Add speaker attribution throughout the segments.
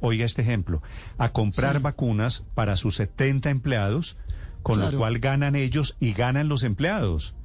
Speaker 1: oiga este ejemplo, a comprar
Speaker 2: Sí.
Speaker 1: vacunas para sus 70 empleados, con
Speaker 2: Claro.
Speaker 1: lo cual ganan ellos y ganan los empleados.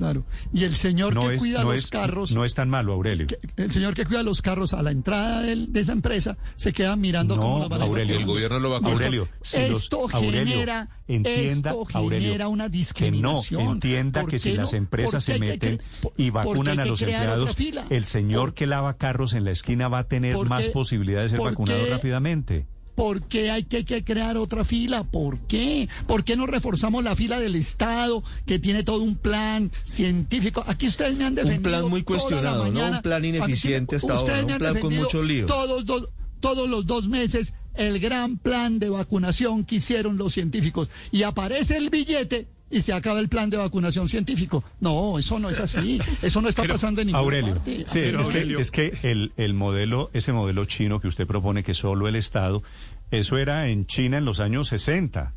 Speaker 2: Claro. Y el señor
Speaker 1: No
Speaker 2: que
Speaker 1: es,
Speaker 2: cuida
Speaker 1: no,
Speaker 2: los
Speaker 1: es,
Speaker 2: carros,
Speaker 1: no es tan malo, Aurelio.
Speaker 2: que- el señor que cuida los carros a la entrada de esa empresa, se queda mirando
Speaker 1: No,
Speaker 2: cómo los van a
Speaker 1: Aurelio.
Speaker 3: El gobierno lo vacuna.
Speaker 1: Aurelio, si los-
Speaker 2: esto
Speaker 1: Aurelio,
Speaker 2: genera,
Speaker 1: entienda,
Speaker 2: esto
Speaker 1: Aurelio,
Speaker 2: genera una
Speaker 1: que no
Speaker 2: discriminación.
Speaker 1: entienda
Speaker 2: ¿Por
Speaker 1: que si las empresas
Speaker 2: ¿Por
Speaker 1: se
Speaker 2: que
Speaker 1: meten y vacunan a los empleados, el señor
Speaker 2: ¿Por-
Speaker 1: que lava carros en la esquina va a tener
Speaker 2: ¿Por
Speaker 1: más posibilidades de ser vacunado
Speaker 2: qué-
Speaker 1: rápidamente.
Speaker 2: ¿Por qué hay que, que crear otra fila? ¿Por qué? ¿Por qué no reforzamos la fila del Estado que tiene todo un plan científico? Aquí ustedes me han defendido.
Speaker 3: plan muy cuestionado, ¿no? Un plan ineficiente hasta
Speaker 2: ustedes
Speaker 3: ahora, un plan con muchos líos.
Speaker 2: Todos, dos- todos los dos meses el gran plan de vacunación que hicieron los científicos. Y aparece el billete y se acaba el plan de vacunación científico. No, eso no es así. Eso no está
Speaker 4: Pero,
Speaker 2: pasando en ninguna
Speaker 1: Aurelio,
Speaker 2: parte.
Speaker 1: sí, es,
Speaker 2: no
Speaker 1: que,
Speaker 2: es.
Speaker 1: es que el, el modelo, ese modelo chino que usted propone que solo el Estado, eso era en China en los años 60.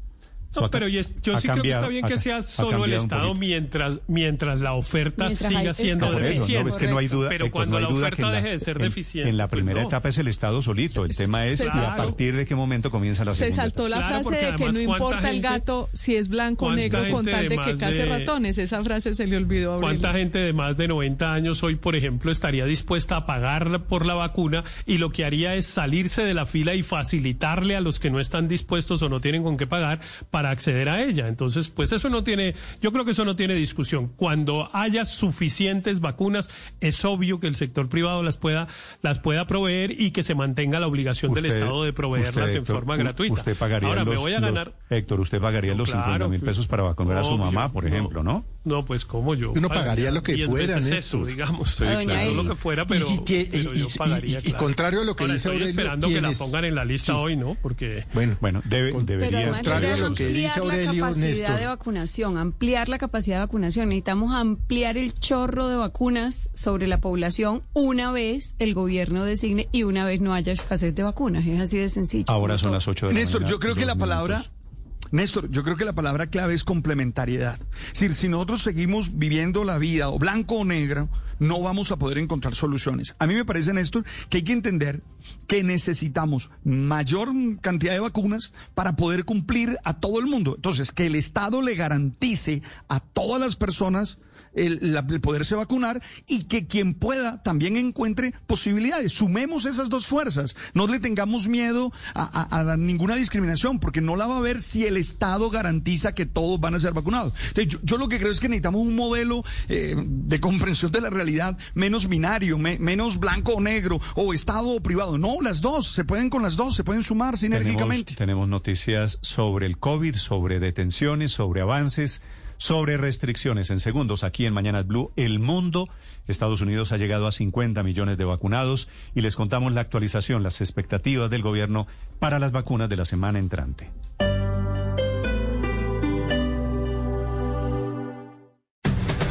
Speaker 4: No, pero y es- yo
Speaker 1: ha
Speaker 4: sí creo que
Speaker 1: cambiado,
Speaker 4: está bien que sea solo el
Speaker 1: cambiado
Speaker 4: Estado mientras mientras la oferta
Speaker 5: Mientras
Speaker 4: siga
Speaker 5: hay
Speaker 4: siendo
Speaker 1: No, eso, no,
Speaker 4: deficiente.
Speaker 1: es que no hay duda.
Speaker 4: Pero
Speaker 1: Héctor,
Speaker 4: cuando
Speaker 1: no hay
Speaker 4: la
Speaker 1: duda
Speaker 4: oferta deje de ser
Speaker 1: en-
Speaker 4: deficiente.
Speaker 1: En la
Speaker 4: pues
Speaker 1: primera
Speaker 4: no.
Speaker 1: etapa es el Estado solito. El tema es
Speaker 5: se
Speaker 1: y a partir de qué momento comienza la
Speaker 5: Se
Speaker 1: segunda.
Speaker 5: saltó la
Speaker 4: Claro,
Speaker 5: frase de que no
Speaker 4: ¿cuánta
Speaker 5: importa el
Speaker 4: gente-
Speaker 5: gato si es blanco o negro con tal
Speaker 4: de
Speaker 5: de que case
Speaker 4: de-
Speaker 5: ratones. Esa frase se le olvidó a.
Speaker 4: ¿Cuánta gente de más de 90 años hoy, por ejemplo, estaría dispuesta a pagar por la vacuna y lo que haría es salirse de la fila y facilitarle a los que no están dispuestos o no tienen con qué pagar para acceder a ella? Entonces, pues eso no tiene, yo creo que eso no tiene discusión. Cuando haya suficientes vacunas, es obvio que el sector privado las pueda, las pueda proveer y que se mantenga la obligación del Estado de proveerlas
Speaker 1: usted,
Speaker 4: en
Speaker 1: Héctor,
Speaker 4: forma gratuita.
Speaker 1: Usted pagaría
Speaker 4: Ahora
Speaker 1: los,
Speaker 4: me voy a
Speaker 1: los-
Speaker 4: ganar.
Speaker 1: Héctor, usted pagaría
Speaker 4: No,
Speaker 1: los
Speaker 4: claro,
Speaker 1: 50 mil pesos para vacunar a su mamá, por ejemplo, ¿no?
Speaker 4: No, pues como yo.
Speaker 3: Uno pagaría lo que
Speaker 4: 10
Speaker 3: fuera,
Speaker 4: eso, digamos. Claro, lo que fuera, pero,
Speaker 3: y, si que- y-
Speaker 4: pero yo pagaría,
Speaker 3: y- y
Speaker 4: claro.
Speaker 3: contrario a lo que
Speaker 4: Ahora,
Speaker 3: dice
Speaker 4: estoy
Speaker 3: Aurelio,
Speaker 4: esperando que la pongan en la lista
Speaker 3: Sí.
Speaker 4: hoy, ¿no? Porque
Speaker 3: Bueno,
Speaker 1: Bueno, debe- debería.
Speaker 3: Contrario a lo que dice
Speaker 5: ampliar la
Speaker 3: Aurelio,
Speaker 5: capacidad
Speaker 3: Néstor.
Speaker 5: de vacunación, ampliar la capacidad de vacunación. Necesitamos ampliar el chorro de vacunas sobre la población una vez el gobierno designe y una vez no haya escasez de vacunas. Es así de sencillo.
Speaker 1: Ahora son
Speaker 5: todo.
Speaker 1: las 8 de la
Speaker 6: Néstor,
Speaker 1: mañana,
Speaker 6: yo creo que la palabra,
Speaker 1: minutos.
Speaker 6: Néstor, yo creo que la palabra clave es complementariedad. Es decir, si nosotros seguimos viviendo la vida o blanco o negro, no vamos a poder encontrar soluciones. A mí me parece, Néstor, que hay que entender que necesitamos mayor cantidad de vacunas para poder cumplir a todo el mundo. Entonces, que el Estado le garantice a todas las personas el, la- el poderse vacunar y que quien pueda también encuentre posibilidades. Sumemos esas dos fuerzas. No le tengamos miedo a, a- a ninguna discriminación, porque no la va a haber si el Estado garantiza que todos van a ser vacunados. Entonces, yo, yo lo que creo es que necesitamos un modelo eh, de comprensión de la realidad menos binario, me- menos blanco o negro, o Estado o privado. No, las dos, se pueden con las dos, se pueden sumar
Speaker 1: Tenemos,
Speaker 6: sinérgicamente.
Speaker 1: tenemos noticias sobre el COVID, sobre detenciones, sobre avances, sobre restricciones. En segundos, aquí en Mañanas Blue, el mundo, Estados Unidos ha llegado a 50 millones de vacunados y les contamos la actualización, las expectativas del gobierno para las vacunas de la semana entrante.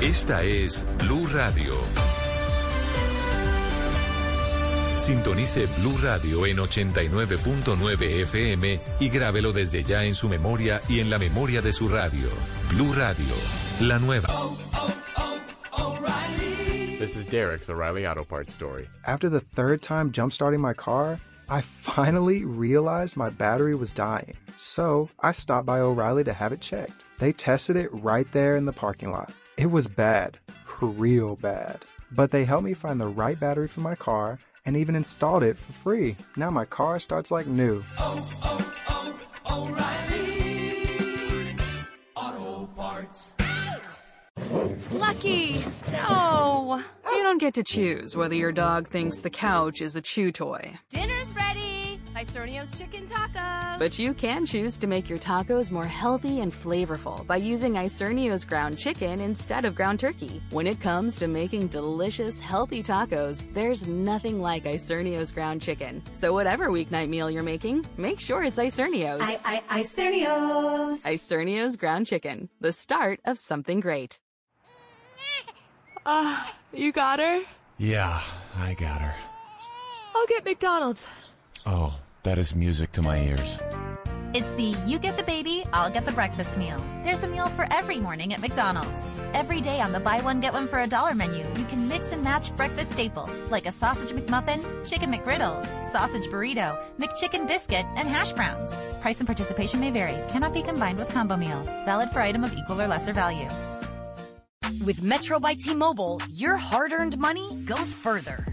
Speaker 7: Esta es Blue Radio. Sintonice Blue Radio en 89.9 FM y grábelo desde ya en su memoria y en la memoria de su radio. Blue Radio, la nueva.
Speaker 8: This is Derek's O'Reilly Auto Parts story.
Speaker 9: After the third time jump starting my car, I finally realized my battery was dying. So I stopped by O'Reilly to have it checked. They tested it right there in the parking lot. It was bad, real bad. But they helped me find the right battery for my car and even installed it for free. Now my car starts like new.
Speaker 10: Lucky! No! You don't get to choose whether your dog thinks the couch is a chew toy.
Speaker 11: Dinner's ready! Isernio's chicken tacos!
Speaker 10: But you can choose to make your tacos more healthy and flavorful by using Isernio's ground chicken instead of ground turkey. When it comes to making delicious, healthy tacos, there's nothing like Isernio's ground chicken. So whatever weeknight meal you're making, make sure it's Isernio's.
Speaker 11: I, I, Isernio's!
Speaker 10: Isernio's ground chicken, the start of something great.
Speaker 12: Ah, you got her?
Speaker 13: Yeah, I got her.
Speaker 12: I'll get McDonald's.
Speaker 13: Oh, that is music to my ears.
Speaker 14: It's the you get the baby, I'll get the breakfast meal. There's a meal for every morning at McDonald's. Every day on the buy one get one for a dollar menu, you can mix and match breakfast staples like a sausage McMuffin, chicken McGriddles, sausage burrito, McChicken biscuit, and hash browns. Price and participation may vary. Cannot be combined with combo meal. Valid for item of equal or lesser value.
Speaker 15: With Metro by T-Mobile, your hard-earned money goes further.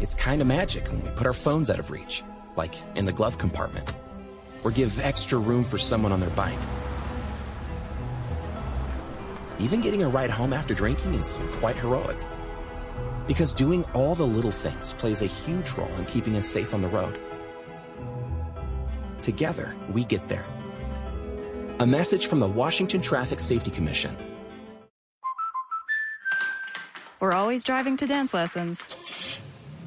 Speaker 16: It's kind of magic when we put our phones out of reach, like in the glove compartment, or give extra room for someone on their bike. Even getting a ride home after drinking is quite heroic. Because doing all the little things plays a huge role in keeping us safe on the road. Together, we get there. A message from the Washington Traffic Safety Commission.
Speaker 17: We're always driving to dance lessons.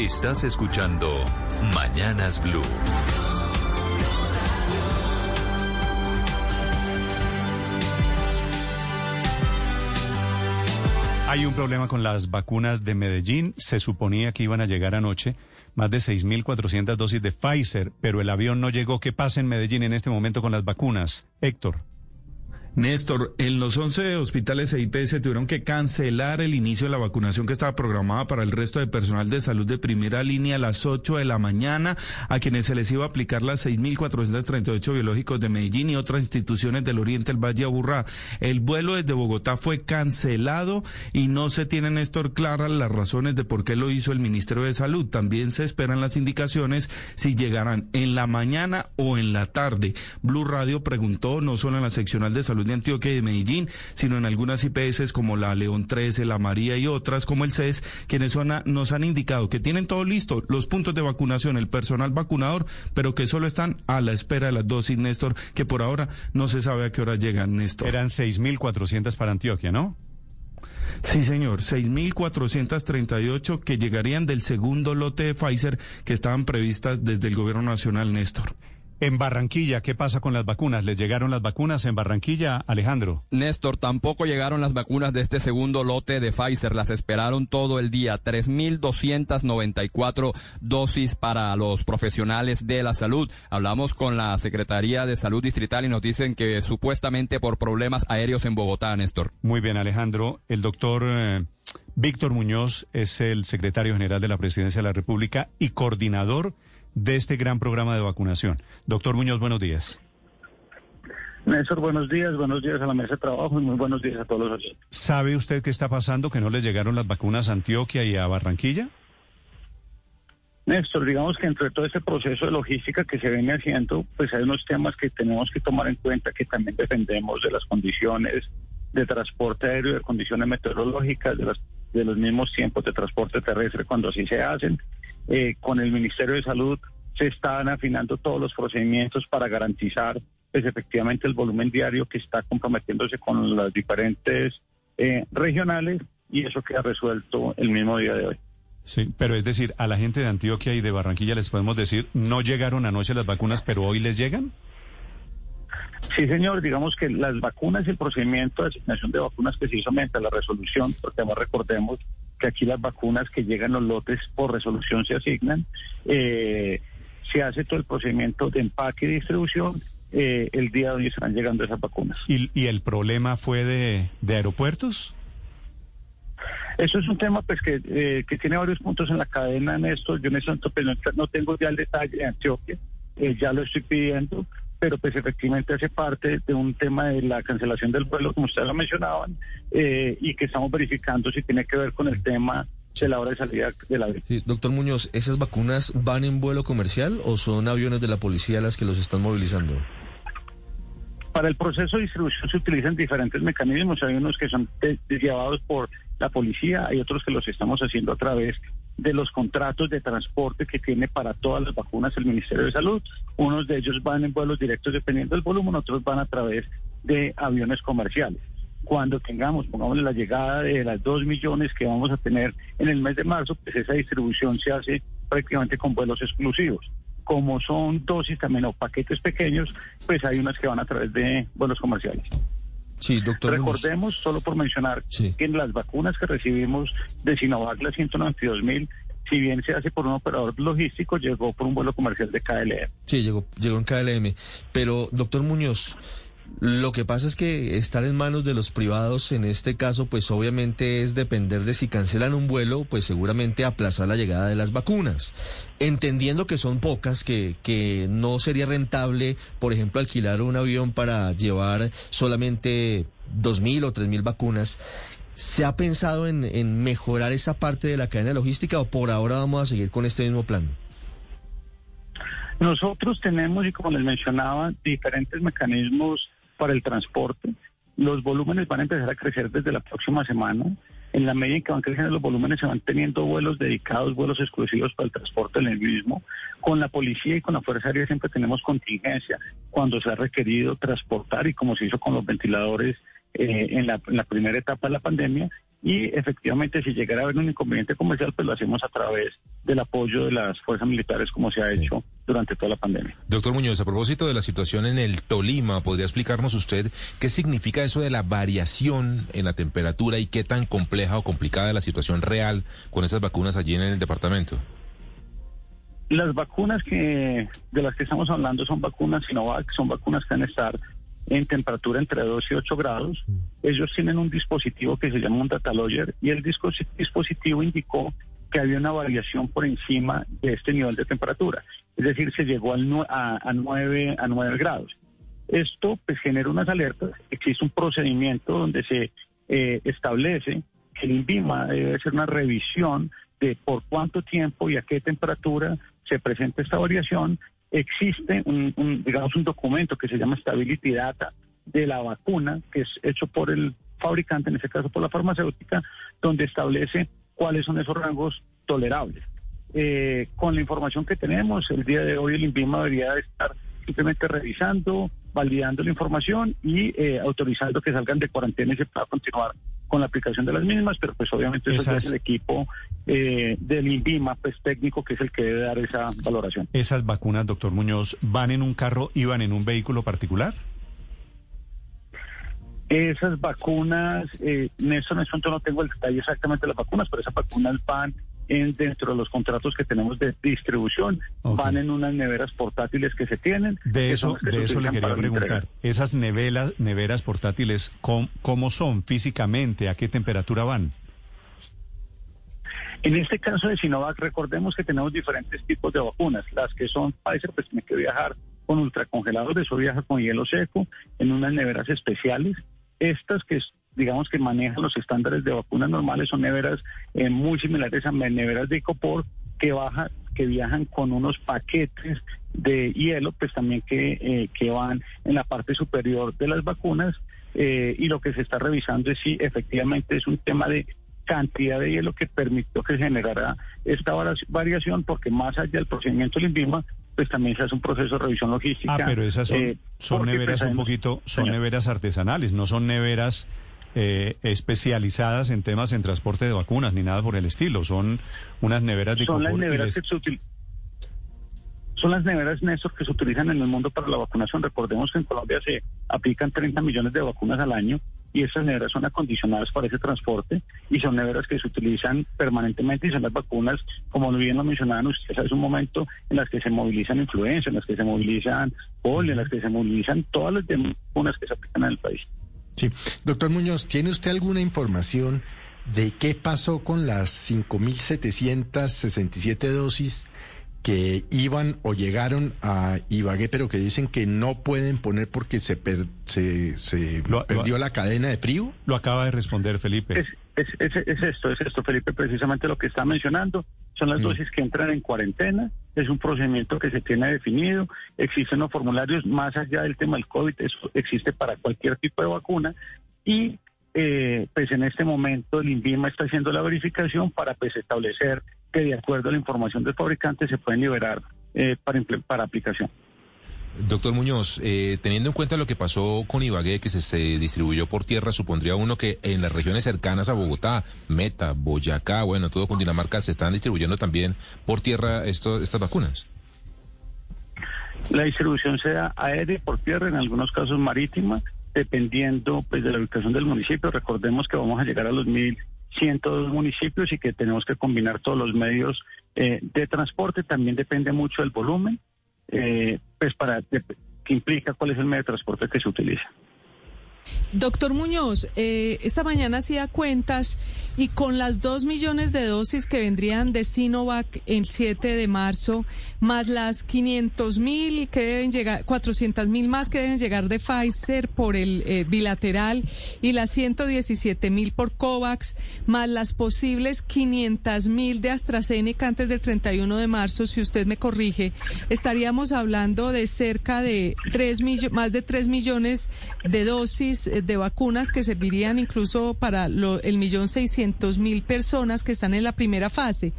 Speaker 7: Estás escuchando Mañanas Blue.
Speaker 1: Hay un problema con las vacunas de Medellín. Se suponía que iban a llegar anoche más de 6.400 dosis de Pfizer, pero el avión no llegó. ¿Qué pasa en Medellín en este momento con las vacunas? Héctor.
Speaker 8: Néstor, en los 11 hospitales EIP se tuvieron que cancelar el inicio de la vacunación que estaba programada para el resto de personal de salud de primera línea a las 8 de la mañana, a quienes se les iba a aplicar las 6.438 biológicos de Medellín y otras instituciones del Oriente, el Valle Aburrá. El vuelo desde Bogotá fue cancelado y no se tienen, Néstor, claras las razones de por qué lo hizo el Ministerio de Salud. También se esperan las indicaciones si llegarán en la mañana o en la tarde. Blue Radio preguntó, no solo en la seccional de salud, de Antioquia y de Medellín, sino en algunas IPS como la León 13, la María y otras como el CES, quienes son nos han indicado que tienen todo listo, los puntos de vacunación, el personal vacunador, pero que solo están a la espera de las dosis, Néstor, que por ahora no se sabe a qué hora llegan, Néstor.
Speaker 1: Eran 6.400 para Antioquia, ¿no?
Speaker 8: Sí, señor, 6.438 que llegarían del segundo lote de Pfizer que estaban previstas desde el gobierno nacional, Néstor.
Speaker 1: En Barranquilla, ¿qué pasa con las vacunas? ¿Les llegaron las vacunas en Barranquilla, Alejandro?
Speaker 6: Néstor, tampoco llegaron las vacunas de este segundo lote de Pfizer. Las esperaron todo el día. 3.294 dosis para los profesionales de la salud. Hablamos con la Secretaría de Salud Distrital y nos dicen que supuestamente por problemas aéreos en Bogotá, Néstor.
Speaker 1: Muy bien, Alejandro. El doctor... Eh, Víctor Muñoz es el secretario general de la Presidencia de la República y coordinador de este gran programa de vacunación. Doctor Muñoz, buenos días.
Speaker 18: Néstor, buenos días, buenos días a la mesa de trabajo y muy buenos días a todos los oyentes.
Speaker 1: ¿Sabe usted qué está pasando, que no le llegaron las vacunas a Antioquia y a Barranquilla?
Speaker 18: Néstor, digamos que entre todo este proceso de logística que se viene haciendo, pues hay unos temas que tenemos que tomar en cuenta que también dependemos de las condiciones de transporte aéreo, de condiciones meteorológicas, de, las, de los mismos tiempos de transporte terrestre cuando así se hacen. Eh, con el Ministerio de Salud se están afinando todos los procedimientos para garantizar pues efectivamente el volumen diario que está comprometiéndose con las diferentes eh, regionales y eso queda resuelto el mismo día de hoy.
Speaker 1: Sí, pero es decir, a la gente de Antioquia y de Barranquilla les podemos decir, no llegaron anoche las vacunas, pero hoy les llegan.
Speaker 18: Sí, señor, digamos que las vacunas y el procedimiento de asignación de vacunas precisamente a la resolución, porque además recordemos que aquí las vacunas que llegan los lotes por resolución se asignan, eh, se hace todo el procedimiento de empaque y distribución eh, el día donde estarán llegando esas vacunas.
Speaker 1: ¿Y, el problema fue de, de aeropuertos?
Speaker 18: Eso es un tema pues que, eh, que tiene varios puntos en la cadena en esto. Yo en este momento pues, no, no tengo ya el detalle de Antioquia, eh, ya lo estoy pidiendo, pero pues efectivamente hace parte de un tema de la cancelación del vuelo, como ustedes lo mencionaban, eh, y que estamos verificando si tiene que ver con el tema de la hora de salida del avión.
Speaker 19: Sí, doctor Muñoz, ¿esas vacunas van en vuelo comercial o son aviones de la policía las que los están movilizando?
Speaker 18: Para el proceso de distribución se utilizan diferentes mecanismos. Hay unos que son de- de- llevados por la policía, hay otros que los estamos haciendo a través de los contratos de transporte que tiene para todas las vacunas el Ministerio de Salud. Unos de ellos van en vuelos directos dependiendo del volumen, otros van a través de aviones comerciales. Cuando tengamos, pongámosle la llegada de las 2 millones que vamos a tener en el mes de marzo, pues esa distribución se hace prácticamente con vuelos exclusivos. Como son dosis también o paquetes pequeños, pues hay unas que van a través de vuelos comerciales.
Speaker 19: Sí, doctor.
Speaker 18: Recordemos, solo por mencionar, que en las vacunas que recibimos de Sinovac, las 192 mil, si bien se hace por un operador logístico, llegó por un vuelo comercial de KLM.
Speaker 19: Sí, llegó, llegó en KLM. Pero, doctor Muñoz, lo que pasa es que estar en manos de los privados en este caso, pues obviamente es depender de si cancelan un vuelo, pues seguramente aplazar la llegada de las vacunas. Entendiendo que son pocas, que, que no sería rentable, por ejemplo, alquilar un avión para llevar solamente dos mil o tres mil vacunas. ¿Se ha pensado en, en mejorar esa parte de la cadena logística o por ahora vamos a seguir con este mismo plan?
Speaker 18: Nosotros tenemos, y como les mencionaba, diferentes mecanismos para el transporte. Los volúmenes van a empezar a crecer desde la próxima semana. En la medida en que van creciendo los volúmenes, se van teniendo vuelos dedicados, vuelos exclusivos para el transporte en el mismo. Con la policía y con la Fuerza Aérea siempre tenemos contingencia cuando se ha requerido transportar y como se hizo con los ventiladores eh, en, la, en la primera etapa de la pandemia. Y efectivamente, si llegara a haber un inconveniente comercial, pues lo hacemos a través del apoyo de las fuerzas militares, como se ha hecho durante toda la pandemia.
Speaker 13: Doctor Muñoz, a propósito de la situación en el Tolima, ¿podría explicarnos usted qué significa eso de la variación en la temperatura y qué tan compleja o complicada es la situación real con esas vacunas allí en el departamento?
Speaker 18: Las vacunas que de las que estamos hablando son vacunas Sinovac, son vacunas que van a estar en temperatura entre 2 y 8 grados. Ellos tienen un dispositivo que se llama un data logger y el dispositivo indicó que había una variación por encima de este nivel de temperatura. Es decir, se llegó al a, a 9, a 9 grados. Esto pues genera unas alertas. Existe un procedimiento donde se eh, establece que el INVIMA debe hacer una revisión de por cuánto tiempo y a qué temperatura se presenta esta variación. Existe un, digamos, un documento que se llama Stability Data de la vacuna, que es hecho por el fabricante, en este caso por la farmacéutica, donde establece cuáles son esos rangos tolerables. Eh, con la información que tenemos, el día de hoy el INVIMA debería estar simplemente revisando, validando la información y eh, autorizando que salgan de cuarentena y se pueda continuar con la aplicación de las mismas, pero pues obviamente eso es el equipo eh, del INVIMA, pues técnico, que es el que debe dar esa valoración.
Speaker 1: ¿Esas vacunas, doctor Muñoz, van en un carro y van en un vehículo particular?
Speaker 18: Esas vacunas, eh, Néstor, en este momento no tengo el detalle exactamente de las vacunas, pero esas vacunas van en, dentro de los contratos que tenemos de distribución, van en unas neveras portátiles que se tienen.
Speaker 1: De eso, de eso le quería preguntar. Esas nevelas, neveras portátiles, ¿cómo, cómo son físicamente? ¿A qué temperatura van?
Speaker 18: En este caso de Sinovac, recordemos que tenemos diferentes tipos de vacunas. Las que son Pfizer, pues tienen que viajar con ultracongeladores, eso viaja con hielo seco, en unas neveras especiales. Estas que digamos que manejan los estándares de vacunas normales son neveras eh, muy similares a neveras de Icopor que baja, que viajan con unos paquetes de hielo, pues también que, eh, que van en la parte superior de las vacunas eh, y lo que se está revisando es si efectivamente es un tema de cantidad de hielo que permitió que generara esta variación, porque más allá del procedimiento del INVIMA, pues también se hace un proceso de revisión logística.
Speaker 1: Ah, pero esas son,
Speaker 18: eh,
Speaker 1: son
Speaker 18: porque,
Speaker 1: neveras
Speaker 18: pues,
Speaker 1: un poquito, son
Speaker 18: Señor.
Speaker 1: neveras artesanales, no son neveras eh, especializadas en temas en transporte de vacunas ni nada por el estilo. Son unas neveras de
Speaker 18: son las neveras
Speaker 1: les-
Speaker 18: que se util- son las neveras Néstor que se utilizan en el mundo para la vacunación. Recordemos que en Colombia se aplican 30 millones de vacunas al año y estas neveras son acondicionadas para ese transporte y son neveras que se utilizan permanentemente y son las vacunas, como bien lo mencionaban ustedes hace un momento, en las que se movilizan influenza, en las que se movilizan polio, en las que se movilizan todas las demás vacunas que se aplican en el país.
Speaker 3: Sí. Doctor Muñoz, ¿tiene usted alguna información de qué pasó con las 5.767 dosis que iban o llegaron a Ibagué, pero que dicen que no pueden poner porque se, per- se, se
Speaker 1: Lo-
Speaker 3: perdió
Speaker 1: lo-
Speaker 3: la cadena de frío.
Speaker 1: Lo acaba de responder Felipe.
Speaker 18: Es, es, es, es esto, es esto, Felipe, precisamente lo que está mencionando. Son las dosis que entran en cuarentena. Es un procedimiento que se tiene definido. Existen los formularios más allá del tema del COVID. Eso existe para cualquier tipo de vacuna. Y eh, pues en este momento el INVIMA está haciendo la verificación para pues establecer que de acuerdo a la información del fabricante se pueden liberar eh, para, para aplicación.
Speaker 13: Doctor Muñoz, eh, teniendo en cuenta lo que pasó con Ibagué, que se, se distribuyó por tierra, supondría uno que en las regiones cercanas a Bogotá, Meta, Boyacá, bueno, todo Cundinamarca, se están distribuyendo también por tierra esto, estas vacunas.
Speaker 18: La distribución sea aérea, por tierra, en algunos casos marítima, dependiendo pues de la ubicación del municipio. Recordemos que vamos a llegar a los 1.102 municipios y que tenemos que combinar todos los medios eh, de transporte. También depende mucho del volumen, eh, pues para que implica cuál es el medio de transporte que se utiliza.
Speaker 20: Doctor Muñoz, eh, esta mañana hacía cuentas y con las dos millones de dosis que vendrían de Sinovac el 7 de marzo, más las 500 mil que deben llegar, 400 mil más que deben llegar de Pfizer por el eh, bilateral y las 117 mil por COVAX, más las posibles 500 mil de AstraZeneca antes del 31 de marzo, si usted me corrige, estaríamos hablando de cerca de 3 millo- más de 3 millones de dosis eh, de vacunas que servirían incluso para lo- el millón seiscientos mil personas que están en la primera fase.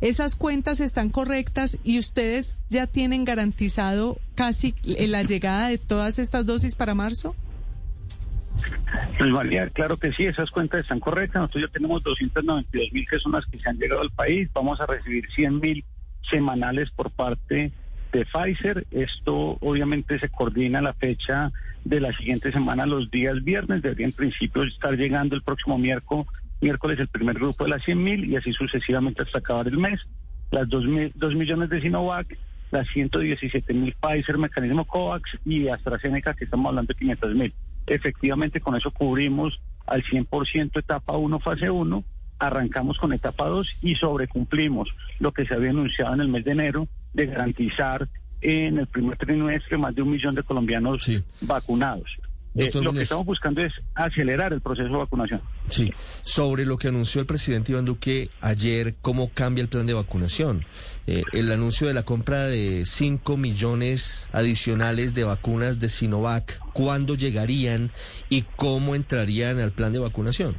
Speaker 20: ¿Esas cuentas están correctas y ustedes ya tienen garantizado casi la llegada de todas estas dosis para marzo?
Speaker 18: Pues María, claro que sí, esas cuentas están correctas. Nosotros ya tenemos 292 mil que son las que se han llegado al país. Vamos a recibir 100 mil semanales por parte de Pfizer. Esto obviamente se coordina la fecha de la siguiente semana, los días viernes. Debería en principio estar llegando el próximo miércoles, miércoles el primer grupo de las 100 mil y así sucesivamente hasta acabar el mes. Las 2, millones de Sinovac, las 117 mil Pfizer, mecanismo COVAX y AstraZeneca, que estamos hablando de 500 mil. Efectivamente, con eso cubrimos al 100% etapa 1, fase 1, arrancamos con etapa 2 y sobrecumplimos lo que se había anunciado en el mes de enero de garantizar en el primer trimestre más de un millón de colombianos vacunados. Eh, lo que estamos buscando es acelerar el proceso de vacunación.
Speaker 19: Sí, sobre lo que anunció el presidente Iván Duque ayer, ¿cómo cambia el plan de vacunación? Eh, el anuncio de la compra de 5 millones adicionales de vacunas de Sinovac, ¿cuándo llegarían y cómo entrarían al plan de vacunación?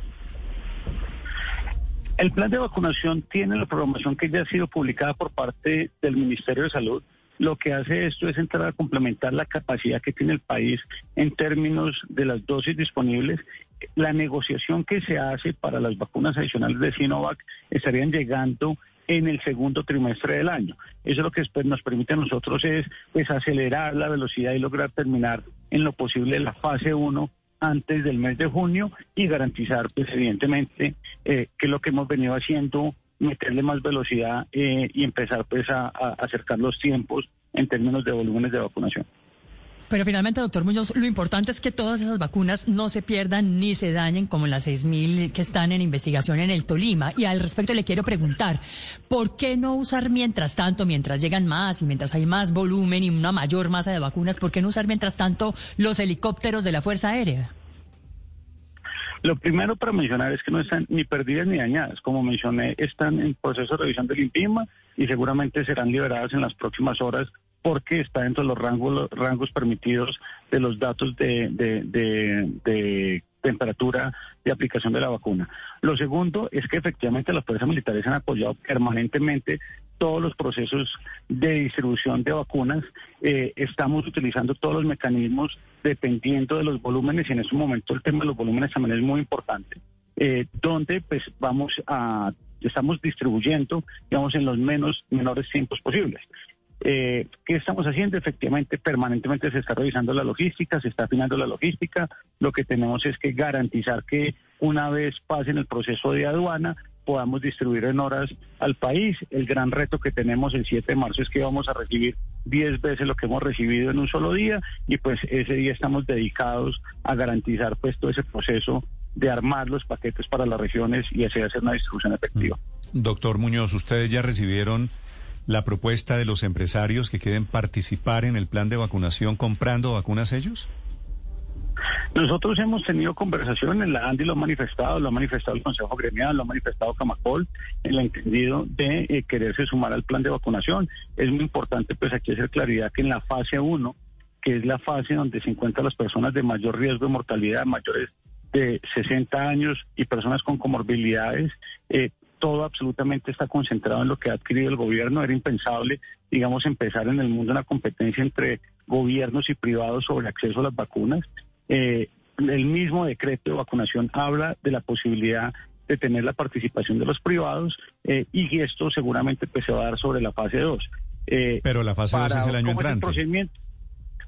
Speaker 18: El plan de vacunación tiene la programación que ya ha sido publicada por parte del Ministerio de Salud. Lo que hace esto es entrar a complementar la capacidad que tiene el país en términos de las dosis disponibles. La negociación que se hace para las vacunas adicionales de Sinovac estarían llegando en el segundo trimestre del año. Eso lo que nos permite a nosotros es pues, acelerar la velocidad y lograr terminar en lo posible la fase 1 antes del mes de junio y garantizar, pues evidentemente, eh, que lo que hemos venido haciendo, meterle más velocidad eh, y empezar pues a, a acercar los tiempos en términos de volúmenes de vacunación.
Speaker 21: Pero finalmente, doctor Muñoz, lo importante es que todas esas vacunas no se pierdan ni se dañen como las 6.000 que están en investigación en el Tolima. Y al respecto le quiero preguntar, ¿por qué no usar mientras tanto, mientras llegan más y mientras hay más volumen y una mayor masa de vacunas, ¿por qué no usar mientras tanto los helicópteros de la Fuerza Aérea?
Speaker 18: Lo primero para mencionar es que no están ni perdidas ni dañadas. Como mencioné, están en proceso de revisión del INPIMA y seguramente serán liberadas en las próximas horas porque está dentro de los rangos, los rangos permitidos de los datos de, de, de, temperatura de aplicación de la vacuna. Lo segundo es que efectivamente las fuerzas militares han apoyado permanentemente todos los procesos de distribución de vacunas. Eh, estamos utilizando todos los mecanismos dependiendo de los volúmenes y en este momento el tema de los volúmenes también es muy importante. Eh, donde pues vamos a estamos distribuyendo digamos en los menos menores tiempos posibles. Eh, ¿Qué estamos haciendo? Efectivamente, permanentemente se está revisando la logística, se está afinando la logística. Lo que tenemos es que garantizar que una vez pasen el proceso de aduana, podamos distribuir en horas al país. El gran reto que tenemos el 7 de marzo es que vamos a recibir 10 veces lo que hemos recibido en un solo día y pues ese día estamos dedicados a garantizar pues todo ese proceso de armar los paquetes para las regiones y así hacer una distribución efectiva.
Speaker 1: Doctor Muñoz, ¿ustedes ya recibieron la propuesta de los empresarios que quieren participar en el plan de vacunación comprando vacunas ellos?
Speaker 18: Nosotros hemos tenido conversaciones, la Andy lo ha manifestado, lo ha manifestado el Consejo Gremial, lo ha manifestado Camacol, en el entendido de eh, quererse sumar al plan de vacunación. Es muy importante pues aquí hacer claridad que en la fase 1, que es la fase donde se encuentran las personas de mayor riesgo de mortalidad, mayores de 60 años y personas con comorbilidades, eh, todo absolutamente está concentrado en lo que ha adquirido el gobierno. Era impensable, digamos, empezar en el mundo una competencia entre gobiernos y privados sobre acceso a las vacunas. Eh, el mismo decreto de vacunación habla de la posibilidad de tener la participación de los privados eh, y esto seguramente pues, se va a dar sobre la fase 2.
Speaker 1: Eh, Pero la fase 2 es el año entrante.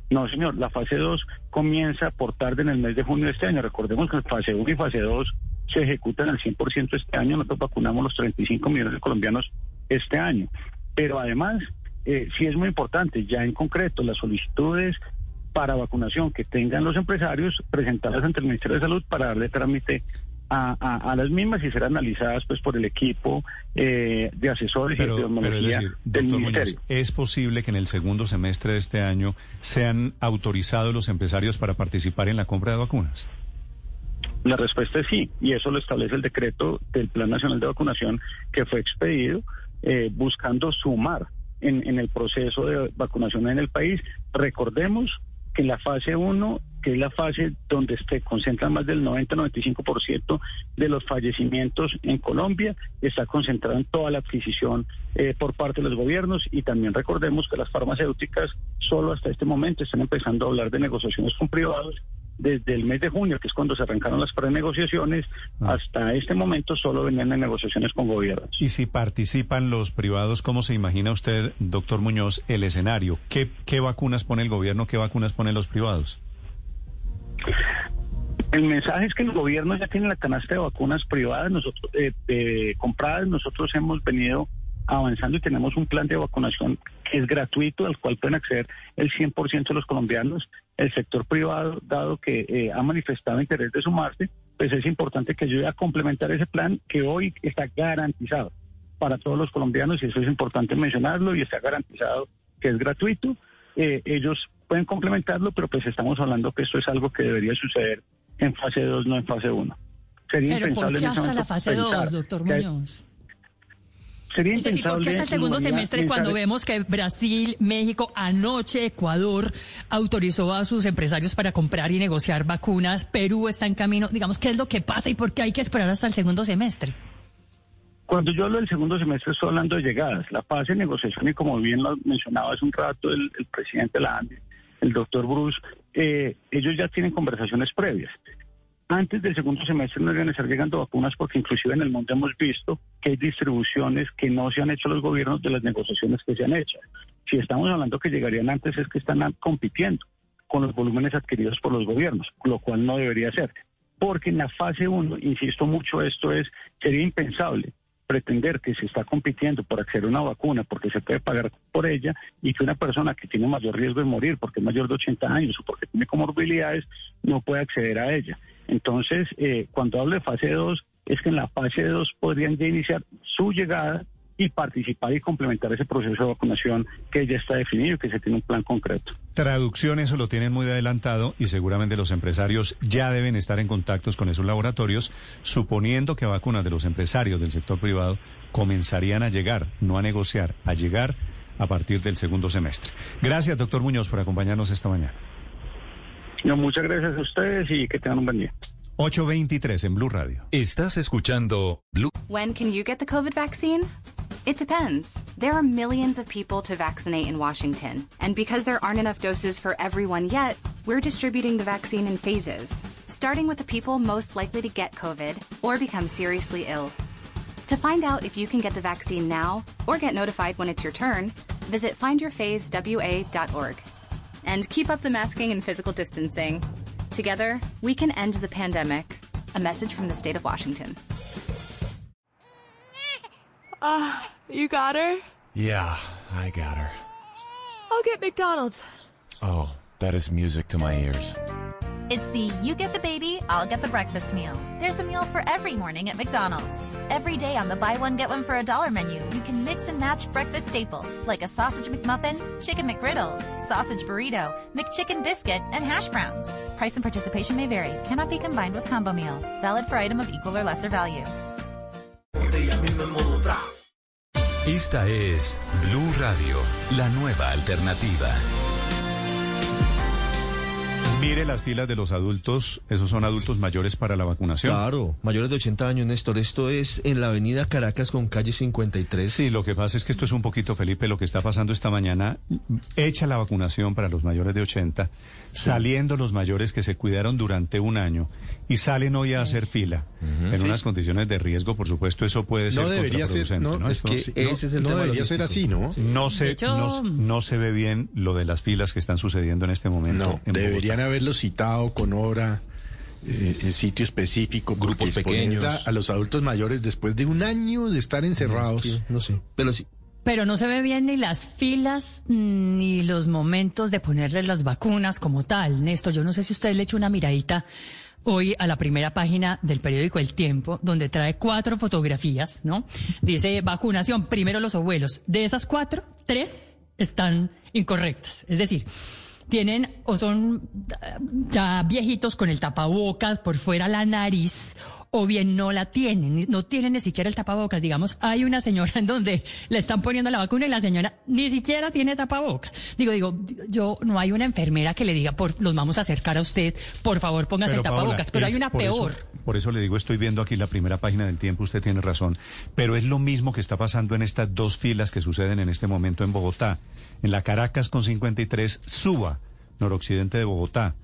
Speaker 18: No, señor, la fase 2 comienza por tarde en el mes de junio de este año. Recordemos que fase 1 y fase 2 se ejecutan al 100% este año. Nosotros vacunamos los 35 millones de colombianos este año. Pero además, eh, sí es muy importante, ya en concreto, las solicitudes para vacunación que tengan los empresarios, presentarlas ante el Ministerio de Salud para darle trámite a, las mismas y ser analizadas pues por el equipo eh, de asesores y de tecnología del Ministerio.
Speaker 1: ¿Es posible que en el segundo semestre de este año sean autorizados los empresarios para participar en la compra de vacunas?
Speaker 18: La respuesta es sí, y eso lo establece el decreto del Plan Nacional de Vacunación que fue expedido eh, buscando sumar en, en el proceso de vacunación en el país. Recordemos que la fase 1, que es la fase donde se concentran más del 90-95% de los fallecimientos en Colombia, está concentrada en toda la adquisición eh, por parte de los gobiernos y también recordemos que las farmacéuticas solo hasta este momento están empezando a hablar de negociaciones con privados desde el mes de junio, que es cuando se arrancaron las prenegociaciones, ah. hasta este momento solo venían en negociaciones con gobiernos.
Speaker 1: Y si participan los privados, ¿cómo se imagina usted, doctor Muñoz, el escenario? ¿Qué, qué vacunas pone el gobierno, qué vacunas ponen los privados?
Speaker 18: El mensaje es que el gobierno ya tiene la canasta de vacunas privadas, nosotros eh, compradas, nosotros hemos venido avanzando y tenemos un plan de vacunación que es gratuito, al cual pueden acceder el 100% de los colombianos. El sector privado, dado que eh, ha manifestado interés de sumarse, pues es importante que ayude a complementar ese plan que hoy está garantizado para todos los colombianos y eso es importante mencionarlo y está garantizado que es gratuito. Eh, ellos pueden complementarlo, pero pues estamos hablando que esto es algo que debería suceder en fase 2, no en fase 1.
Speaker 21: Sería ¿Pero impensable ¿por qué hasta la fase 2, doctor Muñoz?
Speaker 18: Sería
Speaker 21: porque hasta el segundo semestre cuando vemos que Brasil, México, anoche Ecuador autorizó a sus empresarios para comprar y negociar vacunas, Perú está en camino, digamos, ¿qué es lo que pasa y por qué hay que esperar hasta el segundo semestre?
Speaker 18: Cuando yo hablo del segundo semestre estoy hablando de llegadas. La fase de negociación, y como bien lo mencionaba hace un rato el, presidente de la ANDI, el doctor Bruce, eh, ellos ya tienen conversaciones previas antes del segundo semestre no deben estar llegando vacunas porque inclusive en el mundo hemos visto que hay distribuciones que no se han hecho los gobiernos de las negociaciones que se han hecho. Si estamos hablando que llegarían antes es que están compitiendo con los volúmenes adquiridos por los gobiernos, lo cual no debería ser. Porque en la fase 1, insisto mucho, esto es, sería impensable pretender que se está compitiendo por acceder a una vacuna porque se puede pagar por ella y que una persona que tiene mayor riesgo de morir porque es mayor de 80 años o porque tiene comorbilidades no puede acceder a ella. Entonces, eh, cuando hablo de fase 2, es que en la fase 2 podrían ya iniciar su llegada y participar y complementar ese proceso de vacunación que ya está definido y que se tiene un plan concreto.
Speaker 1: Traducción, eso lo tienen muy adelantado y seguramente los empresarios ya deben estar en contactos con esos laboratorios, suponiendo que vacunas de los empresarios del sector privado comenzarían a llegar, no a negociar, a llegar a partir del segundo semestre. Gracias, doctor Muñoz, por acompañarnos esta mañana.
Speaker 18: No, muchas gracias a ustedes y que tengan un buen día.
Speaker 1: 823 en Blue Radio.
Speaker 22: Estás escuchando Blue.
Speaker 23: When can you get the COVID vaccine? It depends. There are millions of people to vaccinate in Washington. And because there aren't enough doses for everyone yet, we're distributing the vaccine in phases, starting with the people most likely to get COVID or become seriously ill. To find out if you can get the vaccine now or get notified when it's your turn, visit findyourphasewa.org and keep up the masking and physical distancing. Together, we can end the pandemic. A message from the state of Washington.
Speaker 24: Ah, uh, you got her?
Speaker 25: Yeah, I got her.
Speaker 24: I'll get McDonald's.
Speaker 25: Oh, that is music to my ears.
Speaker 14: It's the you get the baby, I'll get the breakfast meal. There's a meal for every morning at McDonald's. Every day on the buy one get one for a dollar menu, you can mix and match breakfast staples like a sausage McMuffin, chicken McGriddles, sausage burrito, McChicken biscuit, and hash browns. Price and participation may vary. Cannot be combined with combo meal. Valid for item of equal or lesser value.
Speaker 7: Esta es Blue Radio, la nueva alternativa.
Speaker 1: Mire las filas de los adultos, esos son adultos mayores para la vacunación.
Speaker 19: Claro, mayores de 80 años, Néstor. Esto es en la avenida Caracas con calle 53.
Speaker 1: Sí, lo que pasa es que esto es un poquito, Felipe, lo que está pasando esta mañana. Hecha la vacunación para los mayores de 80, saliendo los mayores que se cuidaron durante un año y salen hoy a hacer fila. En
Speaker 3: Sí.
Speaker 1: unas condiciones de riesgo, por supuesto, eso puede ser
Speaker 3: No debería ser,
Speaker 1: contraproducente,
Speaker 3: no, es que ese es el tema debería ser así, ¿no?
Speaker 1: No se,
Speaker 3: hecho-
Speaker 1: no, no se ve bien lo de las filas que están sucediendo en este momento.
Speaker 3: No,
Speaker 1: en
Speaker 3: deberían
Speaker 1: Bogotá.
Speaker 3: haberlo citado con hora, eh, en sitio específico.
Speaker 13: Grupos pequeños.
Speaker 3: A, a los adultos mayores después de un año de estar encerrados.
Speaker 19: no sé. Pero sí.
Speaker 21: Pero no se ve bien ni las filas ni los momentos de ponerles las vacunas como tal. Néstor, yo no sé si usted le echó una miradita hoy a la primera página del periódico El Tiempo, donde trae cuatro fotografías, ¿no? Dice vacunación, primero los abuelos. De esas cuatro, tres están incorrectas. Es decir, tienen o son ah, ya viejitos con el tapabocas por fuera la nariz o bien no la tienen, no tienen ni siquiera el tapabocas. Digamos, hay una señora en donde le están poniendo la vacuna y la señora ni siquiera tiene tapabocas. Digo, digo, yo no hay una enfermera que le diga, por, los vamos a acercar a usted, por favor póngase el
Speaker 1: Paola,
Speaker 21: tapabocas, pero hay una
Speaker 1: por eso-
Speaker 21: peor.
Speaker 1: por eso le digo, estoy viendo aquí la primera página del tiempo, usted tiene razón, pero es lo mismo que está pasando en estas dos filas que suceden en este momento en Bogotá. En la Caracas con 53, Suba, noroccidente de Bogotá.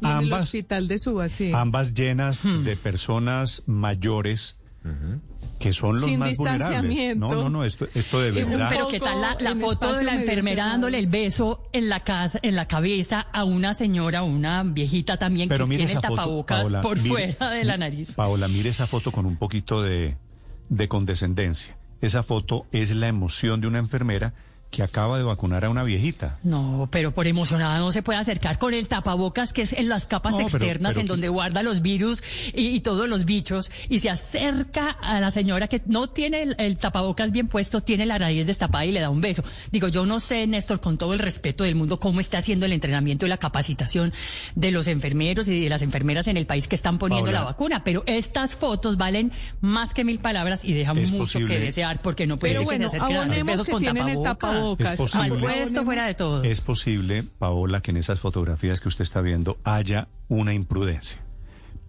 Speaker 20: Y en el
Speaker 1: Ambas,
Speaker 20: hospital de Suba, sí.
Speaker 1: ambas llenas de personas mayores que son los
Speaker 20: Sin
Speaker 1: más vulnerables.
Speaker 20: distanciamiento.
Speaker 1: No, no, no, esto, esto de verdad.
Speaker 21: Pero qué tal la, foto de la enfermera dándole el beso en la casa, en la cabeza a una señora, una viejita también
Speaker 1: Pero
Speaker 21: que
Speaker 1: mire
Speaker 21: tiene
Speaker 1: esa foto,
Speaker 21: tapabocas
Speaker 1: Paola,
Speaker 21: por
Speaker 1: mire-
Speaker 21: fuera de la nariz.
Speaker 1: Paola, mire esa foto con un poquito de, de condescendencia. Esa foto es la emoción de una enfermera que acaba de vacunar a una viejita.
Speaker 21: No, pero por emocionada no se puede acercar con el tapabocas que es en las capas
Speaker 1: No,
Speaker 21: externas
Speaker 1: pero
Speaker 21: en
Speaker 1: que-
Speaker 21: donde guarda los virus y, y todos los bichos y se acerca a la señora que no tiene el, el tapabocas bien puesto, tiene la nariz destapada y le da un beso. Digo, yo no sé, Néstor, con todo el respeto del mundo, cómo está haciendo el entrenamiento y la capacitación de los enfermeros y de las enfermeras en el país que están poniendo
Speaker 1: Paola.
Speaker 21: la vacuna, pero estas fotos valen más que mil palabras y dejan mucho
Speaker 1: posible-
Speaker 21: que desear porque no puede
Speaker 20: Pero
Speaker 21: ser que se acerquen a
Speaker 20: abonemos
Speaker 21: besos
Speaker 20: que
Speaker 21: con
Speaker 20: el tapabocas.
Speaker 1: Es posible.
Speaker 21: Mal puesto fuera de todo.
Speaker 1: Es posible, Paola, que en esas fotografías que usted está viendo haya una imprudencia.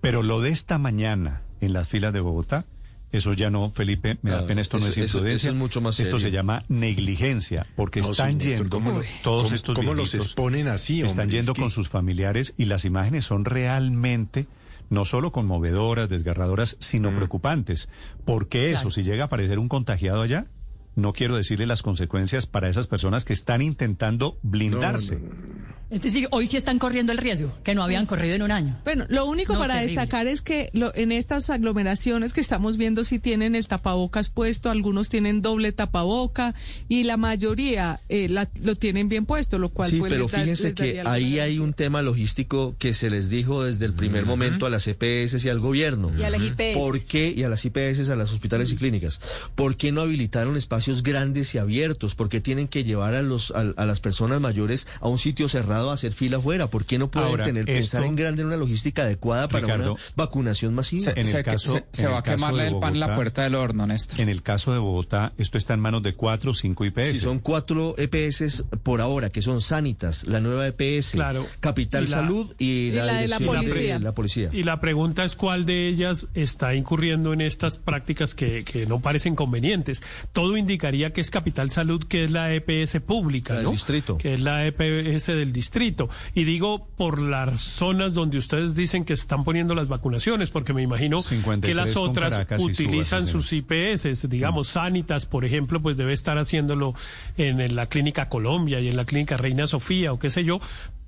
Speaker 1: Pero lo de esta mañana en las filas de Bogotá, eso ya no, Felipe, me da pena, esto no
Speaker 19: eso-
Speaker 1: es
Speaker 19: eso-
Speaker 1: imprudencia.
Speaker 19: eso es mucho más
Speaker 1: Esto se llama negligencia, porque
Speaker 3: No,
Speaker 1: están yendo
Speaker 3: ¿cómo
Speaker 1: todos
Speaker 3: cómo-
Speaker 1: estos
Speaker 3: cómo los exponen así,
Speaker 1: Están yendo
Speaker 3: Es que-
Speaker 1: con sus familiares y las imágenes son realmente no solo conmovedoras, desgarradoras, sino
Speaker 3: Mm.
Speaker 1: preocupantes. Porque eso,
Speaker 21: Claro.
Speaker 1: si llega a aparecer un contagiado allá, no quiero decirle las consecuencias para esas personas que están intentando blindarse.
Speaker 21: Es decir, hoy sí están corriendo el riesgo, que no habían corrido en un año.
Speaker 20: Bueno, lo único
Speaker 21: No,
Speaker 20: para
Speaker 21: terrible.
Speaker 20: destacar es que lo- en estas aglomeraciones que estamos viendo sí tienen el tapabocas puesto, algunos tienen doble tapaboca y la mayoría eh, la- lo tienen bien puesto, lo cual
Speaker 19: Sí,
Speaker 20: pues,
Speaker 19: pero
Speaker 20: les da-
Speaker 19: fíjense
Speaker 20: les
Speaker 19: que ahí hay un tema logístico que se les dijo desde el primer momento a las EPS y al gobierno.
Speaker 20: Y a las IPS.
Speaker 19: ¿Por qué? Y a las IPS, a las hospitales y clínicas. ¿Por qué no habilitaron espacios grandes y abiertos? ¿Por qué tienen que llevar a, los, a, a las personas mayores a un sitio cerrado a hacer fila afuera? ¿Por qué no pueden
Speaker 1: Ahora,
Speaker 19: tener, pensar
Speaker 1: esto-
Speaker 19: en grande en una logística adecuada para
Speaker 1: Ricardo,
Speaker 19: una vacunación masiva?
Speaker 1: en el caso, en el caso de Bogotá-
Speaker 26: del horno, Néstor.
Speaker 1: En el caso de Bogotá, esto está en manos de cuatro o cinco IPS.
Speaker 19: Sí, son cuatro EPS por ahora, que son Sanitas, la nueva EPS,
Speaker 4: Claro.
Speaker 19: Capital
Speaker 4: Y la-
Speaker 19: Salud y, la,
Speaker 20: la de la
Speaker 19: dirección
Speaker 20: policía.
Speaker 19: la policía.
Speaker 4: Y la pregunta es cuál de ellas está incurriendo en estas prácticas que, que no parecen convenientes. Todo indicaría que es Capital Salud, que es la EPS pública,
Speaker 19: del
Speaker 4: ¿no?
Speaker 19: distrito.
Speaker 4: Que es la EPS del distrito. Y digo por las zonas donde ustedes dicen que están poniendo las vacunaciones, porque me imagino
Speaker 1: 53
Speaker 4: que las otras utilizan sus IPS, digamos, Sanitas, por ejemplo, pues debe estar haciéndolo en, en la Clínica Colombia y en la Clínica Reina Sofía o qué sé yo,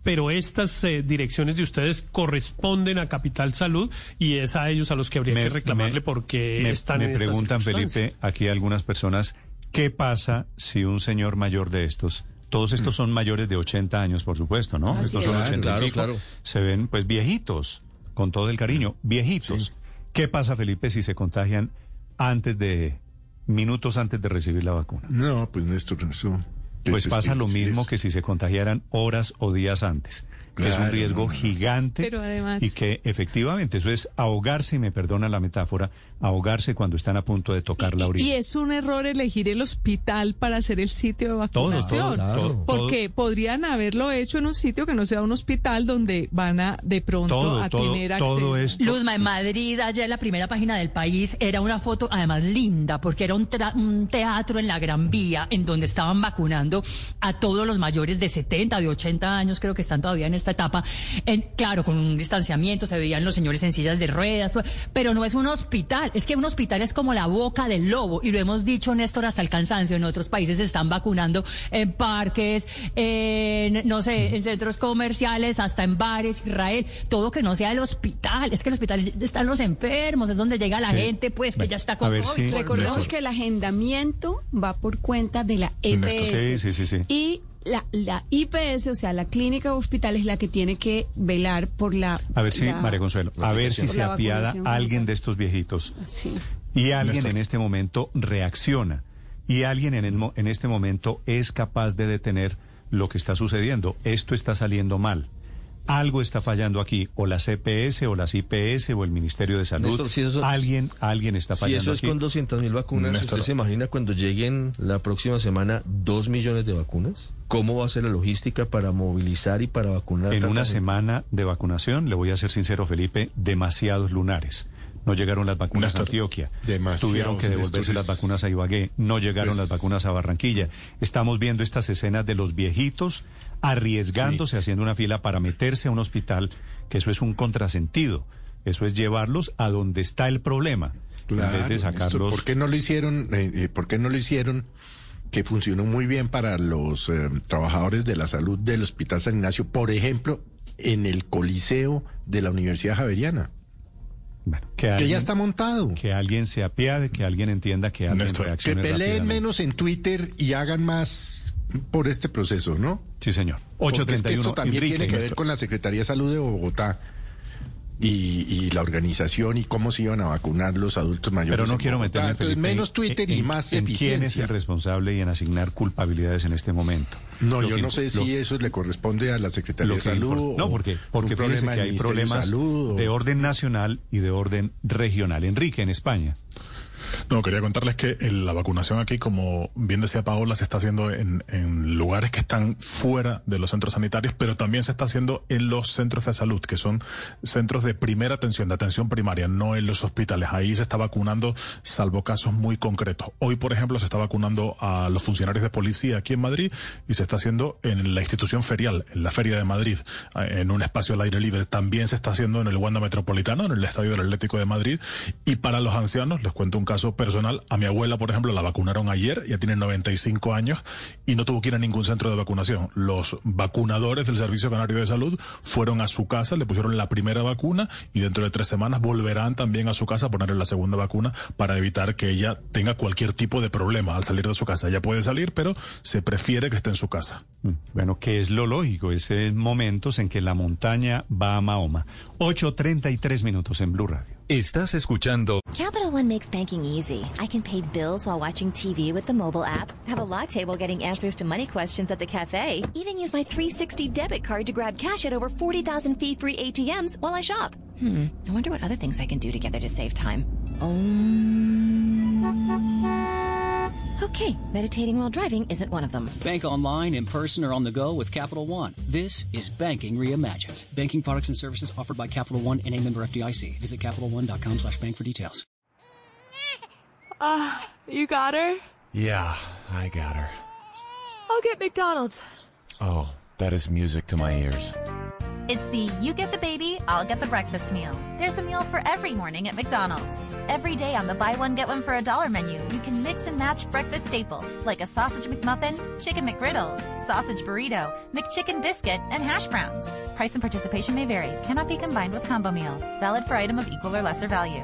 Speaker 4: pero estas eh, direcciones de ustedes corresponden a Capital Salud y es a ellos a los que habría que reclamarle porque
Speaker 1: me,
Speaker 4: están
Speaker 1: me
Speaker 4: en
Speaker 1: preguntan. Felipe, aquí algunas personas, ¿qué pasa si un señor mayor de estos todos estos son mayores de 80 años, por supuesto, ¿no?
Speaker 19: Así
Speaker 1: estos son
Speaker 19: es.
Speaker 1: 80 y
Speaker 19: Claro, claro.
Speaker 1: Se ven pues viejitos, con todo el cariño, viejitos. ¿Qué pasa, Felipe, si se contagian antes de, minutos antes de recibir la vacuna?
Speaker 3: No, pues Néstor, eso...
Speaker 1: Pues
Speaker 3: es-
Speaker 1: pasa lo mismo que si se contagiaran horas o días antes. Es un
Speaker 3: Claro,
Speaker 1: riesgo
Speaker 3: no, no.
Speaker 1: gigante
Speaker 20: Pero además-
Speaker 1: y que efectivamente eso es ahogarse, y me perdona la metáfora, ahogarse cuando están a punto de tocar la orilla.
Speaker 20: Y es un error elegir el hospital para hacer el sitio de vacunación.
Speaker 1: todo, todo,
Speaker 20: porque podrían haberlo hecho en un sitio que no sea un hospital donde van a de pronto
Speaker 1: Todo,
Speaker 20: a
Speaker 1: todo,
Speaker 20: tener
Speaker 1: todo
Speaker 20: acceso.
Speaker 1: esto-
Speaker 21: Luzma, en Madrid, ayer la primera página del país era una foto además linda, porque era un, tra- un teatro en la Gran Vía, en donde estaban vacunando a todos los mayores de 70, de 80 años, creo que están todavía en esta etapa. En- claro, con un distanciamiento, se veían los señores en sillas de ruedas, pero no es un hospital, es que un hospital es como la boca del lobo, y lo hemos dicho, Néstor, hasta el cansancio, en otros países se están vacunando en parques, en, no sé, en centros comerciales, hasta en bares, Israel, todo que no sea el hospital, es que el hospital están los enfermos, es donde llega la
Speaker 1: Sí.
Speaker 21: gente, pues, que ya está con
Speaker 1: ver
Speaker 21: COVID.
Speaker 1: si-
Speaker 5: Recordemos
Speaker 1: Néstor.
Speaker 5: que el agendamiento va por cuenta de la EPS.
Speaker 1: Sí, sí, sí, sí.
Speaker 5: Y la, la IPS, o sea, la clínica o hospital es la que tiene que velar por la...
Speaker 1: A ver si,
Speaker 5: la-
Speaker 1: María Consuelo, a ver si se apiada alguien de estos viejitos
Speaker 5: Sí.
Speaker 1: y alguien en este momento reacciona y alguien en, el mo- en este momento es capaz de detener lo que está sucediendo. Esto está saliendo mal. Algo está fallando aquí, o la CPS, o las IPS, o el Ministerio de Salud.
Speaker 19: Néstor, si eso-
Speaker 1: alguien, alguien está
Speaker 19: Si
Speaker 1: fallando
Speaker 19: eso es
Speaker 1: aquí.
Speaker 19: con 200 mil vacunas,
Speaker 1: Néstor.
Speaker 19: ¿usted se imagina cuando lleguen la próxima semana dos millones de vacunas? ¿Cómo va a ser la logística para movilizar y para vacunar?
Speaker 1: En una
Speaker 19: gente?
Speaker 1: semana de vacunación, le voy a ser sincero, Felipe, demasiados lunares. No llegaron las vacunas a Antioquia. Tuvieron que devolverse
Speaker 3: Néstor,
Speaker 1: las vacunas a Ibagué. No llegaron
Speaker 3: Pues-
Speaker 1: las vacunas a Barranquilla. Estamos viendo estas escenas de los viejitos arriesgándose, haciendo una fila para meterse a un hospital, que eso es un contrasentido. Eso es llevarlos a donde está el problema. en vez de sacarlos.
Speaker 3: ¿Por qué no lo hicieron? eh, eh, ¿Por qué no lo hicieron? Que funcionó muy bien para los eh, trabajadores de la salud del Hospital San Ignacio, por ejemplo, en el Coliseo de la Universidad Javeriana.
Speaker 1: que,
Speaker 3: ya está montado.
Speaker 1: Que alguien se apiade, que alguien entienda, que alguien
Speaker 3: Que
Speaker 1: reaccione
Speaker 3: peleen menos en Twitter y hagan más por este proceso, ¿no?
Speaker 1: Sí, señor.
Speaker 3: Porque es que
Speaker 1: 831.
Speaker 3: esto también
Speaker 1: Enrique,
Speaker 3: tiene que ver con la Secretaría de Salud de Bogotá y, y la organización y cómo se iban a vacunar los adultos mayores.
Speaker 1: Pero no quiero meterme
Speaker 3: Entonces, menos
Speaker 1: en-
Speaker 3: Twitter y más
Speaker 1: en quién es el responsable y en asignar culpabilidades en este momento.
Speaker 3: No,
Speaker 1: Lo
Speaker 3: yo
Speaker 1: que-
Speaker 3: no sé
Speaker 1: lo-
Speaker 3: si eso le corresponde a la Secretaría de Salud.
Speaker 1: no, porque, porque
Speaker 3: problema
Speaker 1: que hay
Speaker 3: de
Speaker 1: problemas de orden nacional y de orden regional. Enrique, en España.
Speaker 27: No, quería contarles que el- la vacunación aquí, como bien decía Paola, se está haciendo en, en lugares que están fuera de los centros sanitarios, pero también se está haciendo en los centros de salud, que son centros de primera atención, de atención primaria, no en los hospitales. Ahí se está vacunando, salvo casos muy concretos. Hoy, por ejemplo, se está vacunando a los funcionarios de policía aquí en Madrid y se está haciendo en la institución ferial, en la Feria de Madrid, eh, en un espacio al aire libre. También se está haciendo en el Wanda Metropolitano, en el Estadio del Atlético de Madrid. Y para los ancianos, les cuento un caso personal. A mi abuela, por ejemplo, la vacunaron ayer, ya tiene 95 años y no tuvo que ir a ningún centro de vacunación. Los vacunadores del Servicio Canario de Salud fueron a su casa, le pusieron la primera vacuna y dentro de tres semanas volverán también a su casa a ponerle la segunda vacuna para evitar que ella tenga cualquier tipo de problema al salir de su casa. Ella puede salir, pero se prefiere que esté en su casa.
Speaker 1: Mm, Bueno, que es lo lógico, es en momentos en que la montaña va a Mahoma. 8.33 minutos en Blue Radio.
Speaker 7: Estás escuchando
Speaker 28: Capital One makes banking easy. I can pay bills while watching TV with the mobile app, have a latte while getting answers to money questions at the cafe, even use my 360 debit card to grab cash at over 40,000 fee free ATMs while I shop. Hmm, I wonder what other things I can do together to save time. Um... Okay, meditating while driving isn't one of them.
Speaker 29: Bank online, in person, or on the go with Capital One. This is Banking Reimagined. Banking products and services offered by Capital One and a member of FDIC. Visit CapitalOne.com slash bank for details.
Speaker 30: Uh, you got her?
Speaker 31: Yeah, I got her.
Speaker 30: I'll get McDonald's.
Speaker 31: Oh, that is music to my ears.
Speaker 14: It's the you get the baby, I'll get the breakfast meal. There's a meal for every morning at McDonald's. Every day on the buy one get one for a dollar menu, you can mix and match breakfast staples like a sausage McMuffin, chicken McGriddles, sausage burrito, McChicken biscuit, and hash browns. Price and participation may vary. Cannot be combined with combo meal. Valid for item of equal or lesser value.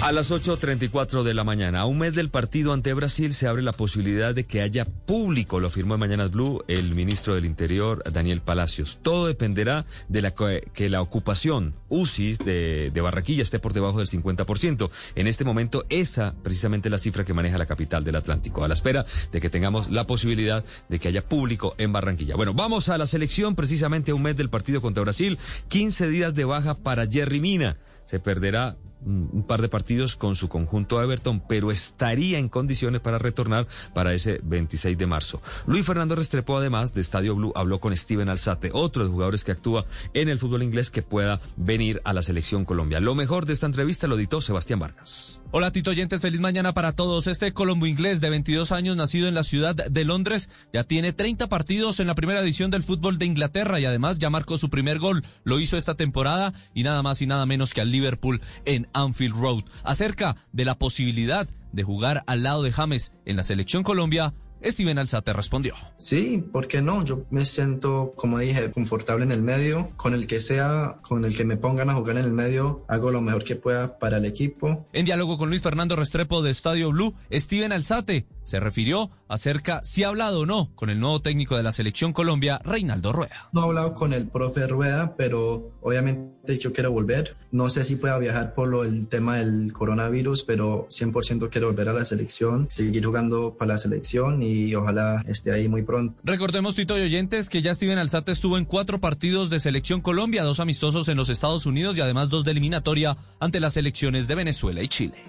Speaker 32: A las 8.34 de la mañana, a un mes del partido ante Brasil, se abre la posibilidad de que haya público, lo afirmó en Mañanas Blue el ministro del Interior, Daniel Palacios. Todo dependerá de la que la ocupación UCI de, de Barranquilla esté por debajo del 50%. En este momento, esa precisamente la cifra que maneja la capital del Atlántico, a la espera de que tengamos la posibilidad de que haya público en Barranquilla. Bueno, vamos a la selección, precisamente a un mes del partido contra Brasil, 15 días de baja para Jerry Mina. Se perderá un par de partidos con su conjunto Everton, pero estaría en condiciones para retornar para ese 26 de marzo. Luis Fernando Restrepo, además de Estadio Blue, habló con Steven Alzate, otro de los jugadores que actúa en el fútbol inglés que pueda venir a la selección Colombia. Lo mejor de esta entrevista lo editó Sebastián Vargas.
Speaker 33: Hola Tito Oyentes, feliz mañana para todos. Este colombo inglés de 22 años, nacido en la ciudad de Londres, ya tiene 30 partidos en la primera edición del fútbol de Inglaterra y además ya marcó su primer gol. Lo hizo esta temporada y nada más y nada menos que al Liverpool en Anfield Road. Acerca de la posibilidad de jugar al lado de James en la selección Colombia, Steven Alzate respondió.
Speaker 34: Sí, ¿por qué no? Yo me siento, como dije, confortable en el medio. Con el que sea, con el que me pongan a jugar en el medio, hago lo mejor que pueda para el equipo.
Speaker 33: En diálogo con Luis Fernando Restrepo de Estadio Blue, Steven Alzate se refirió acerca si ha hablado o no con el nuevo técnico de la selección Colombia, Reinaldo Rueda.
Speaker 34: No he hablado con el profe Rueda, pero obviamente yo quiero volver. No sé si pueda viajar por lo, el tema del coronavirus, pero 100% quiero volver a la selección, seguir jugando para la selección y ojalá esté ahí muy pronto.
Speaker 33: Recordemos, Tito y oyentes, que ya Steven Alzate estuvo en cuatro partidos de selección Colombia, dos amistosos en los Estados Unidos y además dos de eliminatoria ante las selecciones de Venezuela y Chile.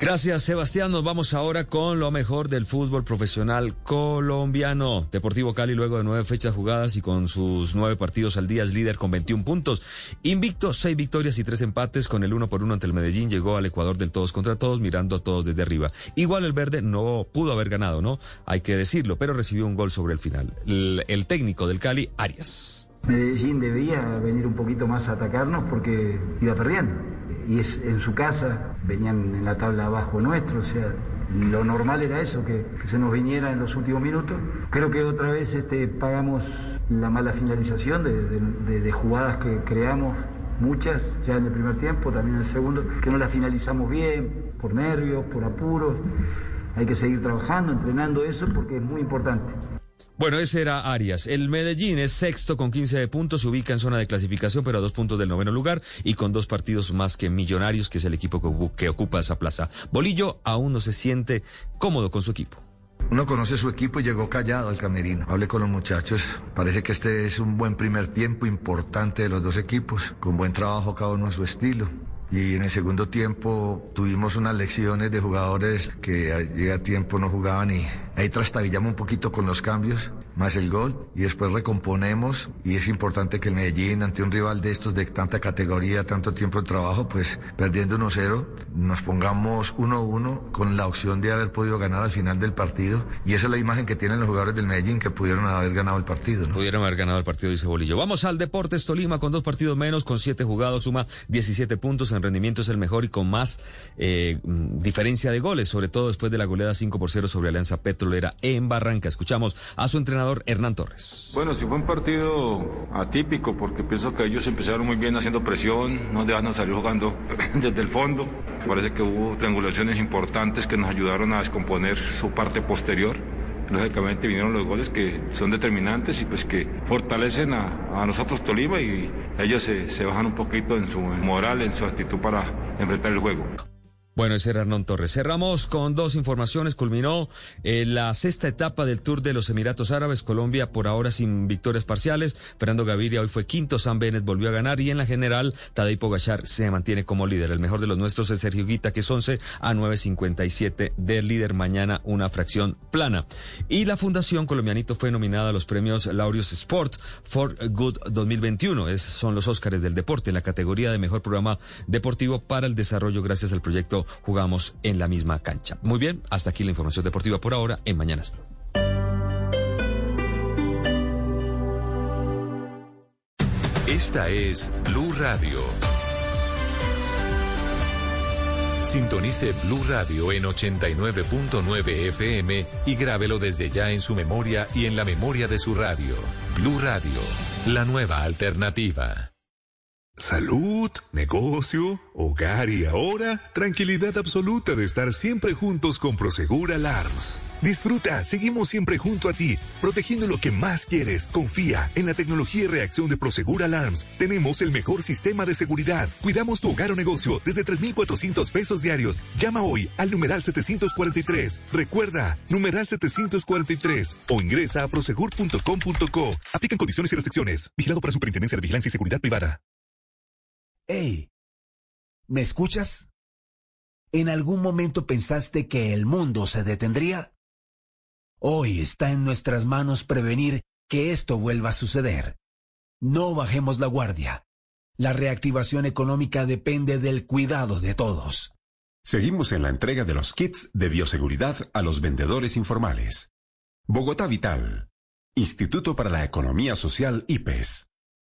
Speaker 32: Gracias, Sebastián. Nos vamos ahora con lo mejor del fútbol profesional colombiano. Deportivo Cali, luego de nueve fechas jugadas y con sus nueve partidos al día, líder con 21 puntos. Invicto, seis victorias y tres empates con el uno por uno ante el Medellín. Llegó al Ecuador del todos contra todos, mirando a todos desde arriba. Igual el verde no pudo haber ganado, ¿no? Hay que decirlo, pero recibió un gol sobre el final. El, el técnico del Cali, Arias.
Speaker 35: Medellín debía venir un poquito más a atacarnos porque iba perdiendo y es en su casa, venían en la tabla abajo nuestro, o sea, lo normal era eso, que, que, se nos viniera en los últimos minutos. Creo que otra vez este, pagamos la mala finalización de, de, de, jugadas que creamos, muchas ya en el primer tiempo, también en el segundo, que no las finalizamos bien, por nervios, por apuros. Hay que seguir trabajando, entrenando eso porque es muy importante.
Speaker 32: Bueno, ese era Arias. El Medellín es sexto con 15 puntos, se ubica en zona de clasificación, pero a dos puntos del noveno lugar y con dos partidos más que Millonarios, que es el equipo que, ocupa esa plaza. Bolillo aún no se siente cómodo con su equipo.
Speaker 36: Uno conoce su equipo y llegó callado al camerino. Hablé con los muchachos. Parece que este es un buen primer tiempo importante de los dos equipos, con buen trabajo cada uno a su estilo. Y en el segundo tiempo tuvimos unas lecciones de jugadores que llega tiempo no jugaban y ahí trastabillamos un poquito con los cambios, más el gol, y después recomponemos. Y es importante que el Medellín, ante un rival de estos de tanta categoría, tanto tiempo de trabajo, pues perdiendo 1-0, nos pongamos 1-1 con la opción de haber podido ganar al final del partido. Y esa es la imagen que tienen los jugadores del Medellín, que pudieron haber ganado el partido.
Speaker 32: Pudieron haber ganado el partido, dice Bolillo. Vamos al Deportes Tolima con dos partidos menos, con siete jugados, suma 17 puntos en rendimiento es el mejor y con más eh, diferencia de goles, sobre todo después de la goleada 5 por 0 sobre Alianza Petrolera en Barranca. Escuchamos a su entrenador Hernán Torres.
Speaker 37: Bueno, sí fue un partido atípico porque pienso que ellos empezaron muy bien haciendo presión, no dejaron salir jugando desde el fondo. Parece que hubo triangulaciones importantes que nos ayudaron a descomponer su parte posterior lógicamente vinieron los goles que son determinantes y pues que fortalecen a, nosotros Tolima y ellos se, se, bajan un poquito en su moral, en su actitud para enfrentar el juego.
Speaker 32: Bueno, ese era Hernán Torres. Cerramos con dos informaciones. Culminó eh, la sexta etapa del Tour de los Emiratos Árabes. Colombia por ahora sin victorias parciales. Fernando Gaviria hoy fue quinto. Sam Bennett volvió a ganar. Y en la general, Tadej Pogachar se mantiene como líder. El mejor de los nuestros es Sergio Guita, que es 11 a 9.57 del líder. Mañana una fracción plana. Y la Fundación Colombianito fue nominada a los premios Laureus Sport for Good 2021. Es, son los Óscares del deporte en la categoría de mejor programa deportivo para el desarrollo gracias al proyecto jugamos en la misma cancha. Muy bien, hasta aquí la información deportiva por ahora en Mañanas.
Speaker 22: Esta es Blue Radio.
Speaker 7: Sintonice Blue Radio en 89.9 FM y grábelo desde ya en su memoria y en la memoria de su radio. Blue Radio, la nueva alternativa.
Speaker 38: Salud, negocio, hogar y ahora tranquilidad absoluta de estar siempre juntos con Prosegur Alarms. Disfruta, seguimos siempre junto a ti, protegiendo lo que más quieres. Confía en la tecnología y reacción de Prosegur Alarms. Tenemos el mejor sistema de seguridad. Cuidamos tu hogar o negocio desde 3,400 pesos diarios. Llama hoy al numeral 743. Recuerda, numeral 743 o ingresa a prosegur.com.co. Aplican condiciones y restricciones. Vigilado por la Superintendencia de Vigilancia y Seguridad Privada.
Speaker 34: ¿Me escuchas? ¿En algún momento pensaste que el mundo se detendría? Hoy está en nuestras manos prevenir que esto vuelva a suceder. No bajemos la guardia. La reactivación económica depende del cuidado de todos.
Speaker 39: Seguimos en la entrega de los kits de bioseguridad a los vendedores informales. Bogotá Vital. Instituto para la Economía Social IPES.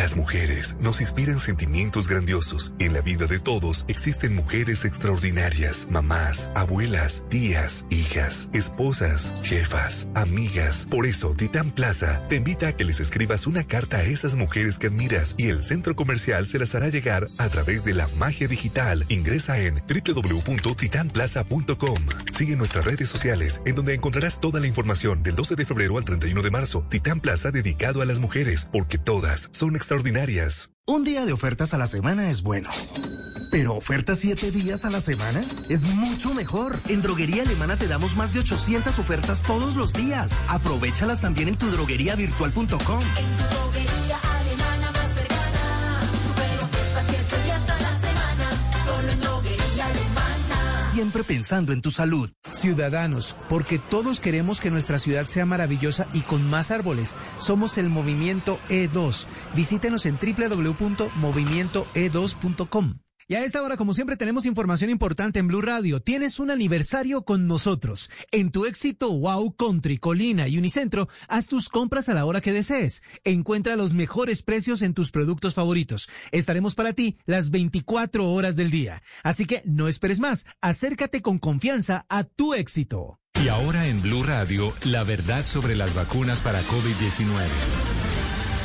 Speaker 38: Las mujeres nos inspiran sentimientos grandiosos. En la vida de todos existen mujeres extraordinarias, mamás, abuelas, tías, hijas, esposas, jefas, amigas. Por eso, Titán Plaza te invita a que les escribas una carta a esas mujeres que admiras y el centro comercial se las hará llegar a través de la magia digital. Ingresa en www.titanplaza.com. Sigue nuestras redes sociales en donde encontrarás toda la información del 12 de febrero al 31 de marzo. Titán Plaza dedicado a las mujeres porque todas son extraordinarias.
Speaker 40: Un día de ofertas a la semana es bueno. Pero ofertas siete días a la semana es mucho mejor. En Droguería Alemana te damos más de 800 ofertas todos los días. Aprovechalas también en tu drogueriavirtual.com.
Speaker 41: En tu droguería
Speaker 40: Siempre pensando en tu salud.
Speaker 42: Ciudadanos, porque todos queremos que nuestra ciudad sea maravillosa y con más árboles. Somos el movimiento E2. Visítenos en www.movimientoe2.com. Y a esta hora, como siempre, tenemos información importante en Blue Radio. Tienes un aniversario con nosotros. En tu éxito Wow Country, Colina y Unicentro, haz tus compras a la hora que desees. Encuentra los mejores precios en tus productos favoritos. Estaremos para ti las 24 horas del día. Así que no esperes más. Acércate con confianza a tu éxito.
Speaker 7: Y ahora en Blue Radio, la verdad sobre las vacunas para COVID-19.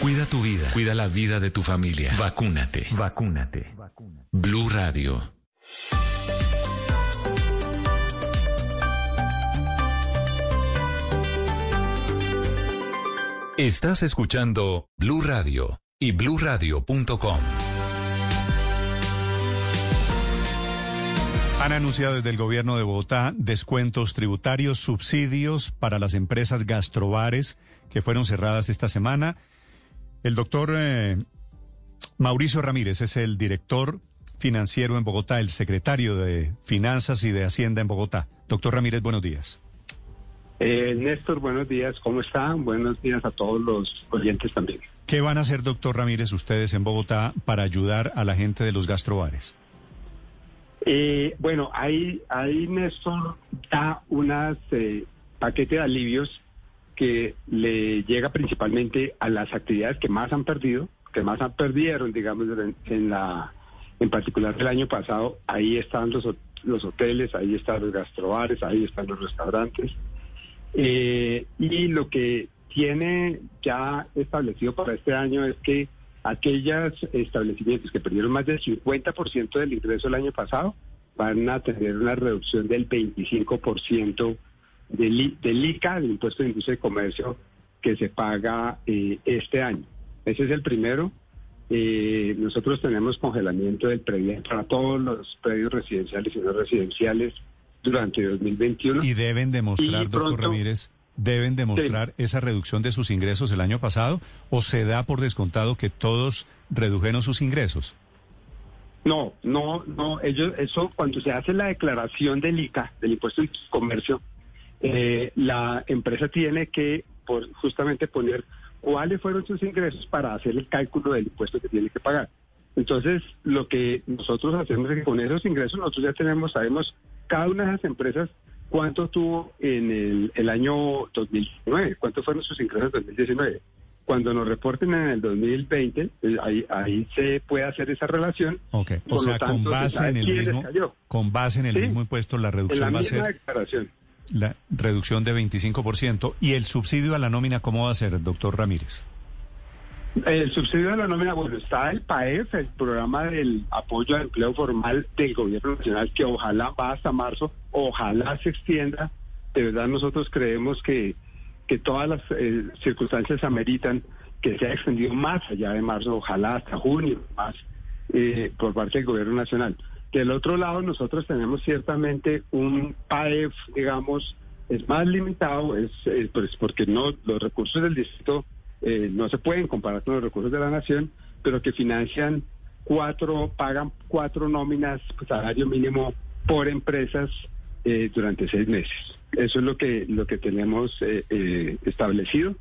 Speaker 7: Cuida tu vida, cuida la vida de tu familia. Vacúnate. Vacúnate. Blue Radio. Estás escuchando Blue Radio y bluradio.com.
Speaker 1: Han anunciado desde el gobierno de Bogotá descuentos tributarios, subsidios para las empresas gastrobares que fueron cerradas esta semana. El doctor eh, Mauricio Ramírez es el director financiero en Bogotá, el secretario de Finanzas y de Hacienda en Bogotá. Doctor Ramírez, buenos días.
Speaker 43: Eh, Néstor, buenos días, ¿cómo está? Buenos días a todos los oyentes también.
Speaker 1: ¿Qué van a hacer, doctor Ramírez, ustedes en Bogotá para ayudar a la gente de los gastrobares?
Speaker 43: Eh, bueno, ahí, ahí Néstor da unas eh, paquete de alivios que le llega principalmente a las actividades que más han perdido, que más han perdieron, digamos, en, la, en particular el año pasado. Ahí están los, los hoteles, ahí están los gastrobares, ahí están los restaurantes. Eh, y lo que tiene ya establecido para este año es que aquellos establecimientos que perdieron más del 50% del ingreso el año pasado van a tener una reducción del 25% del, del ICA, del Impuesto de Industria y Comercio, que se paga eh, este año. Ese es el primero. Eh, nosotros tenemos congelamiento del predial para todos los predios residenciales y no residenciales durante 2021.
Speaker 1: Y deben demostrar,
Speaker 43: Y
Speaker 1: doctor
Speaker 43: pronto-
Speaker 1: Ramírez, deben demostrar esa reducción de sus ingresos el año pasado o se da por descontado que todos redujeron sus ingresos.
Speaker 43: No, no, no. Ellos, eso cuando se hace la declaración del ICA, del impuesto de comercio, eh, la empresa tiene que por, justamente poner cuáles fueron sus ingresos para hacer el cálculo del impuesto que tiene que pagar. Entonces, lo que nosotros hacemos es que con esos ingresos nosotros ya tenemos, sabemos cada una de esas empresas cuánto tuvo en el, el año 2019, cuántos fueron sus ingresos en 2019. Cuando nos reporten en el 2020, eh, ahí, ahí se puede hacer esa relación.
Speaker 1: Ok, o sea,
Speaker 43: tanto,
Speaker 1: con
Speaker 43: se
Speaker 1: base
Speaker 43: sabe
Speaker 1: en el
Speaker 43: quién les
Speaker 1: mismo
Speaker 43: cayó.
Speaker 1: con base en el mismo impuesto la
Speaker 43: En la
Speaker 1: reducción va a ser
Speaker 43: declaración.
Speaker 1: La reducción de 25% y el subsidio a la nómina cómo va a ser, doctor Ramírez.
Speaker 43: El subsidio de la nómina, bueno, está el PAEF, el programa del apoyo al empleo formal del gobierno nacional, que ojalá va hasta marzo, ojalá se extienda. De verdad nosotros creemos que, que todas las eh, circunstancias ameritan que sea extendido más allá de marzo, ojalá hasta junio, más eh, por parte del gobierno nacional. Del otro lado, nosotros tenemos ciertamente un PAEF, digamos, es más limitado, es, eh, pues porque no los recursos del distrito eh, no se pueden comparar con los recursos de la nación, pero que financian cuatro, pagan cuatro nóminas, pues, salario mínimo por empresas eh, durante seis meses. Eso es lo que lo que tenemos eh, establecido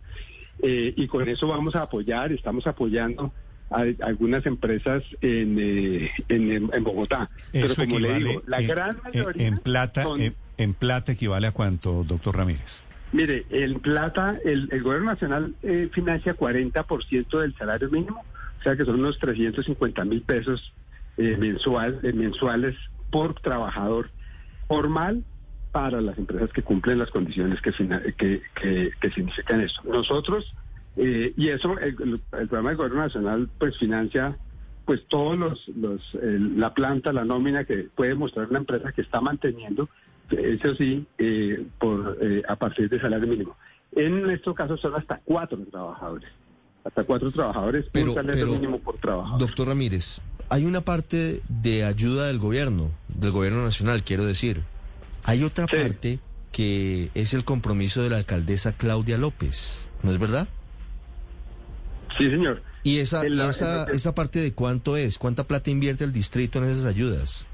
Speaker 43: y con eso vamos a apoyar, estamos apoyando a, algunas empresas en, eh, en, en Bogotá. Pero
Speaker 1: Eso
Speaker 43: como le
Speaker 1: equivale
Speaker 43: digo, la
Speaker 1: en,
Speaker 43: gran
Speaker 1: en-
Speaker 43: mayoría
Speaker 1: en plata
Speaker 43: son-
Speaker 1: en, plata equivale a cuánto, doctor Ramírez.
Speaker 43: Mire, en plata, el, el gobierno nacional eh, financia 40% del salario mínimo, o sea que son unos 350 mil pesos eh, mensual, eh, mensuales por trabajador formal para las empresas que cumplen las condiciones que, que, que significan eso. Nosotros, eh, y eso, el, el- programa del gobierno nacional pues financia pues todos los, los la planta, la nómina que puede mostrar una empresa que está manteniendo, eso sí, eh, por eh, a partir de salario mínimo. En nuestro caso son hasta cuatro trabajadores, hasta cuatro trabajadores,
Speaker 19: Pero-
Speaker 43: un salario
Speaker 19: pero,
Speaker 43: mínimo por trabajador.
Speaker 19: Doctor Ramírez, hay una parte de ayuda del gobierno, del gobierno nacional, quiero decir. Hay otra parte que es el compromiso de la alcaldesa Claudia López, ¿no es verdad?
Speaker 43: Sí, señor.
Speaker 19: ¿Y esa, y esa,
Speaker 43: en-
Speaker 19: esa parte de cuánto es? ¿Cuánta plata invierte el distrito en esas ayudas?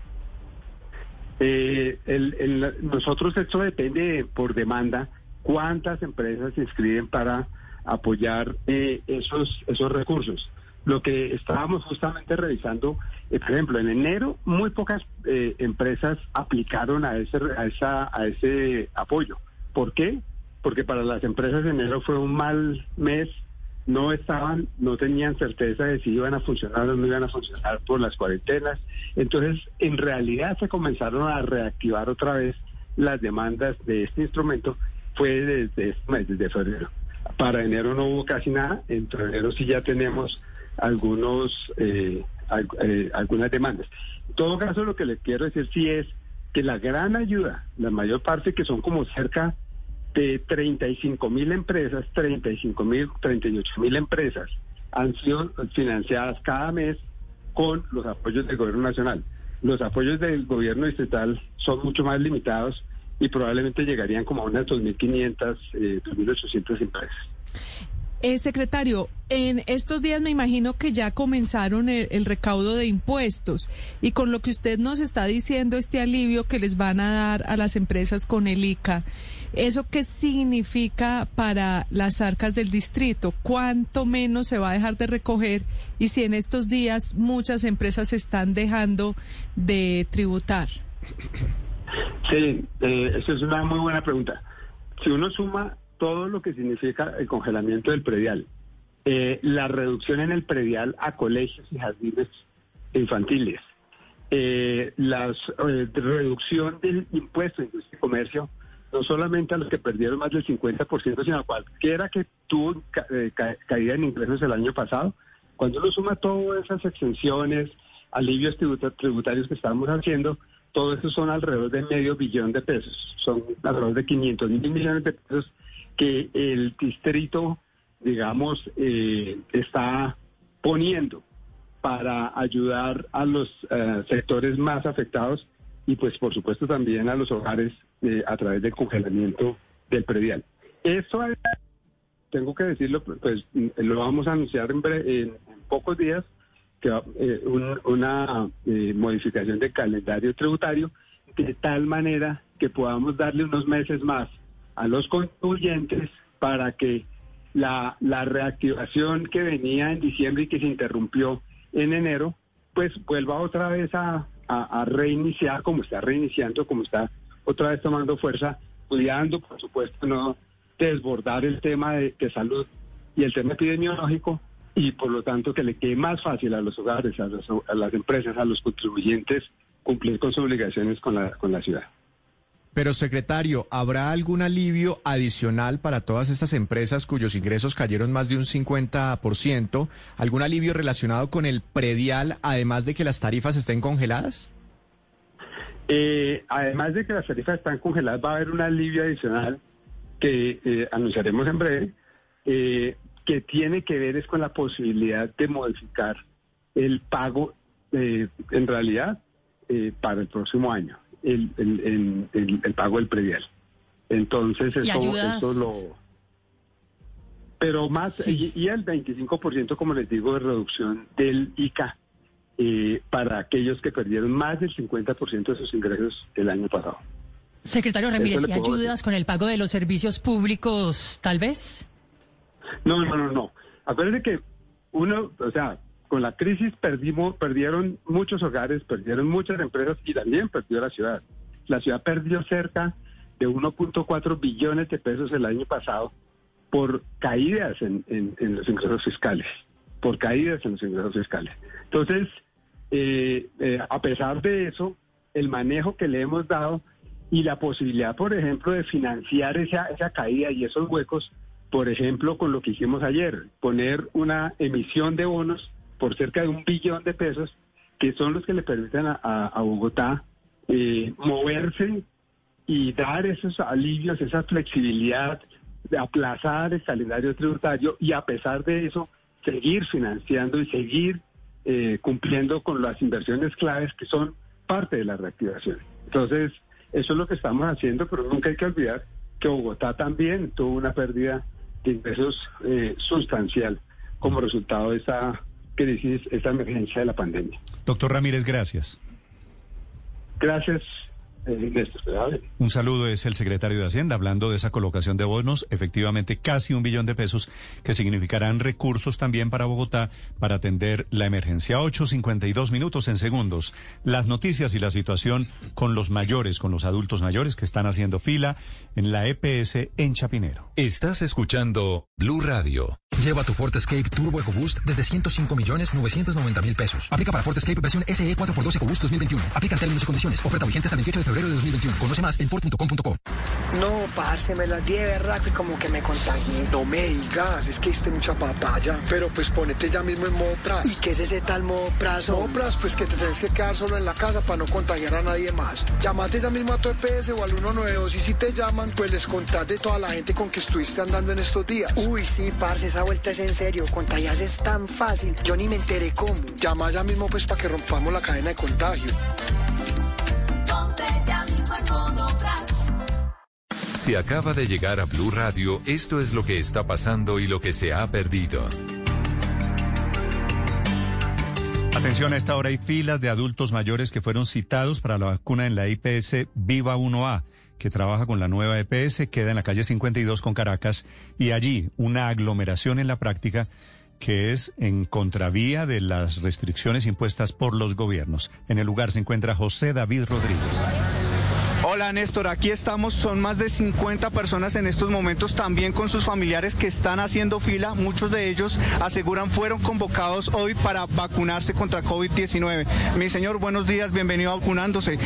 Speaker 43: Eh, el- el- nosotros esto depende por demanda cuántas empresas se inscriben para apoyar eh, esos esos recursos. Lo que estábamos justamente revisando, eh, por ejemplo, en enero muy pocas eh, empresas aplicaron a ese a esa a ese apoyo. ¿Por qué? Porque para las empresas enero fue un mal mes no estaban, no tenían certeza de si iban a funcionar o no iban a funcionar por las cuarentenas. Entonces, en realidad se comenzaron a reactivar otra vez las demandas de este instrumento, fue desde este mes, desde febrero. Para enero no hubo casi nada, en febrero sí ya tenemos algunos eh, al- eh, algunas demandas. En todo caso, lo que le quiero decir sí es que la gran ayuda, la mayor parte que son como cerca de 35 mil empresas, 35 mil, 38 mil empresas han sido financiadas cada mes con los apoyos del gobierno nacional. Los apoyos del gobierno distrital son mucho más limitados y probablemente llegarían como a unas 2.500, eh, 2.800 empresas.
Speaker 24: Eh, secretario, en estos días me imagino que ya comenzaron el, recaudo de impuestos y con lo que usted nos está diciendo, este alivio que les van a dar a las empresas con el ICA, ¿eso qué significa para las arcas del distrito? ¿Cuánto menos se va a dejar de recoger? Y si en estos días muchas empresas están dejando de tributar.
Speaker 43: Sí, eh, eso es una muy buena pregunta. Si uno suma todo lo que significa el congelamiento del predial, eh, la reducción en el predial a colegios y jardines infantiles, eh, la reducción del impuesto de industria y comercio, no solamente a los que perdieron más del 50%, sino a cualquiera que tuvo ca- eh, ca- caída en ingresos el año pasado, cuando uno suma todas esas exenciones, alivios tributa- tributarios que estamos haciendo, todo eso son alrededor de medio billón de pesos, son alrededor de 500 mil millones de pesos que el distrito, digamos, eh, está poniendo para ayudar a los eh, sectores más afectados y pues por supuesto también a los hogares eh, a través del congelamiento del predial. Eso es- tengo que decirlo, pues lo vamos a anunciar en, bre- en- pocos días, que eh, un- una eh, modificación del calendario tributario de tal manera que podamos darle unos meses más a los contribuyentes para que la, la reactivación que venía en diciembre y que se interrumpió en enero, pues vuelva otra vez a, a- reiniciar como está reiniciando, como está otra vez tomando fuerza, cuidando, por supuesto, no desbordar el tema de, de salud y el tema epidemiológico y por lo tanto que le quede más fácil a los hogares, a, los- a las empresas, a los contribuyentes cumplir con sus obligaciones con la, con la ciudad.
Speaker 44: Pero, secretario, ¿habrá algún alivio adicional para todas estas empresas cuyos ingresos cayeron más de un 50%? ¿Algún alivio relacionado con el predial, además de que las tarifas estén congeladas?
Speaker 43: Eh, además de que las tarifas están congeladas, va a haber un alivio adicional que eh, anunciaremos en breve, eh, que tiene que ver es con la posibilidad de modificar el pago, eh, en realidad, eh, para el próximo año, el, el- el- el- pago del predial. Entonces,
Speaker 45: ¿Y
Speaker 43: eso, eso lo... Pero más, y, y el 25%, como les digo, de reducción del ICA eh, para aquellos que perdieron más del 50% de sus ingresos el año pasado.
Speaker 45: Secretario Ramírez, ¿y ayudas con el pago de los servicios públicos, tal vez?
Speaker 43: No, no, no, no. Acuérdense que uno, o sea, con la crisis perdimos, perdieron muchos hogares, perdieron muchas empresas y también perdió la ciudad. La ciudad perdió cerca de 1.4 billones de pesos el año pasado por caídas en, los ingresos fiscales, por caídas en los ingresos fiscales. Entonces, eh, eh, a pesar de eso, el manejo que le hemos dado y la posibilidad, por ejemplo, de financiar esa caída y esos huecos, por ejemplo, con lo que hicimos ayer, poner una emisión de bonos por cerca de un billón de pesos, que son los que le permiten a, Bogotá eh, moverse y dar esos alivios, esa flexibilidad, de aplazar el calendario tributario y a pesar de eso, seguir financiando y seguir eh, cumpliendo con las inversiones claves que son parte de la reactivación. Entonces, eso es lo que estamos haciendo, pero nunca hay que olvidar que Bogotá también tuvo una pérdida de ingresos eh, sustancial como resultado de esta crisis, esta emergencia de la pandemia.
Speaker 1: Doctor Ramírez, gracias.
Speaker 43: Gracias,
Speaker 1: Un saludo es el secretario de Hacienda hablando de esa colocación de bonos, efectivamente casi un billón de pesos que significarán recursos también para Bogotá para atender la emergencia. 8.52 minutos en segundos. Las noticias y la situación con los mayores, con los adultos mayores que están haciendo fila en la EPS en Chapinero.
Speaker 22: Estás escuchando Blue Radio.
Speaker 46: Lleva tu Ford Escape Turbo EcoBoost desde 105 millones 990 mil pesos. Aplica para Ford Escape versión SE 4x2 EcoBoost 2021. Aplica en términos y condiciones. Oferta vigente hasta el 28 de febrero de 2021. Conoce más en Ford.com.co.
Speaker 47: No, parce, me la di de verdad que como que me contagié. No me digas, es que diste mucha papaya. Pero pues ponete ya mismo en modo pras. ¿Y qué es ese tal modo pras? Modo pras, pues que te tenés que quedar solo en la casa para no contagiar a nadie más. Llamate ya mismo a tu EPS o al 192 y si te llaman, pues les contás de toda la gente con que estuviste andando en estos días. Uy, sí, parce, esa vuelta es en serio. Contagiarse es tan fácil. Yo ni me enteré cómo. Llama ya mismo pues para que rompamos la cadena de contagio.
Speaker 22: Si acaba de llegar a Blue Radio, esto es lo que está pasando y lo que se ha perdido.
Speaker 1: Atención, a esta hora hay filas de adultos mayores que fueron citados para la vacuna en la IPS Viva 1A, que trabaja con la nueva EPS, queda en la calle 52 con Caracas, y allí una aglomeración en la práctica que es en contravía de las restricciones impuestas por los gobiernos. En el lugar se encuentra José David Rodríguez.
Speaker 48: Néstor, aquí estamos, son más de 50 personas en estos momentos también con sus familiares que están haciendo fila, muchos de ellos aseguran fueron convocados hoy para vacunarse contra COVID-19. Mi señor, buenos días, bienvenido a vacunándose.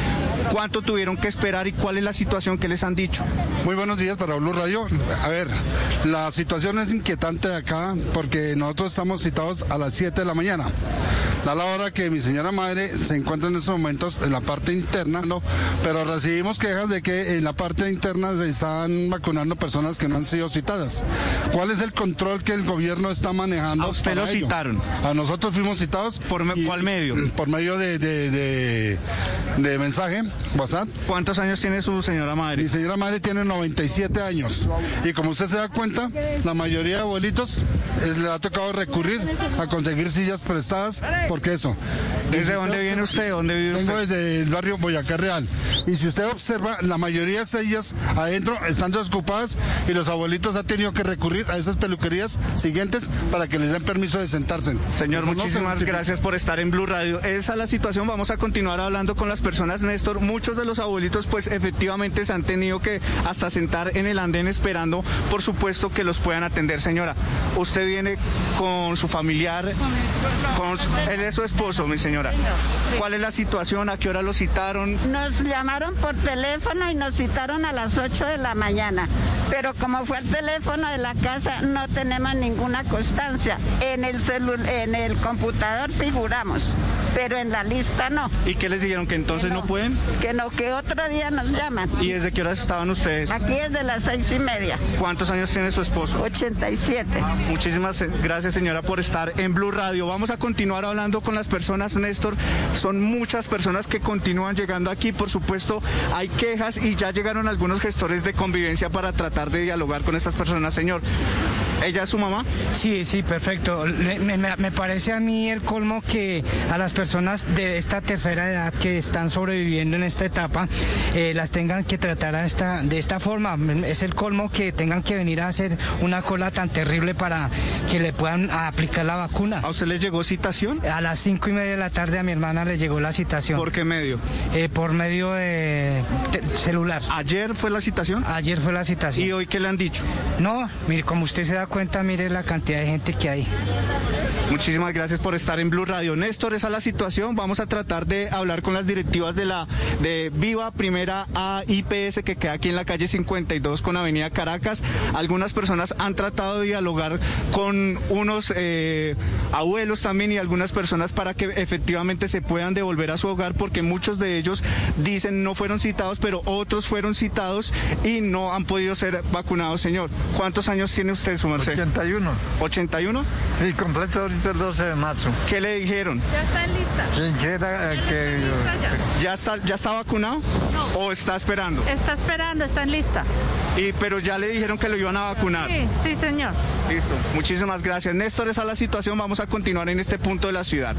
Speaker 48: ¿Cuánto tuvieron que esperar y cuál es la situación que les han dicho?
Speaker 49: Muy buenos días para Blue Radio. A ver, la situación es inquietante acá porque nosotros estamos citados a las 7 de la mañana. Da la hora que mi señora madre se encuentra en estos momentos en la parte interna, ¿no? pero recibimos tenemos quejas de que en la parte interna se están vacunando personas que no han sido citadas. ¿Cuál es el control que el gobierno está manejando?
Speaker 48: ¿A usted lo
Speaker 49: ello?
Speaker 48: citaron?
Speaker 49: A nosotros fuimos citados.
Speaker 48: ¿Por me- cuál medio?
Speaker 49: Por medio de, de, de- de mensaje, WhatsApp.
Speaker 48: ¿Cuántos años tiene su señora madre?
Speaker 49: Mi señora madre tiene 97 años. Y como usted se da cuenta, la mayoría de abuelitos es- le ha tocado recurrir a conseguir sillas prestadas porque eso.
Speaker 48: ¿Desde dónde viene usted? ¿Dónde vive
Speaker 49: Vengo
Speaker 48: usted?
Speaker 49: desde el barrio Boyacá Real. Y si usted observa, la mayoría de sillas adentro están desocupadas y los abuelitos han tenido que recurrir a esas peluquerías siguientes para que les den permiso de sentarse.
Speaker 48: Señor,
Speaker 49: Eso
Speaker 48: muchísimas gracias por estar en Blue Radio. Esa es la situación. Vamos a continuar hablando con las personas, Néstor. Muchos de los abuelitos, pues efectivamente se han tenido que hasta sentar en el andén esperando, por supuesto, que los puedan atender. Señora, usted viene con su familiar, con su- él es su esposo, mi señora. ¿Cuál es la situación? ¿A qué hora lo citaron?
Speaker 50: Nos llamaron por teléfono y nos citaron a las 8 de la mañana. Pero como fue el teléfono de la casa, no tenemos ninguna constancia. En el, celu- en el computador figuramos, pero en la lista no.
Speaker 48: ¿Y qué les dijeron? ¿Que entonces no pueden?
Speaker 50: Que no, que otro día nos llaman.
Speaker 48: ¿Y desde qué horas estaban ustedes?
Speaker 50: Aquí es de las seis y media.
Speaker 48: ¿Cuántos años tiene su esposo?
Speaker 50: 87.
Speaker 48: Muchísimas eh, gracias, señora, por estar en Blue Radio. Vamos a continuar hablando con las personas, Néstor. Son muchas personas que continúan llegando aquí. Por supuesto, hay quejas y ya llegaron algunos gestores de convivencia para tratar de dialogar con estas personas. Señor, ¿ella es su mamá?
Speaker 51: Sí, sí, perfecto. Me- me parece a mí el colmo que a las personas de esta tercera edad que están sobreviviendo en esta etapa eh, las tengan que tratar a esta, de esta forma. Es el colmo que tengan que venir a hacer una cola tan terrible para que le puedan aplicar la vacuna.
Speaker 48: ¿A usted le llegó citación?
Speaker 51: A las cinco y media de la tarde a mi hermana le llegó la citación.
Speaker 48: ¿Por qué medio?
Speaker 51: Eh, por medio de celular.
Speaker 48: ¿Ayer fue la citación?
Speaker 51: Ayer fue la citación.
Speaker 48: ¿Y hoy qué le han dicho?
Speaker 51: No, mire, como usted se da cuenta, mire la cantidad de gente que hay.
Speaker 48: Muchísimas gracias por estar en Blue Radio. Néstor, esa es la situación. Vamos a tratar de hablar con las directivas de la de Viva Primera A IPS que queda aquí en la calle 52 con Avenida Caracas. Algunas personas han tratado de dialogar con unos eh, abuelos también y algunas personas para que efectivamente se puedan devolver a su hogar porque muchos de ellos dicen no fueron citados, pero otros fueron citados y no han podido ser vacunados, señor. ¿Cuántos años tiene usted, su merced?
Speaker 52: 81.
Speaker 48: ¿81?
Speaker 52: Sí, completo ahorita el 12 de marzo.
Speaker 48: ¿Qué le dijeron?
Speaker 50: Ya está lista.
Speaker 52: Eh, que...
Speaker 48: ¿Ya está, ya está vacunado? ¿O está esperando?
Speaker 50: Está esperando, está en lista.
Speaker 48: Y, pero ya le dijeron que lo iban a vacunar.
Speaker 50: Sí, sí, señor.
Speaker 48: Listo. Muchísimas gracias. Néstor, esa es la situación. Vamos a continuar en este punto de la ciudad.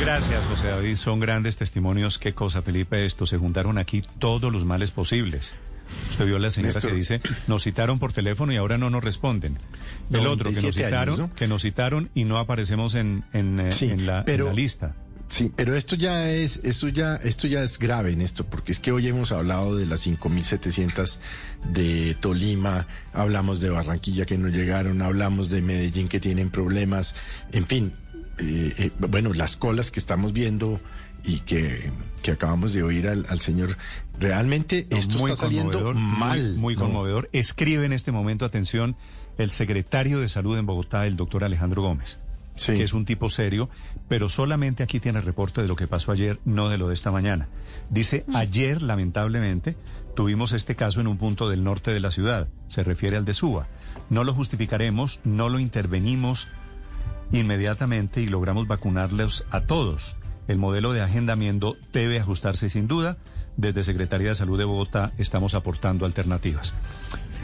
Speaker 1: Gracias, José David. Son grandes testimonios. Qué cosa, Felipe, esto. Se juntaron aquí todos los males posibles. Usted vio a la señora
Speaker 3: Néstor.
Speaker 1: que dice, nos citaron por teléfono y ahora no nos responden. El otro, que nos
Speaker 3: 97
Speaker 1: citaron,
Speaker 3: años, ¿no?
Speaker 1: que nos citaron y no aparecemos en, en, eh,
Speaker 3: Sí,
Speaker 1: en la, en lista.
Speaker 3: Sí, pero esto ya es, esto ya, esto ya es grave, Néstor, porque es que hoy hemos hablado de las 5.700 de Tolima, hablamos de Barranquilla que no llegaron, hablamos de Medellín que tienen problemas, en fin, eh, eh, bueno, las colas que estamos viendo y que, que acabamos de oír al, al señor, realmente
Speaker 1: No,
Speaker 3: esto
Speaker 1: muy
Speaker 3: está saliendo
Speaker 1: muy-
Speaker 3: mal.
Speaker 1: Muy,
Speaker 3: ¿no?
Speaker 1: conmovedor. Escribe en este momento, atención, el secretario de Salud en Bogotá, el doctor Alejandro Gómez, que es un tipo serio, pero solamente aquí tiene reporte de lo que pasó ayer, no de lo de esta mañana. Dice, ayer, lamentablemente, tuvimos este caso en un punto del norte de la ciudad. Se refiere al de Suba. No lo justificaremos, no lo intervenimos inmediatamente y logramos vacunarlos a todos. El modelo de agendamiento debe ajustarse sin duda. Desde Secretaría de Salud de Bogotá estamos aportando alternativas.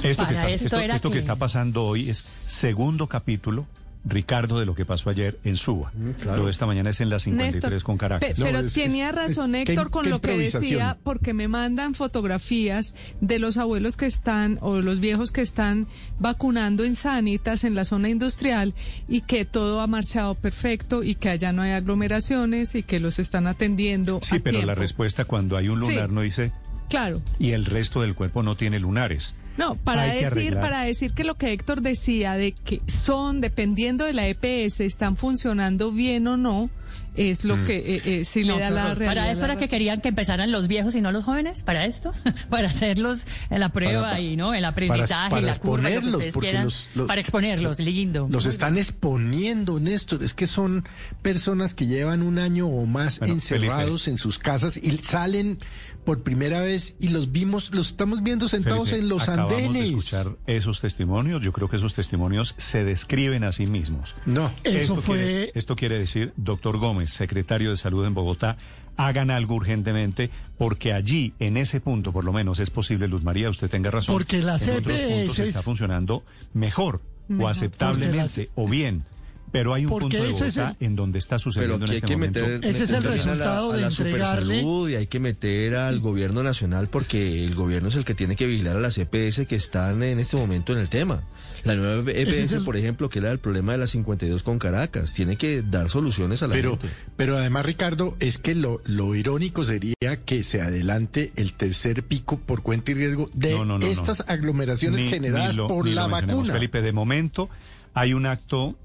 Speaker 1: Esto, que está,
Speaker 45: esto
Speaker 1: esto-
Speaker 45: era
Speaker 1: esto que
Speaker 45: que-
Speaker 1: está pasando hoy es segundo capítulo, Ricardo, de lo que pasó ayer en Suba. Lo de esta mañana es en la 53
Speaker 24: Néstor,
Speaker 1: con Caracas.
Speaker 24: pe- pero tenía razón Héctor con lo que decía, porque me mandan fotografías de los abuelos que están o los viejos que están vacunando en Sanitas, en la zona industrial, y que todo ha marchado perfecto y que allá no hay aglomeraciones y que los están atendiendo.
Speaker 1: Sí,
Speaker 24: a
Speaker 1: pero la respuesta cuando hay un lunar
Speaker 24: Sí.
Speaker 1: no dice
Speaker 24: Claro.
Speaker 1: y el resto del cuerpo no tiene lunares.
Speaker 24: No, para decir,
Speaker 1: arreglar.
Speaker 24: para decir que lo que Héctor decía de que son, dependiendo de la EPS, están funcionando bien o no,
Speaker 20: es lo
Speaker 21: Mm.
Speaker 20: que eh, eh, sí
Speaker 21: No,
Speaker 20: le da la realidad.
Speaker 21: Para esto era que querían que empezaran los viejos y no los jóvenes, para esto, para hacerlos en la prueba
Speaker 3: Para-
Speaker 21: y no el aprendizaje,
Speaker 3: para
Speaker 21: y la curva, lo que
Speaker 3: exponerlos, porque
Speaker 21: quieran,
Speaker 3: los- los-
Speaker 21: para exponerlos, lindo.
Speaker 3: Los están exponiendo, Néstor. Es que son personas que llevan un año o más
Speaker 1: Bueno,
Speaker 3: encerrados en sus casas y salen por primera vez y los vimos, los estamos viendo sentados
Speaker 1: Felipe,
Speaker 3: en los
Speaker 1: acabamos
Speaker 3: andenes.
Speaker 1: de escuchar esos testimonios. Yo creo que esos testimonios se describen a sí mismos.
Speaker 3: No,
Speaker 2: Eso
Speaker 1: esto
Speaker 2: fue-
Speaker 1: Quiere, esto quiere decir, doctor Gómez, secretario de Salud en Bogotá, hagan algo urgentemente, porque allí, en ese punto, por lo menos, es posible, Luz María, usted tenga razón.
Speaker 2: Porque las
Speaker 1: en otros puntos
Speaker 2: EPS
Speaker 1: está funcionando mejor,
Speaker 2: Mejor.
Speaker 1: o aceptablemente, o bien. Pero hay un
Speaker 2: Porque
Speaker 1: punto de
Speaker 2: ese es
Speaker 1: Bogotá
Speaker 2: el-
Speaker 1: en donde está sucediendo en
Speaker 19: hay
Speaker 1: este
Speaker 19: que
Speaker 1: momento.
Speaker 19: meter,
Speaker 2: Ese es el resultado
Speaker 19: a la,
Speaker 2: de
Speaker 19: a la
Speaker 2: entregarle-
Speaker 19: supersalud y hay que meter al gobierno nacional porque el gobierno es el que tiene que vigilar a las EPS que están en este momento en el tema. La nueva EPS,
Speaker 2: es el-
Speaker 19: por ejemplo, que era el problema de las 52 con Caracas, tiene que dar soluciones a la
Speaker 3: Pero,
Speaker 19: gente.
Speaker 3: pero además, Ricardo, es que lo, lo irónico sería que se adelante el tercer pico por cuenta y riesgo de
Speaker 1: No, no, no, no.
Speaker 3: estas aglomeraciones
Speaker 1: Ni-
Speaker 3: generadas
Speaker 1: ni lo-
Speaker 3: por la vacuna.
Speaker 1: Felipe, de momento hay un acto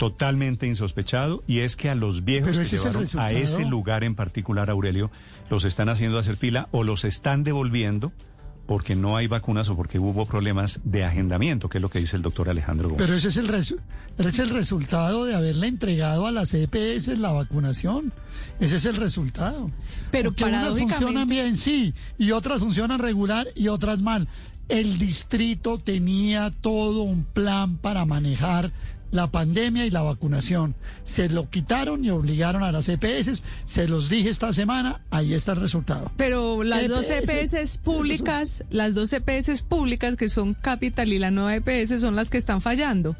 Speaker 1: totalmente insospechado y es que a los viejos que llevaron a ese lugar en particular, Aurelio, los están haciendo hacer fila o los están devolviendo porque no hay vacunas o porque hubo problemas de agendamiento, que es lo que dice el doctor Alejandro Gómez.
Speaker 2: Pero ese es el resu- ese es el resultado de haberle entregado a las EPS la vacunación. Ese es el resultado.
Speaker 20: Pero
Speaker 2: Porque unas funcionan bien, sí, y otras funcionan regular y otras mal. El distrito tenía todo un plan para manejar la pandemia y la vacunación. Se lo quitaron y obligaron a las EPS. Se los dije esta semana, ahí está el resultado.
Speaker 20: Pero las dos
Speaker 2: EPS,
Speaker 20: EPS públicas, las dos EPS públicas que son Capital y la nueva EPS son las que están fallando.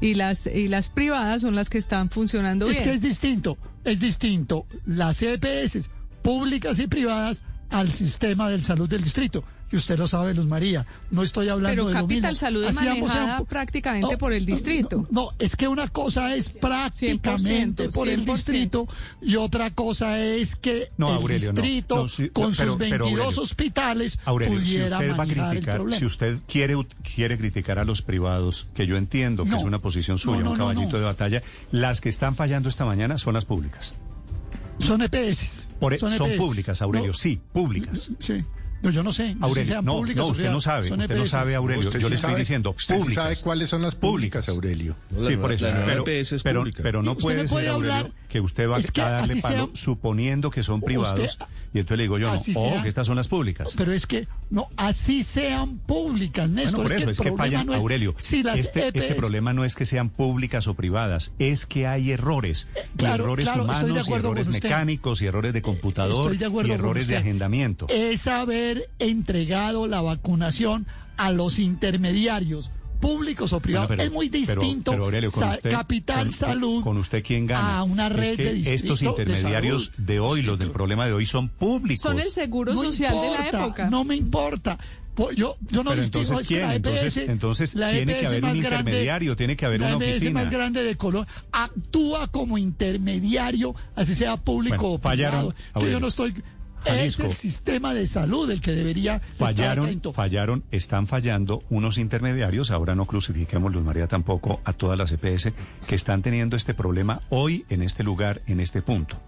Speaker 20: Y las, y las privadas son las que están funcionando
Speaker 2: Es
Speaker 20: bien.
Speaker 2: que es distinto, es distinto las EPS públicas y privadas al sistema de salud del distrito. Y usted lo sabe, Luz María. No estoy hablando
Speaker 20: Pero
Speaker 2: de lo
Speaker 20: Capital
Speaker 2: mismo.
Speaker 20: Salud es manejada
Speaker 2: un-
Speaker 20: prácticamente
Speaker 2: No,
Speaker 20: por el distrito.
Speaker 2: No, es que una cosa es prácticamente
Speaker 20: 100%,
Speaker 2: por el
Speaker 20: 100%.
Speaker 2: distrito y otra cosa es que
Speaker 1: No,
Speaker 2: el
Speaker 1: Aurelio,
Speaker 2: distrito con
Speaker 1: pero-
Speaker 2: sus
Speaker 1: pero,
Speaker 2: 22
Speaker 1: Aurelio,
Speaker 2: hospitales
Speaker 1: Aurelio, si
Speaker 2: pudiera
Speaker 1: usted va a
Speaker 2: manejar el
Speaker 1: criticar,
Speaker 2: problema.
Speaker 1: si usted quiere, quiere criticar a los privados, que yo entiendo que
Speaker 2: No.
Speaker 1: es una posición suya,
Speaker 2: No, no,
Speaker 1: un caballito
Speaker 2: no.
Speaker 1: de batalla, las que están fallando esta mañana son las públicas.
Speaker 2: Son EPS.
Speaker 1: Por e- son,
Speaker 2: EPS.
Speaker 1: públicas, Aurelio,
Speaker 2: No,
Speaker 1: sí, públicas.
Speaker 2: Sí. No, yo no sé. No sé si
Speaker 1: Aurelio,
Speaker 2: sean
Speaker 1: no,
Speaker 2: públicas
Speaker 1: no, usted no sabe,
Speaker 2: Son
Speaker 1: usted no sabe, Aurelio,
Speaker 3: Usted
Speaker 1: yo
Speaker 3: sí
Speaker 1: le estoy
Speaker 3: sabe-
Speaker 1: diciendo
Speaker 3: usted sí
Speaker 1: públicas.
Speaker 3: sabe cuáles son las públicas, Aurelio.
Speaker 19: La
Speaker 1: sí, por eso.
Speaker 19: la
Speaker 1: pero,
Speaker 19: EPS es
Speaker 1: pero, pero no puede ser,
Speaker 2: puede
Speaker 1: Aurelio,
Speaker 2: hablar-
Speaker 1: que usted va
Speaker 2: es que
Speaker 1: a darle palo
Speaker 2: sea-
Speaker 1: suponiendo que son privados.
Speaker 2: Usted-
Speaker 1: y entonces le digo yo, no, oh, que estas son las públicas.
Speaker 2: Pero es que, no, así sean públicas, Néstor.
Speaker 1: Bueno, por
Speaker 2: es
Speaker 1: eso
Speaker 2: que
Speaker 1: es
Speaker 2: el
Speaker 1: que
Speaker 2: problema
Speaker 1: fallan,
Speaker 2: no es
Speaker 1: Aurelio.
Speaker 2: si las
Speaker 1: este, este
Speaker 2: EPS
Speaker 1: problema no es que sean públicas o privadas, es que hay errores. y
Speaker 2: claro,
Speaker 1: errores
Speaker 2: claro,
Speaker 1: humanos, y errores mecánicos, y errores de computador, y errores de agendamiento.
Speaker 2: es haber entregado la vacunación a los intermediarios públicos o privados.
Speaker 1: Bueno, pero-
Speaker 2: es muy distinto
Speaker 1: pero, Aurelio, con
Speaker 2: sa-
Speaker 1: usted-
Speaker 2: capital
Speaker 1: con-
Speaker 2: salud
Speaker 1: Con usted, ¿quién gana?
Speaker 2: a una
Speaker 1: Es
Speaker 2: red
Speaker 1: que
Speaker 2: de distrito
Speaker 1: Estos intermediarios de, hoy, los del problema de hoy, son públicos.
Speaker 20: Son el seguro
Speaker 2: No
Speaker 20: social de la época.
Speaker 2: No me importa. Po- Yo, yo no
Speaker 1: Pero
Speaker 2: distingo
Speaker 1: entonces,
Speaker 2: es que
Speaker 1: ¿quién?
Speaker 2: la EPS,
Speaker 1: Entonces- entonces
Speaker 2: la
Speaker 1: tiene que
Speaker 2: EPS
Speaker 1: haber un
Speaker 2: grande-
Speaker 1: intermediario, tiene que haber
Speaker 2: la
Speaker 1: una
Speaker 2: EPS
Speaker 1: oficina.
Speaker 2: más grande de Colombia actúa como intermediario, así sea público
Speaker 1: Bueno,
Speaker 2: o
Speaker 1: fallaron,
Speaker 2: privado. Que yo no estoy.
Speaker 1: Jalisco.
Speaker 2: Es el sistema de salud el que debería estar
Speaker 1: Fallaron,
Speaker 2: atento.
Speaker 1: fallaron, están fallando unos intermediarios, ahora no crucifiquemos, Luz María, tampoco a todas las EPS que están teniendo este problema hoy en este lugar, en este punto.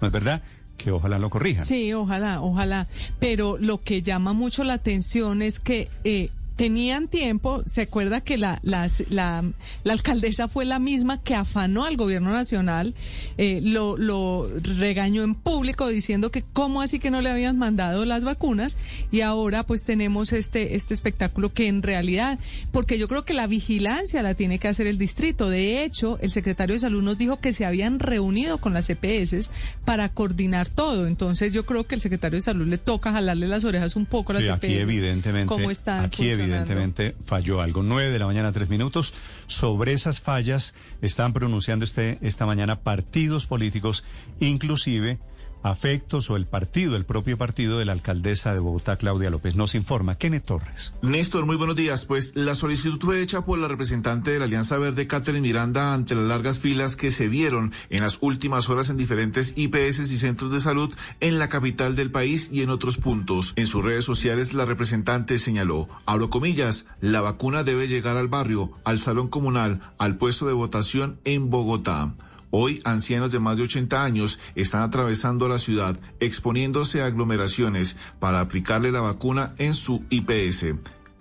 Speaker 1: ¿No es verdad? Que ojalá lo corrijan.
Speaker 20: Sí, ojalá, ojalá. Pero lo que llama mucho la atención es que eh, tenían tiempo, se acuerda que la, la, la, la alcaldesa fue la misma que afanó al gobierno nacional, eh, lo, lo regañó en público diciendo que cómo así que no le habían mandado las vacunas y ahora pues tenemos este, este espectáculo que en realidad, porque yo creo que la vigilancia la tiene que hacer el distrito. De hecho, el secretario de salud nos dijo que se habían reunido con las EPS para coordinar todo. Entonces yo creo que el secretario de salud le toca jalarle las orejas un poco a las
Speaker 1: Sí,
Speaker 20: EPS.
Speaker 1: aquí evidentemente,
Speaker 20: cómo están
Speaker 1: aquí. Evidentemente falló algo. 9 de la mañana, tres minutos. Sobre esas fallas están pronunciando este, esta mañana partidos políticos, inclusive afectos o el partido, el propio partido de la alcaldesa de Bogotá, Claudia López. Nos informa Kenneth Torres.
Speaker 53: Néstor, muy buenos días. Pues la solicitud fue hecha por la representante de la Alianza Verde, Catherine Miranda, ante las largas filas que se vieron en las últimas horas en diferentes IPS y centros de salud en la capital del país y en otros puntos. En sus redes sociales, la representante señaló, abro comillas, la vacuna debe llegar al barrio, al salón comunal, al puesto de votación en Bogotá. Hoy, ancianos de más de 80 años están atravesando la ciudad, exponiéndose a aglomeraciones para aplicarle la vacuna en su IPS.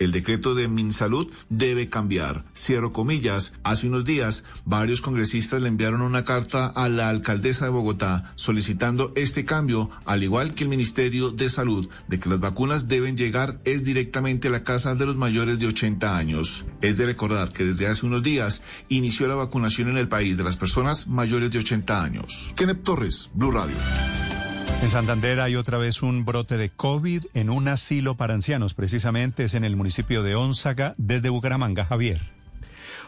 Speaker 53: El decreto de Minsalud debe cambiar. Cierro comillas. Hace unos días, varios congresistas le enviaron una carta a la alcaldesa de Bogotá solicitando este cambio, al igual que el Ministerio de Salud, de que las vacunas deben llegar es directamente a la casa de los mayores de 80 años. Es de recordar que desde hace unos días inició la vacunación en el país de las personas mayores de 80 años. Kenneth Torres, Blue Radio.
Speaker 1: En Santander hay otra vez un brote de COVID en un asilo para ancianos, precisamente es en el municipio de Onzaga, desde Bucaramanga, Javier.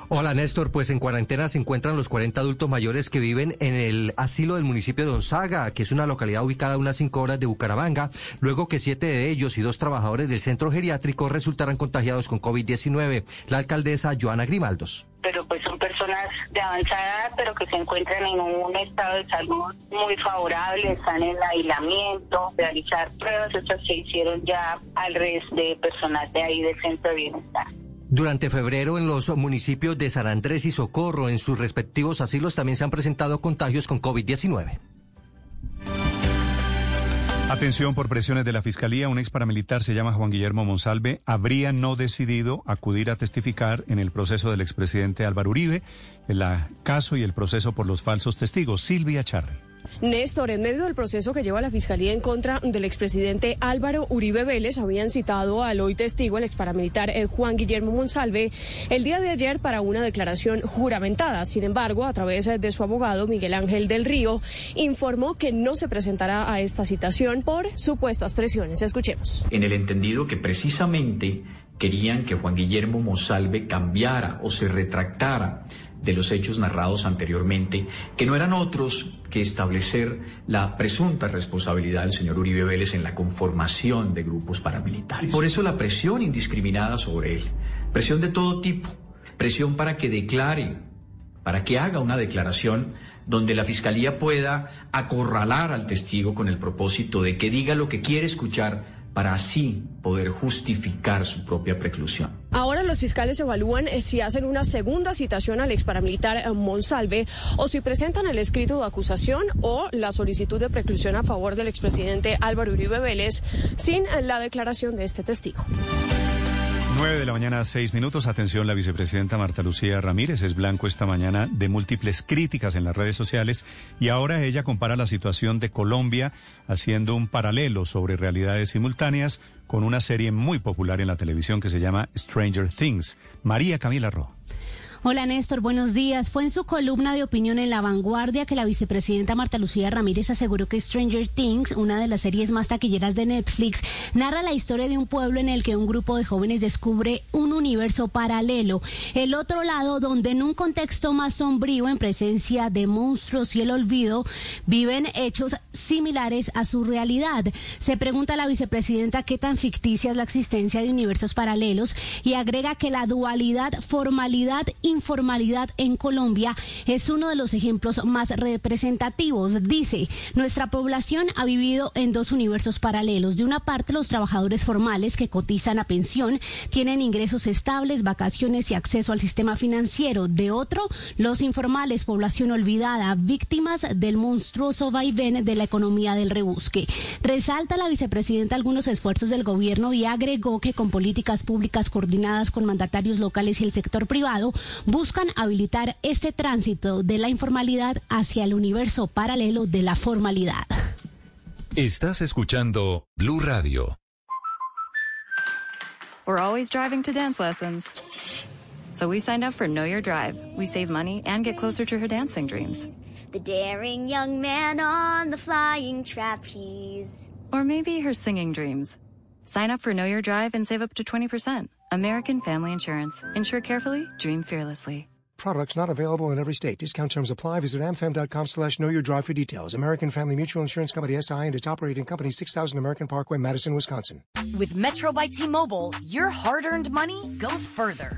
Speaker 54: Hola Néstor, pues en cuarentena se encuentran los 40 adultos mayores que viven en el asilo del municipio de Onzaga, que es una localidad ubicada a unas 5 horas de Bucaramanga, luego que siete de ellos y dos trabajadores del centro geriátrico resultaran contagiados con COVID-19. La alcaldesa Joana Grimaldos
Speaker 55: pero pues son personas de avanzada edad, pero que se encuentran en un estado de salud muy favorable, están en aislamiento, realizar pruebas, estas se hicieron ya al de personas de ahí del centro de bienestar.
Speaker 54: Durante febrero en los municipios de San Andrés y Socorro, en sus respectivos asilos, también se han presentado contagios con COVID-19.
Speaker 1: Atención por presiones de la Fiscalía, un ex paramilitar se llama Juan Guillermo Monsalve, habría no decidido acudir a testificar en el proceso del expresidente Álvaro Uribe, el caso y el proceso por los falsos testigos. Silvia Charre.
Speaker 56: Néstor, en medio del proceso que lleva la Fiscalía en contra del expresidente Álvaro Uribe Vélez, habían citado al hoy testigo, el ex paramilitar eh, Juan Guillermo Monsalve, el día de ayer para una declaración juramentada. Sin embargo, a través de su abogado, Miguel Ángel del Río, informó que no se presentará a esta citación por supuestas presiones. Escuchemos.
Speaker 57: En el entendido que precisamente querían que Juan Guillermo Monsalve cambiara o se retractara de los hechos narrados anteriormente, que no eran otros que establecer la presunta responsabilidad del señor Uribe Vélez en la conformación de grupos paramilitares. Por eso la presión indiscriminada sobre él, presión de todo tipo, presión para que declare, para que haga una declaración donde la fiscalía pueda acorralar al testigo con el propósito de que diga lo que quiere escuchar para así poder justificar su propia preclusión.
Speaker 56: Ahora los fiscales evalúan eh, si hacen una segunda citación al ex paramilitar eh, Monsalve o si presentan el escrito de acusación o la solicitud de preclusión a favor del expresidente Álvaro Uribe Vélez sin eh, la declaración de este testigo.
Speaker 1: 9 de la mañana, seis minutos. Atención, la vicepresidenta Marta Lucía Ramírez es blanco esta mañana de múltiples críticas en las redes sociales y ahora ella compara la situación de Colombia haciendo un paralelo sobre realidades simultáneas con una serie muy popular en la televisión que se llama Stranger Things. María Camila Ro.
Speaker 58: Hola Néstor, buenos días. Fue en su columna de opinión en La Vanguardia que la vicepresidenta Marta Lucía Ramírez aseguró que Stranger Things, una de las series más taquilleras de Netflix, narra la historia de un pueblo en el que un grupo de jóvenes descubre un universo paralelo, el otro lado donde en un contexto más sombrío, en presencia de monstruos y el olvido, viven hechos similares a su realidad. Se pregunta la vicepresidenta qué tan ficticia es la existencia de universos paralelos y agrega que la dualidad, formalidad y informalidad en Colombia es uno de los ejemplos más representativos. Dice, nuestra población ha vivido en dos universos paralelos. De una parte, los trabajadores formales que cotizan a pensión tienen ingresos estables, vacaciones y acceso al sistema financiero. De otro, los informales, población olvidada, víctimas del monstruoso vaivén de la economía del rebusque. Resalta la vicepresidenta algunos esfuerzos del gobierno y agregó que con políticas públicas coordinadas con mandatarios locales y el sector privado, buscan habilitar este tránsito de la informalidad hacia el universo paralelo de la formalidad.
Speaker 7: Estás escuchando Blue Radio.
Speaker 17: We're always driving to dance lessons. So we signed up for Know Your Drive. We save money and get closer to her dancing dreams.
Speaker 59: The daring young man on the flying trapeze.
Speaker 17: Or maybe her singing dreams. Sign up for Know Your Drive and save up to 20%. American Family Insurance. Insure carefully, dream fearlessly.
Speaker 60: Products not available in every state. Discount terms apply. Visit amfam.com slash know your drive for details. American Family Mutual Insurance Company SI and its operating company 6000 American Parkway, Madison, Wisconsin.
Speaker 15: With Metro by T-Mobile, your hard-earned money goes further.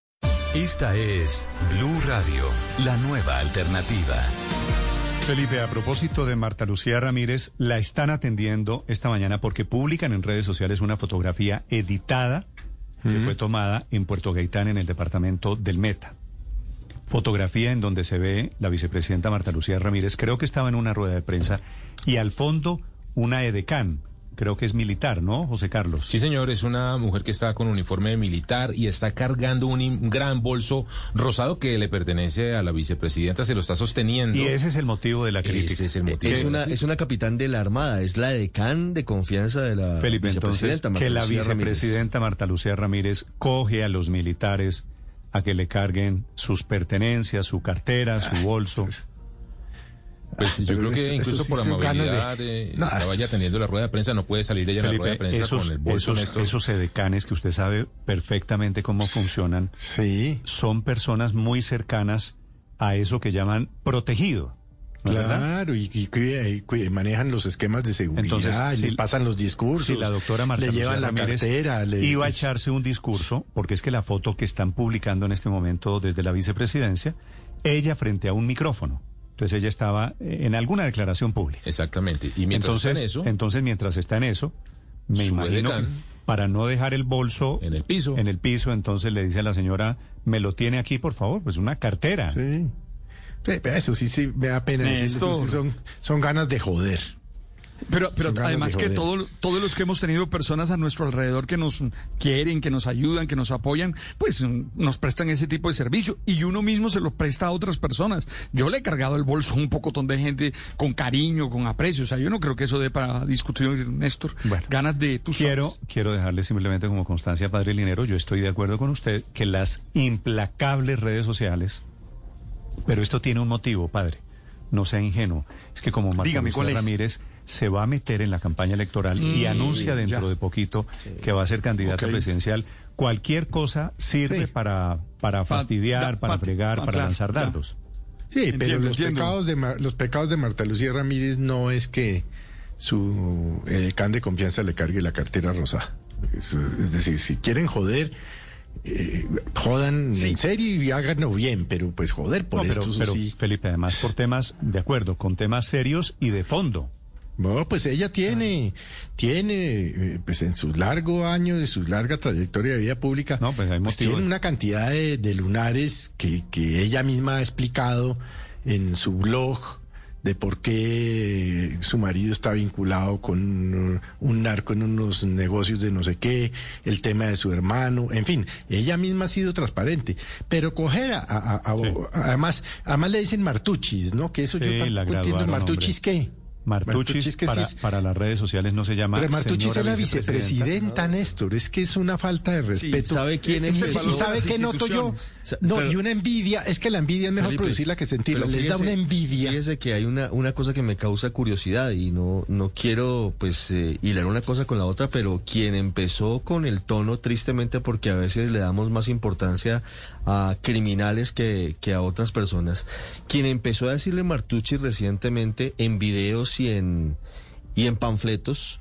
Speaker 7: Esta es Blue Radio, la nueva alternativa.
Speaker 1: Felipe, a propósito de Marta Lucía Ramírez, la están atendiendo esta mañana porque publican en redes sociales una fotografía editada que fue tomada en Puerto Gaitán, en el departamento del Meta. Fotografía en donde se ve la vicepresidenta Marta Lucía Ramírez, creo que estaba en una rueda de prensa, y al fondo una edecán, creo que es militar, ¿no, José Carlos?
Speaker 61: Sí, señor, es una mujer que está con uniforme militar y está cargando un, un gran bolso rosado que le pertenece a la vicepresidenta, se lo está sosteniendo.
Speaker 1: Y ese es el motivo de la crítica.
Speaker 61: Ese es el motivo.
Speaker 19: Es una, es una capitán de la Armada, es la decán de confianza de la
Speaker 1: Felipe, entonces,
Speaker 19: vicepresidenta. Marta
Speaker 1: que la
Speaker 19: Lucía Ramírez.
Speaker 1: vicepresidenta Marta Lucía Ramírez coge a los militares a que le carguen sus pertenencias, su cartera, su bolso.
Speaker 61: Pues yo
Speaker 3: Pero
Speaker 61: creo que
Speaker 3: esto-
Speaker 61: incluso
Speaker 3: sí
Speaker 61: por
Speaker 3: ganas de-
Speaker 61: amabilidad eh,
Speaker 3: No,
Speaker 61: estaba ya teniendo la rueda de prensa, no puede salir ella en la rueda de
Speaker 1: Felipe,
Speaker 61: prensa
Speaker 1: esos,
Speaker 61: con el bolso
Speaker 1: esos, esos edecanes que usted sabe perfectamente cómo funcionan, son personas muy cercanas a eso que llaman protegido.
Speaker 3: Claro, y, y y manejan los esquemas de seguridad,
Speaker 1: Entonces,
Speaker 3: les
Speaker 1: si-
Speaker 3: pasan los discursos,
Speaker 1: Si la doctora Marta
Speaker 3: le llevan la cartera, le-
Speaker 1: iba a echarse un discurso, porque es que la foto que están publicando en este momento desde la vicepresidencia, ella frente a un micrófono. Entonces ella estaba eh, en alguna declaración pública.
Speaker 61: Exactamente. Y mientras
Speaker 1: entonces,
Speaker 61: está en eso,
Speaker 1: entonces mientras está en eso, me imagino para no dejar el bolso
Speaker 61: en el piso,
Speaker 1: en el piso, entonces le dice a la señora, me lo tiene aquí, por favor, pues una cartera.
Speaker 3: Sí. Sí, pero eso sí, sí, me da pena eso sí son, son ganas de joder.
Speaker 62: Pero, además
Speaker 3: de
Speaker 62: que todo- todos los que hemos tenido personas a nuestro alrededor que nos quieren, que nos ayudan, que nos apoyan, pues mm, nos prestan ese tipo de servicio y uno mismo se lo presta a otras personas. Yo le he cargado el bolso a un pocotón de gente con cariño, con aprecio. O sea, yo no creo que eso dé para discutir, Néstor. Ganas de tus
Speaker 1: Quiero, quiero dejarle simplemente como constancia, Padre Linero, yo estoy de acuerdo con usted que las implacables redes sociales, pero esto tiene un motivo, Padre, no sea ingenuo, es que como
Speaker 62: Dígame, ¿cuál es?
Speaker 1: Se va a meter en la campaña electoral y anuncia dentro
Speaker 62: ya.
Speaker 1: de poquito que va a ser candidata
Speaker 62: Ok.
Speaker 1: presidencial, cualquier cosa sirve
Speaker 3: Sí.
Speaker 1: para, para fastidiar,
Speaker 3: da-
Speaker 1: para
Speaker 3: pa-
Speaker 1: fregar,
Speaker 3: pa-
Speaker 1: para
Speaker 3: claro,
Speaker 1: lanzar dardos.
Speaker 3: Sí, pero
Speaker 62: Entiendo,
Speaker 3: los
Speaker 62: entiendo.
Speaker 3: pecados, de Mar- los pecados de Marta Lucía Ramírez no es que su edecán de confianza le cargue la cartera rosa. Es, es decir, si quieren joder, eh, jodan en serio y háganlo bien, pero pues joder, por
Speaker 1: No, pero,
Speaker 3: esto
Speaker 1: pero,
Speaker 3: sí.
Speaker 1: Felipe, además por temas, de acuerdo, con temas serios y de fondo.
Speaker 3: No, pues ella tiene, tiene, eh, pues en sus largos años, de su larga trayectoria de vida pública, pues
Speaker 1: motivos.
Speaker 3: tiene una cantidad de, de lunares que, que ella misma ha explicado en su blog de por qué su marido está vinculado con uh, un narco en unos negocios de no sé qué, el tema de su hermano, en fin, ella misma ha sido transparente, pero coger a, a- a- a- además, además le dicen martuchis, ¿no? Que eso
Speaker 1: Sí,
Speaker 3: yo tampoco entiendo, martuchis qué.
Speaker 1: Martuchis,
Speaker 3: que sí
Speaker 1: para,
Speaker 3: es-
Speaker 1: para las redes sociales no se llama.
Speaker 3: pero Martuchis
Speaker 1: señora
Speaker 3: es la
Speaker 1: vicepresidenta.
Speaker 3: vicepresidenta, Néstor. Es que es una falta de respeto.
Speaker 19: ¿sabe quién
Speaker 3: Y-
Speaker 19: es
Speaker 3: y-
Speaker 19: el
Speaker 3: ¿Y
Speaker 19: valor
Speaker 3: sabe qué noto yo? No,
Speaker 19: Pero-
Speaker 3: y una envidia. Es que la envidia es mejor
Speaker 19: Felipe,
Speaker 3: producirla que sentirla. Les da
Speaker 19: fíjese-
Speaker 3: una envidia.
Speaker 19: Fíjese que hay una, una cosa que me causa curiosidad y no, no quiero pues eh, hilar una cosa con la otra, pero quien empezó con el tono, tristemente porque a veces le damos más importancia a criminales que, que a otras personas, quien empezó a decirle Martucci recientemente en videos y en, y en panfletos,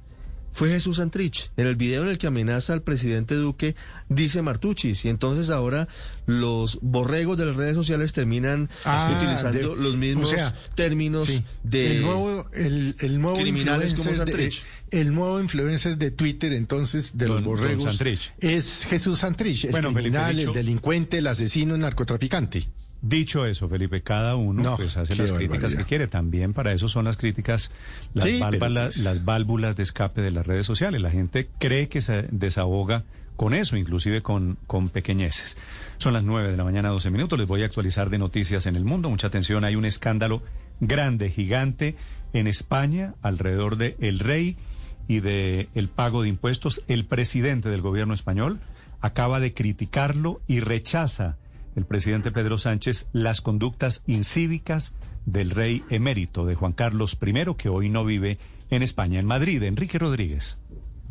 Speaker 19: fue Jesús Santrich. En el video en el que amenaza al presidente Duque, dice Martuchis. Y entonces ahora los borregos de las redes sociales terminan
Speaker 3: Ah,
Speaker 19: utilizando
Speaker 3: de-
Speaker 19: los mismos
Speaker 3: o sea,
Speaker 19: términos
Speaker 3: Sí.
Speaker 19: de
Speaker 3: el nuevo, el, el nuevo
Speaker 19: criminales como
Speaker 3: influencer de-
Speaker 19: Santrich.
Speaker 3: el nuevo influencer de Twitter entonces de los
Speaker 1: Don-
Speaker 3: borregos es Jesús Santrich, el
Speaker 1: Bueno, Felipe,
Speaker 3: criminal,
Speaker 1: dicho-
Speaker 3: el delincuente, el asesino, el narcotraficante.
Speaker 1: Dicho eso, Felipe, cada uno
Speaker 3: No,
Speaker 1: pues hace las críticas
Speaker 3: barbaridad.
Speaker 1: que quiere. También para eso son las críticas, las,
Speaker 3: Sí,
Speaker 1: válvulas,
Speaker 3: pues-
Speaker 1: las válvulas de escape de las redes sociales. La gente cree que se desahoga con eso, inclusive con, con pequeñeces. Son las 9 de la mañana, 12 minutos. Les voy a actualizar de noticias en el mundo. Mucha atención, hay un escándalo grande, gigante en España alrededor de el rey y de el pago de impuestos. El presidente del gobierno español acaba de criticarlo y rechaza el presidente Pedro Sánchez las conductas incívicas del rey emérito de Juan Carlos I, que hoy no vive en España, en Madrid. Enrique Rodríguez.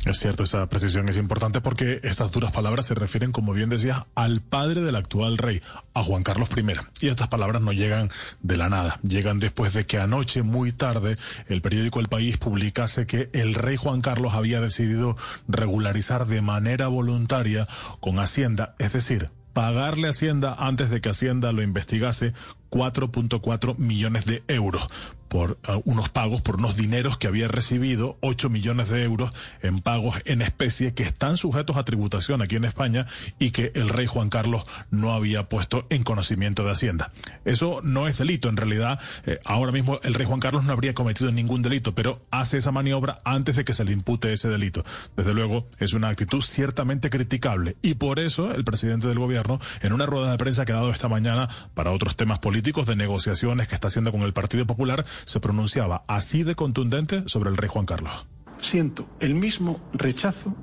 Speaker 27: Es cierto, esa precisión es importante porque estas duras palabras se refieren, como bien decías, al padre del actual rey, a Juan Carlos I. Y estas palabras no llegan de la nada, llegan después de que anoche, muy tarde, el periódico El País publicase que el rey Juan Carlos había decidido regularizar de manera voluntaria con Hacienda, es decir, pagarle a Hacienda antes de que Hacienda lo investigase 4.4 millones de euros por uh, unos pagos, por unos dineros que había recibido, 8 millones de euros en pagos en especie que están sujetos a tributación aquí en España y que el rey Juan Carlos no había puesto en conocimiento de Hacienda. Eso no es delito, en realidad eh, ahora mismo el rey Juan Carlos no habría cometido ningún delito, pero hace esa maniobra antes de que se le impute ese delito. Desde luego es una actitud ciertamente criticable y por eso el presidente del gobierno en una rueda de prensa que ha dado esta mañana para otros temas políticos de negociaciones que está haciendo con el Partido Popular se pronunciaba así de contundente sobre el rey Juan Carlos.
Speaker 63: Siento el mismo rechazo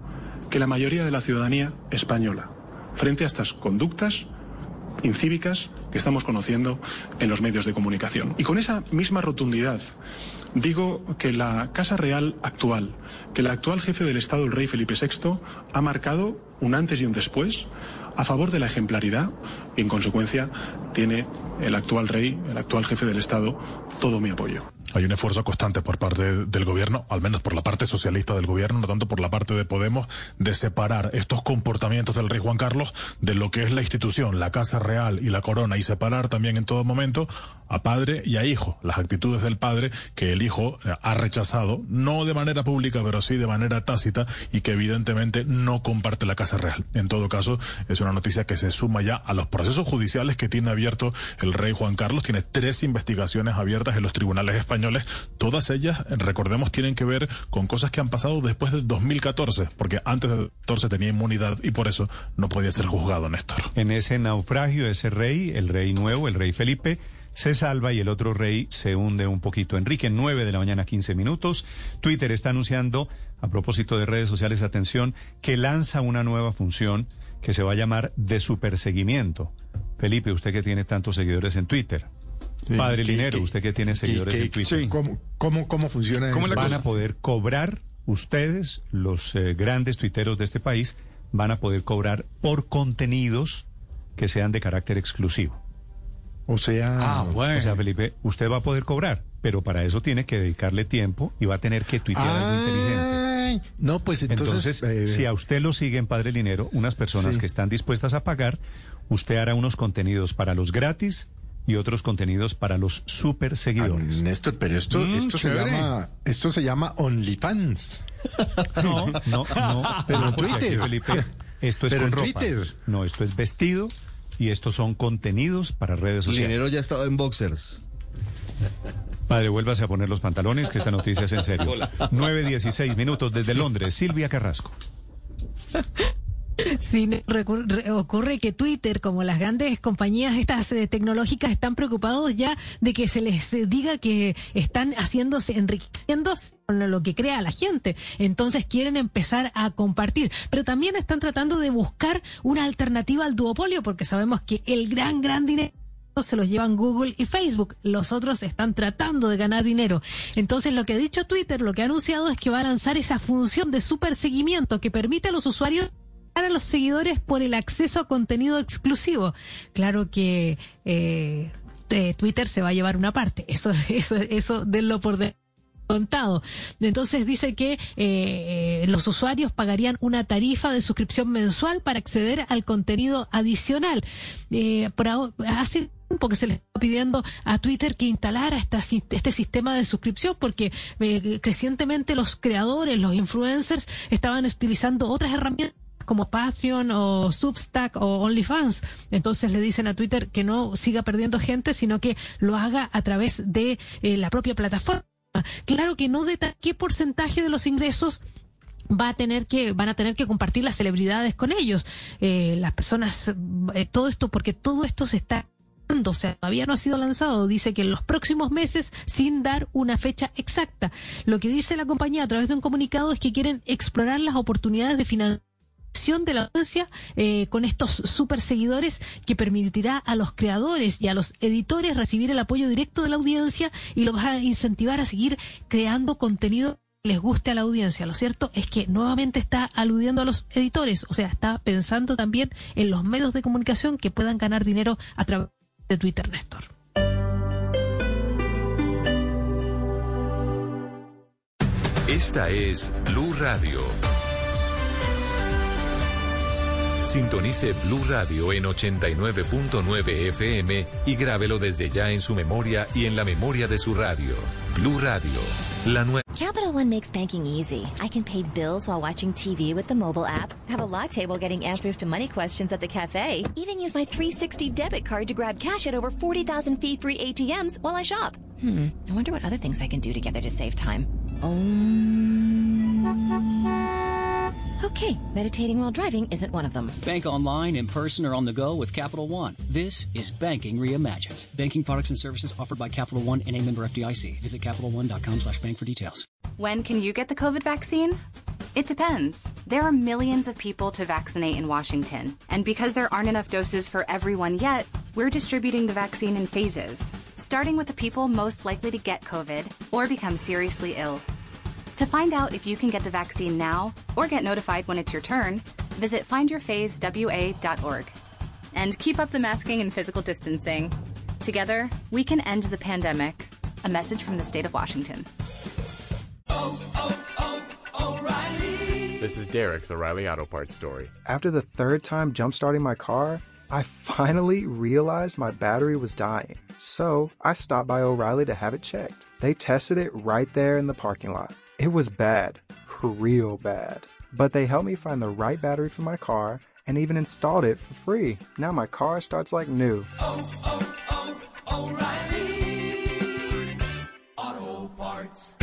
Speaker 63: que la mayoría de la ciudadanía española frente a estas conductas incívicas que estamos conociendo en los medios de comunicación. Y con esa misma rotundidad digo que la Casa Real actual, que el actual jefe del Estado, el rey Felipe VI, ha marcado un antes y un después a favor de la ejemplaridad y en consecuencia tiene el actual rey, el actual jefe del Estado, todo mi apoyo.
Speaker 27: Hay un esfuerzo constante por parte del gobierno, al menos por la parte socialista del gobierno, no tanto por la parte de Podemos, de separar estos comportamientos del rey Juan Carlos de lo que es la institución, la Casa Real y la Corona, y separar también en todo momento a padre y a hijo, las actitudes del padre que el hijo eh, ha rechazado, no de manera pública, pero sí de manera tácita, y que evidentemente no comparte la Casa Real. En todo caso, es una noticia que se suma ya a los procesos judiciales que tiene abierto el rey Juan Carlos. Tiene tres investigaciones abiertas en los tribunales españoles todas ellas, recordemos, tienen que ver con cosas que han pasado después del 2014, porque antes del 2014 tenía inmunidad y por eso no podía ser juzgado, Néstor.
Speaker 1: En ese naufragio, ese rey, el rey nuevo, el rey Felipe, se salva y el otro rey se hunde un poquito. Enrique, 9 de la mañana, 15 minutos. Twitter está anunciando, a propósito de redes sociales, atención, que lanza una nueva función que se va a llamar de superseguimiento. Felipe, usted que tiene tantos seguidores en Twitter. Padre Linero, usted que tiene seguidores en Twitter.
Speaker 3: ¿Cómo, cómo, cómo funciona
Speaker 1: ¿Cómo Van a poder cobrar ustedes, los eh, grandes tuiteros de este país, van a poder cobrar por contenidos que sean de carácter exclusivo.
Speaker 3: O sea,
Speaker 1: ah, bueno. o sea, Felipe, usted va a poder cobrar, pero para eso tiene que dedicarle tiempo y va a tener que tuitear algo inteligente.
Speaker 3: No, pues entonces,
Speaker 1: eh, si a usted lo siguen, Padre Linero, unas personas que están dispuestas a pagar, usted hará unos contenidos para los gratis y otros contenidos para los super seguidores.
Speaker 3: Ah, Néstor, pero esto, mm, esto se llama esto se llama OnlyFans.
Speaker 1: No, no, no.
Speaker 3: Pero Twitter,
Speaker 1: Felipe, esto es con ropa. No, esto es vestido y estos son contenidos para redes sociales.
Speaker 19: El dinero ya estado en boxers.
Speaker 1: Padre, vuélvase a poner los pantalones, que esta noticia es en serio. 9.16 minutos desde Londres. Silvia Carrasco.
Speaker 64: Sí, ocurre que Twitter, como las grandes compañías estas eh, tecnológicas, están preocupados ya de que se les eh, diga que están haciéndose, enriqueciéndose con lo que crea la gente. Entonces quieren empezar a compartir. Pero también están tratando de buscar una alternativa al duopolio, porque sabemos que el gran, gran dinero se los llevan Google y Facebook. Los otros están tratando de ganar dinero. Entonces, lo que ha dicho Twitter, lo que ha anunciado es que va a lanzar esa función de super seguimiento que permite a los usuarios a los seguidores por el acceso a contenido exclusivo. Claro que eh, Twitter se va a llevar una parte. Eso, eso, eso, denlo por de contado. Entonces dice que eh, los usuarios pagarían una tarifa de suscripción mensual para acceder al contenido adicional. Eh, por hace tiempo que se le está pidiendo a Twitter que instalara este sistema de suscripción porque eh, crecientemente los creadores, los influencers estaban utilizando otras herramientas como Patreon o Substack o OnlyFans. Entonces le dicen a Twitter que no siga perdiendo gente, sino que lo haga a través de eh, la propia plataforma. Claro que no de qué porcentaje de los ingresos va a tener que van a tener que compartir las celebridades con ellos eh, las personas eh, todo esto porque todo esto se está o sea, todavía no ha sido lanzado. Dice que en los próximos meses, sin dar una fecha exacta. Lo que dice la compañía a través de un comunicado es que quieren explorar las oportunidades de financiación de la audiencia eh, con estos super seguidores que permitirá a los creadores y a los editores recibir el apoyo directo de la audiencia y los va a incentivar a seguir creando contenido les guste a la audiencia. Lo cierto es que nuevamente está aludiendo a los editores, o sea, está pensando también en los medios de comunicación que puedan ganar dinero a través de Twitter, Néstor.
Speaker 7: Esta es Blue Radio. Sintonice Blue Radio en 89.9 FM y grábelo desde ya en su memoria y en la memoria de su radio. Blue Radio, la nueva.
Speaker 28: Capital One makes banking easy. I can pay bills while watching TV with the mobile app, have a latte while getting answers to money questions at the cafe, even use my 360 debit card to grab cash at over 40,000 fee free ATMs while I shop. Hmm, I wonder what other things I can do together to save time. Okay, meditating while driving isn't one of them.
Speaker 65: Bank online, in person, or on the go with Capital One. This is banking reimagined. Banking products and services offered by Capital One and a member FDIC. Visit CapitalOne.com slash bank for details.
Speaker 66: When can you get the COVID vaccine? It depends. There are millions of people to vaccinate in Washington. And because there aren't enough doses for everyone yet, we're distributing the vaccine in phases, starting with the people most likely to get COVID or become seriously ill. To find out if you can get the vaccine now or get notified when it's your turn, visit findyourphasewa.org. And keep up the masking and physical distancing. Together, we can end the pandemic. A message from the state of Washington.
Speaker 67: This is Derek's O'Reilly Auto Parts story.
Speaker 9: After the third time jump starting my car, I finally realized my battery was dying. So I stopped by O'Reilly to have it checked. They tested it right there in the parking lot. It was bad, real bad. But they helped me find the right battery for my car and even installed it for free. Now my car starts like new.
Speaker 68: Auto Parts.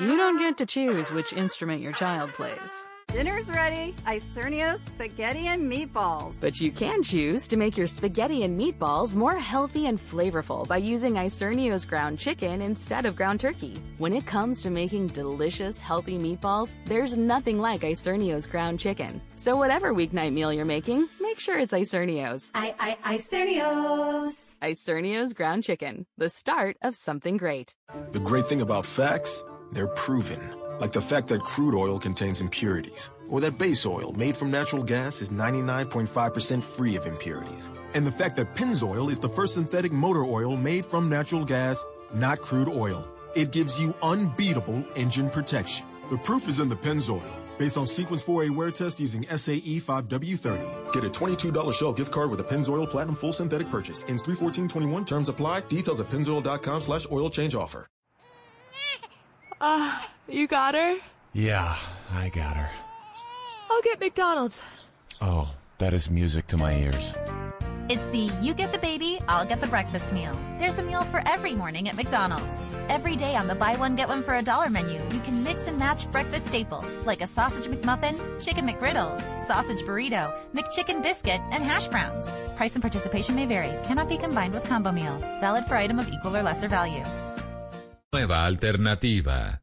Speaker 10: You don't get to choose which instrument your child plays.
Speaker 69: Dinner's ready. Isernio's spaghetti and meatballs.
Speaker 10: But you can choose to make your spaghetti and meatballs more healthy and flavorful by using Isernio's ground chicken instead of ground turkey. When it comes to making delicious, healthy meatballs, there's nothing like Isernio's ground chicken. So whatever weeknight meal you're making, make sure it's Isernio's.
Speaker 69: I, I, Isernio's.
Speaker 10: Isernio's ground chicken, the start of something great.
Speaker 70: The great thing about facts, they're proven. Like the fact that crude oil contains impurities, or that base oil made from natural gas is 99.5% free of impurities. And the fact that Pennzoil is the first synthetic motor oil made from natural gas, not crude oil. It gives you unbeatable engine protection. The proof is in the Pennzoil. Based on Sequence 4A wear test using SAE 5W30. Get a $22 Shell gift card with a Pennzoil Platinum Full Synthetic purchase. Ends 31421. Terms apply. Details at pennzoil.com slash oil change offer.
Speaker 71: Uh, you got her?
Speaker 67: Yeah, I got her.
Speaker 71: I'll get McDonald's.
Speaker 67: Oh, that is music to my ears.
Speaker 14: It's the you get the baby, I'll get the breakfast meal. There's a meal for every morning at McDonald's. Every day on the buy one get one for a dollar menu, you can mix and match breakfast staples like a sausage McMuffin, chicken McGriddles, sausage burrito, McChicken biscuit, and hash browns. Price and participation may vary. Cannot be combined with combo meal. Valid for item of equal or lesser value.
Speaker 7: Nueva alternativa.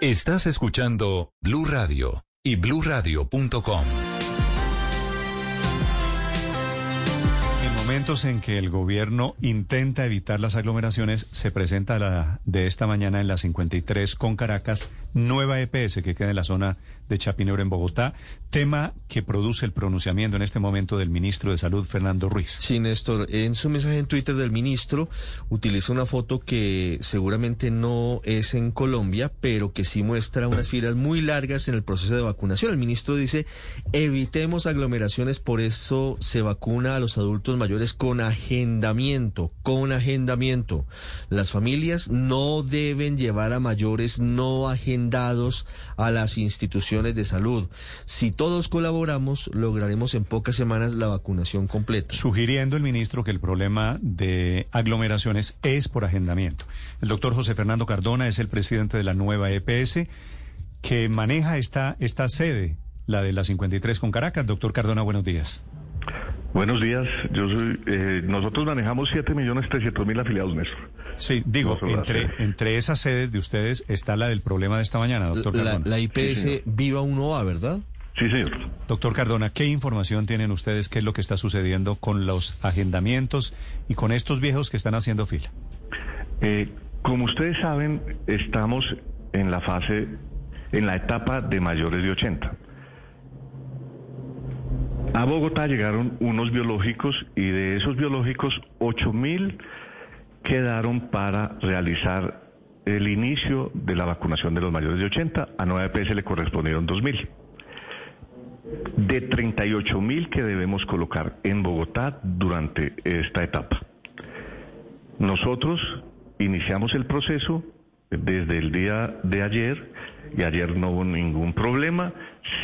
Speaker 7: Estás escuchando Blue Radio y bluradio.com.
Speaker 1: En momentos en que el gobierno intenta evitar las aglomeraciones, se presenta la de esta mañana en la 53 con Caracas, nueva EPS que queda en la zona de Chapinero en Bogotá, tema que produce el pronunciamiento en este momento del ministro de Salud, Fernando Ruiz.
Speaker 19: Sí, Néstor, en su mensaje en Twitter del ministro utiliza una foto que seguramente no es en Colombia, pero que sí muestra unas filas muy largas en el proceso de vacunación. El ministro dice, evitemos aglomeraciones, por eso se vacuna a los adultos mayores con agendamiento, con agendamiento. Las familias no deben llevar a mayores no agendados a las instituciones de salud. Si todos colaboramos, lograremos en pocas semanas la vacunación completa.
Speaker 1: Sugiriendo el ministro que el problema de aglomeraciones es por agendamiento. El doctor José Fernando Cardona es el presidente de la nueva EPS que maneja esta, esta sede, la de la 53 con Caracas. Doctor Cardona, buenos días.
Speaker 14: Buenos días. Yo soy, eh, nosotros manejamos 7.300.000 afiliados, Néstor.
Speaker 1: Sí, digo, entre, entre esas sedes de ustedes está la del problema de esta mañana, doctor
Speaker 19: La,
Speaker 1: Cardona.
Speaker 19: la IPS
Speaker 14: Sí, señor.
Speaker 19: Viva 1A, ¿verdad?
Speaker 72: Sí, señor.
Speaker 1: Doctor Cardona, ¿qué información tienen ustedes? ¿Qué es lo que está sucediendo con los agendamientos y con estos viejos que están haciendo fila?
Speaker 72: Eh, como ustedes saben, estamos en la fase, en la etapa de mayores de 80. A Bogotá llegaron unos biológicos y de esos biológicos, 8 mil quedaron para realizar el inicio de la vacunación de los mayores de 80. A 9 EPS le correspondieron 2 mil. De 38 mil que debemos colocar en Bogotá durante esta etapa. Nosotros iniciamos el proceso desde el día de ayer y ayer no hubo ningún problema.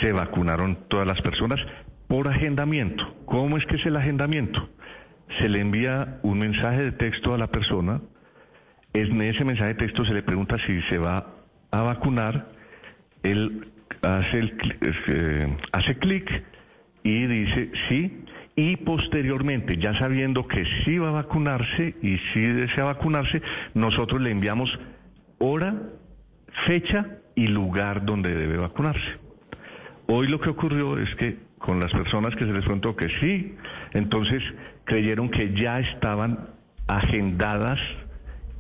Speaker 72: Se vacunaron todas las personas por agendamiento. ¿Cómo es que es el agendamiento? Se le envía un mensaje de texto a la persona. En ese mensaje de texto se le pregunta si se va a vacunar. Él hace, el, eh, hace clic y dice sí. Y posteriormente, ya sabiendo que sí va a vacunarse y sí desea vacunarse, nosotros le enviamos hora, fecha y lugar donde debe vacunarse. Hoy lo que ocurrió es que con las personas que se les preguntó que sí, entonces creyeron que ya estaban agendadas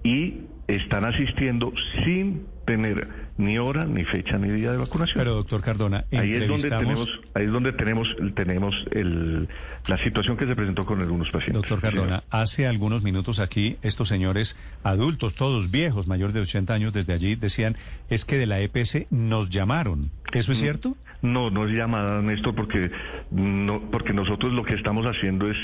Speaker 72: y están asistiendo sin tener ni hora, ni fecha, ni día de vacunación.
Speaker 1: Pero doctor Cardona,
Speaker 72: ahí es donde tenemos, ahí es donde tenemos, tenemos el, la situación que se presentó con algunos pacientes.
Speaker 1: Doctor Cardona, hace algunos minutos aquí estos señores adultos, todos viejos, mayores de 80 años, desde allí decían es que de la EPS nos llamaron. ¿Eso es
Speaker 72: Mm.
Speaker 1: cierto?
Speaker 72: No, no es llamada, Néstor, porque no, porque nosotros lo que estamos haciendo es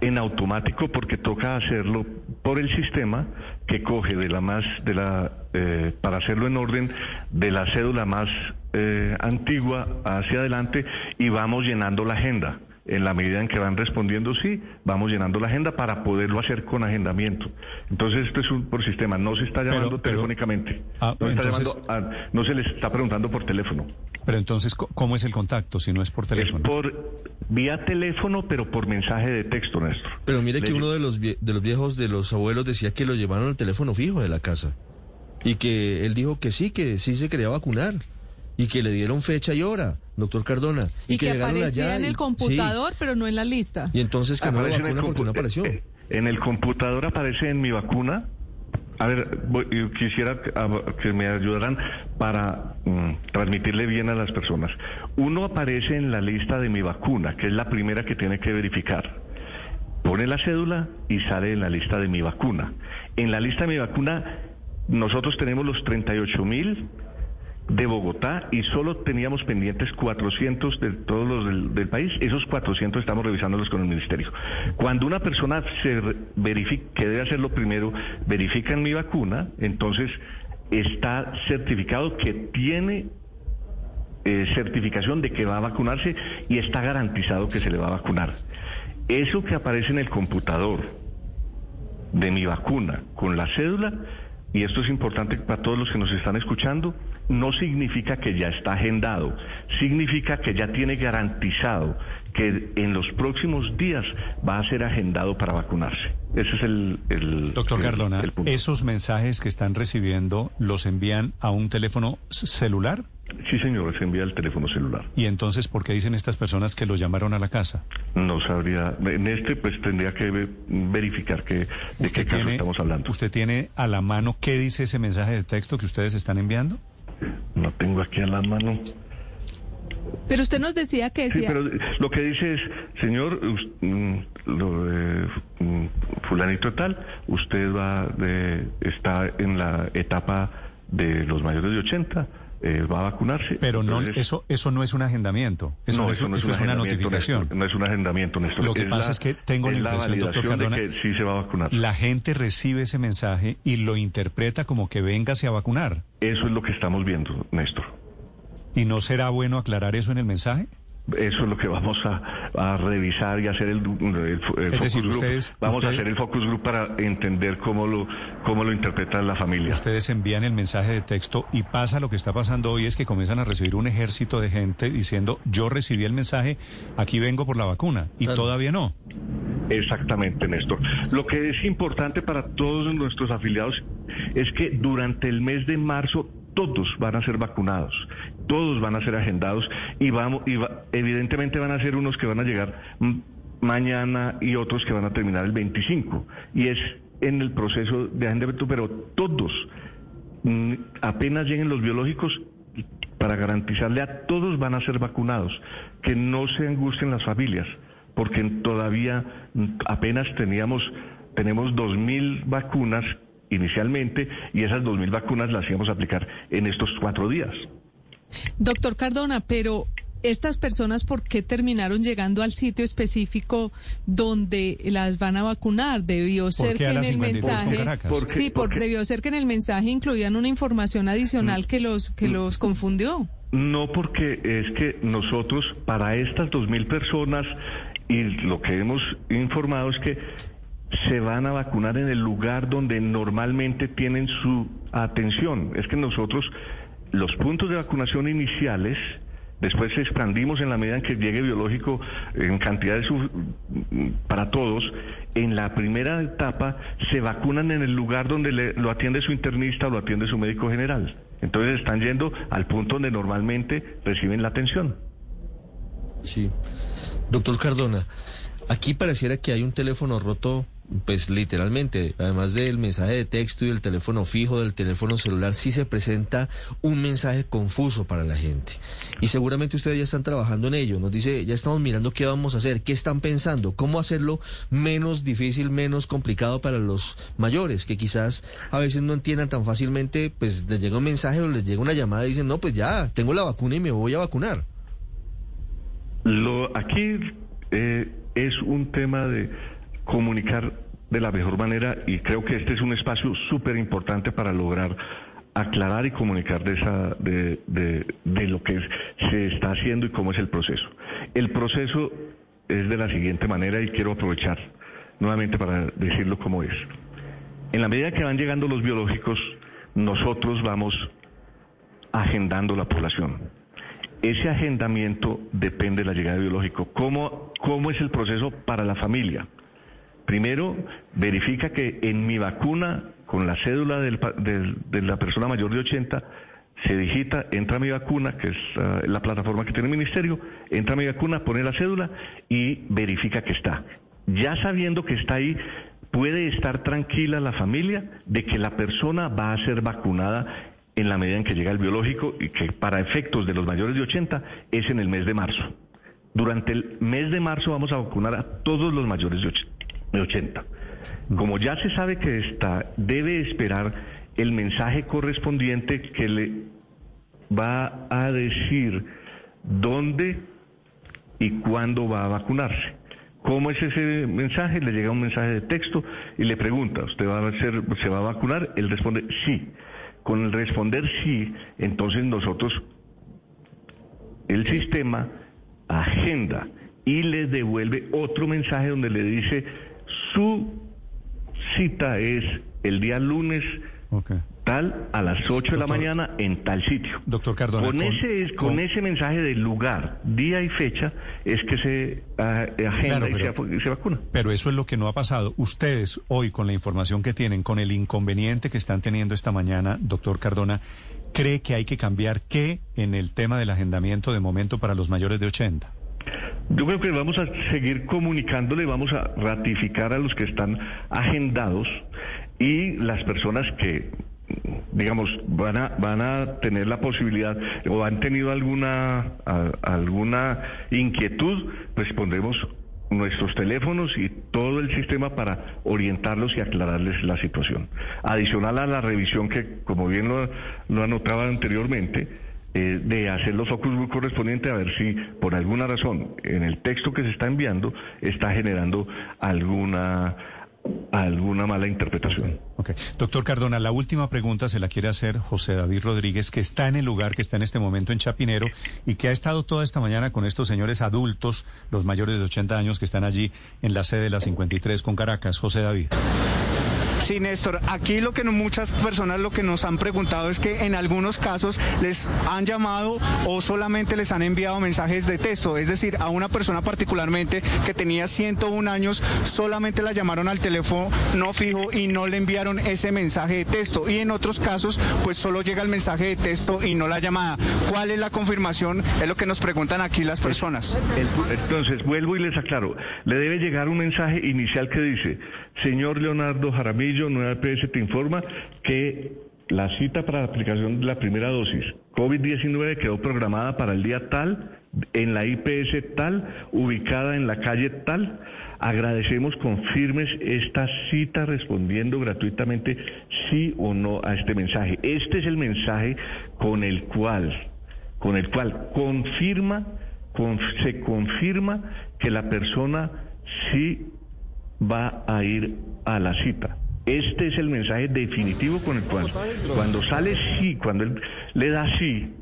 Speaker 72: en automático, porque toca hacerlo por el sistema que coge de la más, de la, eh, para hacerlo en orden, de la cédula más eh, antigua hacia adelante y vamos llenando la agenda. En la medida en que van respondiendo sí, vamos llenando la agenda para poderlo hacer con agendamiento. Entonces esto es un por sistema, no se está llamando telefónicamente,
Speaker 1: Ah,
Speaker 72: no, se está
Speaker 1: entonces-
Speaker 72: llamando a- no se les está preguntando por teléfono.
Speaker 1: Pero entonces, co- ¿cómo es el contacto si no es por teléfono?
Speaker 72: Por vía teléfono, pero por mensaje de texto, Néstor.
Speaker 19: Pero mire que uno de los, vie- de los viejos, de los abuelos, decía que lo llevaron al teléfono fijo de la casa. Y que él dijo que sí, que sí se quería vacunar. Y que le dieron fecha y hora, doctor Cardona.
Speaker 20: Y, que,
Speaker 19: llegaron
Speaker 20: aparecía
Speaker 19: allá
Speaker 20: en
Speaker 19: y-
Speaker 20: el computador, pero no en la lista.
Speaker 19: Y entonces que no
Speaker 72: el
Speaker 19: vacuna porque no apareció.
Speaker 72: eh, En el computador aparece en mi vacuna. A ver, voy- quisiera que- a- que me ayudaran para mm, transmitirle bien a las personas. Uno aparece en la lista de mi vacuna, que es la primera que tiene que verificar. Pone la cédula y sale en la lista de mi vacuna. En la lista de mi vacuna, nosotros tenemos los 38 mil de Bogotá y solo teníamos pendientes 400 de todos los del, país. Esos 400 estamos revisándolos con el ministerio. Cuando una persona se verifica, que debe hacerlo primero, verifica en mi vacuna, entonces está certificado que tiene eh, certificación de que va a vacunarse y está garantizado que se le va a vacunar. Eso que aparece en el computador de mi vacuna con la cédula, y esto es importante para todos los que nos están escuchando, no significa que ya está agendado, significa que ya tiene garantizado que en los próximos días va a ser agendado para vacunarse. Ese es el... el
Speaker 1: Doctor
Speaker 72: el-
Speaker 1: Cardona,
Speaker 72: el punto.
Speaker 1: ¿esos mensajes que están recibiendo los envían a un teléfono celular?
Speaker 72: Sí, señor, se envía el teléfono celular.
Speaker 1: ¿Y entonces por qué dicen estas personas que los llamaron a la casa?
Speaker 72: No sabría, en este pues tendría que ve- verificar que, de qué caso
Speaker 1: tiene-
Speaker 72: estamos hablando.
Speaker 1: ¿Usted tiene a la mano qué dice ese mensaje de texto que ustedes están enviando?
Speaker 72: No tengo aquí a la mano.
Speaker 20: Pero usted nos decía que
Speaker 72: Sí,
Speaker 20: decía...
Speaker 72: pero lo que dice es, señor, mm, lo de, mm, fulanito tal, usted va de, está en la etapa de los mayores de 80, eh, va a vacunarse.
Speaker 1: Pero no, eso, eso no es un agendamiento. Eso no, es, un- eso
Speaker 72: un
Speaker 1: es una notificación.
Speaker 72: No es un agendamiento, Néstor.
Speaker 1: Lo que
Speaker 72: Es
Speaker 1: pasa
Speaker 72: la-
Speaker 1: es que tengo la
Speaker 72: es
Speaker 1: impresión, doctor Cardona,
Speaker 72: de que sí se va a vacunar.
Speaker 1: La gente recibe ese mensaje y lo interpreta como que véngase a vacunar.
Speaker 72: Eso es lo que estamos viendo, Néstor.
Speaker 1: ¿Y no será bueno aclarar eso en el mensaje?
Speaker 72: Eso es lo que vamos a, a revisar y hacer el, el- el focus
Speaker 1: decir,
Speaker 72: group.
Speaker 1: ustedes-
Speaker 72: vamos
Speaker 1: usted-
Speaker 72: a hacer el focus group para entender cómo lo cómo lo interpreta la familia.
Speaker 1: Ustedes envían el mensaje de texto y pasa lo que está pasando hoy es que comienzan a recibir un ejército de gente diciendo yo recibí el mensaje, aquí vengo por la vacuna y todavía no.
Speaker 72: Exactamente, Néstor. Lo que es importante para todos nuestros afiliados es que durante el mes de marzo todos van a ser vacunados, todos van a ser agendados y vamos, y va- evidentemente van a ser unos que van a llegar mañana y otros que van a terminar el 25. Y es en el proceso de agendamiento, pero todos, apenas lleguen los biológicos, para garantizarle a todos van a ser vacunados, que no se angustien las familias, porque todavía apenas teníamos, tenemos 2.000 vacunas inicialmente y esas 2.000 vacunas las íbamos a aplicar en estos cuatro días.
Speaker 20: Doctor Cardona, pero estas personas, ¿por qué terminaron llegando al sitio específico donde las van a vacunar? Debió ser que en el
Speaker 1: 53 con
Speaker 20: mensaje, sí, por-
Speaker 72: porque-
Speaker 20: debió ser que en el mensaje incluían una información adicional que los que los confundió.
Speaker 72: No porque es que nosotros, para estas 2.000 personas, y lo que hemos informado es que se van a vacunar en el lugar donde normalmente tienen su atención. Es que nosotros, los puntos de vacunación iniciales, después expandimos en la medida en que llegue biológico en cantidades para todos. En la primera etapa se vacunan en el lugar donde le- lo atiende su internista o lo atiende su médico general. Entonces están yendo al punto donde normalmente reciben la atención.
Speaker 19: Sí. Doctor Cardona, aquí pareciera que hay un teléfono roto, pues literalmente, además del mensaje de texto y del teléfono fijo, del teléfono celular, sí se presenta un mensaje confuso para la gente. Y seguramente ustedes ya están trabajando en ello. Nos dice, ya estamos mirando qué vamos a hacer, qué están pensando, cómo hacerlo menos difícil, menos complicado para los mayores, que quizás a veces no entiendan tan fácilmente, pues les llega un mensaje o les llega una llamada y dicen, no, pues ya, tengo la vacuna y me voy a vacunar.
Speaker 72: Lo, aquí eh, es un tema de comunicar de la mejor manera y creo que este es un espacio súper importante para lograr aclarar y comunicar de, esa, de, de- de lo que se está haciendo y cómo es el proceso. El proceso es de la siguiente manera y quiero aprovechar nuevamente para decirlo como es. En la medida que van llegando los biológicos, nosotros vamos agendando la población. Ese agendamiento depende de la llegada de biológico. ¿Cómo, ¿Cómo es el proceso para la familia? Primero, verifica que en mi vacuna, con la cédula de la persona mayor de 80, se digita, entra mi vacuna, que es la plataforma que tiene el ministerio, entra mi vacuna, pone la cédula y verifica que está. Ya sabiendo que está ahí, puede estar tranquila la familia de que la persona va a ser vacunada en la medida en que llega el biológico y que para efectos de los mayores de 80 es en el mes de marzo. Durante el mes de marzo vamos a vacunar a todos los mayores de och- de 80. Como ya se sabe que está, debe esperar el mensaje correspondiente que le va a decir dónde y cuándo va a vacunarse. ¿Cómo es ese mensaje? Le llega un mensaje de texto y le pregunta, ¿usted va a ser, se va a vacunar? Él responde sí. Con el responder sí, entonces nosotros, el sistema agenda y le devuelve otro mensaje donde le dice su cita es el día lunes tal a las 8 de la mañana en tal sitio.
Speaker 1: Doctor Cardona,
Speaker 72: Con,
Speaker 1: con-
Speaker 72: ese, con,
Speaker 1: con-
Speaker 72: ese mensaje de lugar, día y fecha es que se ah, agenda
Speaker 1: Claro,
Speaker 72: y se,
Speaker 1: pero-
Speaker 72: y se vacuna.
Speaker 1: Pero eso es lo que no ha pasado. Ustedes hoy, con la información que tienen, con el inconveniente que están teniendo esta mañana, doctor Cardona, ¿cree que hay que cambiar qué en el tema del agendamiento de momento para los mayores de 80?
Speaker 72: Yo creo que vamos a seguir comunicándole, vamos a ratificar a los que están agendados y las personas que, digamos, van a, van a tener la posibilidad o han tenido alguna, alguna inquietud, pues nuestros teléfonos y todo el sistema para orientarlos y aclararles la situación. Adicional a la revisión que, como bien lo anotaba anteriormente, eh, de hacer los focus correspondientes a ver si por alguna razón en el texto que se está enviando está generando alguna alguna mala interpretación.
Speaker 1: Doctor Cardona, la última pregunta se la quiere hacer José David Rodríguez, que está en el lugar, que está en este momento en Chapinero y que ha estado toda esta mañana con estos señores adultos, los mayores de 80 años que están allí en la sede de la 53 con Caracas. José David.
Speaker 73: Sí, Néstor, aquí lo que muchas personas lo que nos han preguntado es que en algunos casos les han llamado o solamente les han enviado mensajes de texto, es decir, a una persona particularmente que tenía 101 años, solamente la llamaron al teléfono no fijo y no le enviaron ese mensaje de texto. Y en otros casos, pues solo llega el mensaje de texto y no la llamada. ¿Cuál es la confirmación? Es lo que nos preguntan aquí las personas.
Speaker 72: Entonces, vuelvo y les aclaro. Le debe llegar un mensaje inicial que dice, señor Leonardo Jaramillo, Nueva EPS te informa que la cita para la aplicación de la primera dosis COVID-19 quedó programada para el día tal, en la IPS tal, ubicada en la calle tal. Agradecemos confirmes esta cita respondiendo gratuitamente sí o no a este mensaje. Este es el mensaje con el cual, con el cual confirma con- se confirma que la persona sí va a ir a la cita. Este es el mensaje definitivo con el cual, cuando sale sí, cuando él le da sí,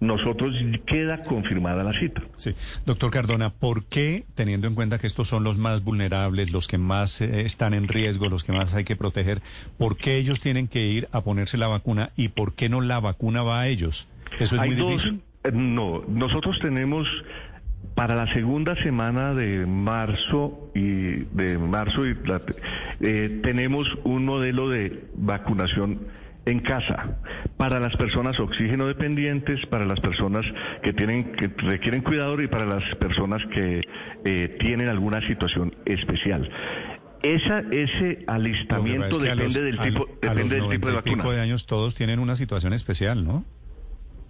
Speaker 72: nosotros queda confirmada la cita.
Speaker 1: Sí. Doctor Cardona, ¿por qué, teniendo en cuenta que estos son los más vulnerables, los que más eh, están en riesgo, los que más hay que proteger, ¿por qué ellos tienen que ir a ponerse la vacuna y por qué no la vacuna va a ellos? ¿Eso es
Speaker 72: Hay
Speaker 1: muy
Speaker 72: dos-
Speaker 1: difícil?
Speaker 72: eh, no, nosotros tenemos para la segunda semana de marzo y de marzo y eh, tenemos un modelo de vacunación en casa para las personas oxígeno dependientes, para las personas que tienen que requieren cuidador y para las personas que eh, tienen alguna situación especial. Esa, ese alistamiento
Speaker 1: es que
Speaker 72: depende
Speaker 1: los-
Speaker 72: del tipo,
Speaker 1: a los
Speaker 72: depende del tipo de
Speaker 1: 90 y
Speaker 72: vacuna.
Speaker 1: pico de años todos tienen una situación especial, ¿no?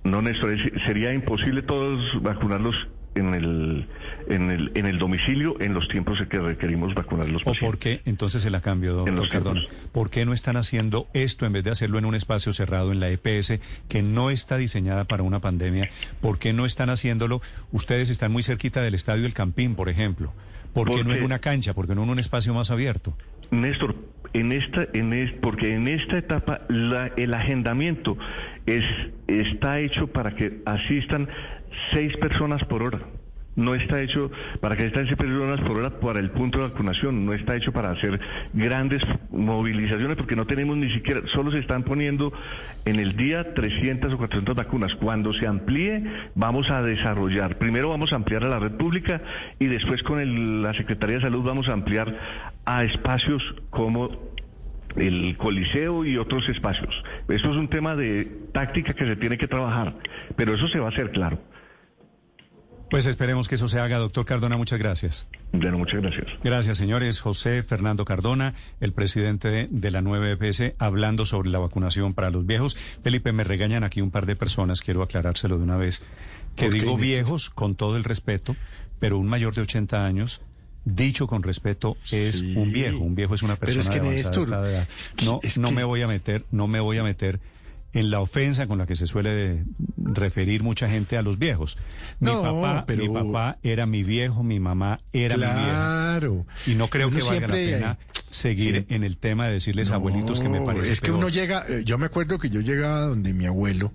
Speaker 72: No, Néstor, sería imposible todos vacunarlos en el, en el, en el domicilio en los tiempos en que requerimos vacunarlos.
Speaker 1: ¿O por qué? Entonces se la cambio,
Speaker 72: En
Speaker 1: doctor
Speaker 72: los
Speaker 1: Cardona. ¿Por qué no están haciendo esto en vez de hacerlo en un espacio cerrado en la EPS que no está diseñada para una pandemia? ¿Por qué no están haciéndolo? Ustedes están muy cerquita del estadio El Campín, por ejemplo. ¿Por qué no
Speaker 72: Porque-
Speaker 1: en una cancha? ¿Por qué no en un espacio más abierto?
Speaker 72: Néstor, en esta, en es- porque en esta etapa la- el agendamiento es, está hecho para que asistan seis personas por hora. No está hecho para que seis personas por hora para el punto de vacunación. No está hecho para hacer grandes movilizaciones porque no tenemos ni siquiera, solo se están poniendo en el día 300 o 400 vacunas. Cuando se amplíe, vamos a desarrollar. Primero vamos a ampliar a la red pública y después con el- la Secretaría de Salud vamos a ampliar a espacios como el Coliseo y otros espacios. Esto es un tema de táctica que se tiene que trabajar, pero eso se va a hacer claro.
Speaker 1: Pues esperemos que eso se haga, doctor Cardona. Muchas gracias.
Speaker 72: Bueno, muchas gracias.
Speaker 1: Gracias, señores. José Fernando Cardona, el presidente de, la 9 EPS, hablando sobre la vacunación para los viejos. Felipe, me regañan aquí un par de personas, quiero aclarárselo de una vez, que
Speaker 3: ¿Por qué,
Speaker 1: digo viejos con todo el respeto, pero un mayor de 80 años, dicho con respeto, es
Speaker 3: Sí.
Speaker 1: un viejo. Un viejo es una
Speaker 3: Pero
Speaker 1: persona
Speaker 3: es que,
Speaker 1: de avanzada
Speaker 3: Néstor,
Speaker 1: edad.
Speaker 3: es que-
Speaker 1: No, no me voy a meter, no me voy a meter en la ofensa con la que se suele de- referir mucha gente a los viejos. Mi
Speaker 3: No,
Speaker 1: papá,
Speaker 3: pero-
Speaker 1: mi papá era mi viejo, mi mamá era mi vieja.
Speaker 3: Claro.
Speaker 1: Y no creo
Speaker 3: Uno
Speaker 1: que valga la pena
Speaker 3: eh,
Speaker 1: seguir
Speaker 3: sí.
Speaker 1: en el tema de decirles
Speaker 3: No,
Speaker 1: abuelitos que me parece
Speaker 3: Es que
Speaker 1: peor.
Speaker 3: uno llega, eh, yo me acuerdo que yo llegaba donde mi abuelo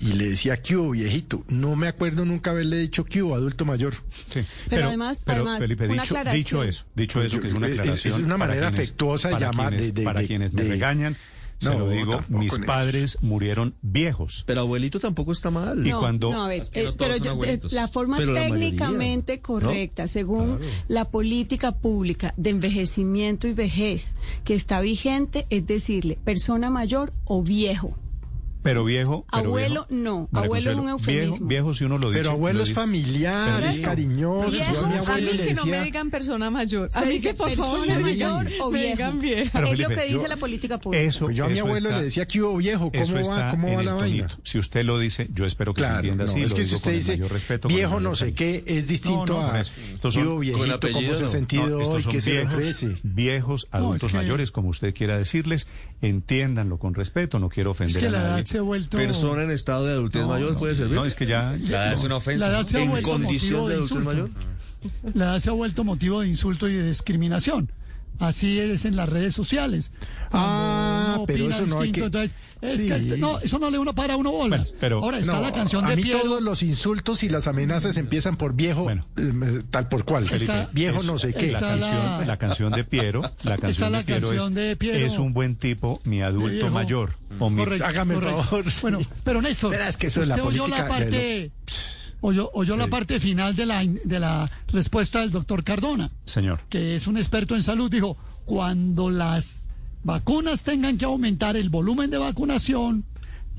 Speaker 3: y le decía, ¿qué hubo, viejito? No me acuerdo nunca haberle dicho, ¿qué hubo, adulto mayor?
Speaker 1: Sí.
Speaker 5: Pero además- además,
Speaker 1: Felipe,
Speaker 5: una
Speaker 1: dicho,
Speaker 5: aclaración.
Speaker 1: dicho eso, dicho eso, que es una
Speaker 3: Es- es
Speaker 1: aclaración.
Speaker 3: una
Speaker 1: para
Speaker 3: manera
Speaker 1: quienes-
Speaker 3: afectuosa de llamar,
Speaker 1: quienes-
Speaker 3: de- de-
Speaker 1: para
Speaker 3: de-
Speaker 1: quienes me
Speaker 3: de-
Speaker 1: se
Speaker 3: No,
Speaker 1: lo digo, mis padres murieron viejos.
Speaker 19: Pero abuelito tampoco está mal.
Speaker 1: Y cuando-
Speaker 5: No, a ver,
Speaker 19: no
Speaker 5: eh, pero yo- eh, la forma
Speaker 19: Pero la mayoría,
Speaker 5: técnicamente
Speaker 19: ¿no?
Speaker 5: correcta, según la política pública de envejecimiento y vejez que está vigente, es decirle persona mayor o viejo.
Speaker 1: Pero viejo. pero
Speaker 5: Abuelo,
Speaker 1: viejo-
Speaker 5: no.
Speaker 1: María
Speaker 5: Abuelo es un
Speaker 1: Consuelo, viejo-
Speaker 5: eufemismo.
Speaker 1: Viejo, si uno lo dice.
Speaker 3: Pero abuelo
Speaker 1: lo
Speaker 3: es familiar, es
Speaker 1: eso.
Speaker 3: cariñoso.
Speaker 5: Viejo,
Speaker 3: Yo a mi
Speaker 5: a
Speaker 20: mí que no me digan persona mayor.
Speaker 5: Se
Speaker 20: A mí
Speaker 5: dice
Speaker 20: que por favor me
Speaker 5: mayor
Speaker 20: digan-
Speaker 5: o viejo.
Speaker 20: digan viejo.
Speaker 1: Pero,
Speaker 5: es
Speaker 1: Felipe,
Speaker 5: lo que dice
Speaker 1: yo-
Speaker 5: la política pública.
Speaker 1: Eso,
Speaker 3: Pues yo a mi abuelo
Speaker 1: está-
Speaker 3: le decía, ¿qué hubo, viejo? ¿Cómo va, cómo va la
Speaker 1: tonito.
Speaker 3: vaina?
Speaker 1: Si usted lo dice, yo espero que se entienda
Speaker 3: no,
Speaker 1: así.
Speaker 3: es que si usted dice viejo no sé qué, es distinto a
Speaker 1: eso. Estos
Speaker 3: ¿qué
Speaker 1: son-
Speaker 3: hubo, viejito?
Speaker 19: apellido,
Speaker 3: ¿Cómo se ha sentido hoy? ¿Qué se ofrece?
Speaker 1: viejos, adultos
Speaker 74: que-
Speaker 1: mayores, como usted quiera decirles, entiéndanlo con respeto, no quiero
Speaker 74: Es
Speaker 1: ofender
Speaker 74: que
Speaker 1: a
Speaker 74: la
Speaker 1: nadie.
Speaker 74: Edad se ha vuelto...
Speaker 19: Persona en estado de adultez
Speaker 74: No,
Speaker 19: mayor
Speaker 74: no.
Speaker 19: puede servir.
Speaker 1: No, es que ya...
Speaker 73: La es una ofensa.
Speaker 74: La edad se ha
Speaker 19: en condición
Speaker 74: motivo
Speaker 19: de
Speaker 74: de
Speaker 19: adultez mayor.
Speaker 74: La edad se ha vuelto motivo de insulto y de discriminación. Así es en las redes sociales.
Speaker 3: Ah, pero
Speaker 2: opina
Speaker 3: eso no hay
Speaker 2: distinto.
Speaker 3: que-
Speaker 2: Entonces, es
Speaker 3: Sí.
Speaker 2: que este- no, eso no le uno para a uno bolas.
Speaker 1: Bueno, pero-
Speaker 2: Ahora está
Speaker 3: No,
Speaker 2: la canción
Speaker 3: a
Speaker 2: de
Speaker 3: mí
Speaker 2: Piero.
Speaker 3: todos los insultos y las amenazas empiezan por viejo, eh, tal por cual.
Speaker 2: Está-
Speaker 3: viejo
Speaker 1: Es-
Speaker 3: no sé qué.
Speaker 1: La canción,
Speaker 2: la-
Speaker 1: la canción de Piero, la canción,
Speaker 2: la
Speaker 1: de, Piero
Speaker 2: canción
Speaker 1: es,
Speaker 2: de Piero.
Speaker 1: es un buen tipo, mi adulto
Speaker 2: viejo.
Speaker 1: mayor. O mi,
Speaker 2: Correcto,
Speaker 3: Hágame
Speaker 2: correcto.
Speaker 3: favor, sí.
Speaker 2: Bueno, pero Néstor,
Speaker 3: Verás que eso es
Speaker 2: usted
Speaker 3: la
Speaker 2: oyó la
Speaker 3: política
Speaker 2: parte, oyó, oyó la parte final de la, de la respuesta del doctor Cardona,
Speaker 1: Señor.
Speaker 2: que es un experto en salud, dijo, cuando las vacunas tengan que aumentar el volumen de vacunación,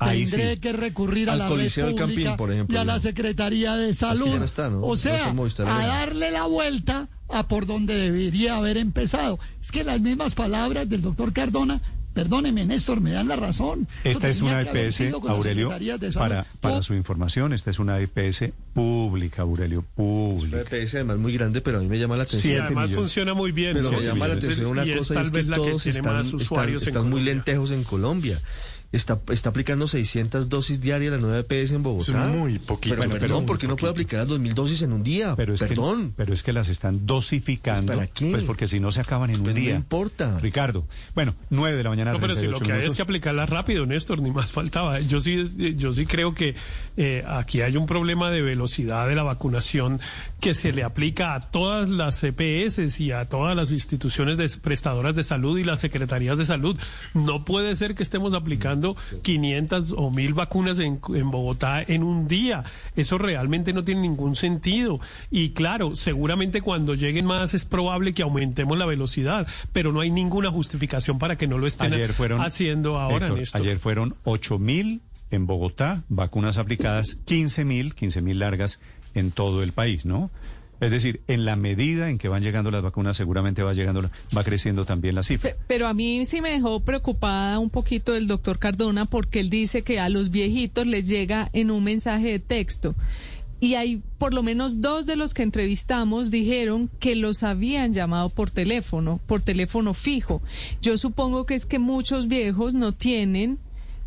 Speaker 1: Ahí
Speaker 2: tendré
Speaker 1: sí.
Speaker 2: que recurrir a la
Speaker 19: Coliseo del Campín,
Speaker 2: pública
Speaker 19: por ejemplo,
Speaker 2: y a la. Secretaría de Salud.
Speaker 19: ya no está, ¿no? No
Speaker 2: O sea, a darle la vuelta a por donde debería haber empezado. Es que las mismas palabras del doctor Cardona, perdóneme Néstor, me dan la razón.
Speaker 1: Esta es
Speaker 2: tenía
Speaker 1: una
Speaker 2: que haber
Speaker 1: EPS,
Speaker 2: las
Speaker 1: Aurelio, para, para su información, esta es una EPS pública, Aurelio, pública.
Speaker 19: EPS además muy grande, pero a mí me llama la atención.
Speaker 4: Sí, además
Speaker 1: millones.
Speaker 4: funciona muy bien.
Speaker 19: Pero me llama la atención una
Speaker 4: y es
Speaker 19: cosa, y
Speaker 4: tal
Speaker 19: es que todos están, están, muy lentejos en Colombia. Está, está aplicando 600 dosis diarias la nueva EPS en Bogotá.
Speaker 3: Es muy poquito.
Speaker 19: Pero,
Speaker 1: Bueno,
Speaker 19: perdón,
Speaker 1: pero-
Speaker 19: ¿por qué no puede aplicar las 2.000 dosis en un día?
Speaker 1: Pero es,
Speaker 19: perdón.
Speaker 1: Que, pero es que las están dosificando.
Speaker 19: Pues, ¿para qué?
Speaker 1: Pues porque si no se acaban en un
Speaker 19: Pues no
Speaker 1: día.
Speaker 19: importa.
Speaker 1: Ricardo. Bueno, 9 de la mañana.
Speaker 4: No, pero si lo
Speaker 1: 38
Speaker 4: que hay es
Speaker 1: minutos.
Speaker 4: que aplicarla rápido, Néstor, ni más faltaba. Yo sí, yo sí creo que eh, aquí hay un problema de velocidad de la vacunación que se le aplica a todas las EPS y a todas las instituciones de prestadoras de salud y las secretarías de salud. No puede ser que estemos aplicando 500 o 1000 vacunas en, en Bogotá en un día. Eso realmente no tiene ningún sentido. Y claro, seguramente cuando lleguen más es probable que aumentemos la velocidad, pero no hay ninguna justificación para que no lo estén
Speaker 1: Ayer fueron,
Speaker 4: haciendo ahora,
Speaker 1: Héctor,
Speaker 4: Néstor.
Speaker 1: Ayer fueron 8 mil en Bogotá, vacunas aplicadas, 15 mil, 15 mil largas en todo el país, ¿no? Es decir, en la medida en que van llegando las vacunas, seguramente va llegando, va creciendo también la cifra.
Speaker 20: Pe- Pero a mí sí me dejó preocupada un poquito el doctor Cardona porque él dice que a los viejitos les llega en un mensaje de texto. Y hay por lo menos dos de los que entrevistamos dijeron que los habían llamado por teléfono, por teléfono fijo. Yo supongo que es que muchos viejos no tienen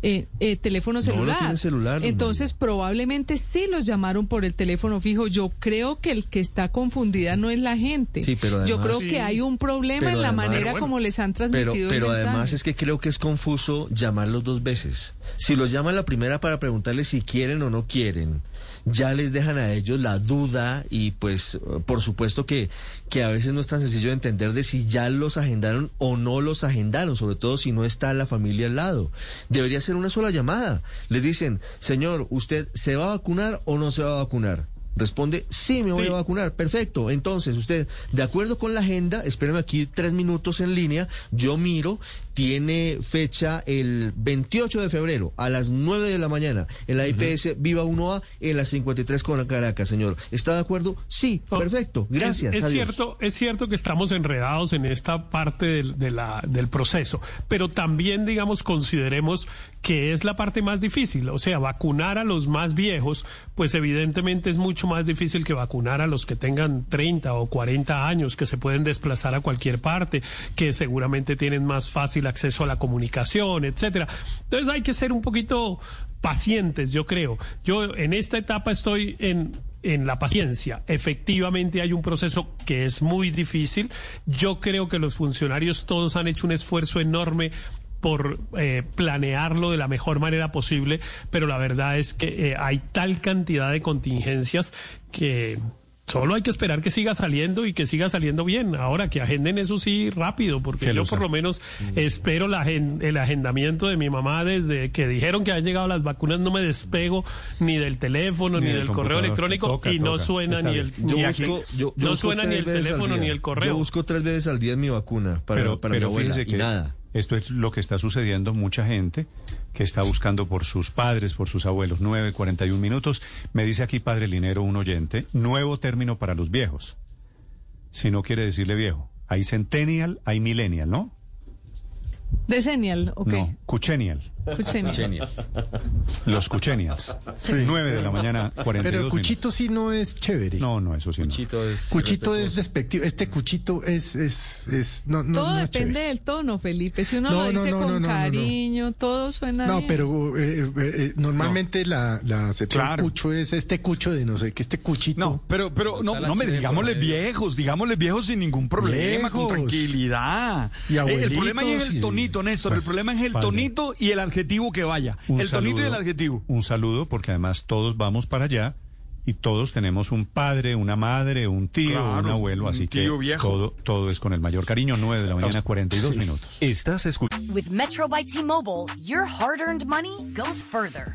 Speaker 20: eh, eh, teléfono
Speaker 19: No, no
Speaker 20: celular.
Speaker 19: tienen celular, don
Speaker 20: Entonces probablemente sí los llamaron por el teléfono fijo. Yo creo que el que está confundida no es la gente.
Speaker 19: Sí, pero
Speaker 20: Yo creo que hay un problema
Speaker 19: Pero
Speaker 20: en la
Speaker 19: además-
Speaker 20: manera
Speaker 19: Pero
Speaker 20: como les han
Speaker 19: Pero,
Speaker 20: transmitido
Speaker 19: pero
Speaker 20: el mensaje.
Speaker 19: además es que creo que es confuso llamarlos dos veces. Si los llaman la primera para preguntarles si quieren o no quieren, ya les dejan a ellos la duda y pues por supuesto que, que a veces no es tan sencillo de entender de si ya los agendaron o no los agendaron, sobre todo si no está la familia al lado. Debería ser una sola llamada. Les dicen, señor, ¿usted se va a vacunar o no se va a vacunar? Responde, sí, me voy
Speaker 4: Sí.
Speaker 19: a vacunar. Perfecto. Entonces, usted, de acuerdo con la agenda, espéreme aquí tres minutos en línea, yo miro, tiene fecha el 28 de febrero a las 9 de la mañana en la IPS Viva 1A en las 53 con Caracas, señor. ¿Está de acuerdo? Sí, perfecto. Gracias.
Speaker 4: Es, es cierto, es cierto que estamos enredados en esta parte del, de la- del proceso, pero también, digamos, consideremos que es la parte más difícil. O sea, vacunar a los más viejos, pues evidentemente es mucho más difícil que vacunar a los que tengan 30 o 40 años, que se pueden desplazar a cualquier parte, que seguramente tienen más fácil acceso a la comunicación, etcétera. Entonces hay que ser un poquito pacientes, yo creo. Yo en esta etapa estoy en en la paciencia. Efectivamente hay un proceso que es muy difícil. Yo creo que los funcionarios todos han hecho un esfuerzo enorme por eh, planearlo de la mejor manera posible, pero la verdad es que eh, hay tal cantidad de contingencias que solo hay que esperar que siga saliendo y que siga saliendo bien. Ahora que agenden eso sí rápido, porque
Speaker 1: Que
Speaker 4: yo por lo menos espero la el agendamiento de mi mamá desde que dijeron que han llegado las vacunas, no me despego ni del teléfono ni,
Speaker 1: Ni del
Speaker 4: del correo electrónico
Speaker 1: Toca,
Speaker 4: y no
Speaker 1: toca.
Speaker 4: suena
Speaker 1: Está
Speaker 4: ni el
Speaker 19: Yo
Speaker 4: ni
Speaker 19: busco,
Speaker 4: aquí-
Speaker 19: yo, yo
Speaker 4: no suena ni el
Speaker 19: veces al
Speaker 4: teléfono
Speaker 19: día.
Speaker 4: ni el correo.
Speaker 19: Yo busco tres veces al día mi vacuna para,
Speaker 1: pero
Speaker 19: para mi
Speaker 1: pero
Speaker 19: abuela
Speaker 1: fíjese
Speaker 19: y
Speaker 1: que
Speaker 19: nada.
Speaker 1: Esto es lo que está sucediendo mucha gente que está buscando por sus padres, por sus abuelos. 9, 41 minutos. Me dice aquí Padre Linero, un oyente, nuevo término para los viejos. Si no quiere decirle viejo. Hay centennial, hay millennial, ¿no?
Speaker 20: Decennial, ok.
Speaker 1: No, cuchenial.
Speaker 20: Cuchenia.
Speaker 1: Los cuchenias.
Speaker 3: Sí.
Speaker 1: 9 de la mañana, 42
Speaker 3: Pero
Speaker 1: minutos.
Speaker 3: cuchito sí no es chévere.
Speaker 1: No, no, eso sí no.
Speaker 75: Cuchito es.
Speaker 3: Cuchito es despectivo. Este cuchito es, es, es, no, no,
Speaker 20: todo
Speaker 3: no es
Speaker 20: depende
Speaker 3: chévere.
Speaker 20: del tono, Felipe. Si uno
Speaker 3: No,
Speaker 20: lo
Speaker 3: no,
Speaker 20: dice
Speaker 3: no,
Speaker 20: con
Speaker 3: no, no, no, no.
Speaker 20: cariño, todo suena
Speaker 3: No,
Speaker 20: bien.
Speaker 3: pero eh, eh, eh, normalmente la, la acepción
Speaker 76: Claro.
Speaker 3: cucho es este cucho de no sé qué, este cuchito.
Speaker 76: No, pero, pero, no, no, me digámosle viejos, digámosle viejos sin ningún problema, con tranquilidad.
Speaker 3: Y
Speaker 76: Eh, el problema ahí es el
Speaker 3: y-
Speaker 76: tonito, Néstor, el problema es el tonito y el adjetivo que vaya.
Speaker 1: Un
Speaker 76: el tonito y el
Speaker 1: saludo,
Speaker 76: adjetivo.
Speaker 1: Un saludo, porque además todos vamos para allá y todos tenemos un padre, una madre, un tío,
Speaker 76: Claro,
Speaker 1: un abuelo,
Speaker 76: un
Speaker 1: así
Speaker 76: tío
Speaker 1: que
Speaker 76: viejo.
Speaker 1: todo, todo es con el mayor cariño. 9 de la mañana, 42 minutos.
Speaker 7: Estás escuchando.
Speaker 15: With Metro by T-Mobile, your hard-earned money goes further.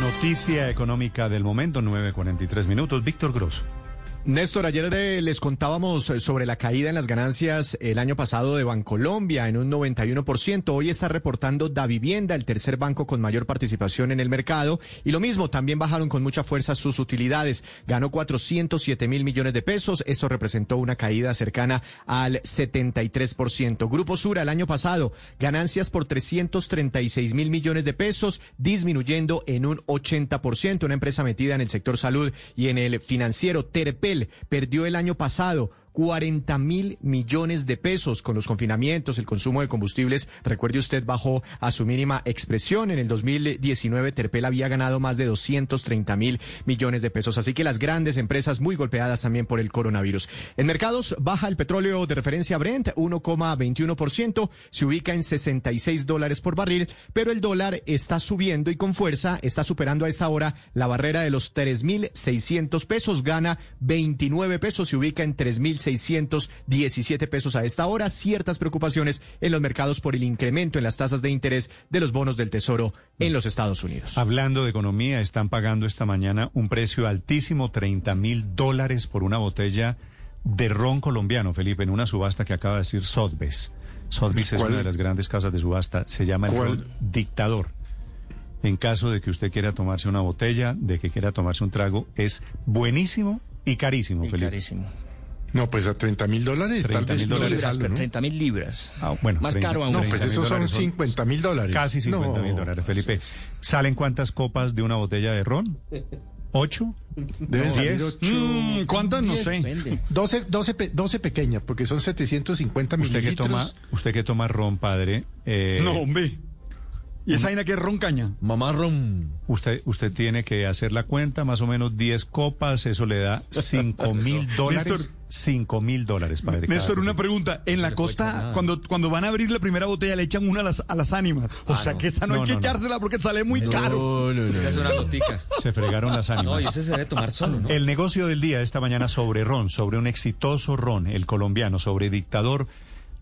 Speaker 1: Noticia económica del momento, 9.43 minutos. Víctor Grosso.
Speaker 77: Néstor, ayer eh, les contábamos eh, sobre la caída en las ganancias el año pasado de Bancolombia en un 91%. Hoy está reportando Da Vivienda, el tercer banco con mayor participación en el mercado. Y lo mismo, también bajaron con mucha fuerza sus utilidades. Ganó 407 mil millones de pesos. Eso representó una caída cercana al 73%. Grupo Sura el año pasado, ganancias por 336 mil millones de pesos, disminuyendo en un 80%. Una empresa metida en el sector salud y en el financiero Perdió el año pasado 40 mil millones de pesos con los confinamientos, el consumo de combustibles. Recuerde usted, bajó a su mínima expresión. En el 2019, Terpel había ganado más de 230 mil millones de pesos. Así que las grandes empresas muy golpeadas también por el coronavirus. En mercados, baja el petróleo de referencia Brent, 1,21%, se ubica en 66 dólares por barril, pero el dólar está subiendo y con fuerza está superando a esta hora la barrera de los 3.600 pesos, gana 29 pesos, se ubica en 3.617 pesos a esta hora. Ciertas preocupaciones en los mercados por el incremento en las tasas de interés de los bonos del Tesoro en los Estados Unidos.
Speaker 1: Hablando de economía, están pagando esta mañana un precio altísimo, 30 mil dólares por una botella de ron colombiano, Felipe, en una subasta que acaba de decir Sotheby's. Sotheby's es una de las grandes casas de subasta, se llama el ron Dictador. En caso de que usted quiera tomarse una botella, de que quiera tomarse un trago, es buenísimo y carísimo, Felipe.
Speaker 78: Carísimo.
Speaker 3: No, pues a 30 mil dólares, tal
Speaker 1: 30
Speaker 3: vez
Speaker 1: mil dólares.
Speaker 78: Libras,
Speaker 3: ¿no?
Speaker 78: 30 mil libras.
Speaker 1: Ah, bueno,
Speaker 78: Más
Speaker 1: 30,
Speaker 78: caro aún.
Speaker 3: No,
Speaker 1: 30
Speaker 3: pues esos son
Speaker 1: dólares
Speaker 3: 50 mil dólares.
Speaker 1: Casi 50 mil
Speaker 3: No.
Speaker 1: dólares, Felipe. ¿Salen cuántas copas de una botella de ron? ¿Ocho?
Speaker 3: Deben
Speaker 1: ¿Diez?
Speaker 3: ocho-
Speaker 76: Mm, ¿Cuántas? No sé.
Speaker 78: Depende.
Speaker 3: 12, 12, pe- 12 pequeñas, porque son 750
Speaker 1: Usted que
Speaker 3: mililitros.
Speaker 1: toma, usted que toma ron, padre. eh,
Speaker 76: No, hombre. ¿Y esa vaina que es roncaña?
Speaker 19: Mamarrón.
Speaker 1: Usted, usted tiene que hacer la cuenta, más o menos 10 copas, eso le da 5 mil dólares.
Speaker 76: Néstor.
Speaker 1: 5 mil dólares, padre.
Speaker 76: Néstor, una pregunta. En la costa, cuando, cuando van a abrir la primera botella, le echan una a las, a las ánimas. O sea que esa no,
Speaker 1: No,
Speaker 76: hay que echársela porque sale muy caro.
Speaker 19: No, no, no.
Speaker 75: Esa es una gotica.
Speaker 1: Se fregaron las ánimas.
Speaker 75: No, y ese se debe tomar solo, ¿no?
Speaker 1: El negocio del día esta mañana sobre ron, sobre un exitoso ron, el colombiano, sobre dictador.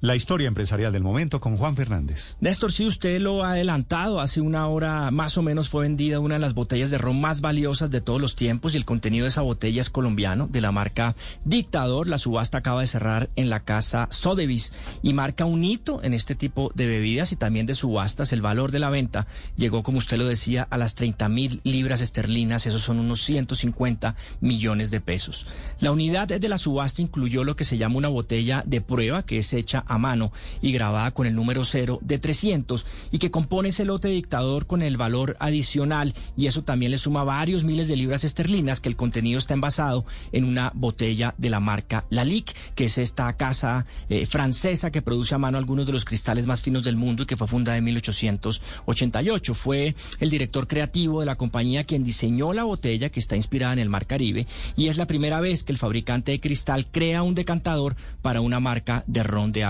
Speaker 1: La historia empresarial del momento con Juan Fernández.
Speaker 78: Néstor, sí, usted lo ha adelantado. Hace una hora más o menos fue vendida una de las botellas de ron más valiosas de todos los tiempos y el contenido de esa botella es colombiano, de la marca Dictador. La subasta acaba de cerrar en la casa Sotheby's y marca un hito en este tipo de bebidas y también de subastas. El valor de la venta llegó, como usted lo decía, a las 30 mil libras esterlinas. Esos son unos 150 millones de pesos. La unidad de la subasta incluyó lo que se llama una botella de prueba, que es hecha a mano y grabada con el número cero de 300 y que compone ese lote dictador con el valor adicional y eso también le suma varios miles de libras esterlinas que el contenido está envasado en una botella de la marca Lalique, que es esta casa eh, francesa que produce a mano algunos de los cristales más finos del mundo y que fue fundada en 1888. Fue el director creativo de la compañía quien diseñó la botella que está inspirada en el mar Caribe y es la primera vez que el fabricante de cristal crea un decantador para una marca de ron de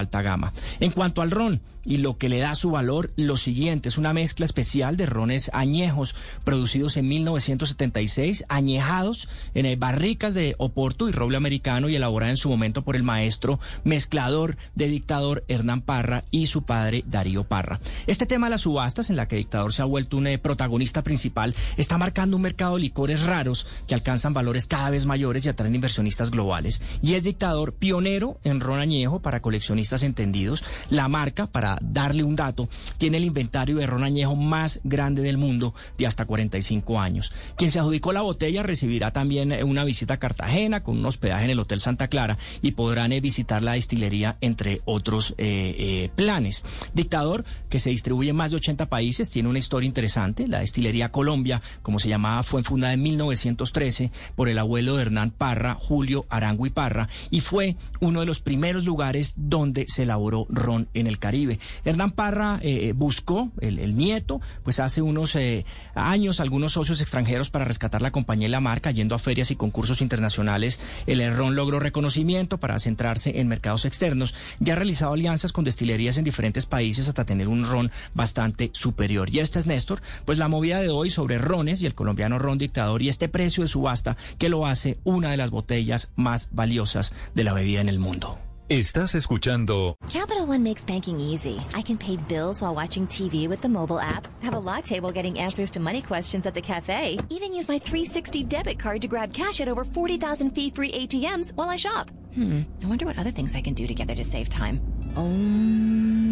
Speaker 78: En cuanto al ron, y lo que le da su valor, lo siguiente, es una mezcla especial de rones añejos producidos en 1976, añejados en barricas de Oporto y roble americano y elaborada en su momento por el maestro mezclador de dictador Hernán Parra y su padre Darío Parra. Este tema de las subastas, en la que dictador se ha vuelto un eh, protagonista principal, está marcando un mercado de licores raros que alcanzan valores cada vez mayores y atraen inversionistas globales. Y es dictador pionero en ron añejo para coleccionistas entendidos. La marca, para darle un dato, tiene el inventario de ron añejo más grande del mundo de hasta 45 años. Quien se adjudicó la botella recibirá también eh, una visita a Cartagena con un hospedaje en el Hotel Santa Clara y podrán eh, visitar la destilería entre otros eh, planes. Dictador que se distribuye en más de 80 países, tiene una historia interesante. La destilería Colombia, como se llamaba, fue fundada en 1913 por el abuelo de Hernán Parra, Julio Arango y Parra, y fue uno de los primeros lugares donde se elaboró ron en el Caribe. Hernán Parra eh, buscó, el, nieto, pues hace unos eh, años, algunos socios extranjeros para rescatar la compañía y la marca, yendo a ferias y concursos internacionales. El ron logró reconocimiento para centrarse en mercados externos. Ya ha realizado alianzas con destilerías en diferentes países hasta tener un ron bastante superior. Y esta es, Néstor, pues la movida de hoy sobre rones y el colombiano ron dictador y este precio de subasta que lo hace una de las botellas más valiosas de la bebida en el mundo.
Speaker 7: Estás escuchando.
Speaker 28: Capital One makes banking easy. I can pay bills while watching TV with the mobile app, have a latte while getting answers to money questions at the cafe, even use my 360 debit card to grab cash at over 40,000 fee free ATMs while I shop. Hmm, I wonder what other things I can do together to save time. Um...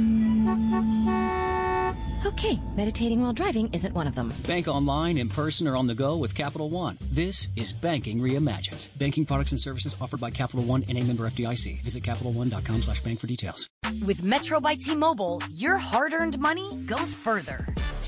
Speaker 28: Okay, meditating while driving isn't one of them.
Speaker 79: Bank online, in person, or on the go with Capital One. This is banking reimagined. Banking products and services offered by Capital One and a member FDIC. Visit CapitalOne.com slash bank for details.
Speaker 15: With Metro by T-Mobile, your hard-earned money goes further.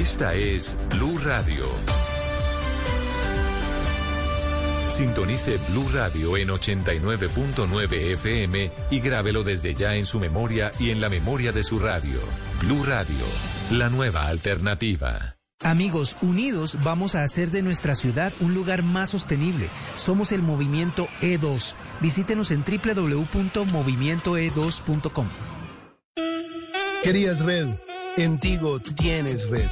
Speaker 7: Esta es Blue Radio. Sintonice Blue Radio en 89.9 FM y grábelo desde ya en su memoria y en la memoria de su radio. Blue Radio, la nueva alternativa.
Speaker 80: Amigos, unidos vamos a hacer de nuestra ciudad un lugar más sostenible. Somos el movimiento E2. Visítenos en www.movimientoe2.com.
Speaker 81: Querías red, en Tigo tienes red.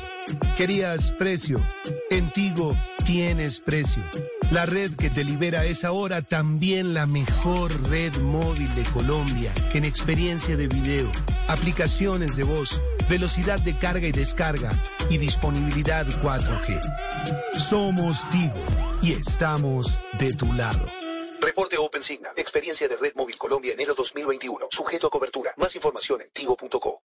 Speaker 81: Querías precio, en Tigo tienes precio. La red que te libera es ahora también la mejor red móvil de Colombia, en experiencia de video, aplicaciones de voz, velocidad de carga y descarga y disponibilidad 4G. Somos Tigo y estamos de tu lado.
Speaker 82: Reporte OpenSignal. Experiencia de Red Móvil Colombia enero 2021. Sujeto a cobertura. Más información en tigo.co.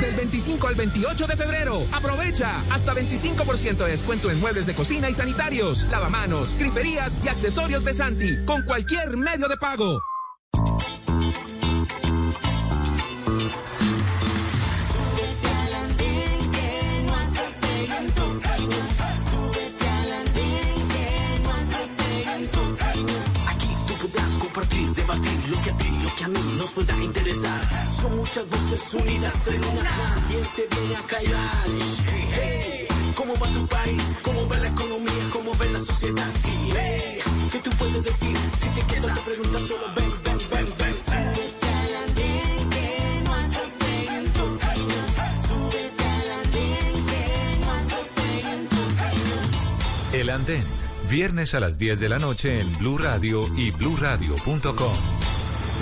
Speaker 83: Del 25 al 28 de febrero. Aprovecha hasta 25% de descuento en muebles de cocina y sanitarios, lavamanos, griferías y accesorios Besanti con cualquier medio de pago.
Speaker 84: Debatir lo que a ti, lo que a mí nos pueda interesar. Son muchas voces unidas en una. ¿Quién te viene a callar? ¿cómo va tu país? ¿Cómo va la economía? ¿Cómo va la sociedad? ¿qué tú puedes decir? Si te quedas te preguntas solo ven, ven, ven, ven.
Speaker 7: El Andén Viernes a las 10 de la noche en Blue Radio y bluradio.com.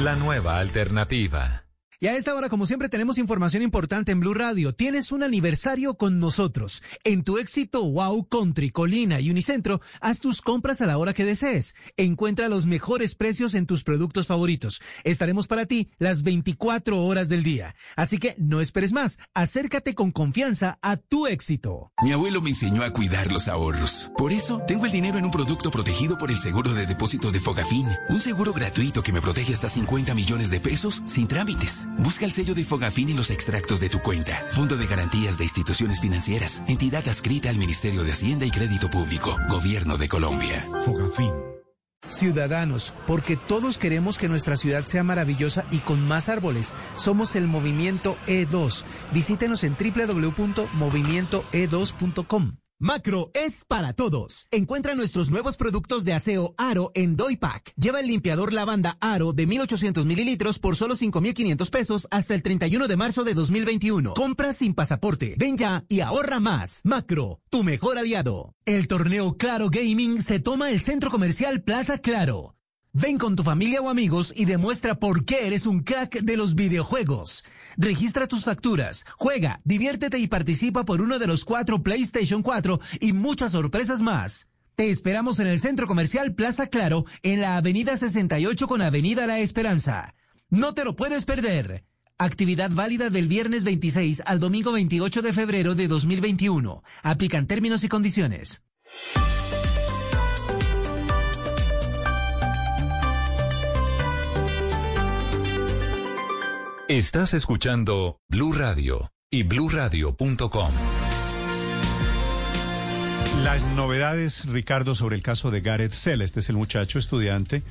Speaker 7: La nueva alternativa.
Speaker 80: Y a esta hora, como siempre, tenemos información importante en Blue Radio. Tienes un aniversario con nosotros. En tu éxito Wow Country, Colina y Unicentro, haz tus compras a la hora que desees. Encuentra los mejores precios en tus productos favoritos. Estaremos para ti las 24 horas del día. Así que no esperes más. Acércate con confianza a tu éxito.
Speaker 85: Mi abuelo me enseñó a cuidar los ahorros. Por eso, tengo el dinero en un producto protegido por el seguro de depósito de Fogafín. Un seguro gratuito que me protege hasta 50 millones de pesos sin trámites.
Speaker 86: Busca el sello de Fogafín y los extractos de tu cuenta. Fondo de Garantías de Instituciones Financieras. Entidad adscrita al Ministerio de Hacienda y Crédito Público. Gobierno de Colombia.
Speaker 80: Fogafín. Ciudadanos, porque todos queremos que nuestra ciudad sea maravillosa y con más árboles. Somos el Movimiento E2. Visítenos en www.movimientoe2.com. Macro es para todos. Encuentra nuestros nuevos productos de aseo Aro en Doypack. Lleva el limpiador lavanda Aro de 1800 mililitros por solo 5500 pesos hasta el 31 de marzo de 2021. Compra sin pasaporte. Ven ya y ahorra más. Macro, tu mejor aliado. El torneo Claro Gaming se toma el centro comercial Plaza Claro. Ven con tu familia o amigos y demuestra por qué eres un crack de los videojuegos. Registra tus facturas, juega, diviértete y participa por uno de los cuatro PlayStation 4 y muchas sorpresas más. Te esperamos en el Centro Comercial Plaza Claro, en la Avenida 68 con Avenida La Esperanza. No te lo puedes perder. Actividad válida del viernes 26 al domingo 28 de febrero de 2021. Aplican términos y condiciones.
Speaker 7: Estás escuchando Blue Radio y bluradio.com.
Speaker 1: Las novedades, Ricardo, sobre el caso de Gareth Sell. Este es el muchacho estudiante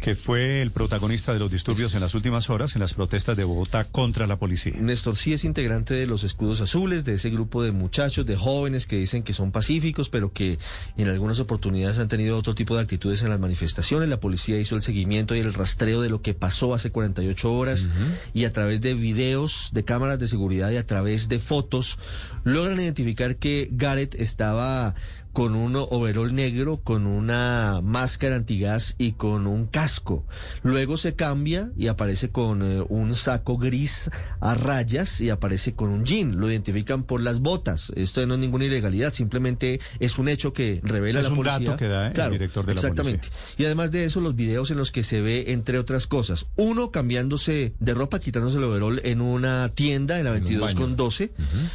Speaker 1: que fue el protagonista de los disturbios en las últimas horas en las protestas de Bogotá contra la policía.
Speaker 19: Néstor sí es integrante de los escudos azules, de ese grupo de muchachos, de jóvenes que dicen que son pacíficos, pero que en algunas oportunidades han tenido otro tipo de actitudes en las manifestaciones. La policía hizo el seguimiento y el rastreo de lo que pasó hace 48 horas y a través de videos, de cámaras de seguridad y a través de fotos logran identificar que Gareth estaba con un overol negro, con una máscara antigás y con un casco. Luego se cambia y aparece con eh, un saco gris a rayas y aparece con un jean. Lo identifican por las botas. Esto no es ninguna ilegalidad, simplemente es un hecho que revela
Speaker 1: Es
Speaker 19: la
Speaker 1: un
Speaker 19: policía.
Speaker 1: dato que da el
Speaker 19: Claro,
Speaker 1: director de la
Speaker 19: exactamente. Y además de eso, los videos en los que se ve, entre otras cosas, uno cambiándose de ropa, quitándose el overol en una tienda en la
Speaker 3: En un
Speaker 19: 22
Speaker 3: baño.
Speaker 19: con 12,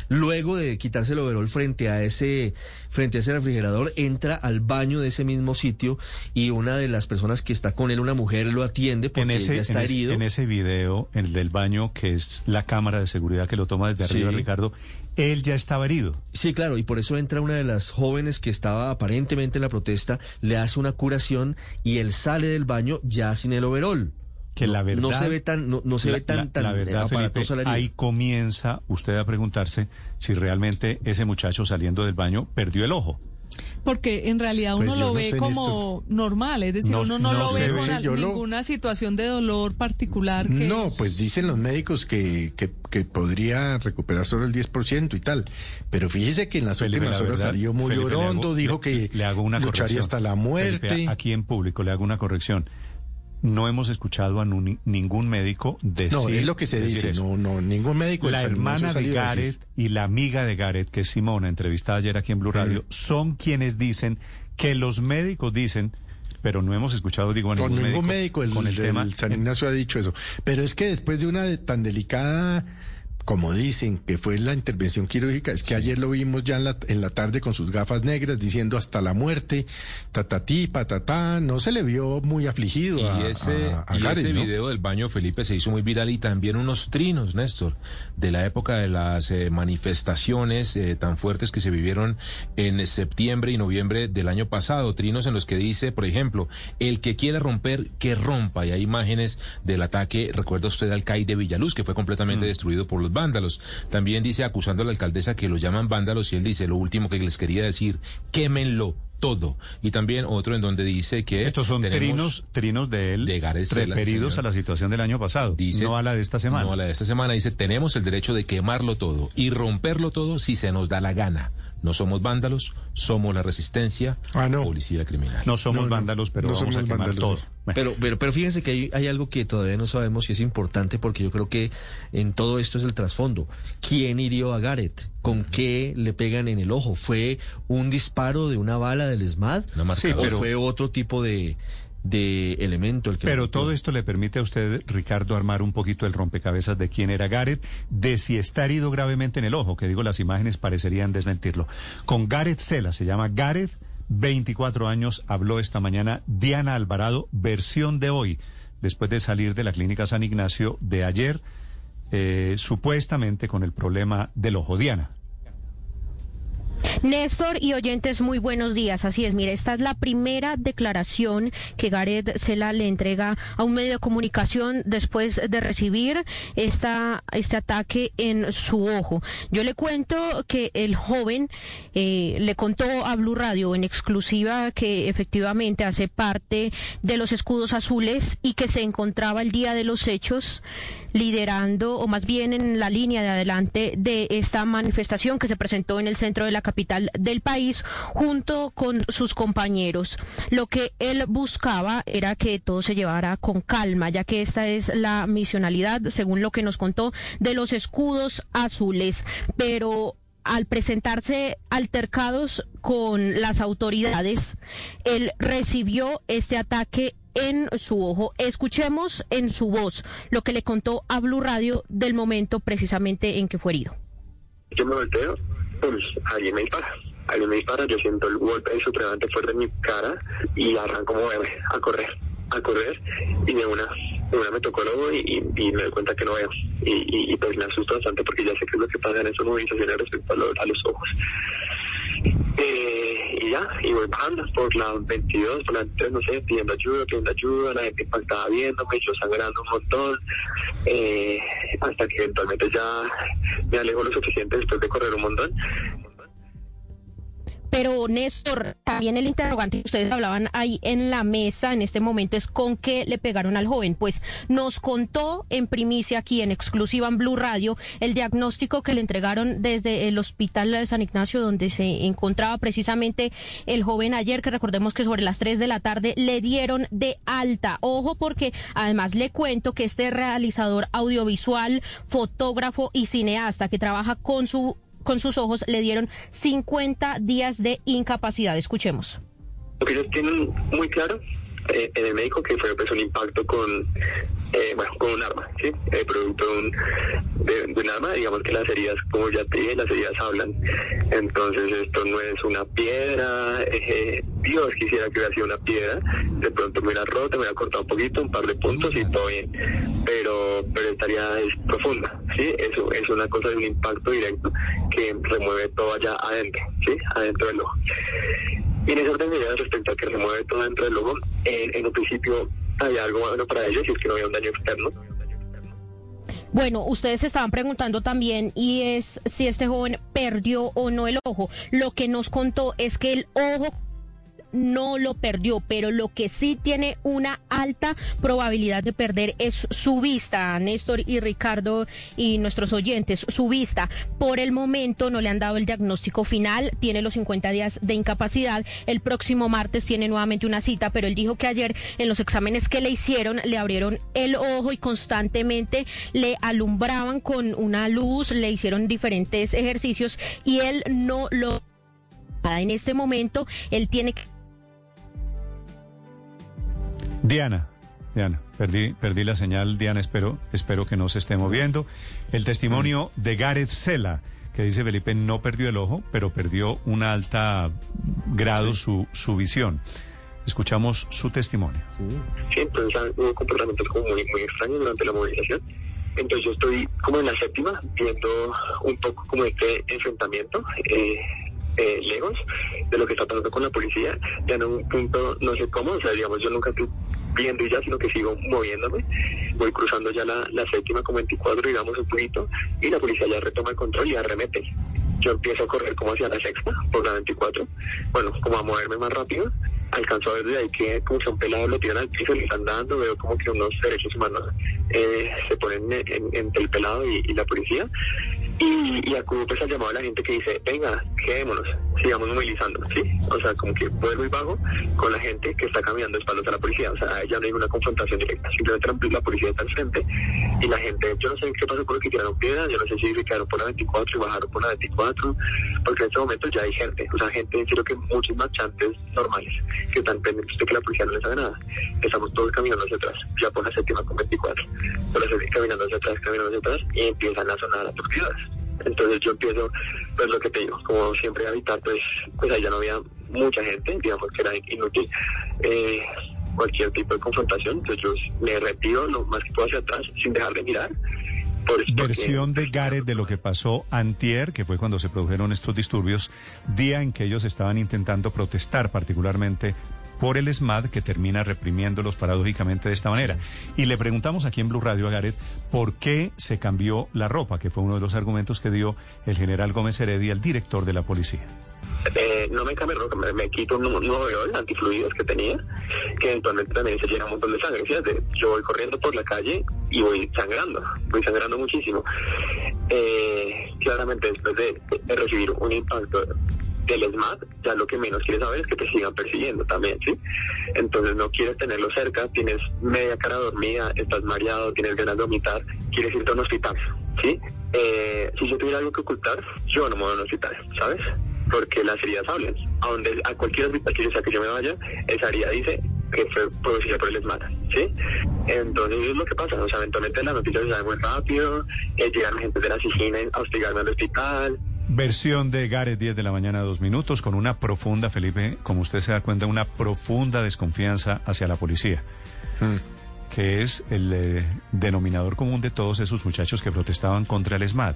Speaker 19: luego de quitarse el overol frente a ese frente a ese refrigerador, entra al baño de ese mismo sitio y una de las personas que está con él, una mujer, lo atiende porque
Speaker 1: En ese,
Speaker 19: ya está
Speaker 1: en ese-
Speaker 19: herido.
Speaker 1: en ese video, en el del baño, que es la cámara de seguridad que lo toma desde arriba,
Speaker 19: Sí.
Speaker 1: Ricardo, él ya estaba herido.
Speaker 19: Sí, claro, y por eso entra una de las jóvenes que estaba aparentemente en la protesta, le hace una curación y él sale del baño ya sin el overol.
Speaker 1: Que la verdad...
Speaker 19: no se ve tan, no, no se
Speaker 1: la-
Speaker 19: ve tan, tan
Speaker 1: la verdad,
Speaker 19: aparatosa
Speaker 1: Felipe,
Speaker 19: la herida.
Speaker 1: ahí comienza usted a preguntarse si realmente ese muchacho saliendo del baño perdió el ojo.
Speaker 20: Porque en realidad uno
Speaker 1: Pues
Speaker 20: lo
Speaker 1: no
Speaker 20: ve como normal, es decir,
Speaker 3: No-
Speaker 20: uno no,
Speaker 3: no
Speaker 20: lo ve
Speaker 3: ve,
Speaker 20: con al-
Speaker 3: yo lo-
Speaker 20: ninguna situación de dolor particular. Que
Speaker 3: No, pues dicen los médicos que, que, que podría recuperar solo el 10% y tal. Pero fíjese que en las
Speaker 1: Felipe,
Speaker 3: últimas
Speaker 1: la
Speaker 3: horas
Speaker 1: verdad,
Speaker 3: salió muy
Speaker 1: Felipe, le
Speaker 3: orondo,
Speaker 1: hago-
Speaker 3: dijo
Speaker 1: le-
Speaker 3: que
Speaker 1: le hago una
Speaker 3: lucharía
Speaker 1: corrección.
Speaker 3: hasta la muerte.
Speaker 1: Felipe, aquí en público le hago una corrección. No hemos escuchado a ningún médico decir
Speaker 3: no, es lo que se dice. No, no, ningún médico
Speaker 1: La hermana de. Gareth y la amiga de Gareth, que es Simona, entrevistada ayer aquí en Blue Radio, son quienes dicen que los médicos dicen, pero no hemos escuchado, digo, a ningún,
Speaker 3: ningún médico, el,
Speaker 1: con el tema.
Speaker 3: San Ignacio ha dicho eso. Pero es que después de una de- tan delicada, como dicen, que fue la intervención quirúrgica, es que ayer lo vimos ya en la, en la tarde con sus gafas negras diciendo hasta la muerte, tatatí, patatá, no se le vio muy afligido
Speaker 13: Y
Speaker 3: a,
Speaker 13: ese,
Speaker 3: a- a
Speaker 13: y
Speaker 3: Gareth,
Speaker 13: ese
Speaker 3: ¿no?
Speaker 13: video del baño Felipe se hizo muy viral y también unos trinos, Néstor, de la época de las eh, manifestaciones eh, tan fuertes que se vivieron en septiembre y noviembre del año pasado. Trinos en los que dice, por ejemplo, el que quiera romper, que rompa. Y hay imágenes del ataque, recuerda usted al CAI de Villaluz, que fue completamente destruido por los vándalos. También dice, acusando a la alcaldesa que lo llaman vándalos y él dice, lo último que les quería decir, quémenlo todo. Y también otro en donde dice que...
Speaker 1: Estos son trinos, trinos de él
Speaker 13: de Gareth
Speaker 1: referidos a la situación del año pasado,
Speaker 13: Dice-
Speaker 1: no a la de esta semana.
Speaker 13: No, a la de esta semana dice, tenemos el derecho de quemarlo todo y romperlo todo si se nos da la gana. No somos vándalos, somos la resistencia, policía criminal.
Speaker 1: No somos vándalos, pero
Speaker 19: no
Speaker 1: vamos a
Speaker 19: somos
Speaker 1: quemar
Speaker 19: vándalos.
Speaker 1: todo.
Speaker 19: Pero, pero, pero fíjense que hay, hay algo que todavía no sabemos y es importante porque yo creo que en todo esto es el trasfondo. ¿Quién hirió a Gareth? ¿Con qué le pegan en el ojo? ¿Fue un disparo de una bala del SMAD?
Speaker 1: Sí,
Speaker 19: ¿O
Speaker 1: pero-
Speaker 19: fue otro tipo de, de elemento el que
Speaker 1: Pero todo esto le permite a usted, Ricardo, armar un poquito el rompecabezas de quién era Gareth, de si está herido gravemente en el ojo, que digo, las imágenes parecerían desmentirlo. Con Gareth Sela, se llama Gareth, 24 años, habló esta mañana Diana Alvarado, versión de hoy, después de salir de la clínica San Ignacio de ayer, eh, supuestamente con el problema del ojo. Diana.
Speaker 87: Néstor y oyentes, muy buenos días. Así es, mire, esta es la primera declaración que Gareth Sela le entrega a un medio de comunicación después de recibir esta, este ataque en su ojo. Yo le cuento que el joven eh, le contó a Blue Radio en exclusiva que efectivamente hace parte de los escudos azules y que se encontraba el día de los hechos liderando o más bien en la línea de adelante de esta manifestación que se presentó en el centro de la capital del país junto con sus compañeros. Lo que él buscaba era que todo se llevara con calma, ya que esta es la misionalidad, según lo que nos contó, de los escudos azules. Pero al presentarse altercados con las autoridades, él recibió este ataque en su ojo. Escuchemos en su voz lo que le contó a Blue Radio del momento precisamente en que fue herido.
Speaker 88: Yo me volteo, pues alguien me dispara. Alguien me dispara, yo siento el golpe supremamente fuerte en mi cara y arranco como a correr, a correr y de una, de una tocó y, me doy cuenta que no veo. Y, pues me asusto bastante porque ya sé qué es lo que pasa en esas movilizaciones respecto a los ojos. Eh, y ya, y voy bajando por la 22, por la 23, no sé, pidiendo ayuda, pidiendo ayuda, la gente estaba viéndome, yo sangrando un montón, eh, hasta que eventualmente ya me alejo lo suficiente después de correr un montón
Speaker 87: pero Néstor, también el interrogante que ustedes hablaban ahí en la mesa en este momento es con qué le pegaron al joven. Pues nos contó en primicia aquí en exclusiva en Blue Radio el diagnóstico que le entregaron desde el hospital de San Ignacio donde se encontraba precisamente el joven ayer, que recordemos que sobre las 3 de la tarde le dieron de alta. Ojo porque además le cuento que este realizador audiovisual, fotógrafo y cineasta que trabaja con su con sus ojos le dieron 50 días de incapacidad. Escuchemos.
Speaker 88: Lo tienen muy claro eh, en el médico que fue pues, un impacto con, eh, bueno, con un arma, ¿sí? El producto de un, de, un arma, digamos que las heridas, como ya te dije, las heridas hablan. Entonces esto no es una piedra, eh, Dios quisiera que hubiera sido una piedra, de pronto me hubiera roto, me hubiera cortado un poquito, un par de puntos y todo bien, pero, pero estaría es profunda, ¿sí? Eso es una cosa de un impacto directo que remueve todo allá adentro, ¿sí? Adentro del ojo. Y en ese orden de ideas respecto a que remueve todo dentro del ojo, en un principio había algo bueno para ellos y es que no había un daño externo.
Speaker 87: Bueno, ustedes estaban preguntando también y es si este joven perdió o no el ojo. Lo que nos contó es que el ojo no lo perdió, pero lo que sí tiene una alta probabilidad de perder es su vista, Néstor y Ricardo y nuestros oyentes, su vista. Por el momento no le han dado el diagnóstico final, tiene los 50 días de incapacidad. El próximo martes tiene nuevamente una cita, pero él dijo que ayer en los exámenes que le hicieron le abrieron el ojo y constantemente le alumbraban con una luz, le hicieron diferentes ejercicios y él no lo en este momento él tiene que
Speaker 1: Diana. Diana, perdí, perdí la señal, Diana, espero, espero que no se esté moviendo. El testimonio de Gareth Sela, que dice Felipe no perdió el ojo, pero perdió un alta grado su, su visión. Escuchamos su testimonio.
Speaker 88: Sí, entonces hubo comportamientos como muy, muy extraños durante la movilización. Entonces yo estoy como en la séptima, viendo un poco como este enfrentamiento. Eh, eh, lejos de lo que está pasando con la policía, ya en un punto, no sé cómo, o sea, digamos, yo nunca viendo ya, sino que sigo moviéndome, voy cruzando ya la, séptima con 24, digamos, un poquito, y la policía ya retoma el control y arremete. Yo empiezo a correr como hacia la sexta, por la 24, bueno, como a moverme más rápido, alcanzo a ver desde ahí que como son pelados lo tiran al piso, le están dando, veo como que unos derechos humanos eh, se ponen entre el pelado y, y la policía, y, y acudo pues al llamado de la gente que dice, venga, quedémonos, sigamos movilizando, ¿sí? O sea, como que vuelvo y bajo con la gente que está caminando espaldas a la policía, o sea, ya no hay una confrontación directa, simplemente la policía está al frente y la gente, yo no sé qué pasó con los que tiraron piedras, yo no sé si se quedaron por la 24 y bajaron por la 24, porque en este momento ya hay gente, o sea, gente, en serio que muchos marchantes normales que están pendientes de que la policía no les haga nada, estamos todos caminando hacia atrás, ya por la séptima con 24, por la caminando hacia atrás, caminando hacia atrás y empiezan a sonar atrocidades. Entonces yo empiezo, pues lo que te digo, como siempre habitar, pues, pues ahí ya no había mucha gente, digamos que era inútil eh, cualquier tipo de confrontación, entonces yo me retiro lo más que puedo hacia atrás sin dejar de mirar
Speaker 1: Versión de Gareth de lo que pasó antier, que fue cuando se produjeron estos disturbios, día en que ellos estaban intentando protestar particularmente por el SMAD que termina reprimiéndolos paradójicamente de esta manera. Y le preguntamos aquí en Blue Radio a Gareth por qué se cambió la ropa, que fue uno de los argumentos que dio el general Gómez Heredia, el director de la policía.
Speaker 88: Eh, no me cambio ropa, me, me quito un, un overol antifluidos que tenía, que eventualmente también se llena un montón de sangre. Fíjate, yo voy corriendo por la calle y voy sangrando, voy sangrando muchísimo. Eh, claramente después de, de recibir un impacto del SMAT, ya lo que menos quieres saber es que te sigan persiguiendo también, ¿sí? Entonces no quieres tenerlo cerca, tienes media cara dormida, estás mareado, tienes ganas de vomitar, quieres irte a un hospital, ¿sí? Eh, si yo tuviera algo que ocultar, yo no me voy a un hospital, ¿sabes? Porque las heridas hablan. A, donde, a cualquier hospital que yo sea que yo me vaya, esa herida dice que fue producida por el SMAT, ¿sí? Entonces es lo que pasa, o sea, eventualmente las noticias se saben muy rápido, eh, llegan gente de la oficina a hostigarme al hospital,
Speaker 1: Versión de Gareth 10 de la mañana, dos minutos, con una profunda, Felipe, como usted se da cuenta, una profunda desconfianza hacia la policía, que es el eh, denominador común de todos esos muchachos que protestaban contra el SMAT,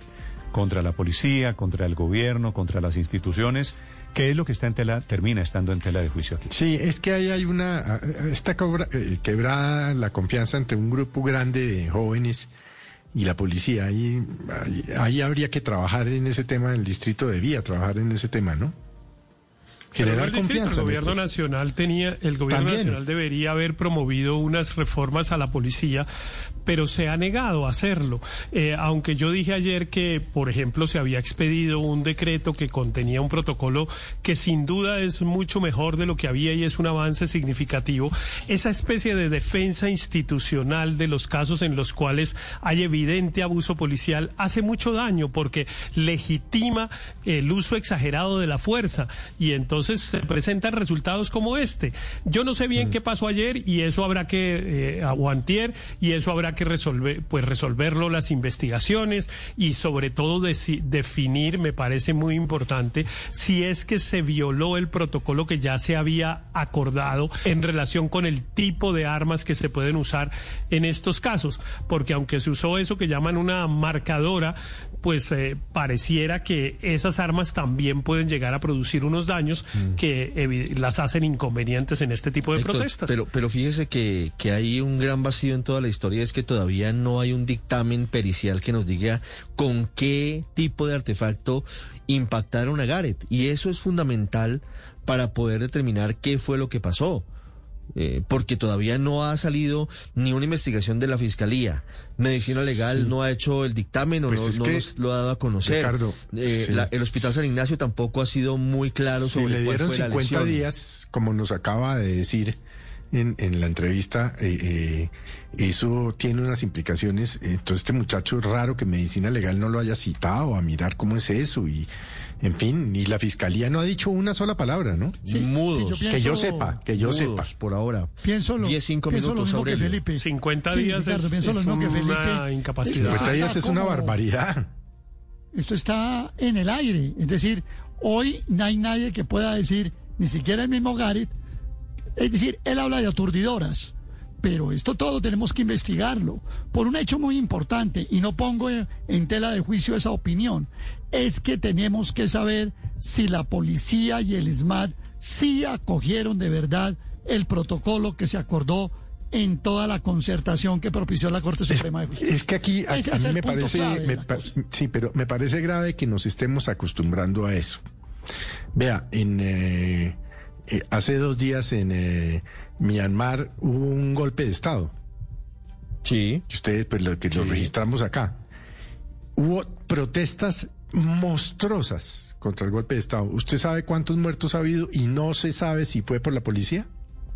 Speaker 1: contra la policía, contra el gobierno, contra las instituciones. ¿Qué es lo que está en tela, termina estando en tela de juicio aquí?
Speaker 3: Sí, es que ahí hay una, está cobra- eh, quebrada la confianza entre un grupo grande de jóvenes y la policía. Ahí, ahí, ahí habría que trabajar en ese tema, el distrito debía trabajar en ese tema, ¿no? Generar
Speaker 4: el distrito,
Speaker 3: confianza.
Speaker 4: El gobierno nacional tenía, el gobierno
Speaker 3: También.
Speaker 4: nacional debería haber promovido unas reformas a la policía, pero se ha negado a hacerlo. Eh, aunque yo dije ayer que, por ejemplo, se había expedido un decreto que contenía un protocolo que sin duda es mucho mejor de lo que había y es un avance significativo. Esa especie de defensa institucional de los casos en los cuales hay evidente abuso policial hace mucho daño porque legitima el uso exagerado de la fuerza y entonces se presentan resultados como este. Yo no sé bien qué pasó ayer y eso habrá que, eh, o antier, y eso habrá que resolver, pues resolverlo las investigaciones y sobre todo definir, me parece muy importante, si es que se violó el protocolo que ya se había acordado en relación con el tipo de armas que se pueden usar en estos casos, porque aunque se usó eso que llaman una marcadora, pues eh, pareciera que esas armas también pueden llegar a producir unos daños que evi- las hacen inconvenientes en este tipo de
Speaker 19: Héctor,
Speaker 4: protestas.
Speaker 19: Pero, pero fíjese que, que hay un gran vacío en toda la historia, es que todavía no hay un dictamen pericial que nos diga con qué tipo de artefacto impactaron a Gareth. Y eso es fundamental para poder determinar qué fue lo que pasó. Eh, porque todavía no ha salido ni una investigación de la Fiscalía. Medicina Legal no ha hecho el dictamen o
Speaker 3: Pues
Speaker 19: no, nos lo ha dado a conocer.
Speaker 3: Ricardo,
Speaker 19: Eh,
Speaker 3: sí.
Speaker 19: la- el Hospital San Ignacio tampoco ha sido muy claro
Speaker 3: Si
Speaker 19: sobre
Speaker 3: le
Speaker 19: cuál
Speaker 3: dieron
Speaker 19: fue la
Speaker 3: 50
Speaker 19: lesión.
Speaker 3: días, como nos acaba de decir en, en la entrevista, eh, eh, eso tiene unas implicaciones. Entonces, este muchacho es raro que Medicina Legal no lo haya citado a mirar cómo es eso. Y, en fin, y la fiscalía no ha dicho una sola palabra, ¿no?
Speaker 19: Sí, Mudos. sí, yo
Speaker 3: que yo
Speaker 19: pienso-
Speaker 3: sepa, que yo
Speaker 19: Mudos,
Speaker 3: sepa.
Speaker 19: por ahora.
Speaker 89: Pienso lo,
Speaker 19: 10, 5
Speaker 89: pienso lo
Speaker 19: minutos,
Speaker 89: mismo que. Felipe.
Speaker 4: 50
Speaker 89: Sí,
Speaker 4: días
Speaker 89: Ricardo,
Speaker 4: es,
Speaker 89: pienso lo
Speaker 4: es
Speaker 89: mismo que
Speaker 4: una
Speaker 89: Felipe.
Speaker 4: incapacidad.
Speaker 3: 50 días es una
Speaker 89: como-
Speaker 3: barbaridad.
Speaker 89: Esto está en el aire. Es decir, hoy no hay nadie que pueda decir, ni siquiera el mismo Gareth. Es decir, él habla de aturdidoras. Pero esto todo tenemos que investigarlo por un hecho muy importante y no pongo en tela de juicio esa opinión. Es que tenemos que saber si la policía y el SMAT sí acogieron de verdad el protocolo que se acordó en toda la concertación que propició la Corte Suprema de Justicia.
Speaker 3: Es que aquí a, mí me parece, me sí, pero me parece grave que nos estemos acostumbrando a eso. Vea, en eh, eh, hace dos días en eh, Myanmar hubo un golpe de estado.
Speaker 19: Sí.
Speaker 3: Que ustedes, pues, lo que lo registramos acá. Hubo protestas monstruosas contra el golpe de estado. ¿Usted sabe cuántos muertos ha habido y no se sabe si fue por la policía?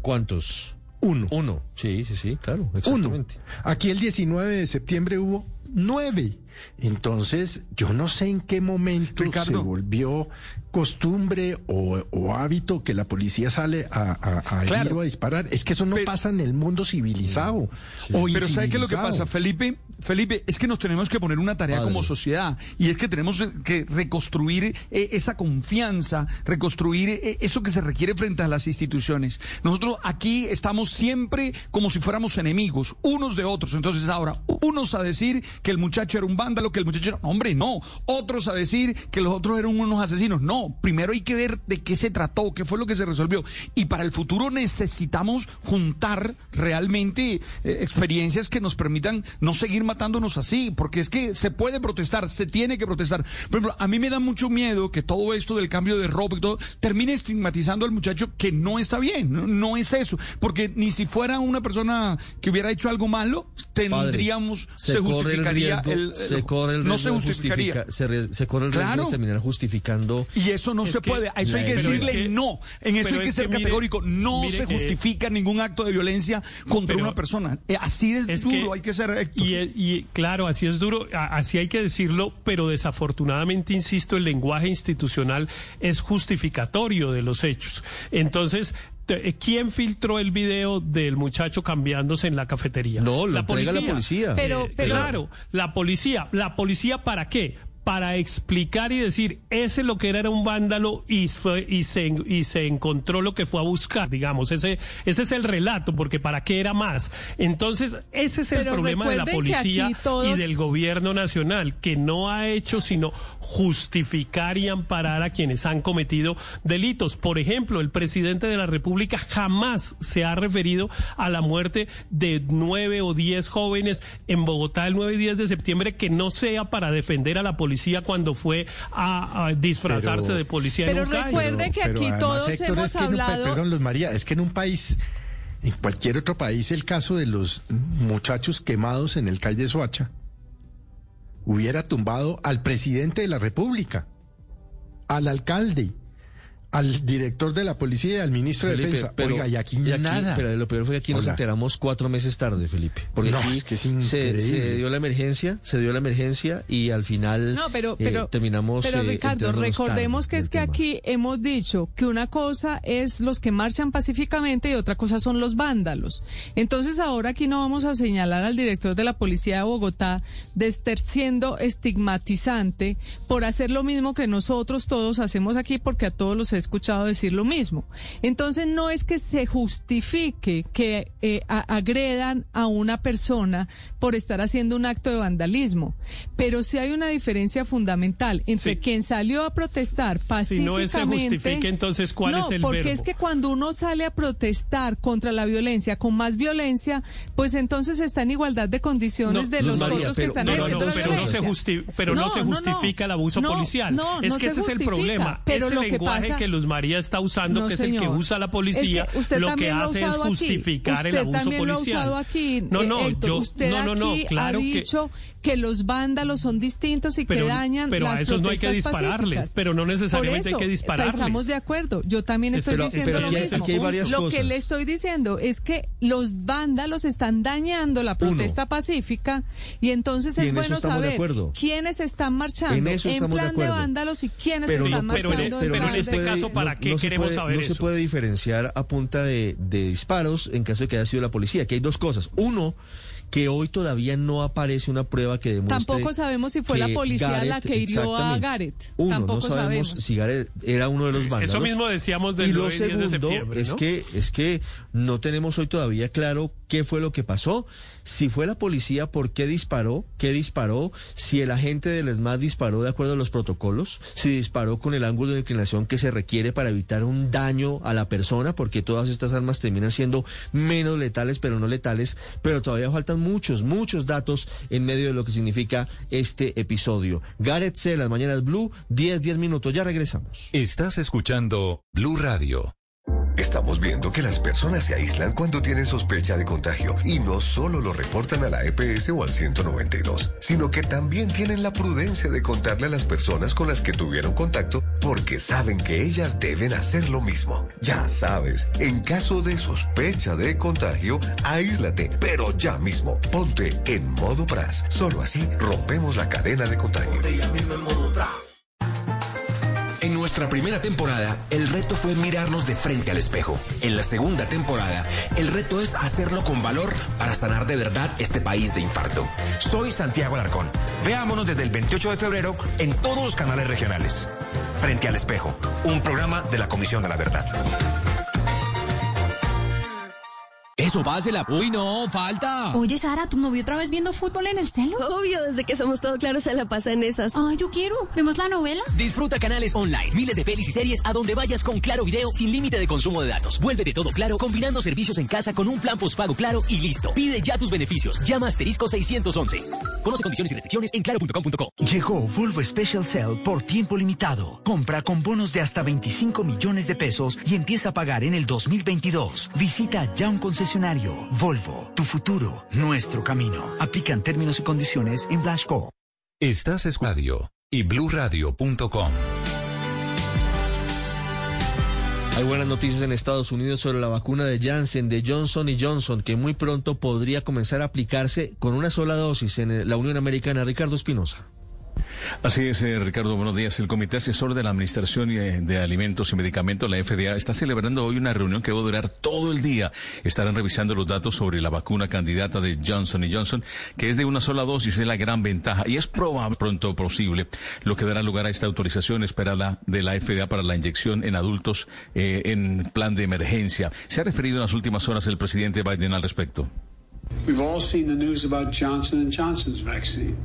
Speaker 19: ¿Cuántos?
Speaker 3: Uno.
Speaker 19: Uno. Sí, sí, sí, claro,
Speaker 3: Uno.
Speaker 19: exactamente.
Speaker 3: Aquí el 19 de septiembre hubo nueve. Entonces, yo no sé en qué momento se volvió costumbre o, o hábito que la policía sale a, a, a
Speaker 6: Claro.
Speaker 3: disparar. Es que eso no pasa en el mundo civilizado. O
Speaker 6: Pero ¿sabe qué es lo que pasa, Felipe? Felipe, es que nos tenemos que poner una tarea como sociedad y es que tenemos que reconstruir eh, esa confianza, reconstruir eh, eso que se requiere frente a las instituciones. Nosotros aquí estamos siempre como si fuéramos enemigos, unos de otros. Entonces ahora, unos a decir que el muchacho era un vándalo, que el muchacho era... Hombre, no. Otros a decir que los otros eran unos asesinos. No, primero hay que ver de qué se trató, qué fue lo que se resolvió. Y para el futuro necesitamos juntar realmente eh, experiencias que nos permitan no seguir matándonos así, porque es que se puede protestar, se tiene que protestar. Por ejemplo, a mí me da mucho miedo que todo esto del cambio de ropa y todo termine estigmatizando al muchacho que no está bien, no, no es eso, porque ni si fuera una persona que hubiera hecho algo malo, tendríamos, se,
Speaker 19: se, corre el
Speaker 6: justificaría
Speaker 19: riesgo,
Speaker 6: el,
Speaker 19: se corre el
Speaker 6: no
Speaker 19: riesgo
Speaker 6: se
Speaker 19: de
Speaker 6: justificaría.
Speaker 19: justifica- se, se corre el riesgo
Speaker 6: Claro.
Speaker 19: de terminar justificando
Speaker 6: Y eso no
Speaker 19: Es
Speaker 6: se
Speaker 19: que-
Speaker 6: puede. A eso hay que
Speaker 19: es
Speaker 6: decirle
Speaker 19: que-
Speaker 6: no. En eso hay que
Speaker 4: es
Speaker 6: ser
Speaker 4: que mire-
Speaker 6: categórico. No
Speaker 4: mire
Speaker 6: se
Speaker 4: que-
Speaker 6: justifica ningún acto de violencia contra
Speaker 4: Pero-
Speaker 6: una persona. Eh, Así es,
Speaker 4: Es
Speaker 6: duro,
Speaker 4: que-
Speaker 6: hay que ser Héctor.
Speaker 4: Y, y claro, así es duro, así hay que decirlo, pero desafortunadamente, insisto, el lenguaje institucional es justificatorio de los hechos. Entonces, eh, ¿quién filtró el video del muchacho cambiándose en la cafetería?
Speaker 19: No, lo entrega la policía.
Speaker 20: Pero-
Speaker 4: Eh,
Speaker 20: pero-
Speaker 4: Claro, la policía. ¿La policía para qué? Para explicar y decir, ese lo que era era un vándalo y, fue, y, se, y se encontró lo que fue a buscar, digamos. Ese, ese es el relato, porque ¿para qué era más? Entonces, ese es el
Speaker 20: Pero
Speaker 4: problema de la policía
Speaker 20: todos-
Speaker 4: y del gobierno nacional, que no ha hecho sino justificar y amparar a quienes han cometido delitos. Por ejemplo, el presidente de la República jamás se ha referido a la muerte de nueve o diez jóvenes en Bogotá el 9 y 10 de septiembre que no sea para defender a la policía cuando fue a, a disfrazarse
Speaker 3: Pero-
Speaker 4: de policía
Speaker 20: Pero
Speaker 4: en un calle.
Speaker 20: recuerde que aquí
Speaker 3: además,
Speaker 20: todos
Speaker 3: Héctor,
Speaker 20: hemos
Speaker 3: es que en un
Speaker 20: hablado-
Speaker 3: perdón, Luz María, es que en un país, en cualquier otro país, el caso de los muchachos quemados en el calle Soacha hubiera tumbado al presidente de la República, al alcalde, al director de la policía y al ministro
Speaker 19: Felipe,
Speaker 3: de Defensa.
Speaker 19: pero-
Speaker 3: Oiga, y aquí,
Speaker 19: y aquí-
Speaker 3: nada.
Speaker 19: Pero lo peor fue que aquí nos enteramos cuatro meses tarde, Felipe. Porque
Speaker 3: No,
Speaker 19: aquí
Speaker 3: es que es
Speaker 19: se, dio la emergencia, se dio la emergencia y al final
Speaker 20: No, pero,
Speaker 19: eh,
Speaker 20: pero,
Speaker 19: terminamos.
Speaker 20: pero
Speaker 19: eh,
Speaker 20: Ricardo, recordemos que es que
Speaker 19: tema.
Speaker 20: aquí hemos dicho que una cosa es los que marchan pacíficamente y otra cosa son los vándalos. Entonces ahora aquí no vamos a señalar al director de la policía de Bogotá de estar siendo estigmatizante por hacer lo mismo que nosotros todos hacemos aquí porque a todos los he escuchado decir lo mismo. Entonces no es que se justifique que eh, a- agredan a una persona por estar haciendo un acto de vandalismo, pero sí hay una diferencia fundamental entre
Speaker 4: Sí.
Speaker 20: quien salió a protestar
Speaker 4: Si
Speaker 20: pacíficamente.
Speaker 4: no se justifica, entonces, ¿cuál
Speaker 20: no,
Speaker 4: es el
Speaker 20: porque
Speaker 4: verbo?
Speaker 20: es que cuando uno sale a protestar contra la violencia con más violencia, pues entonces está en igualdad de condiciones
Speaker 4: No,
Speaker 20: de los
Speaker 4: María,
Speaker 20: otros que están
Speaker 4: no, no,
Speaker 20: la
Speaker 4: pero no se
Speaker 20: violencia.
Speaker 4: justi- pero no se justifica el abuso
Speaker 20: no,
Speaker 4: policial.
Speaker 20: no,
Speaker 4: Es que
Speaker 20: se
Speaker 4: ese es el problema.
Speaker 20: Pero
Speaker 4: Ese
Speaker 20: lo que
Speaker 4: lenguaje
Speaker 20: pasa,
Speaker 4: que Luz María está usando,
Speaker 20: No,
Speaker 4: que es el que usa la policía,
Speaker 20: Es que usted
Speaker 4: lo que
Speaker 20: lo
Speaker 4: hace es
Speaker 20: aquí.
Speaker 4: justificar el
Speaker 20: Usted
Speaker 4: abuso
Speaker 20: también lo ha
Speaker 4: policial.
Speaker 20: usado aquí,
Speaker 4: no,
Speaker 20: eh,
Speaker 4: no,
Speaker 20: Héctor.
Speaker 4: yo,
Speaker 20: usted
Speaker 4: no, no, no,
Speaker 20: aquí
Speaker 4: claro
Speaker 20: ha dicho que... los vándalos son distintos y
Speaker 4: pero,
Speaker 20: que dañan
Speaker 4: pero
Speaker 20: las
Speaker 4: a esos no hay que
Speaker 20: protestas
Speaker 4: dispararles,
Speaker 20: pacíficas.
Speaker 4: pero no necesariamente hay que
Speaker 20: eso,
Speaker 4: dispararles.
Speaker 20: Estamos de acuerdo. Yo también estoy
Speaker 4: Pero-
Speaker 20: diciendo
Speaker 4: pero
Speaker 20: lo
Speaker 4: hay-
Speaker 20: mismo.
Speaker 19: aquí hay varias
Speaker 20: lo que le estoy diciendo es que los vándalos están dañando la protesta pacífica y entonces
Speaker 19: Y
Speaker 20: es
Speaker 19: en eso
Speaker 20: bueno
Speaker 19: de
Speaker 20: saber quiénes están marchando
Speaker 19: En eso estamos de
Speaker 20: plan de,
Speaker 19: acuerdo.
Speaker 20: vándalos y quiénes
Speaker 19: pero,
Speaker 20: están
Speaker 19: no-
Speaker 4: pero en-
Speaker 20: marchando
Speaker 4: pero en
Speaker 20: plan
Speaker 4: este
Speaker 20: de-
Speaker 4: caso, ¿para qué
Speaker 19: se
Speaker 4: queremos
Speaker 19: puede-
Speaker 4: saber
Speaker 19: no se
Speaker 4: eso?
Speaker 19: puede diferenciar a punta de, de disparos en caso de que haya sido la policía. Aquí hay dos cosas. Uno, que hoy todavía no aparece una prueba que demuestre.
Speaker 20: Tampoco sabemos si fue la policía la que hirió a. Gareth.
Speaker 19: Uno,
Speaker 20: Tampoco
Speaker 19: no sabemos,
Speaker 20: sabemos.
Speaker 19: si Gareth era uno de los vándalos.
Speaker 4: Eso mismo decíamos del
Speaker 19: y lo
Speaker 4: 9 y 10 de
Speaker 19: segundo
Speaker 4: septiembre,
Speaker 19: es que es que no tenemos hoy todavía claro qué fue lo que pasó. Si fue la policía, ¿por qué disparó? ¿Qué disparó? Si el agente del ESMAD disparó de acuerdo a los protocolos, si disparó con el ángulo de inclinación que se requiere para evitar un daño a la persona, porque todas estas armas terminan siendo menos letales, pero no letales, pero todavía faltan muchos, muchos datos en medio de lo que significa este episodio. Gareth C, las mañanas Blue, 10, 10 minutos, ya regresamos.
Speaker 7: Estás escuchando Blue Radio.
Speaker 38: Estamos viendo que las personas se aíslan cuando tienen sospecha de contagio y no solo lo reportan a la EPS o al 192, sino que también tienen la prudencia de contarle a las personas con las que tuvieron contacto porque saben que ellas deben hacer lo mismo. Ya sabes, en caso de sospecha de contagio, aíslate, pero ya mismo, ponte en modo BRAS. Solo así rompemos la cadena de contagio.
Speaker 81: En nuestra primera temporada, el reto fue mirarnos de frente al espejo. En la segunda temporada, el reto es hacerlo con valor para sanar de verdad este país de infarto. Soy Santiago Alarcón. Veámonos desde el 28 de febrero en todos los canales regionales. Frente al espejo, un programa de la Comisión de la Verdad.
Speaker 90: Eso, pásela. Uy, no, falta.
Speaker 5: Oye, Sara, ¿tu novio otra vez viendo fútbol en el celo?
Speaker 91: Obvio, desde que somos todos claros se la pasa en esas.
Speaker 5: Ay, yo quiero. ¿Vemos la novela?
Speaker 90: Disfruta canales online, miles de pelis y series a donde vayas con Claro Video sin límite de consumo de datos. Vuelve de todo claro combinando servicios en casa con un plan postpago claro y listo. Pide ya tus beneficios. Llama asterisco 611. Conoce condiciones y restricciones en claro.com.co.
Speaker 92: Llegó Volvo Special Cell por tiempo limitado. Compra con bonos de hasta 25 millones de pesos y empieza a pagar en el 2022. Visita ya un concesionario. Volvo, tu futuro, nuestro camino. Aplican términos y condiciones en Blasco.
Speaker 7: Estás es radio y bluradio.com.
Speaker 19: Hay buenas noticias en Estados Unidos sobre la vacuna de Janssen, de Johnson y Johnson, que muy pronto podría comenzar a aplicarse con una sola dosis en la Unión Americana. Ricardo Espinosa.
Speaker 1: Así es, eh, Ricardo, buenos días. El Comité Asesor de la Administración eh, de Alimentos y Medicamentos, la FDA, está celebrando hoy una reunión que va a durar todo el día. Estarán revisando los datos sobre la vacuna candidata de Johnson Johnson, que es de una sola dosis, es la gran ventaja y es probable pronto posible lo que dará lugar a esta autorización esperada de la FDA para la inyección en adultos eh, en plan de emergencia. ¿Se ha referido en las últimas horas el presidente Biden al respecto?
Speaker 93: We've all seen the news about Johnson Johnson's vaccine.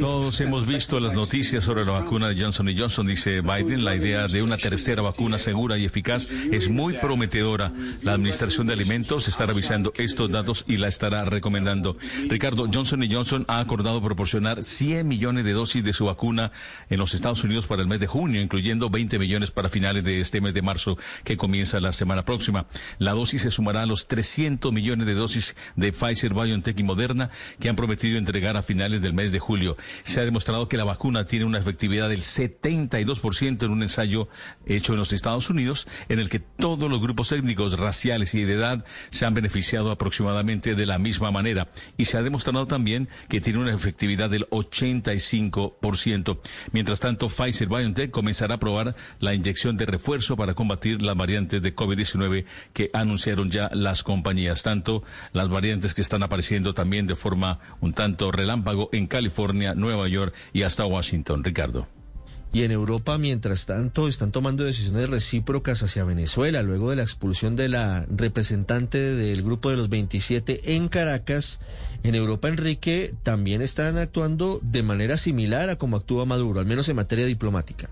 Speaker 1: Todos hemos visto las noticias sobre la vacuna de Johnson Johnson, dice Biden. La idea de una tercera vacuna segura y eficaz es muy prometedora. La Administración de Alimentos está revisando estos datos y la estará recomendando. Ricardo, Johnson Johnson ha acordado proporcionar 100 millones de dosis de su vacuna en los Estados Unidos para el mes de junio, incluyendo 20 millones para finales de este mes de marzo, que comienza la semana próxima. La dosis se sumará a los 300 millones de dosis de Pfizer, BioNTech y Moderna que han prometido entregar a finales del mes de julio. Se ha demostrado que la vacuna tiene una efectividad del 72% en un ensayo hecho en los Estados Unidos, en el que todos los grupos étnicos, raciales y de edad se han beneficiado aproximadamente de la misma manera. Y se ha demostrado también que tiene una efectividad del 85%. Mientras tanto, Pfizer BioNTech comenzará a probar la inyección de refuerzo para combatir las variantes de COVID-19 que anunciaron ya las compañías, tanto las variantes que están apareciendo también de forma un tanto relámpago en California, Nueva York y hasta Washington. Ricardo.
Speaker 19: Y en Europa, mientras tanto, están tomando decisiones recíprocas hacia Venezuela luego de la expulsión de la representante del grupo de los 27 en Caracas. En Europa, Enrique, también están actuando de manera similar a como actúa Maduro, al menos en materia diplomática.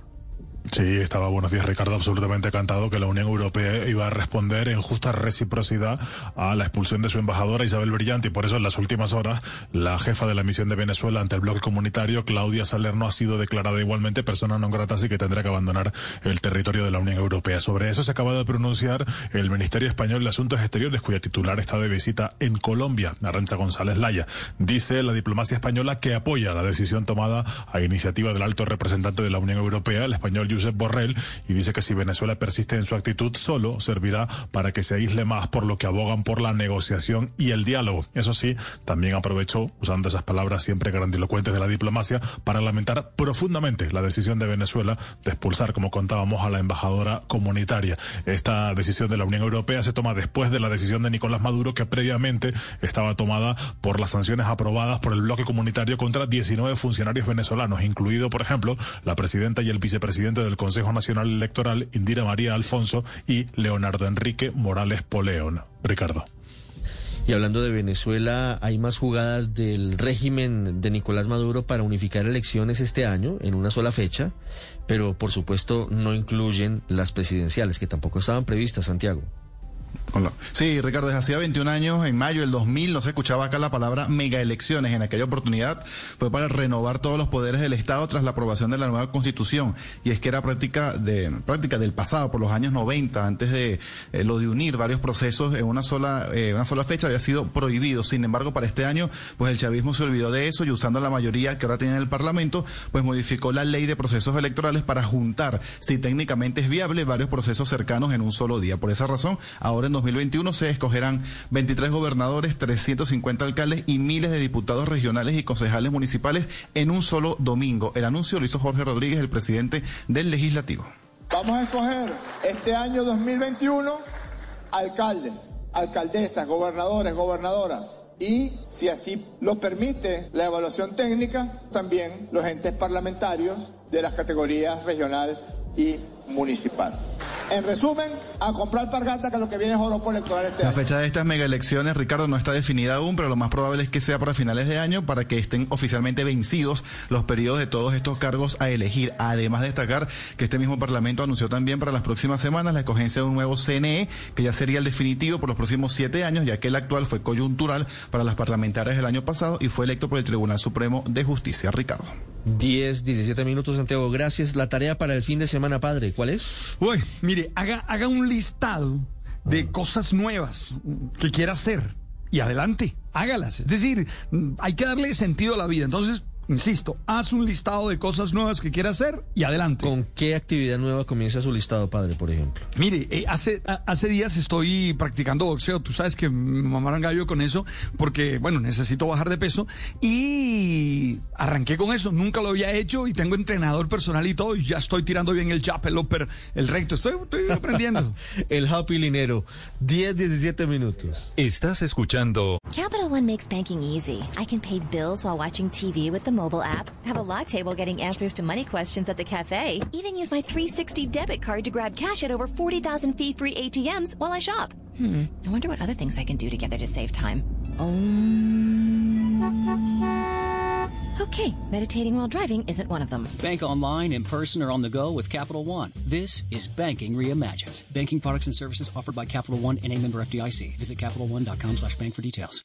Speaker 27: Sí, estaba buenos días Ricardo, absolutamente encantado que la Unión Europea iba a responder en justa reciprocidad a la expulsión de su embajadora Isabel Brillante y por eso en las últimas horas la jefa de la misión de Venezuela ante el bloque comunitario, Claudia Salerno, ha sido declarada igualmente persona non grata así que tendrá que abandonar el territorio de la Unión Europea. Sobre eso se acaba de pronunciar el Ministerio Español de Asuntos Exteriores cuya titular está de visita en Colombia, Arrancha González Laya. Dice la diplomacia española que apoya la decisión tomada a iniciativa del alto representante de la Unión Europea, el español Josep Borrell y dice que si Venezuela persiste en su actitud solo servirá para que se aísle más por lo que abogan por la negociación y el diálogo. Eso sí, también aprovechó, usando esas palabras siempre grandilocuentes de la diplomacia, para lamentar profundamente la decisión de Venezuela de expulsar, como contábamos, a la embajadora comunitaria. Esta decisión de la Unión Europea se toma después de la decisión de Nicolás Maduro que previamente estaba tomada por las sanciones aprobadas por el bloque comunitario contra 19 funcionarios venezolanos, incluido, por ejemplo, la presidenta y el vicepresidente del Consejo Nacional Electoral, Indira María Alfonso y Leonardo Enrique Morales Poleón. Ricardo.
Speaker 19: Y hablando de Venezuela, hay más jugadas del régimen de Nicolás Maduro para unificar elecciones este año en una sola fecha, pero por supuesto no incluyen las presidenciales, que tampoco estaban previstas, Santiago.
Speaker 81: Sí, Ricardo, desde hacía 21 años, en mayo del 2000, no se escuchaba acá la palabra mega elecciones. En aquella oportunidad fue para renovar todos los poderes del Estado tras la aprobación de la nueva Constitución. Y es que era práctica, de, práctica del pasado, por los años 90, antes de eh, lo de unir varios procesos en una sola, eh, una sola fecha, había sido prohibido. Sin embargo, para este año, pues el chavismo se olvidó de eso y usando la mayoría que ahora tiene en el Parlamento, pues modificó la ley de procesos electorales para juntar, si técnicamente es viable, varios procesos cercanos en un solo día. Por esa razón, ahora en 2021 se escogerán 23 gobernadores, 350 alcaldes y miles de diputados regionales y concejales municipales en un solo domingo. El anuncio lo hizo Jorge Rodríguez, el presidente del Legislativo.
Speaker 94: Vamos a escoger este año 2021 alcaldes, alcaldesas, gobernadores, gobernadoras y, si así lo permite la evaluación técnica, también los entes parlamentarios de las categorías regional y municipal. En resumen, a comprar pargata que lo que viene es oro electoral este
Speaker 81: la
Speaker 94: año.
Speaker 81: La fecha de estas mega elecciones, Ricardo, no está definida aún, pero lo más probable es que sea para finales de año para que estén oficialmente vencidos los periodos de todos estos cargos a elegir. Además de destacar que este mismo Parlamento anunció también para las próximas semanas la escogencia de un nuevo CNE, que ya sería el definitivo por los próximos siete años, ya que el actual fue coyuntural para las parlamentarias del año pasado y fue electo por el Tribunal Supremo de Justicia. Ricardo.
Speaker 19: 10, 17 minutos, Santiago. Gracias. La tarea para el fin de semana, padre, ¿cuál es?
Speaker 6: Uy, mire, haga, haga un listado de cosas nuevas que quiera hacer y adelante, hágalas. Es decir, hay que darle sentido a la vida. Entonces, Insisto, haz un listado de cosas nuevas que quiera hacer y adelante.
Speaker 19: ¿Con qué actividad nueva comienza su listado, padre, por ejemplo?
Speaker 6: Mire, eh, hace, a, hace días estoy practicando boxeo. Tú sabes que me mamaron gallo con eso porque, bueno, necesito bajar de peso y arranqué con eso. Nunca lo había hecho y tengo entrenador personal y todo. Y ya estoy tirando bien el jab, el upper, el recto. Estoy, estoy aprendiendo.
Speaker 19: el happy linero. 10, 17 minutos.
Speaker 7: Estás escuchando.
Speaker 28: Capital One makes banking easy. I can pay bills while watching TV with the mobile app, have a latte while getting answers to money questions at the cafe, even use my 360 debit card to grab cash at over 40,000 fee-free ATMs while I shop. Hmm, I wonder what other things I can do together to save time. Um... Okay, meditating while driving isn't one of them.
Speaker 64: Bank online, in person, or on the go with Capital One. This is banking reimagined. Banking products and services offered by Capital One and a member FDIC. Visit CapitalOne.com slash bank for details.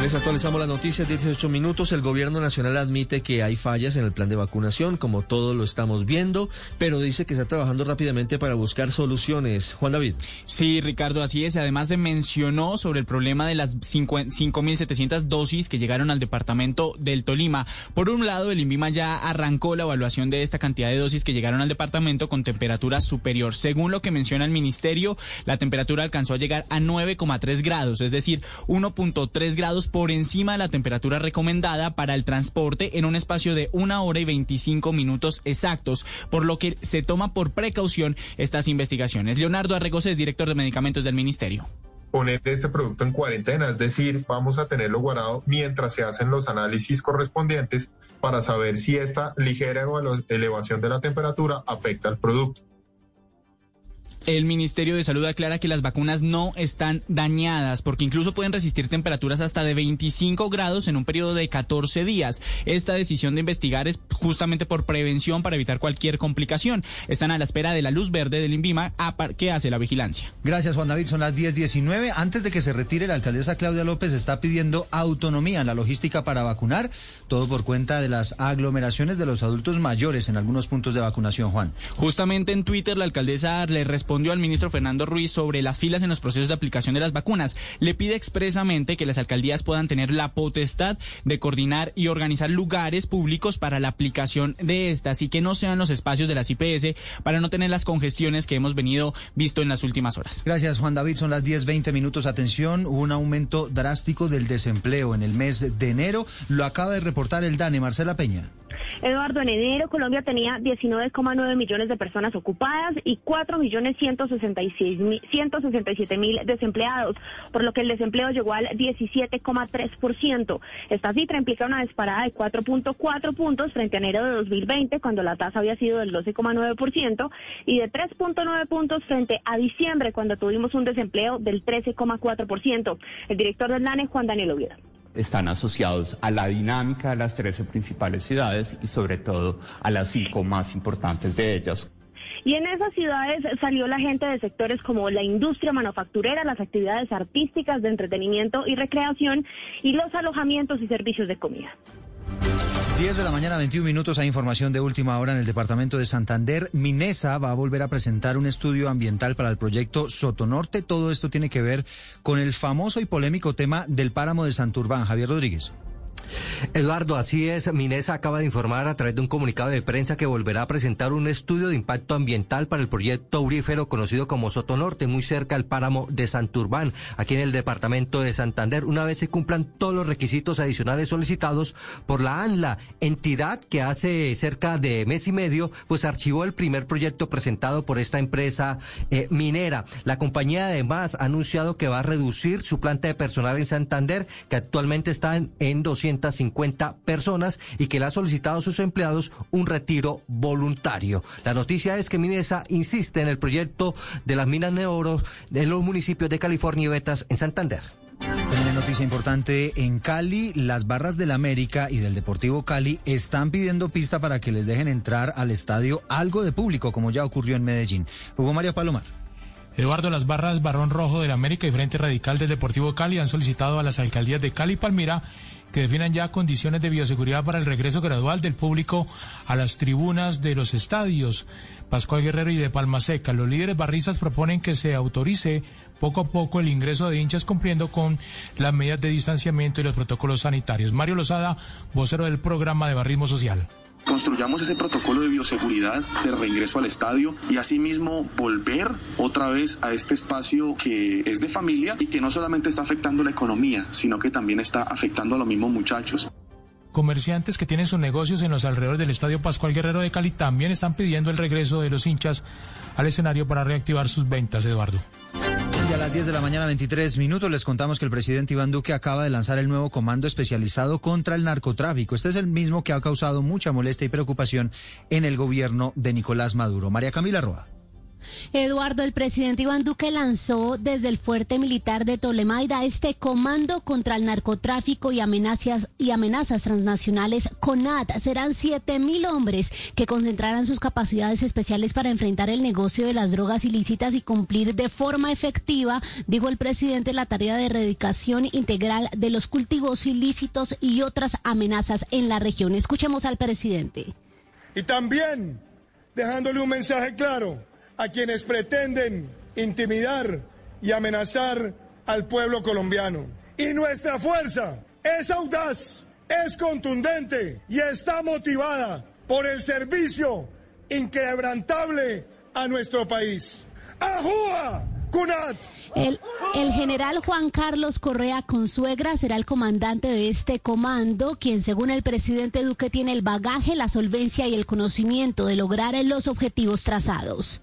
Speaker 19: Les actualizamos las noticias de 18 minutos. El gobierno nacional admite que hay fallas en el plan de vacunación, como todos lo estamos viendo, pero dice que está trabajando rápidamente para buscar soluciones. Juan David.
Speaker 78: Sí, Ricardo, así es. Además se mencionó sobre el problema de las 5.700 dosis que llegaron al departamento del Tolima. Por un lado, el INVIMA ya arrancó la evaluación de esta cantidad de dosis que llegaron al departamento con temperatura superior. Según lo que menciona el ministerio, la temperatura alcanzó a llegar a 9,3 grados, es decir, 1.3 grados por encima de la temperatura recomendada para el transporte en un espacio de una hora y 25 minutos exactos, por lo que se toma por precaución estas investigaciones. Leonardo Arregos es director de medicamentos del ministerio
Speaker 95: poner este producto en cuarentena, es decir, vamos a tenerlo guardado mientras se hacen los análisis correspondientes para saber si esta ligera elevación de la temperatura afecta al producto.
Speaker 78: El Ministerio de Salud aclara que las vacunas no están dañadas porque incluso pueden resistir temperaturas hasta de 25 grados en un periodo de 14 días. Esta decisión de investigar es justamente por prevención para evitar cualquier complicación. Están a la espera de la luz verde del INVIMA que hace la vigilancia.
Speaker 96: Gracias Juan David, son las 10.19. Antes de que se retire, la alcaldesa Claudia López está pidiendo autonomía en la logística para vacunar, todo por cuenta de las aglomeraciones de los adultos mayores en algunos puntos de vacunación, Juan.
Speaker 78: Justamente en Twitter la alcaldesa le respondió respondió al ministro Fernando Ruiz sobre las filas en los procesos de aplicación de las vacunas. Le pide expresamente que las alcaldías puedan tener la potestad de coordinar y organizar lugares públicos para la aplicación de estas y que no sean los espacios de las IPS para no tener las congestiones que hemos venido visto en las últimas horas.
Speaker 96: Gracias, Juan David. Son las 10, 20 minutos. Atención, un aumento drástico del desempleo en el mes de enero. Lo acaba de reportar el DANE, Marcela Peña.
Speaker 97: Eduardo, en enero Colombia tenía 19,9 millones de personas ocupadas y 4 millones 167 mil desempleados, por lo que el desempleo llegó al 17,3%. Esta cifra implica una disparada de 4.4 puntos frente a enero de 2020, cuando la tasa había sido del 12,9%, y de 3.9 puntos frente a diciembre, cuando tuvimos un desempleo del 13,4%. El director del LANE, Juan Daniel Oviedo
Speaker 98: están asociados a la dinámica de las 13 principales ciudades y sobre todo a las cinco más importantes de ellas.
Speaker 97: Y en esas ciudades salió la gente de sectores como la industria manufacturera, las actividades artísticas de entretenimiento y recreación y los alojamientos y servicios de comida.
Speaker 99: 10 de la mañana, 21 minutos. Hay información de última hora en el departamento de Santander. Minesa va a volver a presentar un estudio ambiental para el proyecto Sotonorte. Todo esto tiene que ver con el famoso y polémico tema del páramo de Santurbán. Javier Rodríguez.
Speaker 54: Eduardo, así es. Minesa acaba de informar a través de un comunicado de prensa que volverá a presentar un estudio de impacto ambiental para el proyecto aurífero conocido como Soto Norte, muy cerca al páramo de Santurbán, aquí en el departamento de Santander, una vez se cumplan todos los requisitos adicionales solicitados por la ANLA, entidad que hace cerca de mes y medio, pues archivó el primer proyecto presentado por esta empresa eh, minera. La compañía además ha anunciado que va a reducir su planta de personal en Santander, que actualmente está en, en 200 50 personas y que le ha solicitado a sus empleados un retiro voluntario. La noticia es que Minesa insiste en el proyecto de las minas de oro en los municipios de California y Betas en Santander.
Speaker 99: Una noticia importante en Cali, las barras del América y del Deportivo Cali están pidiendo pista para que les dejen entrar al estadio algo de público, como ya ocurrió en Medellín. Hugo María Palomar.
Speaker 100: Eduardo, las barras Barrón Rojo del América y Frente Radical del Deportivo Cali han solicitado a las alcaldías de Cali y Palmira que definan ya condiciones de bioseguridad para el regreso gradual del público a las tribunas de los estadios. Pascual Guerrero y de Palma Seca, los líderes barristas proponen que se autorice poco a poco el ingreso de hinchas cumpliendo con las medidas de distanciamiento y los protocolos sanitarios. Mario Lozada, vocero del programa de Barrismo Social
Speaker 101: construyamos ese protocolo de bioseguridad de reingreso al estadio y asimismo volver otra vez a este espacio que es de familia y que no solamente está afectando la economía, sino que también está afectando a los mismos muchachos.
Speaker 100: Comerciantes que tienen sus negocios en los alrededores del Estadio Pascual Guerrero de Cali también están pidiendo el regreso de los hinchas al escenario para reactivar sus ventas, Eduardo.
Speaker 99: A las 10 de la mañana 23 minutos les contamos que el presidente Iván Duque acaba de lanzar el nuevo comando especializado contra el narcotráfico. Este es el mismo que ha causado mucha molestia y preocupación en el gobierno de Nicolás Maduro. María Camila Roa.
Speaker 58: Eduardo, el presidente Iván Duque lanzó desde el fuerte militar de Tolemaida este comando contra el narcotráfico y amenazas, y amenazas transnacionales CONAT. Serán siete mil hombres que concentrarán sus capacidades especiales para enfrentar el negocio de las drogas ilícitas y cumplir de forma efectiva, dijo el presidente, la tarea de erradicación integral de los cultivos ilícitos y otras amenazas en la región. Escuchemos al presidente.
Speaker 102: Y también dejándole un mensaje claro a quienes pretenden intimidar y amenazar al pueblo colombiano. Y nuestra fuerza es audaz, es contundente y está motivada por el servicio inquebrantable a nuestro país. ¡Ajúa! ¡Cunat!
Speaker 58: El, el, general Juan Carlos Correa Consuegra será el comandante de este comando, quien según el presidente Duque tiene el bagaje, la solvencia y el conocimiento de lograr los objetivos trazados.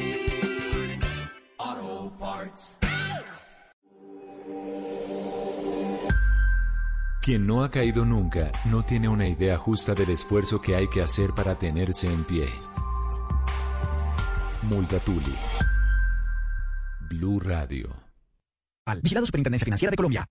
Speaker 7: Quien no ha caído nunca no tiene una idea justa del esfuerzo que hay que hacer para tenerse en pie. Multatuli. Blue Radio.
Speaker 103: Al Vigilado Superintendencia Financiera de Colombia.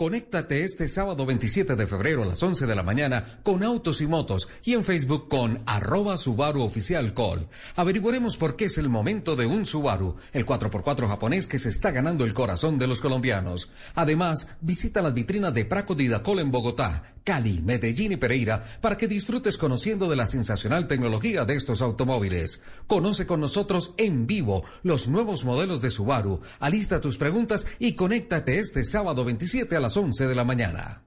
Speaker 104: Conéctate este sábado 27 de febrero a las 11 de la mañana con Autos y Motos y en Facebook con arroba Subaru Oficial Call. Averiguaremos por qué es el momento de un Subaru, el 4x4 japonés que se está ganando el corazón de los colombianos. Además, visita las vitrinas de Praco Didacol en Bogotá
Speaker 105: Cali, Medellín y Pereira para que disfrutes conociendo de la sensacional tecnología de estos automóviles. Conoce con nosotros en vivo los nuevos modelos de Subaru. Alista tus preguntas y conéctate este sábado 27 a las 11 de la mañana.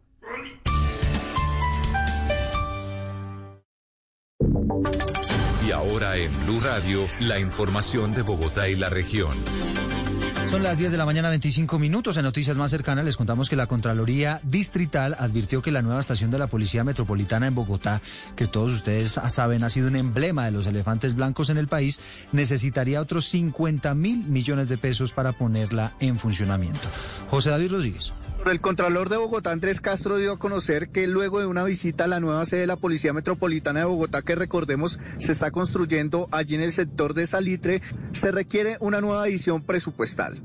Speaker 7: Y ahora en Blue Radio, la información de Bogotá y la región.
Speaker 106: Son las 10 de la mañana, 25 minutos. En noticias más cercanas les contamos que la Contraloría Distrital advirtió que la nueva estación de la Policía Metropolitana en Bogotá, que todos ustedes saben ha sido un emblema de los elefantes blancos en el país, necesitaría otros 50 mil millones de pesos para ponerla en funcionamiento. José David Rodríguez.
Speaker 107: El Contralor de Bogotá, Andrés Castro, dio a conocer que luego de una visita a la nueva sede de la Policía Metropolitana de Bogotá, que recordemos se está construyendo allí en el sector de Salitre, se requiere una nueva adición presupuestal.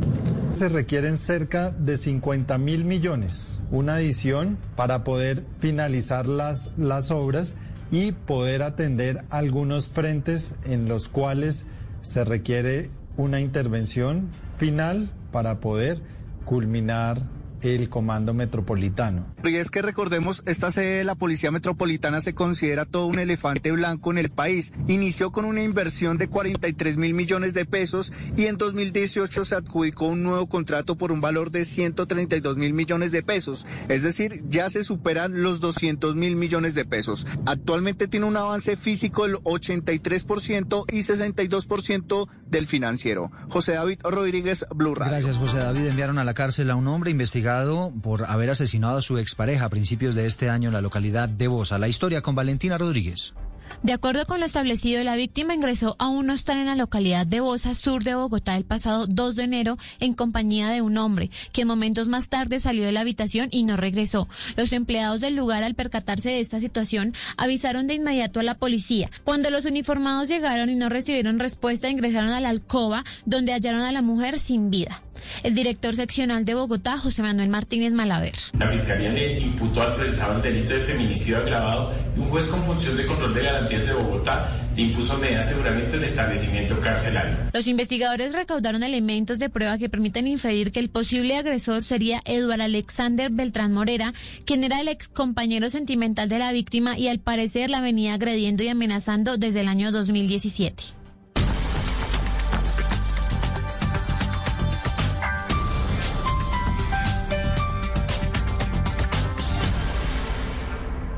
Speaker 108: Se requieren cerca de 50 mil millones, una adición para poder finalizar las, las obras y poder atender algunos frentes en los cuales se requiere una intervención final para poder culminar el Comando Metropolitano.
Speaker 107: Y es que recordemos, esta sede de la Policía Metropolitana se considera todo un elefante blanco en el país. Inició con una inversión de 43 mil millones de pesos y en 2018 se adjudicó un nuevo contrato por un valor de 132 mil millones de pesos. Es decir, ya se superan los 200 mil millones de pesos. Actualmente tiene un avance físico del 83% y 62% del financiero. José David Rodríguez, Blue.
Speaker 106: Gracias, José David. Enviaron a la cárcel a un hombre investigado por haber asesinado a su expareja a principios de este año en la localidad de Bosa. La historia con Valentina Rodríguez.
Speaker 109: De acuerdo con lo establecido, la víctima ingresó a un hostal en la localidad de Bosa, sur de Bogotá, el pasado 2 de enero en compañía de un hombre, que momentos más tarde salió de la habitación y no regresó. Los empleados del lugar, al percatarse de esta situación, avisaron de inmediato a la policía. Cuando los uniformados llegaron y no recibieron respuesta, ingresaron a la alcoba, donde hallaron a la mujer sin vida. El director seccional de Bogotá, José Manuel Martínez Malaver.
Speaker 110: La Fiscalía le imputó al procesado el delito de feminicidio agravado y un juez con función de control de garantías de Bogotá impuso medida de aseguramiento en establecimiento carcelario.
Speaker 109: Los investigadores recaudaron elementos de prueba que permiten inferir que el posible agresor sería Eduardo Alexander Beltrán Morera, quien era el ex compañero sentimental de la víctima y al parecer la venía agrediendo y amenazando desde el año 2017.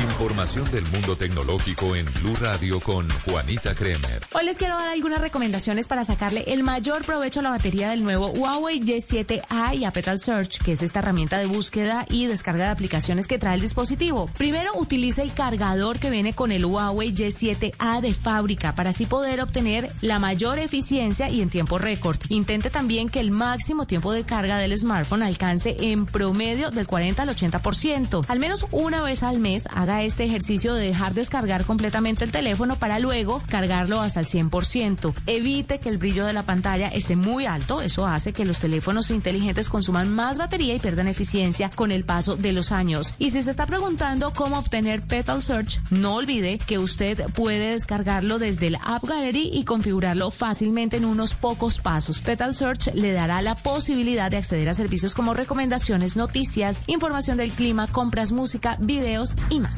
Speaker 7: Información del mundo tecnológico en Blue Radio con Juanita Kremer.
Speaker 109: Hoy les quiero dar algunas recomendaciones para sacarle el mayor provecho a la batería del nuevo Huawei Y7A y a Petal Search, que es esta herramienta de búsqueda y descarga de aplicaciones que trae el dispositivo. Primero, utilice el cargador que viene con el Huawei Y7A de fábrica para así poder obtener la mayor eficiencia y en tiempo récord. Intente también que el máximo tiempo de carga del smartphone alcance en promedio del 40 al 80%. Al menos una vez al mes haga este ejercicio de dejar descargar completamente el teléfono para luego cargarlo hasta el 100%. Evite que el brillo de la pantalla esté muy alto, eso hace que los teléfonos inteligentes consuman más batería y pierdan eficiencia con el paso de los años. Y si se está preguntando cómo obtener Petal Search, no olvide que usted puede descargarlo desde el App Gallery y configurarlo fácilmente en unos pocos pasos. Petal Search le dará la posibilidad de acceder a servicios como recomendaciones, noticias, información del clima, compras, música, videos y más.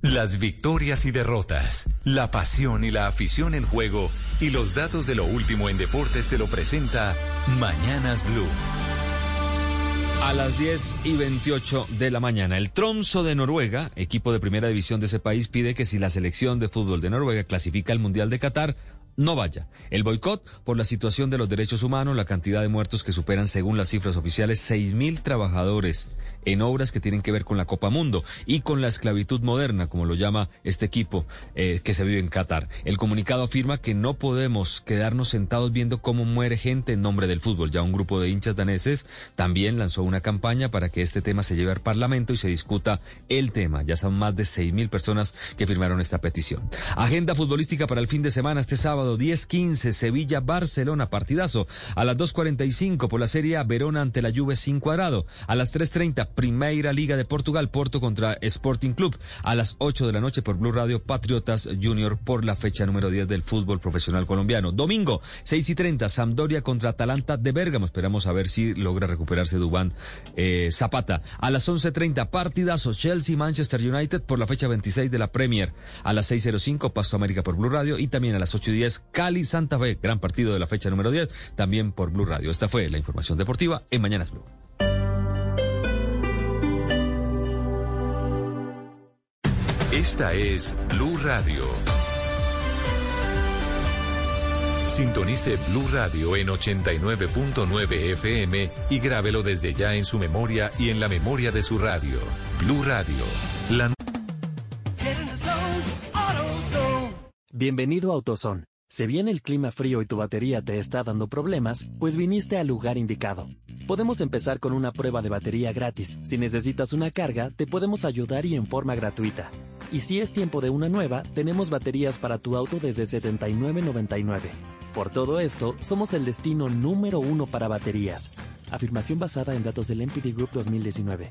Speaker 7: Las victorias y derrotas, la pasión y la afición en juego y los datos de lo último en deportes se lo presenta Mañanas Blue.
Speaker 32: A las 10 y 28 de la mañana, el Tromso de Noruega, equipo de primera división de ese país, pide que si la selección de fútbol de Noruega clasifica al Mundial de Qatar, no vaya. El boicot por la situación de los derechos humanos, la cantidad de muertos que superan, según las cifras oficiales, seis mil trabajadores en obras que tienen que ver con la Copa Mundo y con la esclavitud moderna, como lo llama este equipo eh, que se vive en Qatar. El comunicado afirma que no podemos quedarnos sentados viendo cómo muere gente en nombre del fútbol. Ya un grupo de hinchas daneses también lanzó una campaña para que este tema se lleve al Parlamento y se discuta el tema. Ya son más de seis mil personas que firmaron esta petición. Agenda futbolística para el fin de semana. Este sábado sábado 10-15, Sevilla-Barcelona, partidazo. A las 2.45 por la Serie A, Verona ante la Juve sin cuadrado. A las 3.30, Primeira Liga de Portugal, Porto contra Sporting Club. A las 8 de la noche por Blue Radio, Patriotas Junior por la fecha número 10 del fútbol profesional colombiano. Domingo, 6 y 30, Sampdoria contra Atalanta de Bérgamo. Esperamos a ver si logra recuperarse Dubán eh, Zapata. A las 11.30, partidazo Chelsea-Manchester United por la fecha 26 de la Premier. A las 6.05, Pasto América por Blue Radio. Y también a las 8.10, Cali-Santa Fe, gran partido de la fecha número 10, también por Blue Radio. Esta fue la información deportiva en Mañanas Blue.
Speaker 7: Esta es Blue Radio. Sintonice Blue Radio en 89.9 FM y grábelo desde ya en su memoria y en la memoria de su radio. Blue Radio. La...
Speaker 111: Bienvenido a AutoZone. Si viene el clima frío y tu batería te está dando problemas, pues viniste al lugar indicado. Podemos empezar con una prueba de batería gratis. Si necesitas una carga, te podemos ayudar y en forma gratuita. Y si es tiempo de una nueva, tenemos baterías para tu auto desde $79.99. Por todo esto, somos el destino número uno para baterías. Afirmación basada en datos del MPD Group 2019.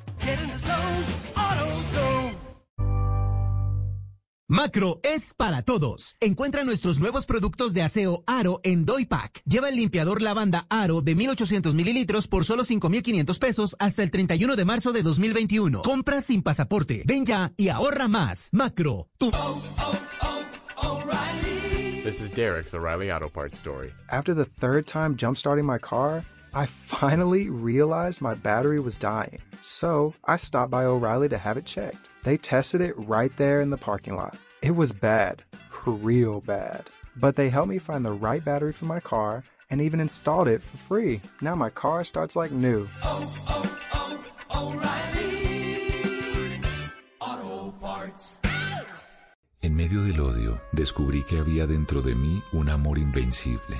Speaker 105: Macro es para todos. Encuentra nuestros nuevos productos de aseo Aro en Doypack. Lleva el limpiador lavanda Aro de 1800 mililitros por solo 5,500 pesos hasta el 31 de marzo de 2021. Compra sin pasaporte. Ven ya y ahorra más. Macro. Tu...
Speaker 112: This is Derek's O'Reilly Auto Parts story.
Speaker 113: After the third time jump starting my car, I finally realized my battery was dying. So I stopped by O'Reilly to have it checked. They tested it right there in the parking lot. It was bad, real bad. But they helped me find the right battery for my car and even installed it for free. Now my car starts like new.
Speaker 114: Oh, oh, oh, O'Reilly Auto Parts.
Speaker 7: En medio del odio, descubrí que había dentro de mí un amor invencible.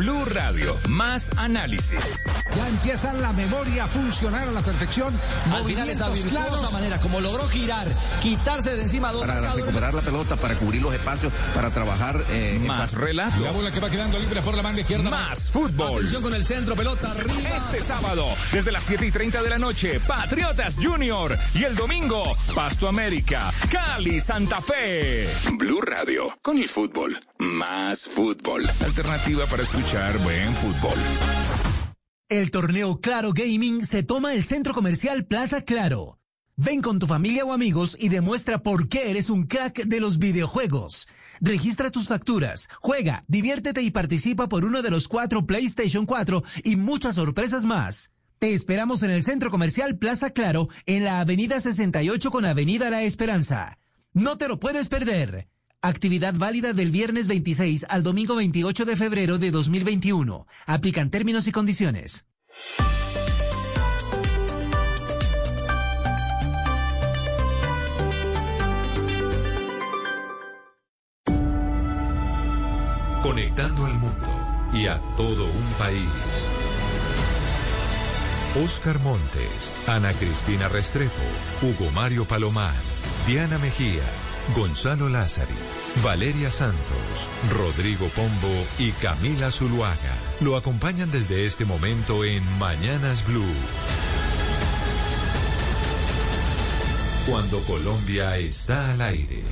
Speaker 53: Blue Radio, más análisis.
Speaker 115: Ya empieza la memoria a funcionar a la perfección.
Speaker 116: Al final esa virtuosa
Speaker 115: claros.
Speaker 116: manera como logró girar, quitarse de encima dos
Speaker 117: para
Speaker 116: marcadores.
Speaker 117: recuperar la pelota, para cubrir los espacios, para trabajar eh, en
Speaker 53: Más relato.
Speaker 115: La bola que va quedando libre por la banda izquierda.
Speaker 53: Más fútbol.
Speaker 115: Atención con el centro, pelota arriba.
Speaker 53: Este sábado, desde las 7 y 30 de la noche, Patriotas Junior. Y el domingo, Pasto América, Cali, Santa Fe. Blue Radio, con el fútbol. Más fútbol. Alternativa para escuchar fútbol.
Speaker 105: El torneo Claro Gaming se toma el centro comercial Plaza Claro. Ven con tu familia o amigos y demuestra por qué eres un crack de los videojuegos. Registra tus facturas, juega, diviértete y participa por uno de los cuatro PlayStation 4 y muchas sorpresas más. Te esperamos en el centro comercial Plaza Claro en la Avenida 68 con Avenida La Esperanza. No te lo puedes perder. Actividad válida del viernes 26 al domingo 28 de febrero de 2021. Aplican términos y condiciones.
Speaker 7: Conectando al mundo y a todo un país. Oscar Montes, Ana Cristina Restrepo, Hugo Mario Palomar, Diana Mejía, Gonzalo Lázari, Valeria Santos, Rodrigo Pombo y Camila Zuluaga lo acompañan desde este momento en Mañanas Blue. Cuando Colombia está al aire.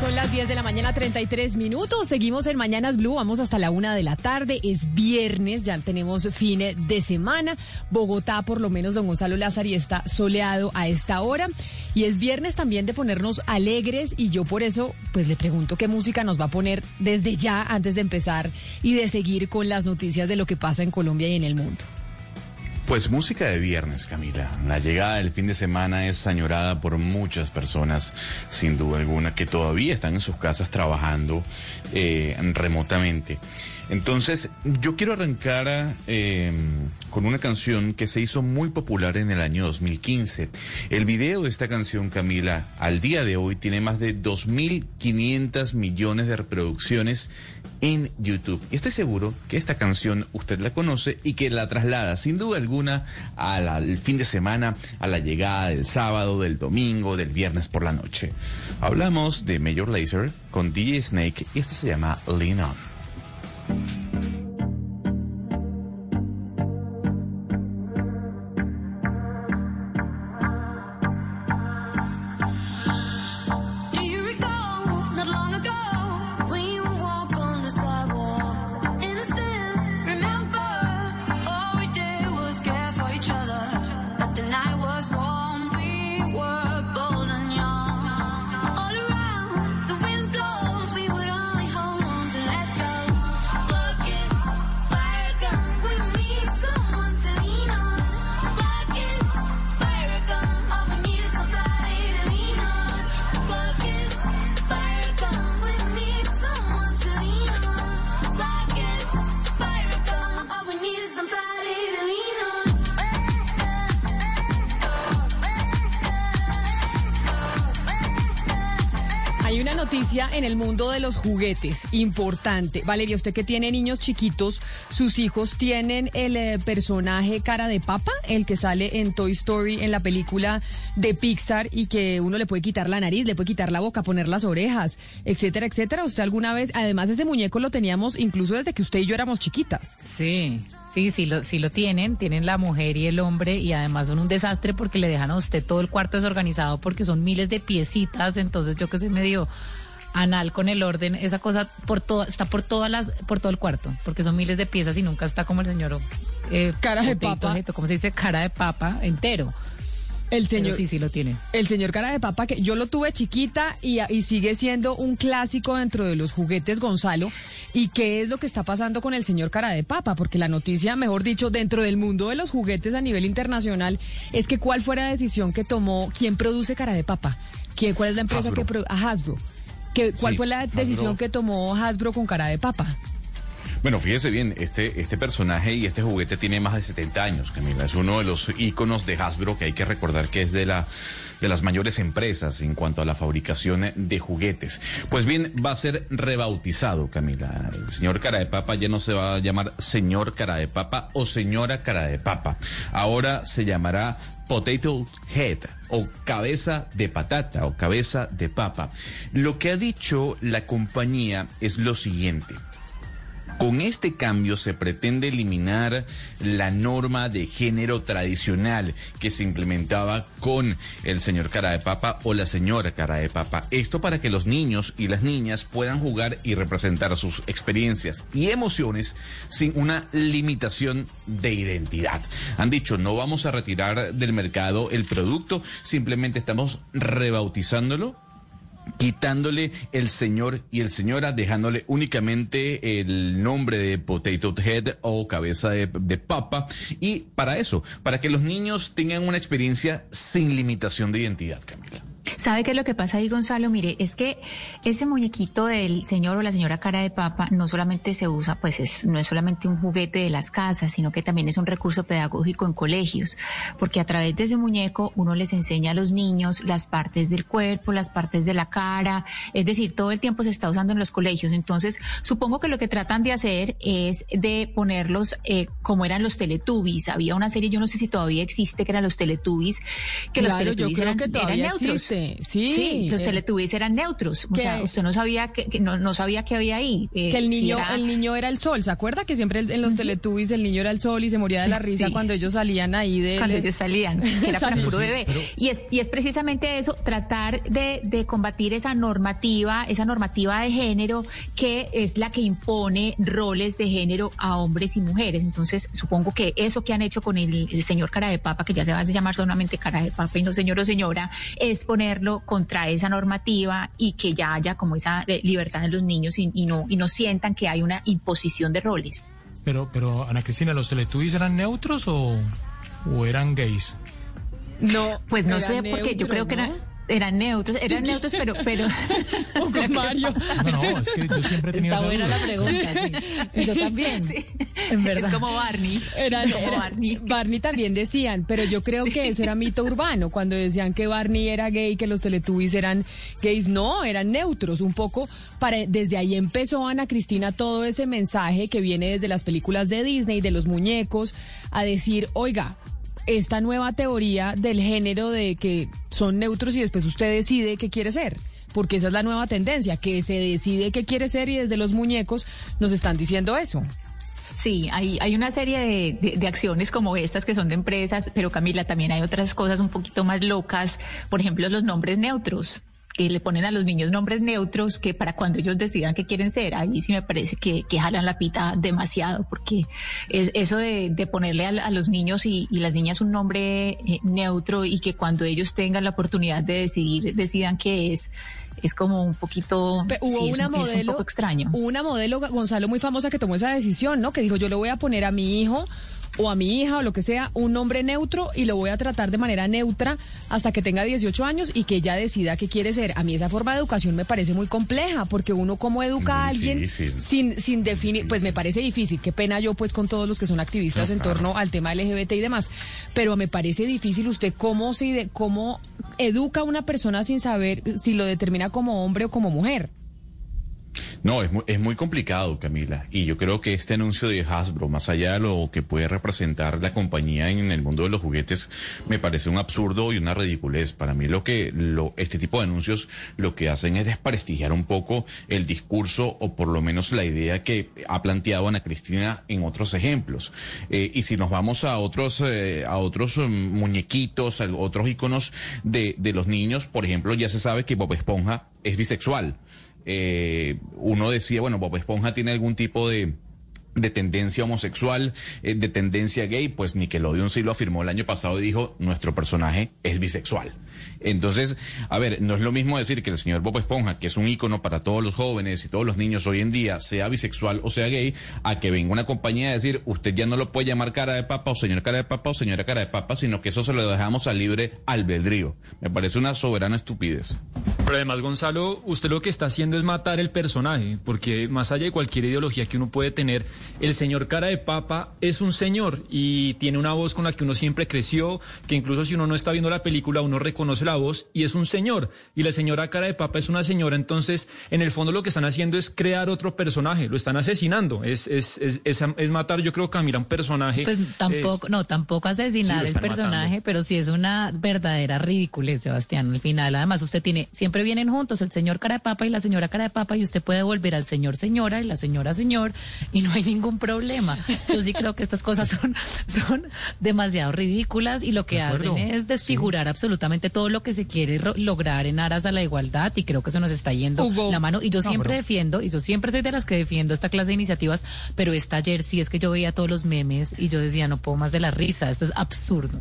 Speaker 118: Son las 10 de la mañana, 33 minutos. Seguimos en Mañanas Blue. Vamos hasta la una de la tarde. Es viernes, ya tenemos fin de semana. Bogotá, por lo menos, don Gonzalo Lázaro, está soleado a esta hora. Y es viernes también de ponernos alegres. Y yo por eso, pues le pregunto qué música nos va a poner desde ya, antes de empezar y de seguir con las noticias de lo que pasa en Colombia y en el mundo.
Speaker 53: Pues música de viernes, Camila. La llegada del fin de semana es añorada por muchas personas, sin duda alguna, que todavía están en sus casas trabajando eh, remotamente. Entonces, yo quiero arrancar eh, con una canción que se hizo muy popular en el año 2015. El video de esta canción, Camila, al día de hoy tiene más de 2.500 millones de reproducciones en YouTube. Y estoy seguro que esta canción usted la conoce y que la traslada sin duda alguna al, fin de semana, a la llegada del sábado, del domingo, del viernes por la noche. Hablamos de Major Lazer con DJ Snake y este se llama Lean On.
Speaker 118: Los juguetes importante. Valeria, usted que tiene niños chiquitos, sus hijos tienen el eh, personaje cara de papa, el que sale en Toy Story en la película de Pixar y que uno le puede quitar la nariz, le puede quitar la boca, poner las orejas, etcétera, etcétera. Usted alguna vez, además ese muñeco lo teníamos incluso desde que usted y yo éramos chiquitas.
Speaker 119: Sí, sí, sí lo, sí lo tienen. Tienen la mujer y el hombre y además son un desastre porque le dejan a usted todo el cuarto desorganizado porque son miles de piecitas. Entonces yo que soy medio anal con el orden, esa cosa por todo, está por todas las, por todo el cuarto, porque son miles de piezas y nunca está como el señor eh,
Speaker 118: Cara de papa.
Speaker 119: Head, ¿Cómo se dice? Cara de papa entero.
Speaker 118: El señor,
Speaker 119: Pero sí, sí lo tiene.
Speaker 118: El señor cara de papa, que yo lo tuve chiquita y, y sigue siendo un clásico dentro de los juguetes Gonzalo. ¿Y qué es lo que está pasando con el señor cara de papa? Porque la noticia, mejor dicho, dentro del mundo de los juguetes a nivel internacional, es que cuál fue la decisión que tomó, quién produce cara de papa, ¿Quién, cuál es la empresa
Speaker 53: Hasbro.
Speaker 118: que produce, Hasbro. ¿Qué, ¿Cuál
Speaker 53: Sí,
Speaker 118: fue la decisión
Speaker 53: Hasbro.
Speaker 118: que tomó Hasbro con cara de papa?
Speaker 53: Bueno, fíjese bien, este, este personaje y este juguete tiene más de 70 años, Camila. Es uno de los íconos de Hasbro que hay que recordar que es de la de las mayores empresas en cuanto a la fabricación de juguetes. Pues bien, va a ser rebautizado, Camila. El señor Cara de Papa ya no se va a llamar señor Cara de Papa o señora Cara de Papa. Ahora se llamará Potato Head o cabeza de patata o cabeza de papa. Lo que ha dicho la compañía es lo siguiente. Con este cambio se pretende eliminar la norma de género tradicional que se implementaba con el señor cara de papa o la señora cara de papa. Esto para que los niños y las niñas puedan jugar y representar sus experiencias y emociones sin una limitación de identidad. Han dicho, no vamos a retirar del mercado el producto, simplemente estamos rebautizándolo quitándole el señor y el señora, dejándole únicamente el nombre de Potato Head o cabeza de, de papa. Y para eso, para que los niños tengan una experiencia sin limitación de identidad, Camila.
Speaker 120: ¿Sabe qué es lo que pasa ahí, Gonzalo? Mire, es que ese muñequito del señor o la señora cara de papa no solamente se usa, pues es, no es solamente un juguete de las casas, sino que también es un recurso pedagógico en colegios, porque a través de ese muñeco uno les enseña a los niños las partes del cuerpo, las partes de la cara, es decir, todo el tiempo se está usando en los colegios. Entonces, supongo que lo que tratan de hacer es de ponerlos eh, como eran los Teletubbies. Había una serie, yo no sé si todavía existe, que eran los Teletubbies, que los
Speaker 118: yo
Speaker 120: Teletubbies
Speaker 118: creo
Speaker 120: eran,
Speaker 118: que
Speaker 120: eran neutros.
Speaker 118: existe. Sí,
Speaker 120: los
Speaker 118: eh,
Speaker 120: Teletubbies eran neutros. O
Speaker 118: que-
Speaker 120: sea, usted no sabía que, que no, no sabía que había ahí. eh,
Speaker 118: que el
Speaker 120: si
Speaker 118: niño,
Speaker 120: era-
Speaker 118: el niño era el sol, ¿se acuerda? Que siempre en los Teletubbies el niño era el sol y se moría de la risa
Speaker 120: Sí.
Speaker 118: cuando ellos salían ahí de
Speaker 120: cuando ellos salían, que era para puro bebé. Y es, y es precisamente eso, tratar de, de combatir esa normativa, esa normativa de género que es la que impone roles de género a hombres y mujeres. Entonces, supongo que eso que han hecho con el, el señor cara de papa, que ya se va a llamar solamente cara de papa y no señor o señora, es ponerlo contra esa normativa y que ya haya como esa eh, libertad en los niños y, y no, y no sientan que hay una imposición de roles.
Speaker 121: Pero, pero, Ana Cristina, ¿los Teletubbies eran neutros o...?
Speaker 122: o eran gays?
Speaker 118: No,
Speaker 120: Pues no sé, porque yo creo que eran, eran neutros, eran neutros, pero... pero
Speaker 118: Mario.
Speaker 122: No, no, es que yo siempre he tenido
Speaker 119: Está buena la pregunta, sí. Sí, yo también. En verdad.
Speaker 120: Es como Barney.
Speaker 118: Era,
Speaker 120: como
Speaker 118: era-
Speaker 120: Barney.
Speaker 118: Barney también decían, pero yo creo que eso era mito urbano, cuando decían que Barney era gay, que los Teletubbies eran gays, no, eran neutros, un poco, para, desde ahí empezó Ana Cristina todo ese mensaje que viene desde las películas de Disney, de los muñecos, a decir, oiga, esta nueva teoría del género de que son neutros y después usted decide qué quiere ser. Porque esa es la nueva tendencia, que se decide qué quiere ser y desde los muñecos nos están diciendo eso.
Speaker 120: Sí, hay, hay una serie de, de- de acciones como estas que son de empresas, pero Camila, también hay otras cosas un poquito más locas. Por ejemplo, los nombres neutros que le ponen a los niños nombres neutros que para cuando ellos decidan qué quieren ser, ahí sí me parece que, que jalan la pita demasiado, porque es eso de, de ponerle a, a los niños y, y las niñas un nombre eh, neutro y que cuando ellos tengan la oportunidad de decidir, decidan qué es, es como un poquito,
Speaker 118: Hubo
Speaker 120: sí, es
Speaker 118: una
Speaker 120: un- es un
Speaker 118: modelo,
Speaker 120: poco extraño.
Speaker 118: hubo una modelo Gonzalo muy famosa que tomó esa decisión, ¿no? Que dijo yo le voy a poner a mi hijo o a mi hija o lo que sea un nombre neutro y lo voy a tratar de manera neutra hasta que tenga 18 años y que ella decida qué quiere ser. A mí esa forma de educación me parece muy compleja porque uno cómo educa a alguien
Speaker 53: difícil.
Speaker 118: sin sin definir, pues me parece difícil. Qué pena yo pues con todos los que son activistas
Speaker 53: No,
Speaker 118: en
Speaker 53: claro.
Speaker 118: torno al tema LGBT y demás, pero me parece difícil usted cómo se cómo educa a una persona sin saber si lo determina como hombre o como mujer.
Speaker 53: No, es muy, es muy complicado, Camila. Y yo creo que este anuncio de Hasbro, más allá de lo que puede representar la compañía en el mundo de los juguetes, me parece un absurdo y una ridiculez. Para mí lo que lo, este tipo de anuncios lo que hacen es desprestigiar un poco el discurso o por lo menos la idea que ha planteado Ana Cristina en otros ejemplos. Eh, y si nos vamos a otros, eh, a otros mm, muñequitos, a otros iconos de, de los niños, por ejemplo, ya se sabe que Bob Esponja es bisexual eh, uno decía, bueno, Bob Esponja tiene algún tipo de de tendencia homosexual, eh, de tendencia gay, pues Nickelodeon sí lo afirmó el año pasado y dijo, nuestro personaje es bisexual. Entonces, a ver, no es lo mismo decir que el señor Bob Esponja, que es un ícono para todos los jóvenes y todos los niños hoy en día, sea bisexual o sea gay, a que venga una compañía a decir, usted ya no lo puede llamar cara de papa o señor cara de papa o señora cara de papa, sino que eso se lo dejamos al libre albedrío. Me parece una soberana estupidez.
Speaker 105: Pero además, Gonzalo, usted lo que está haciendo es matar el personaje, porque más allá de cualquier ideología que uno puede tener, el señor cara de papa es un señor y tiene una voz con la que uno siempre creció, que incluso si uno no está viendo la película, uno reconoce la voz y es un señor. Y la señora cara de papa es una señora, entonces, en el fondo lo que están haciendo es crear otro personaje, lo están asesinando, es, es, es, es, es matar, yo creo, Camila, un personaje.
Speaker 119: Pues
Speaker 105: eh,
Speaker 119: tampoco, no, tampoco asesinar el personaje,
Speaker 105: matando.
Speaker 119: pero sí es una verdadera ridiculez, Sebastián. Al final, además, usted tiene, siempre vienen juntos el señor cara de papa y la señora cara de papa, y usted puede volver al señor señora y la señora señor, y no hay ningún problema. Yo sí creo que estas cosas son, son demasiado ridículas y lo que hacen es desfigurar absolutamente todo lo que se quiere ro- lograr en aras a la igualdad, y creo que eso nos está yendo
Speaker 118: Hugo.
Speaker 119: la mano. Y yo
Speaker 122: No,
Speaker 119: siempre defiendo, y yo siempre soy de las que defiendo esta clase de iniciativas, pero esta ayer sí es que yo veía todos los memes y yo decía, no puedo más de la risa, esto es absurdo.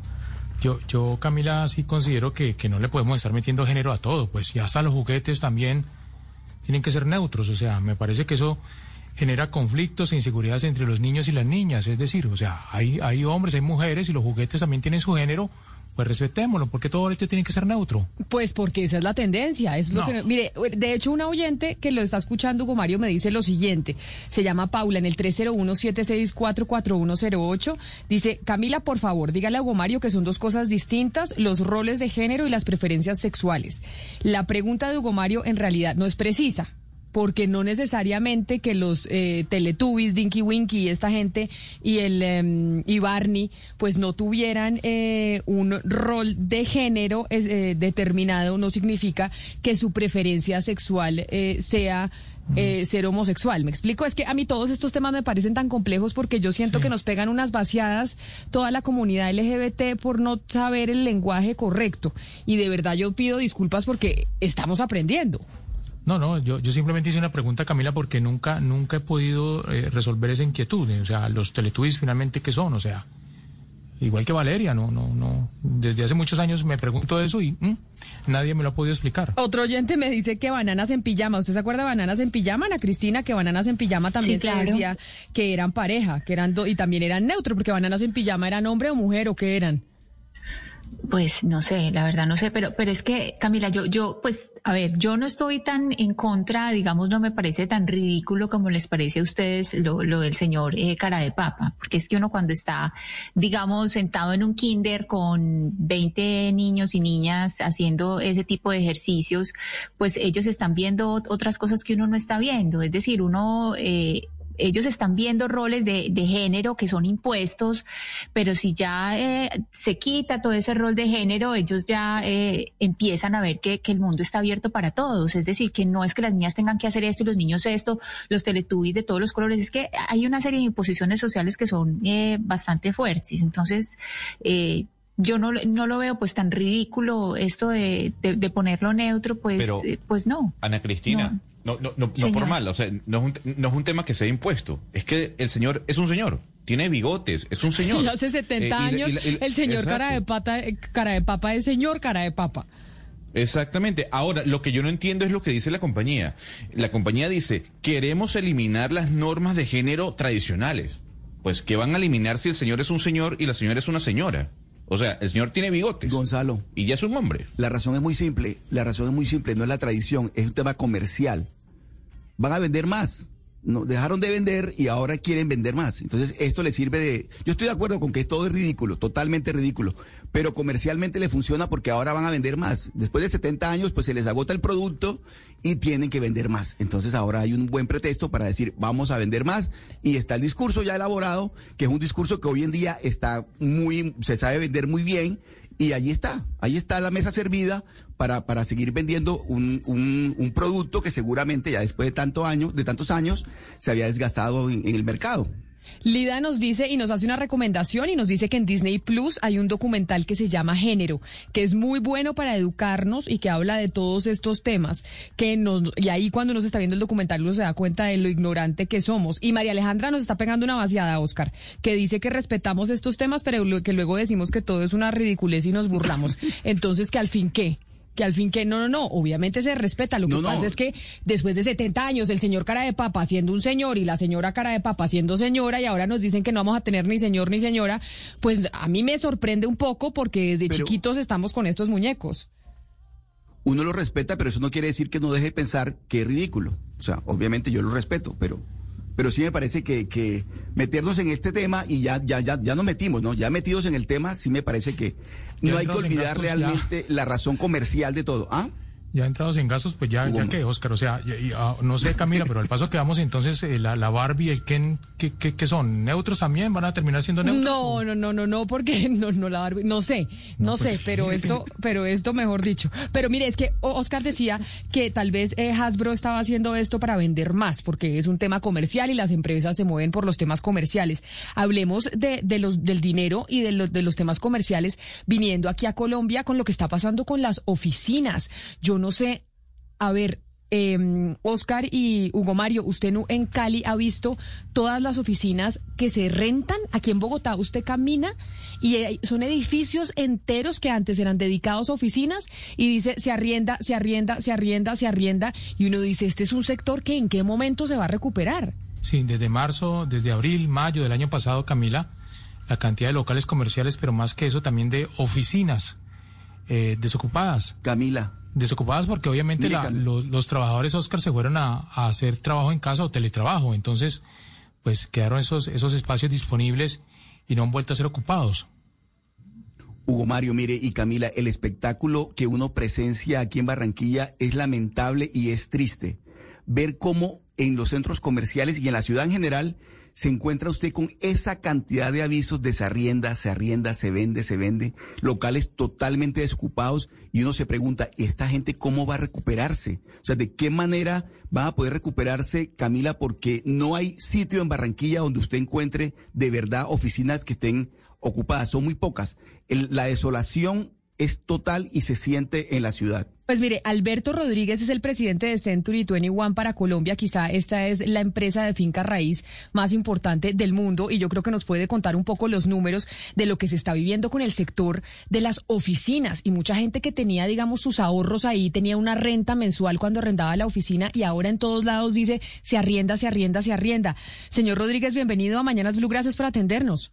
Speaker 122: Yo, yo, Camila, sí considero que, que no le podemos estar metiendo género a todo, pues, y hasta los juguetes también tienen que ser neutros, o sea, me parece que eso genera conflictos e inseguridades entre los niños y las niñas, es decir, o sea, hay, hay hombres, hay mujeres y los juguetes también tienen su género, pues respetémoslo, porque todo este tiene que ser neutro.
Speaker 118: Pues porque esa es la tendencia. Es lo
Speaker 122: No.
Speaker 118: que, mire, de hecho, una oyente que lo está escuchando, Hugo Mario, me dice lo siguiente. Se llama Paula en el 301-764-4108. Dice, Camila, por favor, dígale a Hugo Mario que son dos cosas distintas, los roles de género y las preferencias sexuales. La pregunta de Hugo Mario en realidad no es precisa. Porque no necesariamente que los eh, Teletubbies, Dinky Winky y esta gente y el em, y Barney, pues no tuvieran eh, un rol de género eh, determinado, no significa que su preferencia sexual eh, sea eh, ser homosexual. ¿Me explico? Es que a mí todos estos temas me parecen tan complejos porque yo siento que nos pegan unas vaciadas toda la comunidad LGBT por no saber el lenguaje correcto. Y de verdad yo pido disculpas porque estamos aprendiendo.
Speaker 122: No, no, yo, yo simplemente hice una pregunta, Camila, porque nunca, nunca he podido eh, resolver esa inquietud. eh, O sea, los Teletubbies finalmente, ¿qué son? O sea, igual que Valeria, no, no, no. Desde hace muchos años me pregunto eso y mm, nadie me lo ha podido explicar.
Speaker 118: Otro oyente me dice que bananas en pijama. ¿Usted se acuerda de bananas en pijama, Ana Cristina? Que bananas en pijama también
Speaker 120: Sí,
Speaker 118: se
Speaker 120: claro.
Speaker 118: decía que eran pareja, que eran do- y también eran neutros, porque bananas en pijama eran hombre o mujer o qué eran.
Speaker 120: Pues no sé, la verdad no sé, pero, pero es que, Camila, yo, yo, pues, a ver, yo no estoy tan en contra, digamos, no me parece tan ridículo como les parece a ustedes lo, lo del señor eh, cara de papa, porque es que uno cuando está, digamos, sentado en un kinder con 20 niños y niñas haciendo ese tipo de ejercicios, pues ellos están viendo ot- otras cosas que uno no está viendo, es decir, uno, eh, ellos están viendo roles de, de género que son impuestos, pero si ya eh, se quita todo ese rol de género, ellos ya eh, empiezan a ver que, que el mundo está abierto para todos. Es decir, que no es que las niñas tengan que hacer esto y los niños esto, los teletubbies de todos los colores. Es que hay una serie de imposiciones sociales que son eh, bastante fuertes. Entonces, eh, yo no, no lo veo pues tan ridículo esto de, de, de ponerlo neutro, pues,
Speaker 53: Pero-
Speaker 120: eh, pues no.
Speaker 53: Ana Cristina, no, no, no, no
Speaker 120: Señor.
Speaker 53: por mal, o sea, no es, un, no es un tema que sea impuesto, es que el señor es un señor, tiene bigotes, es un señor.
Speaker 118: Y hace 70
Speaker 53: Eh, y la-
Speaker 118: años,
Speaker 53: y la- y la-
Speaker 118: el señor
Speaker 53: Exacto.
Speaker 118: cara de pata, eh, cara de papa es señor cara de papa.
Speaker 53: Exactamente. Ahora, lo que yo no entiendo es lo que dice la compañía. La compañía dice, queremos eliminar las normas de género tradicionales. Pues, ¿qué van a eliminar si el señor es un señor y la señora es una señora? O sea, el señor tiene bigotes.
Speaker 117: Gonzalo.
Speaker 53: Y ya es un hombre.
Speaker 117: La razón es muy simple. La razón es muy simple. No es la tradición, es un tema comercial. Van a vender más. No, dejaron de vender y ahora quieren vender más. Entonces, esto le sirve de. Yo estoy de acuerdo con que todo es ridículo, totalmente ridículo. Pero comercialmente le funciona porque ahora van a vender más. Después de 70 años, pues se les agota el producto y tienen que vender más. Entonces, ahora hay un buen pretexto para decir, vamos a vender más. Y está el discurso ya elaborado, que es un discurso que hoy en día está muy. se sabe vender muy bien. Y allí está, ahí está la mesa servida para, para seguir vendiendo un, un, producto que seguramente ya después de tanto año, de tantos años, se había desgastado en el mercado.
Speaker 118: Lida nos dice y nos hace una recomendación y nos dice que en Disney Plus hay un documental que se llama Género, que es muy bueno para educarnos y que habla de todos estos temas. Que nos, y ahí cuando uno se está viendo el documental uno se da cuenta de lo ignorante que somos. Y María Alejandra nos está pegando una vaciada, Oscar, que dice que respetamos estos temas, pero que luego decimos que todo es una ridiculez y nos burlamos. Entonces, que al fin qué? Que al fin que no, no, no, obviamente se respeta. Lo que
Speaker 117: No, no.
Speaker 118: pasa es que después de 70 años, el señor cara de papa siendo un señor y la señora cara de papa siendo señora, y ahora nos dicen que no vamos a tener ni señor ni señora, pues a mí me sorprende un poco porque desde
Speaker 117: Pero-
Speaker 118: chiquitos estamos con estos muñecos.
Speaker 117: Uno lo respeta, pero eso no quiere decir que no deje de pensar que es ridículo. O sea, obviamente yo lo respeto, pero, pero sí me parece que, que meternos en este tema y ya, ya, ya, ya nos metimos, ¿no? Ya metidos en el tema, sí me parece que no hay que olvidar realmente la razón comercial de todo. ¿Ah?
Speaker 122: Ya entrados en gastos, pues ya, ya que, Oscar, o sea, ya- ah, no sé, Camila, pero al paso que vamos entonces, eh, la, la Barbie el Ken, ¿qué, qué, qué son? ¿Neutros también? ¿Van a terminar siendo neutros?
Speaker 118: No, no, no, no, no, porque no, no la Barbie- no sé, no,
Speaker 122: No,
Speaker 118: sé,
Speaker 122: pues,
Speaker 118: pero esto, pero esto mejor dicho. Pero mire, es que Oscar decía que tal vez eh, Hasbro estaba haciendo esto para vender más, porque es un tema comercial y las empresas se mueven por los temas comerciales. Hablemos de, de los, del dinero y de los, de los temas comerciales viniendo aquí a Colombia con lo que está pasando con las oficinas. Yo no sé, a ver, eh, Oscar y Hugo Mario, usted en Cali ha visto todas las oficinas que se rentan aquí en Bogotá. Usted camina y son edificios enteros que antes eran dedicados a oficinas y dice se arrienda, se arrienda, se arrienda, se arrienda y uno dice este es un sector que en qué momento se va a recuperar.
Speaker 122: Sí, desde marzo, desde abril, mayo del año pasado, Camila, la cantidad de locales comerciales, pero más que eso también de oficinas eh, desocupadas.
Speaker 117: Camila.
Speaker 122: Desocupadas porque obviamente la- los trabajadores, Oscar, se fueron a, a hacer trabajo en casa o teletrabajo. Entonces, pues quedaron esos, esos espacios disponibles y no han vuelto a ser ocupados.
Speaker 117: Hugo Mario, mire, y Camila, el espectáculo que uno presencia aquí en Barranquilla es lamentable y es triste. Ver cómo en los centros comerciales y en la ciudad en general se encuentra usted con esa cantidad de avisos de se arrienda, se vende, se vende, locales totalmente desocupados y uno se pregunta, ¿y esta gente cómo va a recuperarse? O sea, ¿de qué manera va a poder recuperarse, Camila? Porque no hay sitio en Barranquilla donde usted encuentre de verdad oficinas que estén ocupadas, son muy pocas. La desolación es total y se siente en la ciudad.
Speaker 118: Pues mire, Alberto Rodríguez es el presidente de Century 21 para Colombia. Quizá esta es la empresa de finca raíz más importante del mundo y yo creo que nos puede contar un poco los números de lo que se está viviendo con el sector de las oficinas y mucha gente que tenía, digamos, sus ahorros ahí, tenía una renta mensual cuando arrendaba la oficina y ahora en todos lados dice se arrienda, se arrienda, se arrienda. Señor Rodríguez, bienvenido a Mañanas Blue, gracias por atendernos.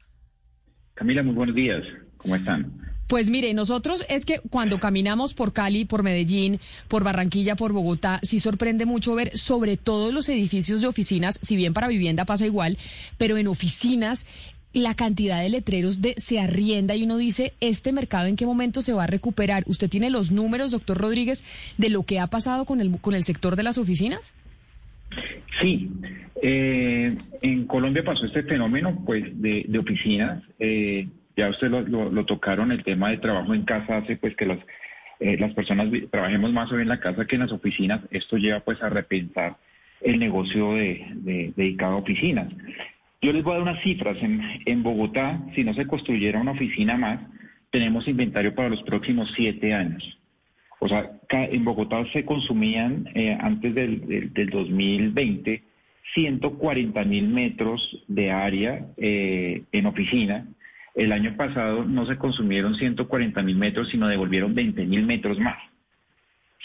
Speaker 123: Camila, muy buenos días. ¿Cómo están?
Speaker 118: Pues mire, nosotros es que cuando caminamos por Cali, por Medellín, por Barranquilla, por Bogotá, sí sorprende mucho ver sobre todo los edificios de oficinas, si bien para vivienda pasa igual, pero en oficinas la cantidad de letreros de se arrienda y uno dice, ¿este mercado en qué momento se va a recuperar? ¿Usted tiene los números, doctor Rodríguez, de lo que ha pasado con el, con el sector de las oficinas?
Speaker 123: Sí, eh, en Colombia pasó este fenómeno pues de, de oficinas. eh, ya usted lo, lo- tocaron, el tema de trabajo en casa hace pues que las, eh, las personas trabajemos más hoy en la casa que en las oficinas. Esto lleva pues a repensar el negocio de, de- dedicado a oficinas. Yo les voy a dar unas cifras. En, en Bogotá, si no se construyera una oficina más, tenemos inventario para los próximos siete años. O sea, en Bogotá se consumían eh, antes del, del, del 2020 140 mil metros de área eh, en oficina. El año pasado no se consumieron 140 mil metros, sino devolvieron 20 mil metros más.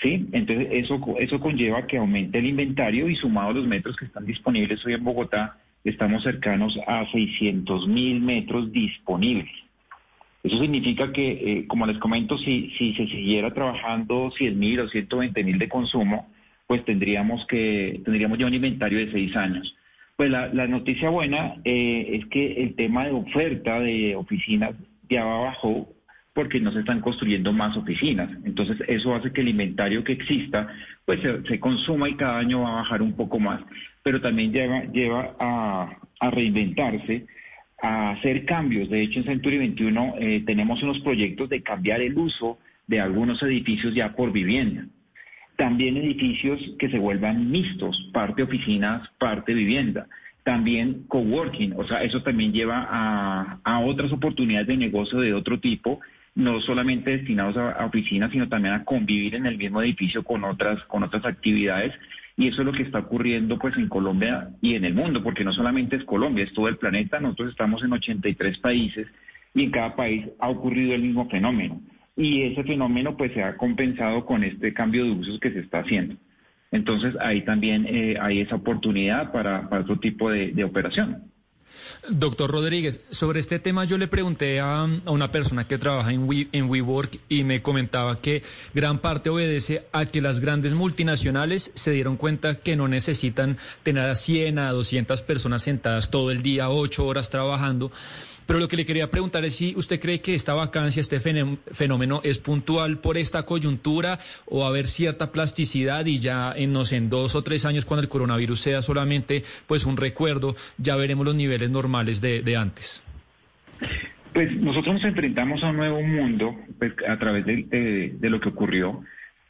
Speaker 123: ¿Sí? Entonces eso, eso conlleva que aumente el inventario y sumado a los metros que están disponibles hoy en Bogotá, estamos cercanos a 600 mil metros disponibles. Eso significa que, eh, como les comento, si, si se siguiera trabajando 100 mil o 120 mil de consumo, pues tendríamos que tendríamos ya un inventario de seis años. Pues la, noticia buena eh, es que el tema de oferta de oficinas ya bajó porque no se están construyendo más oficinas. Entonces eso hace que el inventario que exista pues se, consuma y cada año va a bajar un poco más. Pero también lleva, lleva a, a reinventarse a hacer cambios. De hecho, en Century 21 eh, tenemos unos proyectos de cambiar el uso de algunos edificios ya por vivienda. También edificios que se vuelvan mixtos, parte oficinas, parte vivienda. También coworking, o sea, eso también lleva a, a otras oportunidades de negocio de otro tipo, no solamente destinados a, oficinas, sino también a convivir en el mismo edificio con otras, con otras actividades. Y eso es lo que está ocurriendo pues en Colombia y en el mundo, porque no solamente es Colombia, es todo el planeta. Nosotros estamos en 83 países y en cada país ha ocurrido el mismo fenómeno. Y ese fenómeno pues se ha compensado con este cambio de usos que se está haciendo. Entonces ahí también eh, hay esa oportunidad para, otro tipo de, de operación.
Speaker 105: Doctor Rodríguez, sobre este tema yo le pregunté a, una persona que trabaja en, We, en WeWork y me comentaba que gran parte obedece a que las grandes multinacionales se dieron cuenta que no necesitan tener a 100 a 200 personas sentadas todo el día, 8 horas trabajando. Pero lo que le quería preguntar es si usted cree que esta vacancia, este fenómeno es puntual por esta coyuntura o haber cierta plasticidad y ya en, no sé, en dos o tres años cuando el coronavirus sea solamente pues un recuerdo, ya veremos los niveles normales de, antes.
Speaker 123: Pues nosotros nos enfrentamos a un nuevo mundo pues, a través de lo que ocurrió.